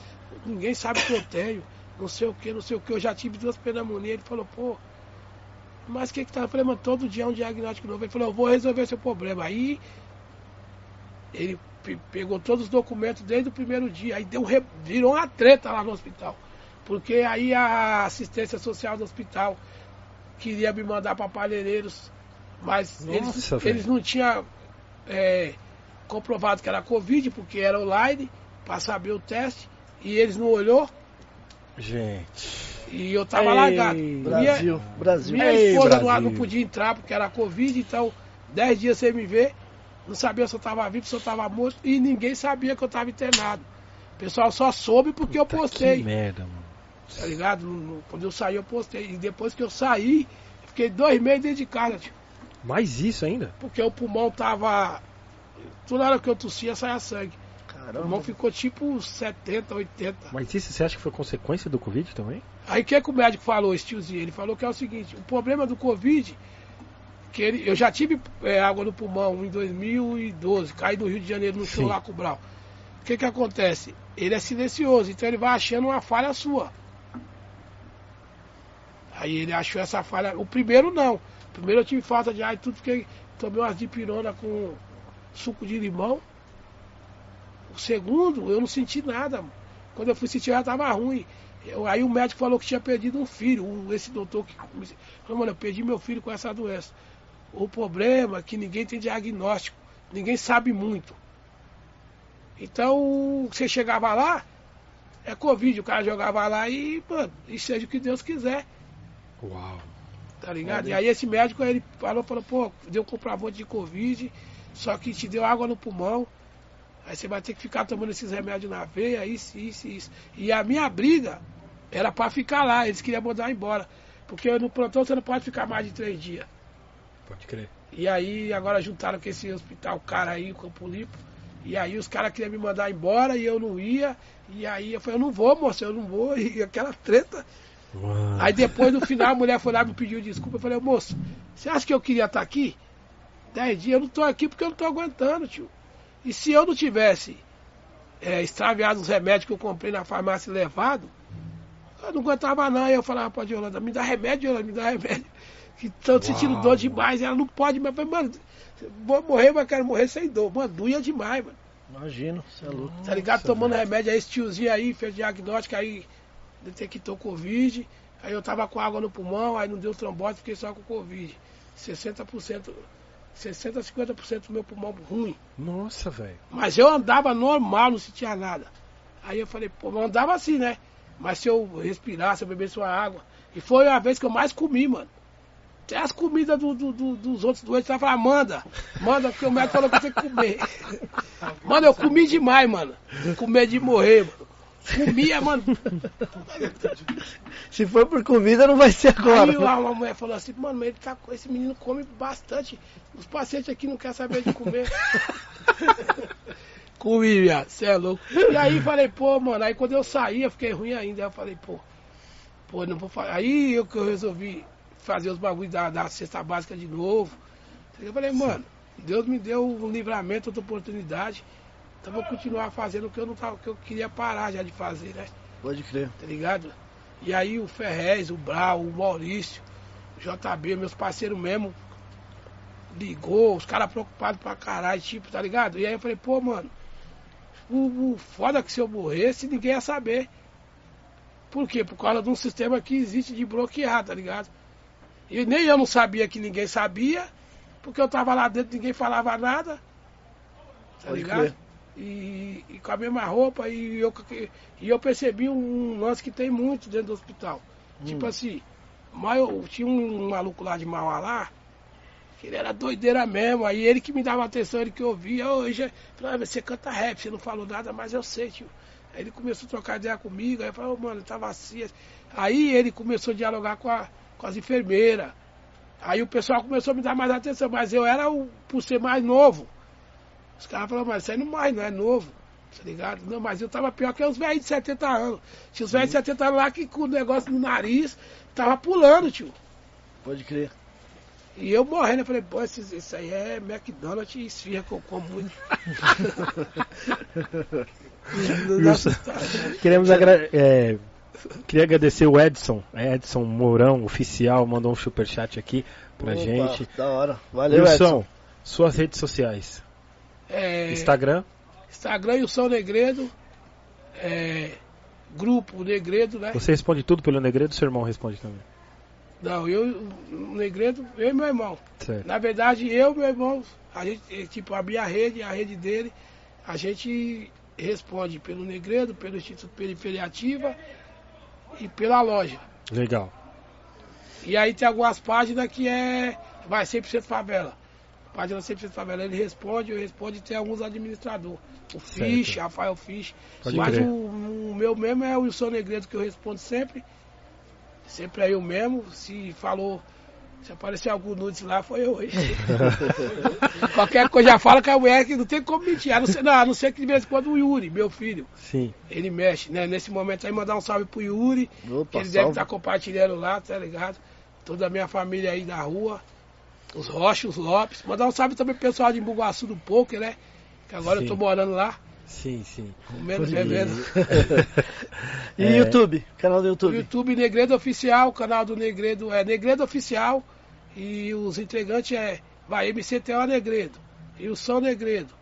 [SPEAKER 4] Ninguém sabe o que eu tenho. Não sei o que, não sei o que. Eu já tive duas pneumonias. Ele falou, pô, mas o que que tá? Eu falei, mano, todo dia é um diagnóstico novo. Ele falou, eu vou resolver seu problema. Aí ele pe- pegou todos os documentos desde o primeiro dia. Aí deu virou uma treta lá no hospital. Porque aí a assistência social do hospital queria me mandar para Palheireiros. Mas eles,
[SPEAKER 2] Nossa, velho.
[SPEAKER 4] eles não tinham é, comprovado que era Covid, porque era online, para saber o teste. E eles não olhou
[SPEAKER 2] Gente.
[SPEAKER 4] e eu tava
[SPEAKER 2] Ei,
[SPEAKER 4] largado. Minha-
[SPEAKER 1] Brasil, Brasil.
[SPEAKER 4] minha
[SPEAKER 2] Ei,
[SPEAKER 4] esposa
[SPEAKER 2] Brasil.
[SPEAKER 4] não podia entrar porque era Covid, então 10 dias sem me ver, não sabia se eu estava vivo, se eu estava morto, e ninguém sabia que eu estava internado. O pessoal só soube porque eu
[SPEAKER 2] Puta,
[SPEAKER 4] postei,
[SPEAKER 2] Que merda, mano.
[SPEAKER 4] tá ligado? Quando eu saí, eu postei. E depois que eu saí, fiquei dois meses dentro de casa, tio,
[SPEAKER 2] Mais isso ainda?
[SPEAKER 4] porque o pulmão tava. Toda hora que eu tossia, saia sangue. O pulmão
[SPEAKER 1] Caramba.
[SPEAKER 4] ficou tipo 70, 80.
[SPEAKER 2] Mas isso você acha que foi consequência do Covid também?
[SPEAKER 4] Aí o que, que o médico falou, esse tiozinho? Ele falou que é o seguinte, o problema do Covid, que ele, eu já tive é, água no pulmão em 2012, caí no Rio de Janeiro no show lá com o Brau. O que que acontece? Ele é silencioso, então ele vai achando uma falha sua. Aí ele achou essa falha. O primeiro não. O primeiro eu tive falta de ar e tudo, fiquei, tomei umas dipirona com suco de limão. O segundo, eu não senti nada. mano. Quando eu fui sentir, já tava ruim. Eu- aí o médico falou que tinha perdido um filho. esse doutor que falou, mano, eu perdi meu filho com essa doença. O problema é que ninguém tem diagnóstico. Ninguém sabe muito. Então, você chegava lá, é Covid. O cara jogava lá e, mano, e seja o que Deus quiser.
[SPEAKER 2] Uau.
[SPEAKER 4] Tá ligado? E aí esse médico ele falou, falou, pô, deu comprovante de Covid, só que te deu água no pulmão. Aí você vai ter que ficar tomando esses remédios na veia, isso, isso, isso. E a minha briga era pra ficar lá, eles queriam mandar embora. Porque no plantão você não pode ficar mais de três dias.
[SPEAKER 2] Pode crer.
[SPEAKER 4] E aí agora juntaram com esse hospital cara aí, o Campo Limpo. E aí os caras queriam me mandar embora e eu não ia. E aí eu falei, eu não vou, moça, eu não vou. [LAUGHS] E aquela treta.
[SPEAKER 2] Mano.
[SPEAKER 4] Aí depois no final a mulher foi lá e me pediu desculpa. Eu falei, moço, você acha que eu queria estar aqui? Dez dias, eu não tô aqui porque eu não tô aguentando, tio. E se eu não tivesse é, extraviado os remédios que eu comprei na farmácia e levado, eu não aguentava não. Aí eu falava pra Yolanda, me dá remédio, Yolanda, me dá remédio. [LAUGHS] Que tô sentindo dor demais. Ela não pode, mas eu falei, mano, vou morrer, mas quero morrer sem dor. Mano, doía demais, mano.
[SPEAKER 1] Imagino, você é louco.
[SPEAKER 4] Tá ligado?
[SPEAKER 2] Nossa,
[SPEAKER 4] Tomando
[SPEAKER 2] velho.
[SPEAKER 4] remédio, aí esse tiozinho aí fez diagnóstico, aí detectou Covid. Aí eu tava com água no pulmão, aí não deu trombose, fiquei só com Covid. 60%, 60% a 50% do meu pulmão ruim.
[SPEAKER 2] Nossa, velho.
[SPEAKER 4] Mas eu andava normal, não sentia nada. Aí eu falei, pô, eu andava assim, né? Mas se eu respirasse, eu bebesse uma água. E foi a vez que eu mais comi, mano. Até as comidas do- do- do- dos outros doentes, ela falava, manda, manda, porque o médico falou que eu tenho que comer. [LAUGHS] Mano, eu comi demais, mano. Com medo de morrer, mano. Comia, mano.
[SPEAKER 1] Se for por comida, não vai ser agora.
[SPEAKER 4] Aí uma, uma mulher falou assim, mano, mas ele tá, esse menino come bastante. Os pacientes aqui não querem saber de comer. [LAUGHS] Comi, viado, cê é louco. E aí falei, pô, mano, aí quando eu saí, eu fiquei ruim ainda. Aí eu falei, pô, pô, não vou fazer. Aí eu que eu resolvi fazer os bagulhos da, da cesta básica de novo. Eu falei, mano, Deus me deu um livramento, outra oportunidade. Então vou continuar fazendo o que eu não tava, o que eu queria parar já de fazer, né?
[SPEAKER 1] Pode crer.
[SPEAKER 4] tá ligado? E aí o Ferrez, o Brau, o Maurício, o JB, meus parceiros mesmo, ligou, os caras preocupados pra caralho, tipo, tá ligado? E aí eu falei, pô, mano, o, o foda é que se eu morresse, ninguém ia saber. Por quê? Por causa de um sistema que existe de bloquear, tá ligado? E nem eu não sabia que ninguém sabia, porque eu tava lá dentro, ninguém falava nada. Tá
[SPEAKER 1] Pode
[SPEAKER 4] ligado?
[SPEAKER 1] crer.
[SPEAKER 4] E, e com a mesma roupa, e eu, e eu percebi um lance que tem muito dentro do hospital. Tipo assim, mas eu, tinha um maluco lá de Mauá lá, que ele era doideira mesmo, aí ele que me dava atenção, ele que ouvia, "Ô, hoje falava, você canta rap, você não falou nada, mas eu sei, tio. Aí ele começou a trocar ideia comigo, aí eu falei, "Ô, mano, tava assim. assim." Aí ele começou a dialogar com, a- com as enfermeiras. Aí o pessoal começou a me dar mais atenção, mas eu era o, por ser mais novo. Os caras falaram, mas você aí não mais, não é novo. Tá ligado? Não, mas eu tava pior que os velhos de 70 anos. Tinha os velhos de 70 anos lá que com o negócio no nariz tava pulando, tio.
[SPEAKER 1] Pode crer.
[SPEAKER 4] E eu morrendo, eu falei, pô, isso, isso aí é McDonald's e esfirra que eu como muito. [LAUGHS]
[SPEAKER 2] Queremos agra é, queria agradecer o Edson, Edson Mourão, oficial, mandou um superchat aqui pra
[SPEAKER 1] Opa,
[SPEAKER 2] gente.
[SPEAKER 1] Da hora. Valeu,
[SPEAKER 2] Wilson,
[SPEAKER 1] Edson.
[SPEAKER 2] suas redes sociais.
[SPEAKER 4] É,
[SPEAKER 2] Instagram,
[SPEAKER 4] Instagram e o São Negredo. É, grupo Negredo, né?
[SPEAKER 2] você responde tudo pelo Negredo, seu irmão responde também.
[SPEAKER 4] Não, eu, o Negredo, eu e meu irmão.
[SPEAKER 2] Certo.
[SPEAKER 4] Na verdade, eu e meu irmão, a gente, eh, tipo, a minha rede, a rede dele, a gente responde pelo Negredo, pelo Instituto Periferia Ativa e pela loja.
[SPEAKER 2] Legal.
[SPEAKER 4] E aí tem algumas páginas que é. Vai 100% favela. Página 100% favela, ele responde, eu respondo e tem alguns administradores. O Fish,
[SPEAKER 2] Certo.
[SPEAKER 4] Rafael Fish.
[SPEAKER 2] Pode
[SPEAKER 4] Mas o, o meu mesmo é o Wilson Negredo que eu respondo sempre. Sempre é eu mesmo. Se falou, se aparecer algum nudes lá, foi eu. [LAUGHS] Qualquer coisa já fala que a mulher que não tem como mentir. A não ser, não, a não ser que de vez em quando o Yuri, meu filho,
[SPEAKER 2] Sim.
[SPEAKER 4] ele mexe, né? Nesse momento aí mandar um salve pro Yuri. Que
[SPEAKER 1] Opa,
[SPEAKER 4] ele deve
[SPEAKER 1] salve.
[SPEAKER 4] estar compartilhando lá, tá ligado? Toda a minha família aí da rua. Os Rocha, os Lopes. Mandar um salve também pro pessoal de Bugaçu do Poker, né? Que agora
[SPEAKER 2] Sim.
[SPEAKER 4] eu tô morando lá,
[SPEAKER 2] Sim, sim.
[SPEAKER 4] comendo, bebendo. [LAUGHS]
[SPEAKER 1] E
[SPEAKER 2] É.
[SPEAKER 1] YouTube? Canal do
[SPEAKER 4] O
[SPEAKER 1] YouTube.
[SPEAKER 4] YouTube Negredo Oficial, o canal do Negredo é Negredo Oficial. E os entregantes é vai MCTO Negredo. E o São Negredo.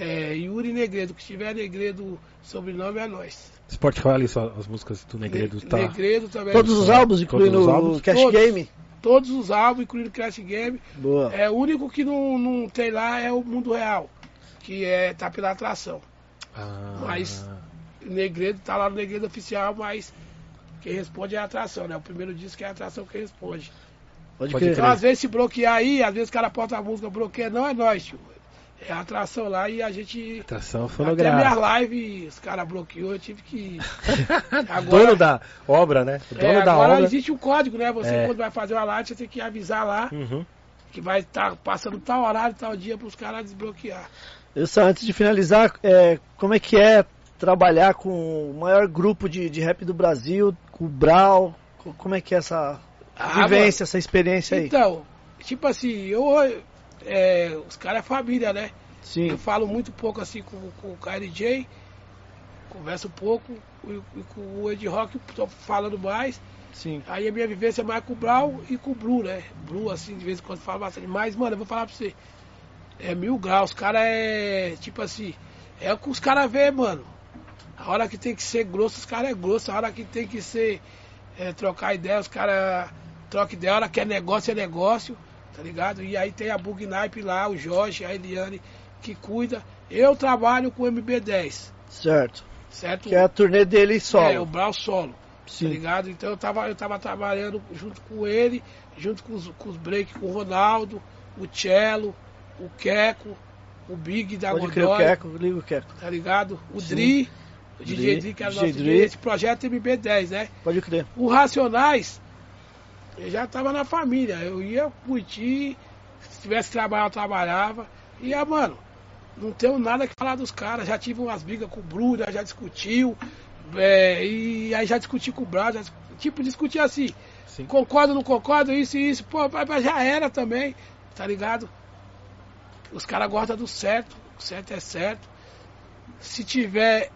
[SPEAKER 4] É Yuri Negredo. Que tiver Negredo, sobrenome é nós.
[SPEAKER 2] Você pode falar ali só as músicas do Negredo,
[SPEAKER 4] Ne-
[SPEAKER 2] tá?
[SPEAKER 4] Negredo também.
[SPEAKER 1] Todos os álbuns, incluindo
[SPEAKER 2] os álbuns?
[SPEAKER 1] o Cash
[SPEAKER 4] Todos.
[SPEAKER 1] Game?
[SPEAKER 4] Todos os álbuns, incluindo Crash Game.
[SPEAKER 1] Boa.
[SPEAKER 4] É, o único que não, não tem lá é o Mundo Real, que é, tá pela atração.
[SPEAKER 2] Ah,
[SPEAKER 4] Mas- O Negredo tá lá no Negredo Oficial, mas quem responde é a atração, né? O primeiro disco é a atração que responde.
[SPEAKER 1] Pode,
[SPEAKER 2] Pode
[SPEAKER 1] crer.
[SPEAKER 4] Então, às vezes, se bloquear aí, às vezes o cara porta a música, bloqueia, não é nós, tio. É a atração lá e a gente.
[SPEAKER 2] Atração
[SPEAKER 4] Até
[SPEAKER 2] fonográfica.
[SPEAKER 4] minha live, os caras bloqueou, eu tive que. [LAUGHS]
[SPEAKER 2] Dono da obra, né? O dono
[SPEAKER 4] é,
[SPEAKER 2] da
[SPEAKER 4] agora
[SPEAKER 2] obra.
[SPEAKER 4] existe um código, né? Você
[SPEAKER 2] É.
[SPEAKER 4] quando vai fazer uma live, você tem que avisar lá
[SPEAKER 2] Uhum.
[SPEAKER 4] que vai estar passando tal horário, tal dia para os caras desbloquear.
[SPEAKER 1] Eu só antes de finalizar, é, como é que é trabalhar com o maior grupo de, de rap do Brasil, com o Brau? Co- Como é que é essa
[SPEAKER 4] Ah,
[SPEAKER 1] vivência, essa experiência aí?
[SPEAKER 4] Então, tipo assim, eu. É, os caras é família, né? Eu
[SPEAKER 1] Sim,
[SPEAKER 4] falo muito pouco assim com, com o KLJ, converso pouco, e, e com o Ed Rock tô falando mais.
[SPEAKER 1] sim.
[SPEAKER 4] Aí a minha vivência é mais com o Brau e com o Bru, né? Bru, assim, de vez em quando fala bastante. Mas, mano, eu vou falar pra você. É mil graus, os caras é. Tipo assim. É o que os caras vê, mano. A hora que tem que ser grosso, os caras é grosso. A hora que tem que ser. é, trocar ideia, os caras trocam ideia. A hora que é negócio, é negócio. Tá ligado? E aí tem a Bug Naipe lá, o Jorge, a Eliane, que cuida. Eu trabalho com o MB10,
[SPEAKER 1] Certo.
[SPEAKER 4] certo?
[SPEAKER 1] Que é a turnê dele solo.
[SPEAKER 4] É, o Brau solo. Tá
[SPEAKER 1] Sim.
[SPEAKER 4] ligado? Então eu tava, eu tava trabalhando junto com ele, junto com os, com os break, com o Ronaldo, o Cello, o Queco, o Big da
[SPEAKER 1] Pode crer o Queco, liga o Queco.
[SPEAKER 4] tá ligado? O
[SPEAKER 1] Sim.
[SPEAKER 4] Dri, o
[SPEAKER 1] Dri,
[SPEAKER 4] DJ Dri, que era o nosso
[SPEAKER 1] Dri.
[SPEAKER 4] Esse projeto MB10, né?
[SPEAKER 1] Pode crer.
[SPEAKER 4] O Racionais, eu já tava na família, eu ia curtir, se tivesse trabalho eu trabalhava. E, ah, mano, não tenho nada que falar dos caras, já tive umas brigas com o Bruno, já discutiu, é, e aí já discuti com o já, tipo, discutir assim,
[SPEAKER 2] Sim.
[SPEAKER 4] concordo, não concordo, isso e isso, pô, já era também, tá ligado? Os caras gostam do certo, o certo é certo. Se tiver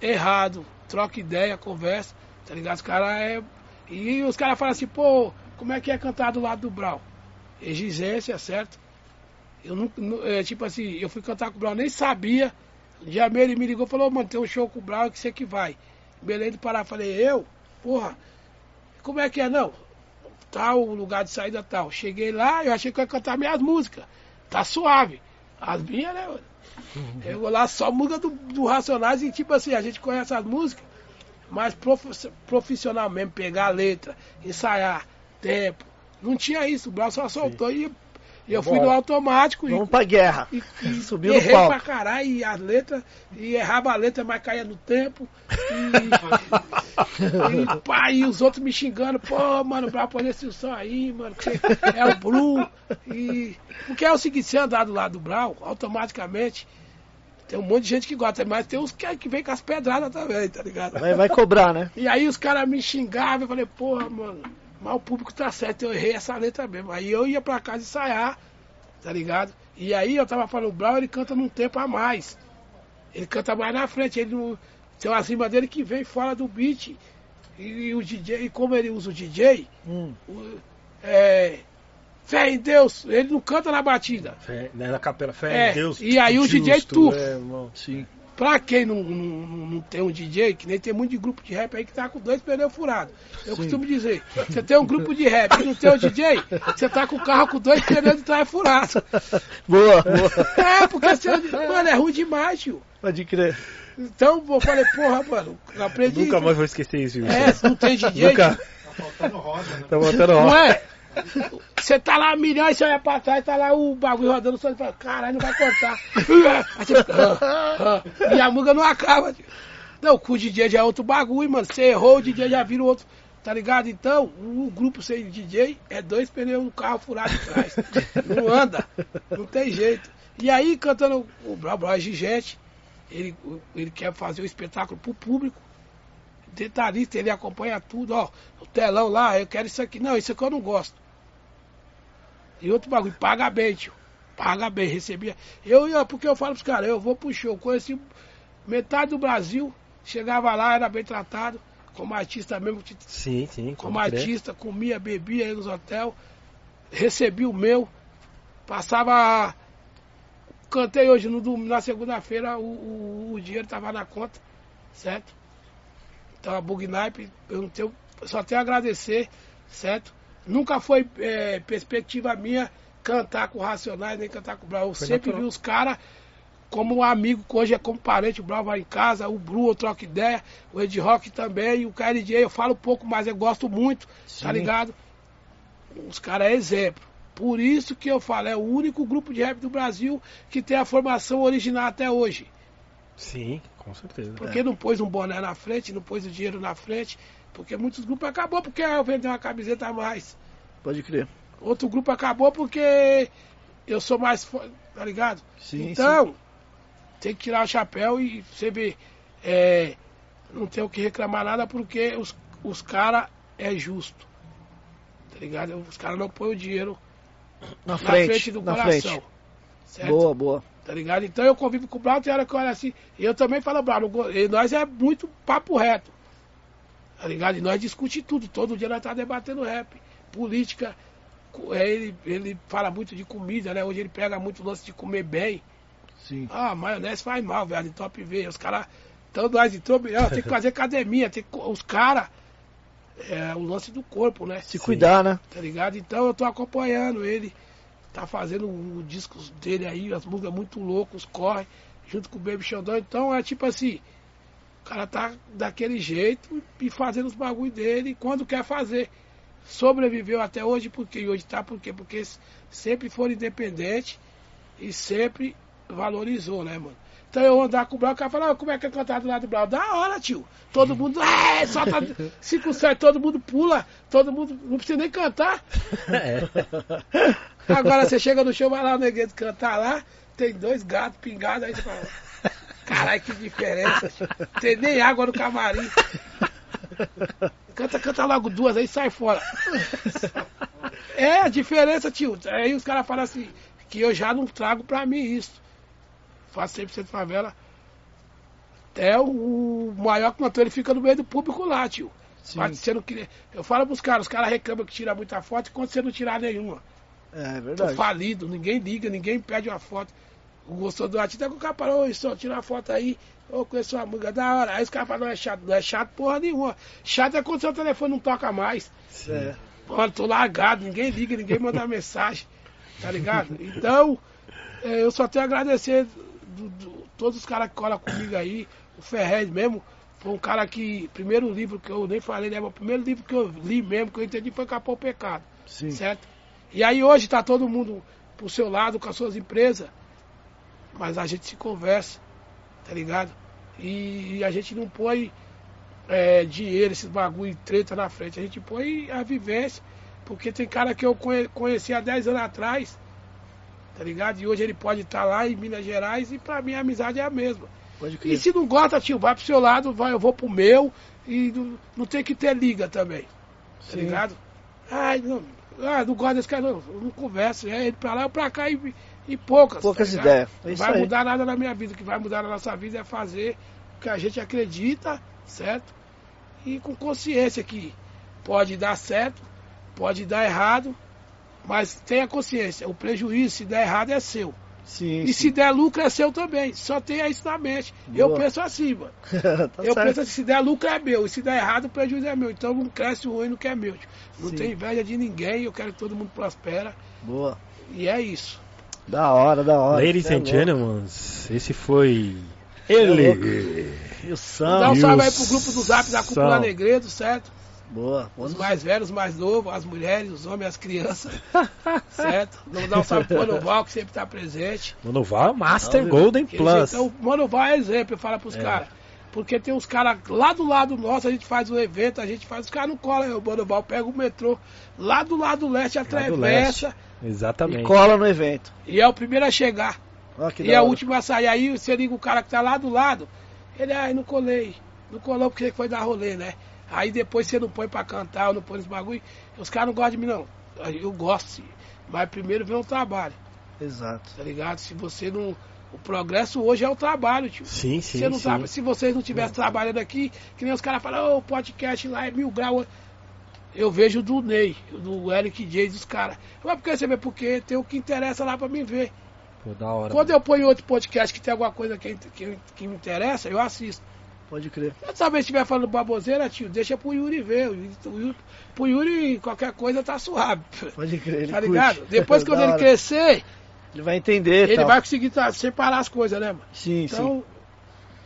[SPEAKER 4] errado, troca ideia, conversa, tá ligado? Os caras é. E os caras falam assim, pô, como é que é cantar do lado do Brau? Exigência, certo? Eu não, é, tipo assim, eu fui cantar com o Brau, nem sabia. Um dia ele me ligou e falou, mano, tem um show com o Brau que você que vai. Belém do Pará, falei, eu? Porra, como é que é? Não, tal, lugar de saída tal. Cheguei lá, eu achei que eu ia cantar minhas músicas. Tá suave. As minhas, né, mano? [LAUGHS] Eu vou lá só música do, do Racionais e tipo assim, a gente conhece as músicas, mas profi- profissional mesmo, pegar a letra, ensaiar, tempo. Não tinha isso, o Brau só soltou e, e eu fui no automático e,
[SPEAKER 1] Vamos pra guerra.
[SPEAKER 4] e, e [LAUGHS]
[SPEAKER 1] Subiu no
[SPEAKER 4] errei
[SPEAKER 1] palco.
[SPEAKER 4] pra caralho e as letras, e errava a letra, mas caía no tempo. E, [LAUGHS] e, pá, e os outros me xingando, pô, mano, pra pôr esse som aí, mano, que é o Bru. E, porque é o seguinte, se andar do lado do Brau, automaticamente tem um monte de gente que gosta, mas tem uns que, que vem com as pedradas também, tá ligado?
[SPEAKER 1] Vai, vai cobrar, né?
[SPEAKER 4] E aí os caras me xingavam, eu falei, porra, mano, mas o público tá certo, eu errei essa letra mesmo. Aí eu ia pra casa ensaiar, tá ligado? E aí eu tava falando, o Brau ele canta num tempo a mais. Ele canta mais na frente, ele não. Tem umas rimas dele que vem fora do beat. E, e o DJ, e como ele usa o DJ,
[SPEAKER 1] Hum,
[SPEAKER 4] o- é. Fé em Deus, ele não canta na batida.
[SPEAKER 2] Fé, né, na capela, fé
[SPEAKER 4] É,
[SPEAKER 2] em Deus.
[SPEAKER 4] e aí o DJ
[SPEAKER 2] justo,
[SPEAKER 4] tufa.
[SPEAKER 2] é, irmão.
[SPEAKER 1] sim.
[SPEAKER 4] Pra quem não, não, não- não tem um DJ, que nem tem muito de grupo de rap aí que tá com dois pneus furados. Eu
[SPEAKER 1] Sim.
[SPEAKER 4] costumo dizer, você tem um grupo de rap e não tem um DJ, você tá com o carro com dois pneus de trás furados.
[SPEAKER 1] Boa, [LAUGHS] boa.
[SPEAKER 4] É, porque você, mano, é ruim demais, tio.
[SPEAKER 1] Pode crer.
[SPEAKER 4] Então eu falei, porra, mano, aprendi.
[SPEAKER 2] Nunca mais vou esquecer isso, viu?
[SPEAKER 4] É, não tem DJ,
[SPEAKER 2] Nunca. Tá botando
[SPEAKER 4] não
[SPEAKER 2] roda.
[SPEAKER 4] é? Você tá lá milhões, você olha pra trás, tá lá o bagulho rodando, só fala, caralho, não vai cortar. Aí você ah, ah. e a música não acaba. Não, com o DJ já é outro bagulho, mano. Você errou, o DJ já vira outro. Tá ligado? Então, o grupo sem DJ é dois pneus no carro furado de trás. Não anda. Não tem jeito. E aí, cantando o Brau é Gigente, ele, ele quer fazer o espetáculo pro público. Detalhista, ele acompanha tudo, ó. O telão lá, eu quero isso aqui. Não, isso aqui eu não gosto. E outro bagulho, paga bem, tio. Paga bem, recebia. Eu ia, porque eu falo pros caras, eu vou pro show, conheci metade do Brasil, chegava lá, era bem tratado, como artista mesmo,
[SPEAKER 2] Sim, sim.
[SPEAKER 4] como
[SPEAKER 2] crer.
[SPEAKER 4] artista, comia, bebia aí nos hotéis, recebi o meu, passava. Cantei hoje no na segunda-feira, o, o, o dinheiro tava na conta, certo? Então a Bug Naipe, eu não tenho, só tenho a agradecer, certo? Nunca foi é, perspectiva minha cantar com Racionais, nem cantar com o Brau. Eu
[SPEAKER 2] Foi
[SPEAKER 4] sempre
[SPEAKER 2] natural.
[SPEAKER 4] vi os caras como um amigo, que hoje é como parente, o Brau vai em casa, o Bru eu troco ideia, o Ed Rock também, e o KLJ eu falo pouco, mas eu gosto muito, tá
[SPEAKER 1] Sim.
[SPEAKER 4] ligado? Os caras é exemplo. Por isso que eu falo, é o único grupo de rap do Brasil que tem a formação original até hoje.
[SPEAKER 2] Sim, com certeza.
[SPEAKER 4] Porque não pôs um boné na frente, não pôs o dinheiro na frente, porque muitos grupos acabou porque eu vendi uma camiseta a mais.
[SPEAKER 1] Pode crer.
[SPEAKER 4] Outro grupo acabou porque eu sou mais fo- tá ligado?
[SPEAKER 1] Sim,
[SPEAKER 4] então, tem que tirar o chapéu e você vê, é, não tem o que reclamar nada porque os, os caras é justo. Tá ligado? Os caras não põem o dinheiro
[SPEAKER 1] Na
[SPEAKER 4] na
[SPEAKER 1] frente,
[SPEAKER 4] frente do
[SPEAKER 1] na
[SPEAKER 4] coração.
[SPEAKER 1] frente.
[SPEAKER 4] Certo?
[SPEAKER 1] Boa, boa.
[SPEAKER 4] Tá ligado? Então eu convivo com o Brown, tem hora que eu olho assim. E eu também falo, e nós é muito papo reto. Tá ligado? E nós discutimos tudo. Todo dia nós tá debatendo rap, política. é, Ele, ele fala muito de comida, né? Hoje ele pega muito o lance de comer bem.
[SPEAKER 1] Sim.
[SPEAKER 4] Ah, maionese faz mal, velho, top V. Os caras. Então nós entrou, ó, tem que fazer academia, tem que, os caras. É o lance do corpo, né?
[SPEAKER 1] Se cuidar, né?
[SPEAKER 4] tá ligado? Então eu tô acompanhando ele, tá fazendo o discos dele aí, as músicas muito loucas, corre, junto com o Baby Xandão. Então é tipo assim, cara tá daquele jeito e fazendo os bagulho dele quando quer fazer. Sobreviveu até hoje, porque e hoje tá por quê? Porque sempre foi independente e sempre valorizou, né, mano? Então eu andar com o Brau, o cara fala, ah, como é que é cantar do lado do Brau? Da hora, tio. Todo mundo, é, solta [LAUGHS] 5, 7, todo mundo pula, todo mundo, não precisa nem cantar. [LAUGHS]
[SPEAKER 2] É.
[SPEAKER 4] Agora você chega no show, vai lá o negueiro cantar lá, tem dois gatos pingados, aí você fala, caralho, que diferença. tio. Tem nem água no camarim. Canta, canta logo duas, aí sai fora. É a diferença, tio. Aí os caras falam assim, que eu já não trago pra mim isso. Faço 100% favela. Até o maior cantor, ele fica no meio do público lá, tio. Mas você não queria- Eu falo pros caras, os caras reclamam que tira muita foto e quando você não tirar nenhuma.
[SPEAKER 1] É
[SPEAKER 4] Tô
[SPEAKER 1] verdade.
[SPEAKER 4] falido, ninguém liga, ninguém pede uma foto. Gostou do artista, o cara parou, ô, só tira uma foto aí, ô, conheço uma música da hora. Aí os caras falam, não é chato, não é chato porra nenhuma. Chato é quando seu telefone não toca mais.
[SPEAKER 1] É.
[SPEAKER 4] Mano, tô largado, ninguém liga, ninguém manda [LAUGHS] mensagem, tá ligado? Então, é, eu só tenho a agradecer do- do- todos os caras que colam comigo aí, o Ferrez mesmo, foi um cara que, primeiro livro que eu nem falei, né? O primeiro livro que eu li mesmo, que eu entendi foi Capão Pecado,
[SPEAKER 1] Sim.
[SPEAKER 4] certo? E aí hoje tá todo mundo pro seu lado com as suas empresas, mas a gente se conversa, tá ligado? E, a gente não põe é, dinheiro, esses bagulho, treta na frente. A gente põe a vivência. Porque tem cara que eu conhe- conheci há 10 anos atrás, tá ligado? E hoje ele pode estar lá em Minas Gerais e pra mim a amizade é a mesma.
[SPEAKER 1] Pode
[SPEAKER 4] E se não gosta, tio, vai pro seu lado, vai, eu vou pro meu e não, não tem que ter liga também. Tá
[SPEAKER 1] Sim.
[SPEAKER 4] ligado? Ai, não, ah, não gosta desse cara, não, eu não converso. É ele pra lá, eu pra cá e, e poucas.
[SPEAKER 1] Poucas
[SPEAKER 4] tá
[SPEAKER 1] ideias. É
[SPEAKER 4] Não vai
[SPEAKER 1] aí.
[SPEAKER 4] mudar nada na minha vida. O que vai mudar na nossa vida é fazer o que a gente acredita, certo? E com consciência que pode dar certo, pode dar errado, mas tenha consciência. O prejuízo, se der errado, é seu.
[SPEAKER 1] Sim,
[SPEAKER 4] E
[SPEAKER 1] sim.
[SPEAKER 4] se der lucro, é seu também. Só tenha isso na mente. Eu
[SPEAKER 1] Boa.
[SPEAKER 4] penso assim, mano. [LAUGHS]
[SPEAKER 1] tá
[SPEAKER 4] eu
[SPEAKER 1] certo.
[SPEAKER 4] penso assim, se der lucro é meu, e se der errado, o prejuízo é meu. Então não cresce o ruim no que é meu. Não
[SPEAKER 1] Sim.
[SPEAKER 4] tem inveja de ninguém, eu quero que todo mundo prospera.
[SPEAKER 1] Boa.
[SPEAKER 4] E é isso.
[SPEAKER 1] Da hora, da hora.
[SPEAKER 2] Ladies
[SPEAKER 1] é
[SPEAKER 2] and gentlemen, esse foi
[SPEAKER 1] é
[SPEAKER 2] ele.
[SPEAKER 1] louco. E o
[SPEAKER 4] Dá um
[SPEAKER 1] Sam.
[SPEAKER 4] salve aí pro grupo do Zap da Cúpula. Negredo, certo?
[SPEAKER 1] Boa.
[SPEAKER 4] Os mais velhos, os mais novos, as mulheres, os homens, as crianças. [LAUGHS] certo? Vamos dar um salve pro Manoval, que sempre tá presente.
[SPEAKER 2] Manoval Master
[SPEAKER 1] Não,
[SPEAKER 2] Golden
[SPEAKER 4] Que
[SPEAKER 2] Plus.
[SPEAKER 4] Então, o Manoval é exemplo, eu falo pros
[SPEAKER 2] É.
[SPEAKER 4] caras. Porque tem uns caras lá do lado nosso, a gente faz o evento, a gente faz, os caras não colam, o Manoval pega o metrô lá do lado leste. atravessa
[SPEAKER 2] Exatamente.
[SPEAKER 1] E cola no evento.
[SPEAKER 4] e é o primeiro a chegar.
[SPEAKER 1] Que
[SPEAKER 4] e é o último a sair. Aí você liga o cara que tá lá do lado, ele, ai, não colei. Não colou porque foi dar rolê, né? Aí depois você não põe pra cantar, ou não põe esse bagulho. Os caras não gostam de mim, não. Eu gosto, sim. Mas primeiro vem o trabalho,
[SPEAKER 1] Exato.
[SPEAKER 4] tá ligado? Se você não. O progresso hoje é o trabalho, tio.
[SPEAKER 2] Sim, sim,
[SPEAKER 4] Você não
[SPEAKER 2] sim.
[SPEAKER 4] sabe, se vocês não estivessem trabalhando aqui, que nem os caras falam, ô, o podcast lá é mil graus. Eu vejo do Ney, do Eric J, dos caras. Mas por que você vê? Porque tem o que interessa lá pra mim ver.
[SPEAKER 2] Pô, da hora.
[SPEAKER 4] Quando eu ponho outro podcast que tem alguma coisa que, que, que me interessa, eu assisto.
[SPEAKER 1] Pode crer.
[SPEAKER 4] Toda vez que estiver falando baboseira, tio, deixa pro Yuri ver. O Yuri- Pro Yuri, qualquer coisa tá suave.
[SPEAKER 1] Pode crer. Ele
[SPEAKER 4] tá
[SPEAKER 1] curte.
[SPEAKER 4] ligado? Depois [LAUGHS] quando
[SPEAKER 1] Da
[SPEAKER 4] ele crescer,
[SPEAKER 1] Ele vai entender.
[SPEAKER 4] ele
[SPEAKER 1] tal.
[SPEAKER 4] vai conseguir tá- separar as coisas, né, mano?
[SPEAKER 1] Sim,
[SPEAKER 4] Então,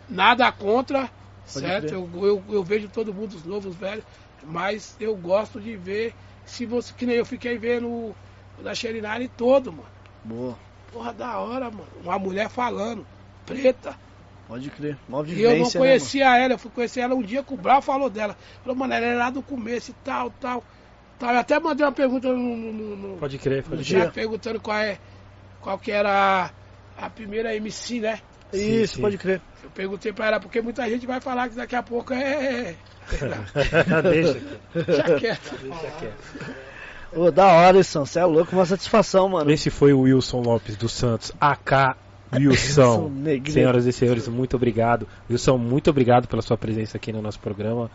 [SPEAKER 4] nada contra, certo?
[SPEAKER 1] crer.
[SPEAKER 4] Eu, eu, eu vejo todo mundo, os novos, velhos, mas eu gosto de ver, se você, que nem eu fiquei vendo O da Xerinari todo, mano.
[SPEAKER 1] Boa.
[SPEAKER 4] Porra, da hora, mano. Uma mulher falando, preta.
[SPEAKER 1] Pode crer.
[SPEAKER 4] E eu não
[SPEAKER 1] né,
[SPEAKER 4] conhecia ela, eu fui conhecer ela um dia que o Brau falou dela. Falou, mano, ela era lá do começo e tal, tal. tal. Eu até mandei uma pergunta no. no, no- no-
[SPEAKER 2] Pode crer, pode
[SPEAKER 1] dia.
[SPEAKER 2] crer.
[SPEAKER 4] chat perguntando qual é. Qual que era a, a primeira MC, né?
[SPEAKER 2] Sim,
[SPEAKER 1] Isso,
[SPEAKER 2] sim.
[SPEAKER 1] pode crer.
[SPEAKER 4] Eu perguntei pra ela, porque muita gente vai falar que daqui a pouco é.
[SPEAKER 2] Deixa.
[SPEAKER 4] Já quieto.
[SPEAKER 2] Deixa quieto.
[SPEAKER 1] Ô, da hora, Wilson. Você é louco, uma satisfação, mano.
[SPEAKER 2] Esse foi o Wilson Lopes dos Santos, AK Wilson. Senhoras e senhores, muito obrigado. Wilson, muito obrigado pela sua presença aqui no nosso programa.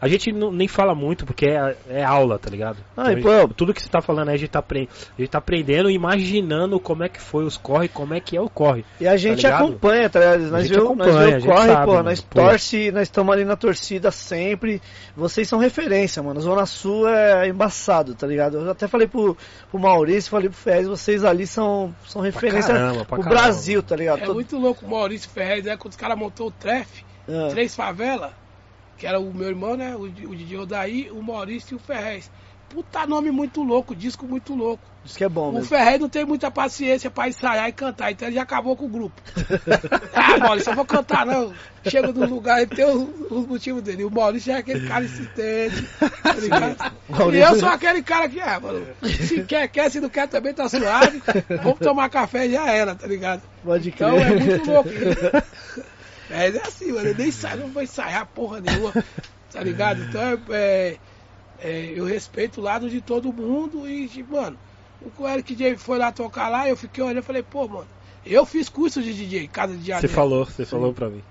[SPEAKER 2] A gente não, nem fala muito porque é, é aula, tá ligado?
[SPEAKER 1] Ah,
[SPEAKER 2] Então, gente-
[SPEAKER 1] pô,
[SPEAKER 2] tudo que você tá falando aí, a gente tá, apre- a gente tá aprendendo e imaginando como é que foi os corre, como é que é o corre.
[SPEAKER 1] E a gente
[SPEAKER 2] ligado?
[SPEAKER 1] acompanha, tá ligado? Nós
[SPEAKER 2] acompanha,
[SPEAKER 1] nós vê
[SPEAKER 2] a
[SPEAKER 1] o corre,
[SPEAKER 2] sabe,
[SPEAKER 1] pô,
[SPEAKER 2] mano,
[SPEAKER 1] nós
[SPEAKER 2] pô.
[SPEAKER 1] torce, nós estamos ali na torcida sempre. Vocês são referência, mano. Zona Sul é embaçado, tá ligado? Eu até falei pro, pro Maurício, falei pro Fez, vocês ali são, são referência
[SPEAKER 2] caramba, pra
[SPEAKER 1] pro
[SPEAKER 2] caramba.
[SPEAKER 1] Brasil, tá ligado?
[SPEAKER 4] É
[SPEAKER 1] Todo-
[SPEAKER 4] muito louco o Maurício Ferrez, né? Quando os caras montou o Treff,
[SPEAKER 1] Ah,
[SPEAKER 4] três favelas, que era o meu irmão, né? O, o Didi Odaí, o Maurício e o Ferrez. Puta nome muito louco, disco muito louco.
[SPEAKER 1] Isso que é bom
[SPEAKER 4] O
[SPEAKER 1] mesmo.
[SPEAKER 4] Ferrez não tem muita paciência pra ensaiar e cantar, então ele já acabou com o grupo. [LAUGHS] ah, Maurício, eu vou cantar não. Chega no lugar e tem os, os motivos dele. O Maurício é aquele cara insistente, tá ligado? E eu sou aquele cara que, ah, mano, se quer, quer, se não quer também tá suave. Vamos tomar café e já era, tá ligado?
[SPEAKER 1] Pode crer.
[SPEAKER 4] Então é muito louco. [LAUGHS] É, é assim, mano. Eu nem [LAUGHS] sai, não vou ensaiar porra nenhuma. Tá ligado? Então é, é, é, eu respeito o lado de todo mundo e, tipo, mano, o Eric DJ foi lá tocar lá, eu fiquei olhando e falei, pô, mano, eu fiz curso de DJ, casa de
[SPEAKER 2] Você falou, você falou pra mim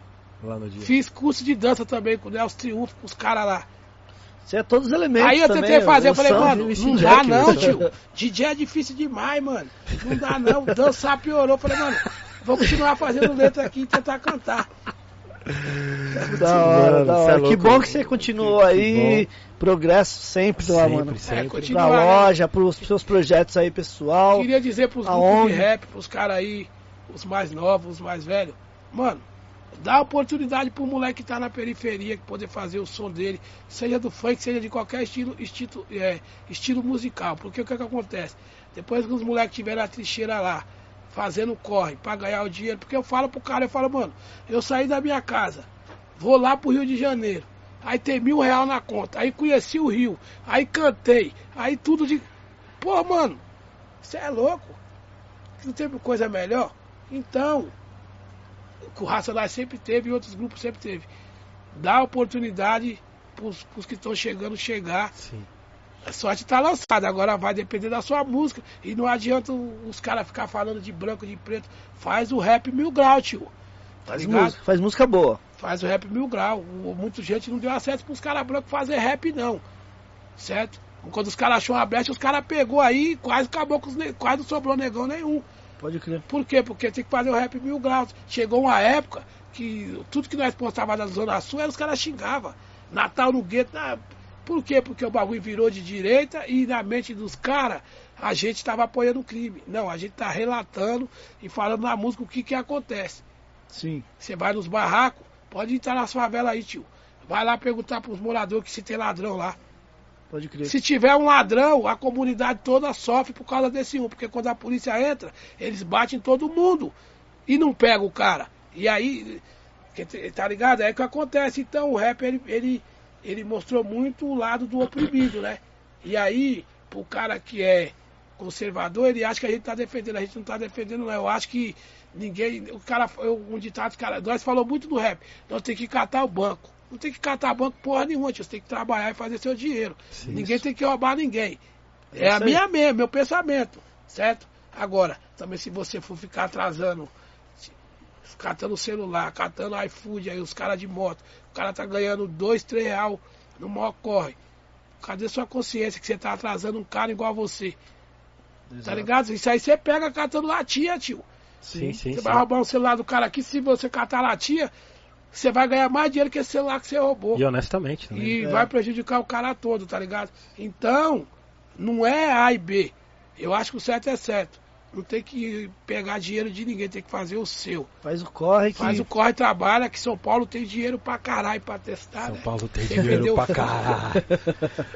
[SPEAKER 2] lá no dia.
[SPEAKER 4] Fiz curso de dança também com o Nelson Triunfo, com os caras lá.
[SPEAKER 1] Você é todos os elementos
[SPEAKER 4] Aí eu
[SPEAKER 1] também,
[SPEAKER 4] tentei fazer, eu falei, mano, não dá não, tio. [LAUGHS] DJ é difícil demais, mano. Não dá não. Dançar piorou. Eu falei, mano, vou continuar fazendo letra aqui e tentar cantar.
[SPEAKER 1] Da hora,
[SPEAKER 2] Mano,
[SPEAKER 1] da
[SPEAKER 2] é
[SPEAKER 1] hora. que
[SPEAKER 2] louco,
[SPEAKER 1] bom que você continuou
[SPEAKER 2] Que
[SPEAKER 1] aí. Progresso sempre lá,
[SPEAKER 2] Sempre,
[SPEAKER 1] mano.
[SPEAKER 2] sempre.
[SPEAKER 4] É, continua.
[SPEAKER 1] Pra
[SPEAKER 4] né?
[SPEAKER 1] loja, pros seus projetos aí, pessoal.
[SPEAKER 4] Queria dizer pros grupos
[SPEAKER 1] Aonde?
[SPEAKER 4] de rap, pros caras aí, os mais novos, os mais velhos, mano, dá oportunidade pro moleque que tá na periferia, que poder fazer o som dele, seja do funk, seja de qualquer estilo, estilo, é, estilo musical. Porque o que, que acontece? Depois que os moleques tiveram a trincheira lá, fazendo corre pra ganhar o dinheiro, porque eu falo pro cara, eu falo, mano, eu saí da minha casa, vou lá pro Rio de Janeiro. Aí tem mil real na conta. Aí conheci o Rio. Aí cantei. Aí tudo de. Pô, mano, você é louco? Não teve coisa melhor? Então, o Racionais sempre teve e outros grupos sempre teve. Dá oportunidade pros, pros que estão chegando chegar.
[SPEAKER 2] Sim.
[SPEAKER 4] A sorte tá lançada, agora vai depender da sua música. E não adianta os caras ficar falando de branco, de preto. Faz o rap mil grau, tio. Tá
[SPEAKER 1] Faz música, faz música boa.
[SPEAKER 4] Faz o rap mil grau. Muita gente não deu acesso pros caras brancos fazer rap, não. Certo? Quando os caras achou a brecha, os caras pegou aí e quase acabou com os ne- quase não sobrou negão nenhum.
[SPEAKER 1] Pode crer.
[SPEAKER 4] Por quê? Porque tem que fazer o rap mil graus. Chegou uma época que tudo que nós postava na Zona Sul, era os caras xingavam. Natal no gueto. ah, por quê? Porque o bagulho virou de direita e na mente dos caras a gente estava apoiando o crime. Não, a gente tá relatando e falando na música o que que acontece.
[SPEAKER 1] Sim.
[SPEAKER 4] Você vai nos barracos, pode entrar na favela aí, tio. Vai lá perguntar pros moradores que se tem ladrão lá.
[SPEAKER 1] Pode crer.
[SPEAKER 4] Se tiver um ladrão, a comunidade toda sofre por causa desse um. Porque quando a polícia entra, eles batem em todo mundo e não pegam o cara. E aí, tá ligado? É o que acontece. Então o rap, ele, ele, ele mostrou muito o lado do oprimido, né? E aí, pro cara que é conservador, ele acha que a gente tá defendendo. A gente não tá defendendo, não. Eu acho que ninguém. O cara, eu- um ditado, cara, nós falou muito do rap. Nós tem que catar o banco. Não tem que catar banco porra nenhuma, tio. Você tem que trabalhar e fazer seu dinheiro.
[SPEAKER 2] Sim.
[SPEAKER 4] ninguém tem que roubar ninguém.
[SPEAKER 1] É
[SPEAKER 4] É, a minha mesmo, meu pensamento, certo? Agora, também se você for ficar atrasando, catando celular, catando iFood, aí os caras de moto, o cara tá ganhando dois, três real no maior corre. Cadê sua consciência que você tá atrasando um cara igual a você? Tá
[SPEAKER 1] Exato.
[SPEAKER 4] ligado? Isso aí você pega catando latinha, tio.
[SPEAKER 2] Sim, sim,
[SPEAKER 4] Você
[SPEAKER 2] sim.
[SPEAKER 4] vai roubar um celular do cara aqui, se você catar latinha, você vai ganhar mais dinheiro que esse celular que você roubou.
[SPEAKER 2] E honestamente também.
[SPEAKER 4] E
[SPEAKER 1] É.
[SPEAKER 4] vai prejudicar o cara todo, tá ligado? Então, não é A e B. Eu acho que o certo é certo. Não tem que pegar dinheiro de ninguém, tem que fazer o seu.
[SPEAKER 1] Faz o corre que.
[SPEAKER 4] Faz o corre e trabalha, que São Paulo tem dinheiro pra caralho pra testar.
[SPEAKER 2] São
[SPEAKER 4] né?
[SPEAKER 2] Paulo tem dinheiro
[SPEAKER 4] vendeu-
[SPEAKER 2] pra caralho. [LAUGHS]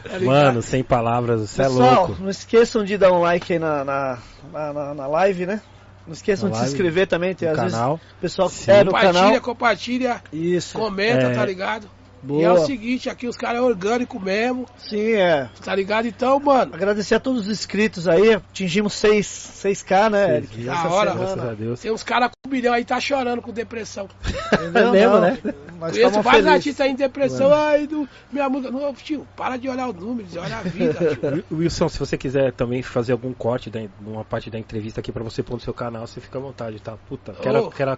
[SPEAKER 4] Tá?
[SPEAKER 2] Mano, sem palavras, você é
[SPEAKER 1] Pessoal,
[SPEAKER 2] louco.
[SPEAKER 1] não esqueçam de dar um like aí na, na, na, na- na live, né? Não esqueçam de se inscrever também, tem
[SPEAKER 2] No
[SPEAKER 1] às
[SPEAKER 2] canal.
[SPEAKER 1] vezes o pessoal que é no
[SPEAKER 4] Compartilha,
[SPEAKER 1] canal.
[SPEAKER 4] compartilha,
[SPEAKER 1] Isso.
[SPEAKER 4] comenta,
[SPEAKER 2] É.
[SPEAKER 4] tá ligado?
[SPEAKER 1] Boa.
[SPEAKER 4] E é o seguinte, aqui os caras é orgânico mesmo,
[SPEAKER 1] Sim, é.
[SPEAKER 4] tá ligado? Então, mano,
[SPEAKER 1] Agradecer a todos os inscritos aí, atingimos 6, 6K, né,
[SPEAKER 2] Seis
[SPEAKER 1] Eric?
[SPEAKER 4] Da hora,
[SPEAKER 2] Graças a
[SPEAKER 1] semana.
[SPEAKER 2] Deus.
[SPEAKER 4] tem uns caras com um milhão aí tá chorando com depressão. [LAUGHS]
[SPEAKER 1] Entendeu?
[SPEAKER 2] É mesmo, né?
[SPEAKER 1] Nós
[SPEAKER 4] Conheço vários
[SPEAKER 1] felizes.
[SPEAKER 4] artistas aí em depressão, ai, do, minha música. Não, tio, para de olhar os números, olha a vida, tio. [LAUGHS]
[SPEAKER 2] Wilson, se você quiser também fazer algum corte da, numa parte da entrevista aqui pra você pôr no seu canal, você fica à vontade, tá? Puta, quero,
[SPEAKER 4] Ô.
[SPEAKER 2] quero.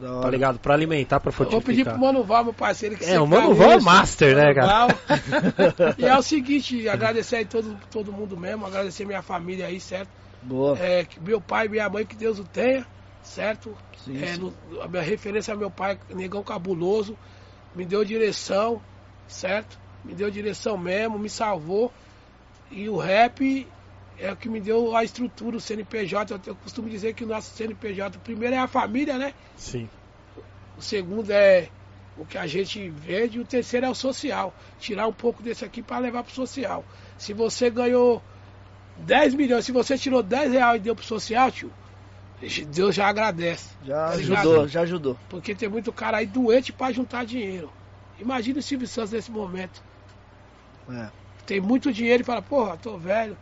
[SPEAKER 2] Tá ligado? Pra alimentar, pra
[SPEAKER 4] Eu vou pedir pro
[SPEAKER 2] fortificar.
[SPEAKER 4] Mano Val, meu parceiro, que
[SPEAKER 2] É, o Mano
[SPEAKER 4] faz
[SPEAKER 2] Val é master, né, cara?
[SPEAKER 4] E é o seguinte, agradecer aí todo, todo mundo mesmo, agradecer minha família aí, certo?
[SPEAKER 1] Boa.
[SPEAKER 4] É, que meu pai e minha mãe, que Deus o tenha, certo?
[SPEAKER 1] Sim,
[SPEAKER 4] É,
[SPEAKER 1] sim.
[SPEAKER 4] no- a minha referência é meu pai, negão cabuloso, me deu direção, certo? Me deu direção mesmo, me salvou. E o rap é o que me deu a estrutura, o CNPJ. Eu, eu costumo dizer que o nosso CNPJ, o primeiro é a família, né?
[SPEAKER 2] Sim.
[SPEAKER 4] O segundo é o que a gente vende e o terceiro é o social. Tirar um pouco desse aqui para levar pro social. Se você ganhou 10 milhões, se você tirou 10 reais e deu pro social, tio, Deus já agradece.
[SPEAKER 1] Já
[SPEAKER 4] Tá
[SPEAKER 1] ajudou, já ajudou.
[SPEAKER 4] Porque tem muito cara aí doente para juntar dinheiro. Imagina o Silvio Santos nesse momento.
[SPEAKER 1] É.
[SPEAKER 4] Tem muito dinheiro e fala, porra, tô velho,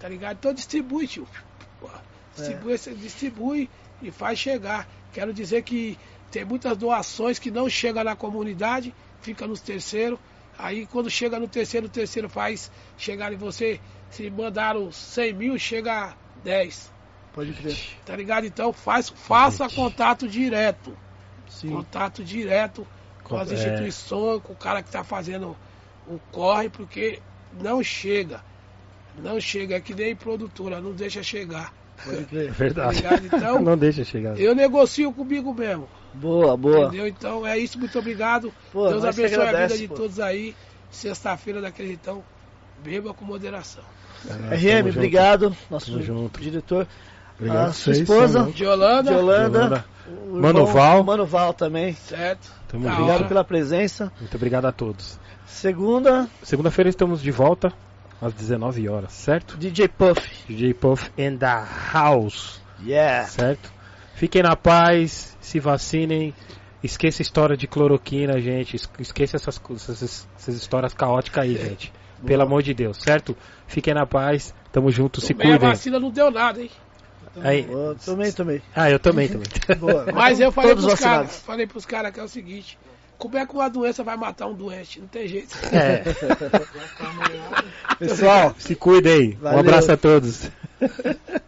[SPEAKER 4] tá ligado? Então distribui, tio. Porra, distribui, você distribui e faz chegar. Quero dizer que tem muitas doações que não chegam na comunidade, fica nos terceiros. Aí quando chega no terceiro, o terceiro faz chegar em você. Se mandaram 100 mil, chega a 10.
[SPEAKER 1] Pode crer.
[SPEAKER 4] Tá ligado? Então faz, faça contato direto.
[SPEAKER 1] Sim.
[SPEAKER 4] Contato direto com as
[SPEAKER 2] É.
[SPEAKER 4] instituições, com o cara que está fazendo o corre, porque não chega. Não chega, é que nem produtora, não deixa chegar.
[SPEAKER 1] Pode
[SPEAKER 2] É
[SPEAKER 1] crer.
[SPEAKER 2] verdade.
[SPEAKER 4] Tá? Então- [LAUGHS]
[SPEAKER 2] Não deixa chegar.
[SPEAKER 4] Eu negocio comigo mesmo.
[SPEAKER 1] Boa, boa.
[SPEAKER 4] Entendeu? Então é isso, muito obrigado.
[SPEAKER 1] Pô,
[SPEAKER 4] Deus abençoe a
[SPEAKER 1] agradece,
[SPEAKER 4] vida de
[SPEAKER 1] pô.
[SPEAKER 4] todos aí. Sexta-feira daquele então, beba com moderação.
[SPEAKER 2] É,
[SPEAKER 1] RM,
[SPEAKER 2] junto.
[SPEAKER 1] obrigado. Nosso
[SPEAKER 2] Tamo junto.
[SPEAKER 1] diretor.
[SPEAKER 3] Obrigado
[SPEAKER 1] a
[SPEAKER 3] a
[SPEAKER 1] sua esposa,
[SPEAKER 3] tamo
[SPEAKER 4] De Holanda,
[SPEAKER 1] de Holanda.
[SPEAKER 2] Yolanda.
[SPEAKER 1] o
[SPEAKER 2] Mano Val.
[SPEAKER 1] Mano Val também.
[SPEAKER 4] certo?
[SPEAKER 2] Tamo junto.
[SPEAKER 1] Obrigado
[SPEAKER 4] hora.
[SPEAKER 1] pela presença.
[SPEAKER 2] Muito obrigado a todos.
[SPEAKER 1] Segunda,
[SPEAKER 2] Segunda-feira estamos de volta às 19 horas, certo?
[SPEAKER 1] DJ Puff.
[SPEAKER 2] DJ Puff in the house,
[SPEAKER 1] Yeah.
[SPEAKER 2] certo? Fiquem na paz, se vacinem. Esqueça a história de cloroquina, gente. Es- Esqueça essas, essas, essas histórias caóticas aí, gente. Pelo amor de Deus, certo? Fiquem na paz. Tamo junto, se
[SPEAKER 4] Tomei a
[SPEAKER 2] cuidem.
[SPEAKER 4] vacina não deu nada, hein?
[SPEAKER 2] Aí,
[SPEAKER 1] Boa, tomei, tomei.
[SPEAKER 2] ah, eu também, também. [LAUGHS]
[SPEAKER 1] Boa.
[SPEAKER 4] Mas eu falei
[SPEAKER 1] Todos
[SPEAKER 4] pros caras, falei pros caras que é o seguinte, como é que uma doença vai matar um doente? Não tem jeito.
[SPEAKER 2] É, [LAUGHS]
[SPEAKER 1] Pessoal,
[SPEAKER 2] se cuidem. Um abraço a todos. [LAUGHS]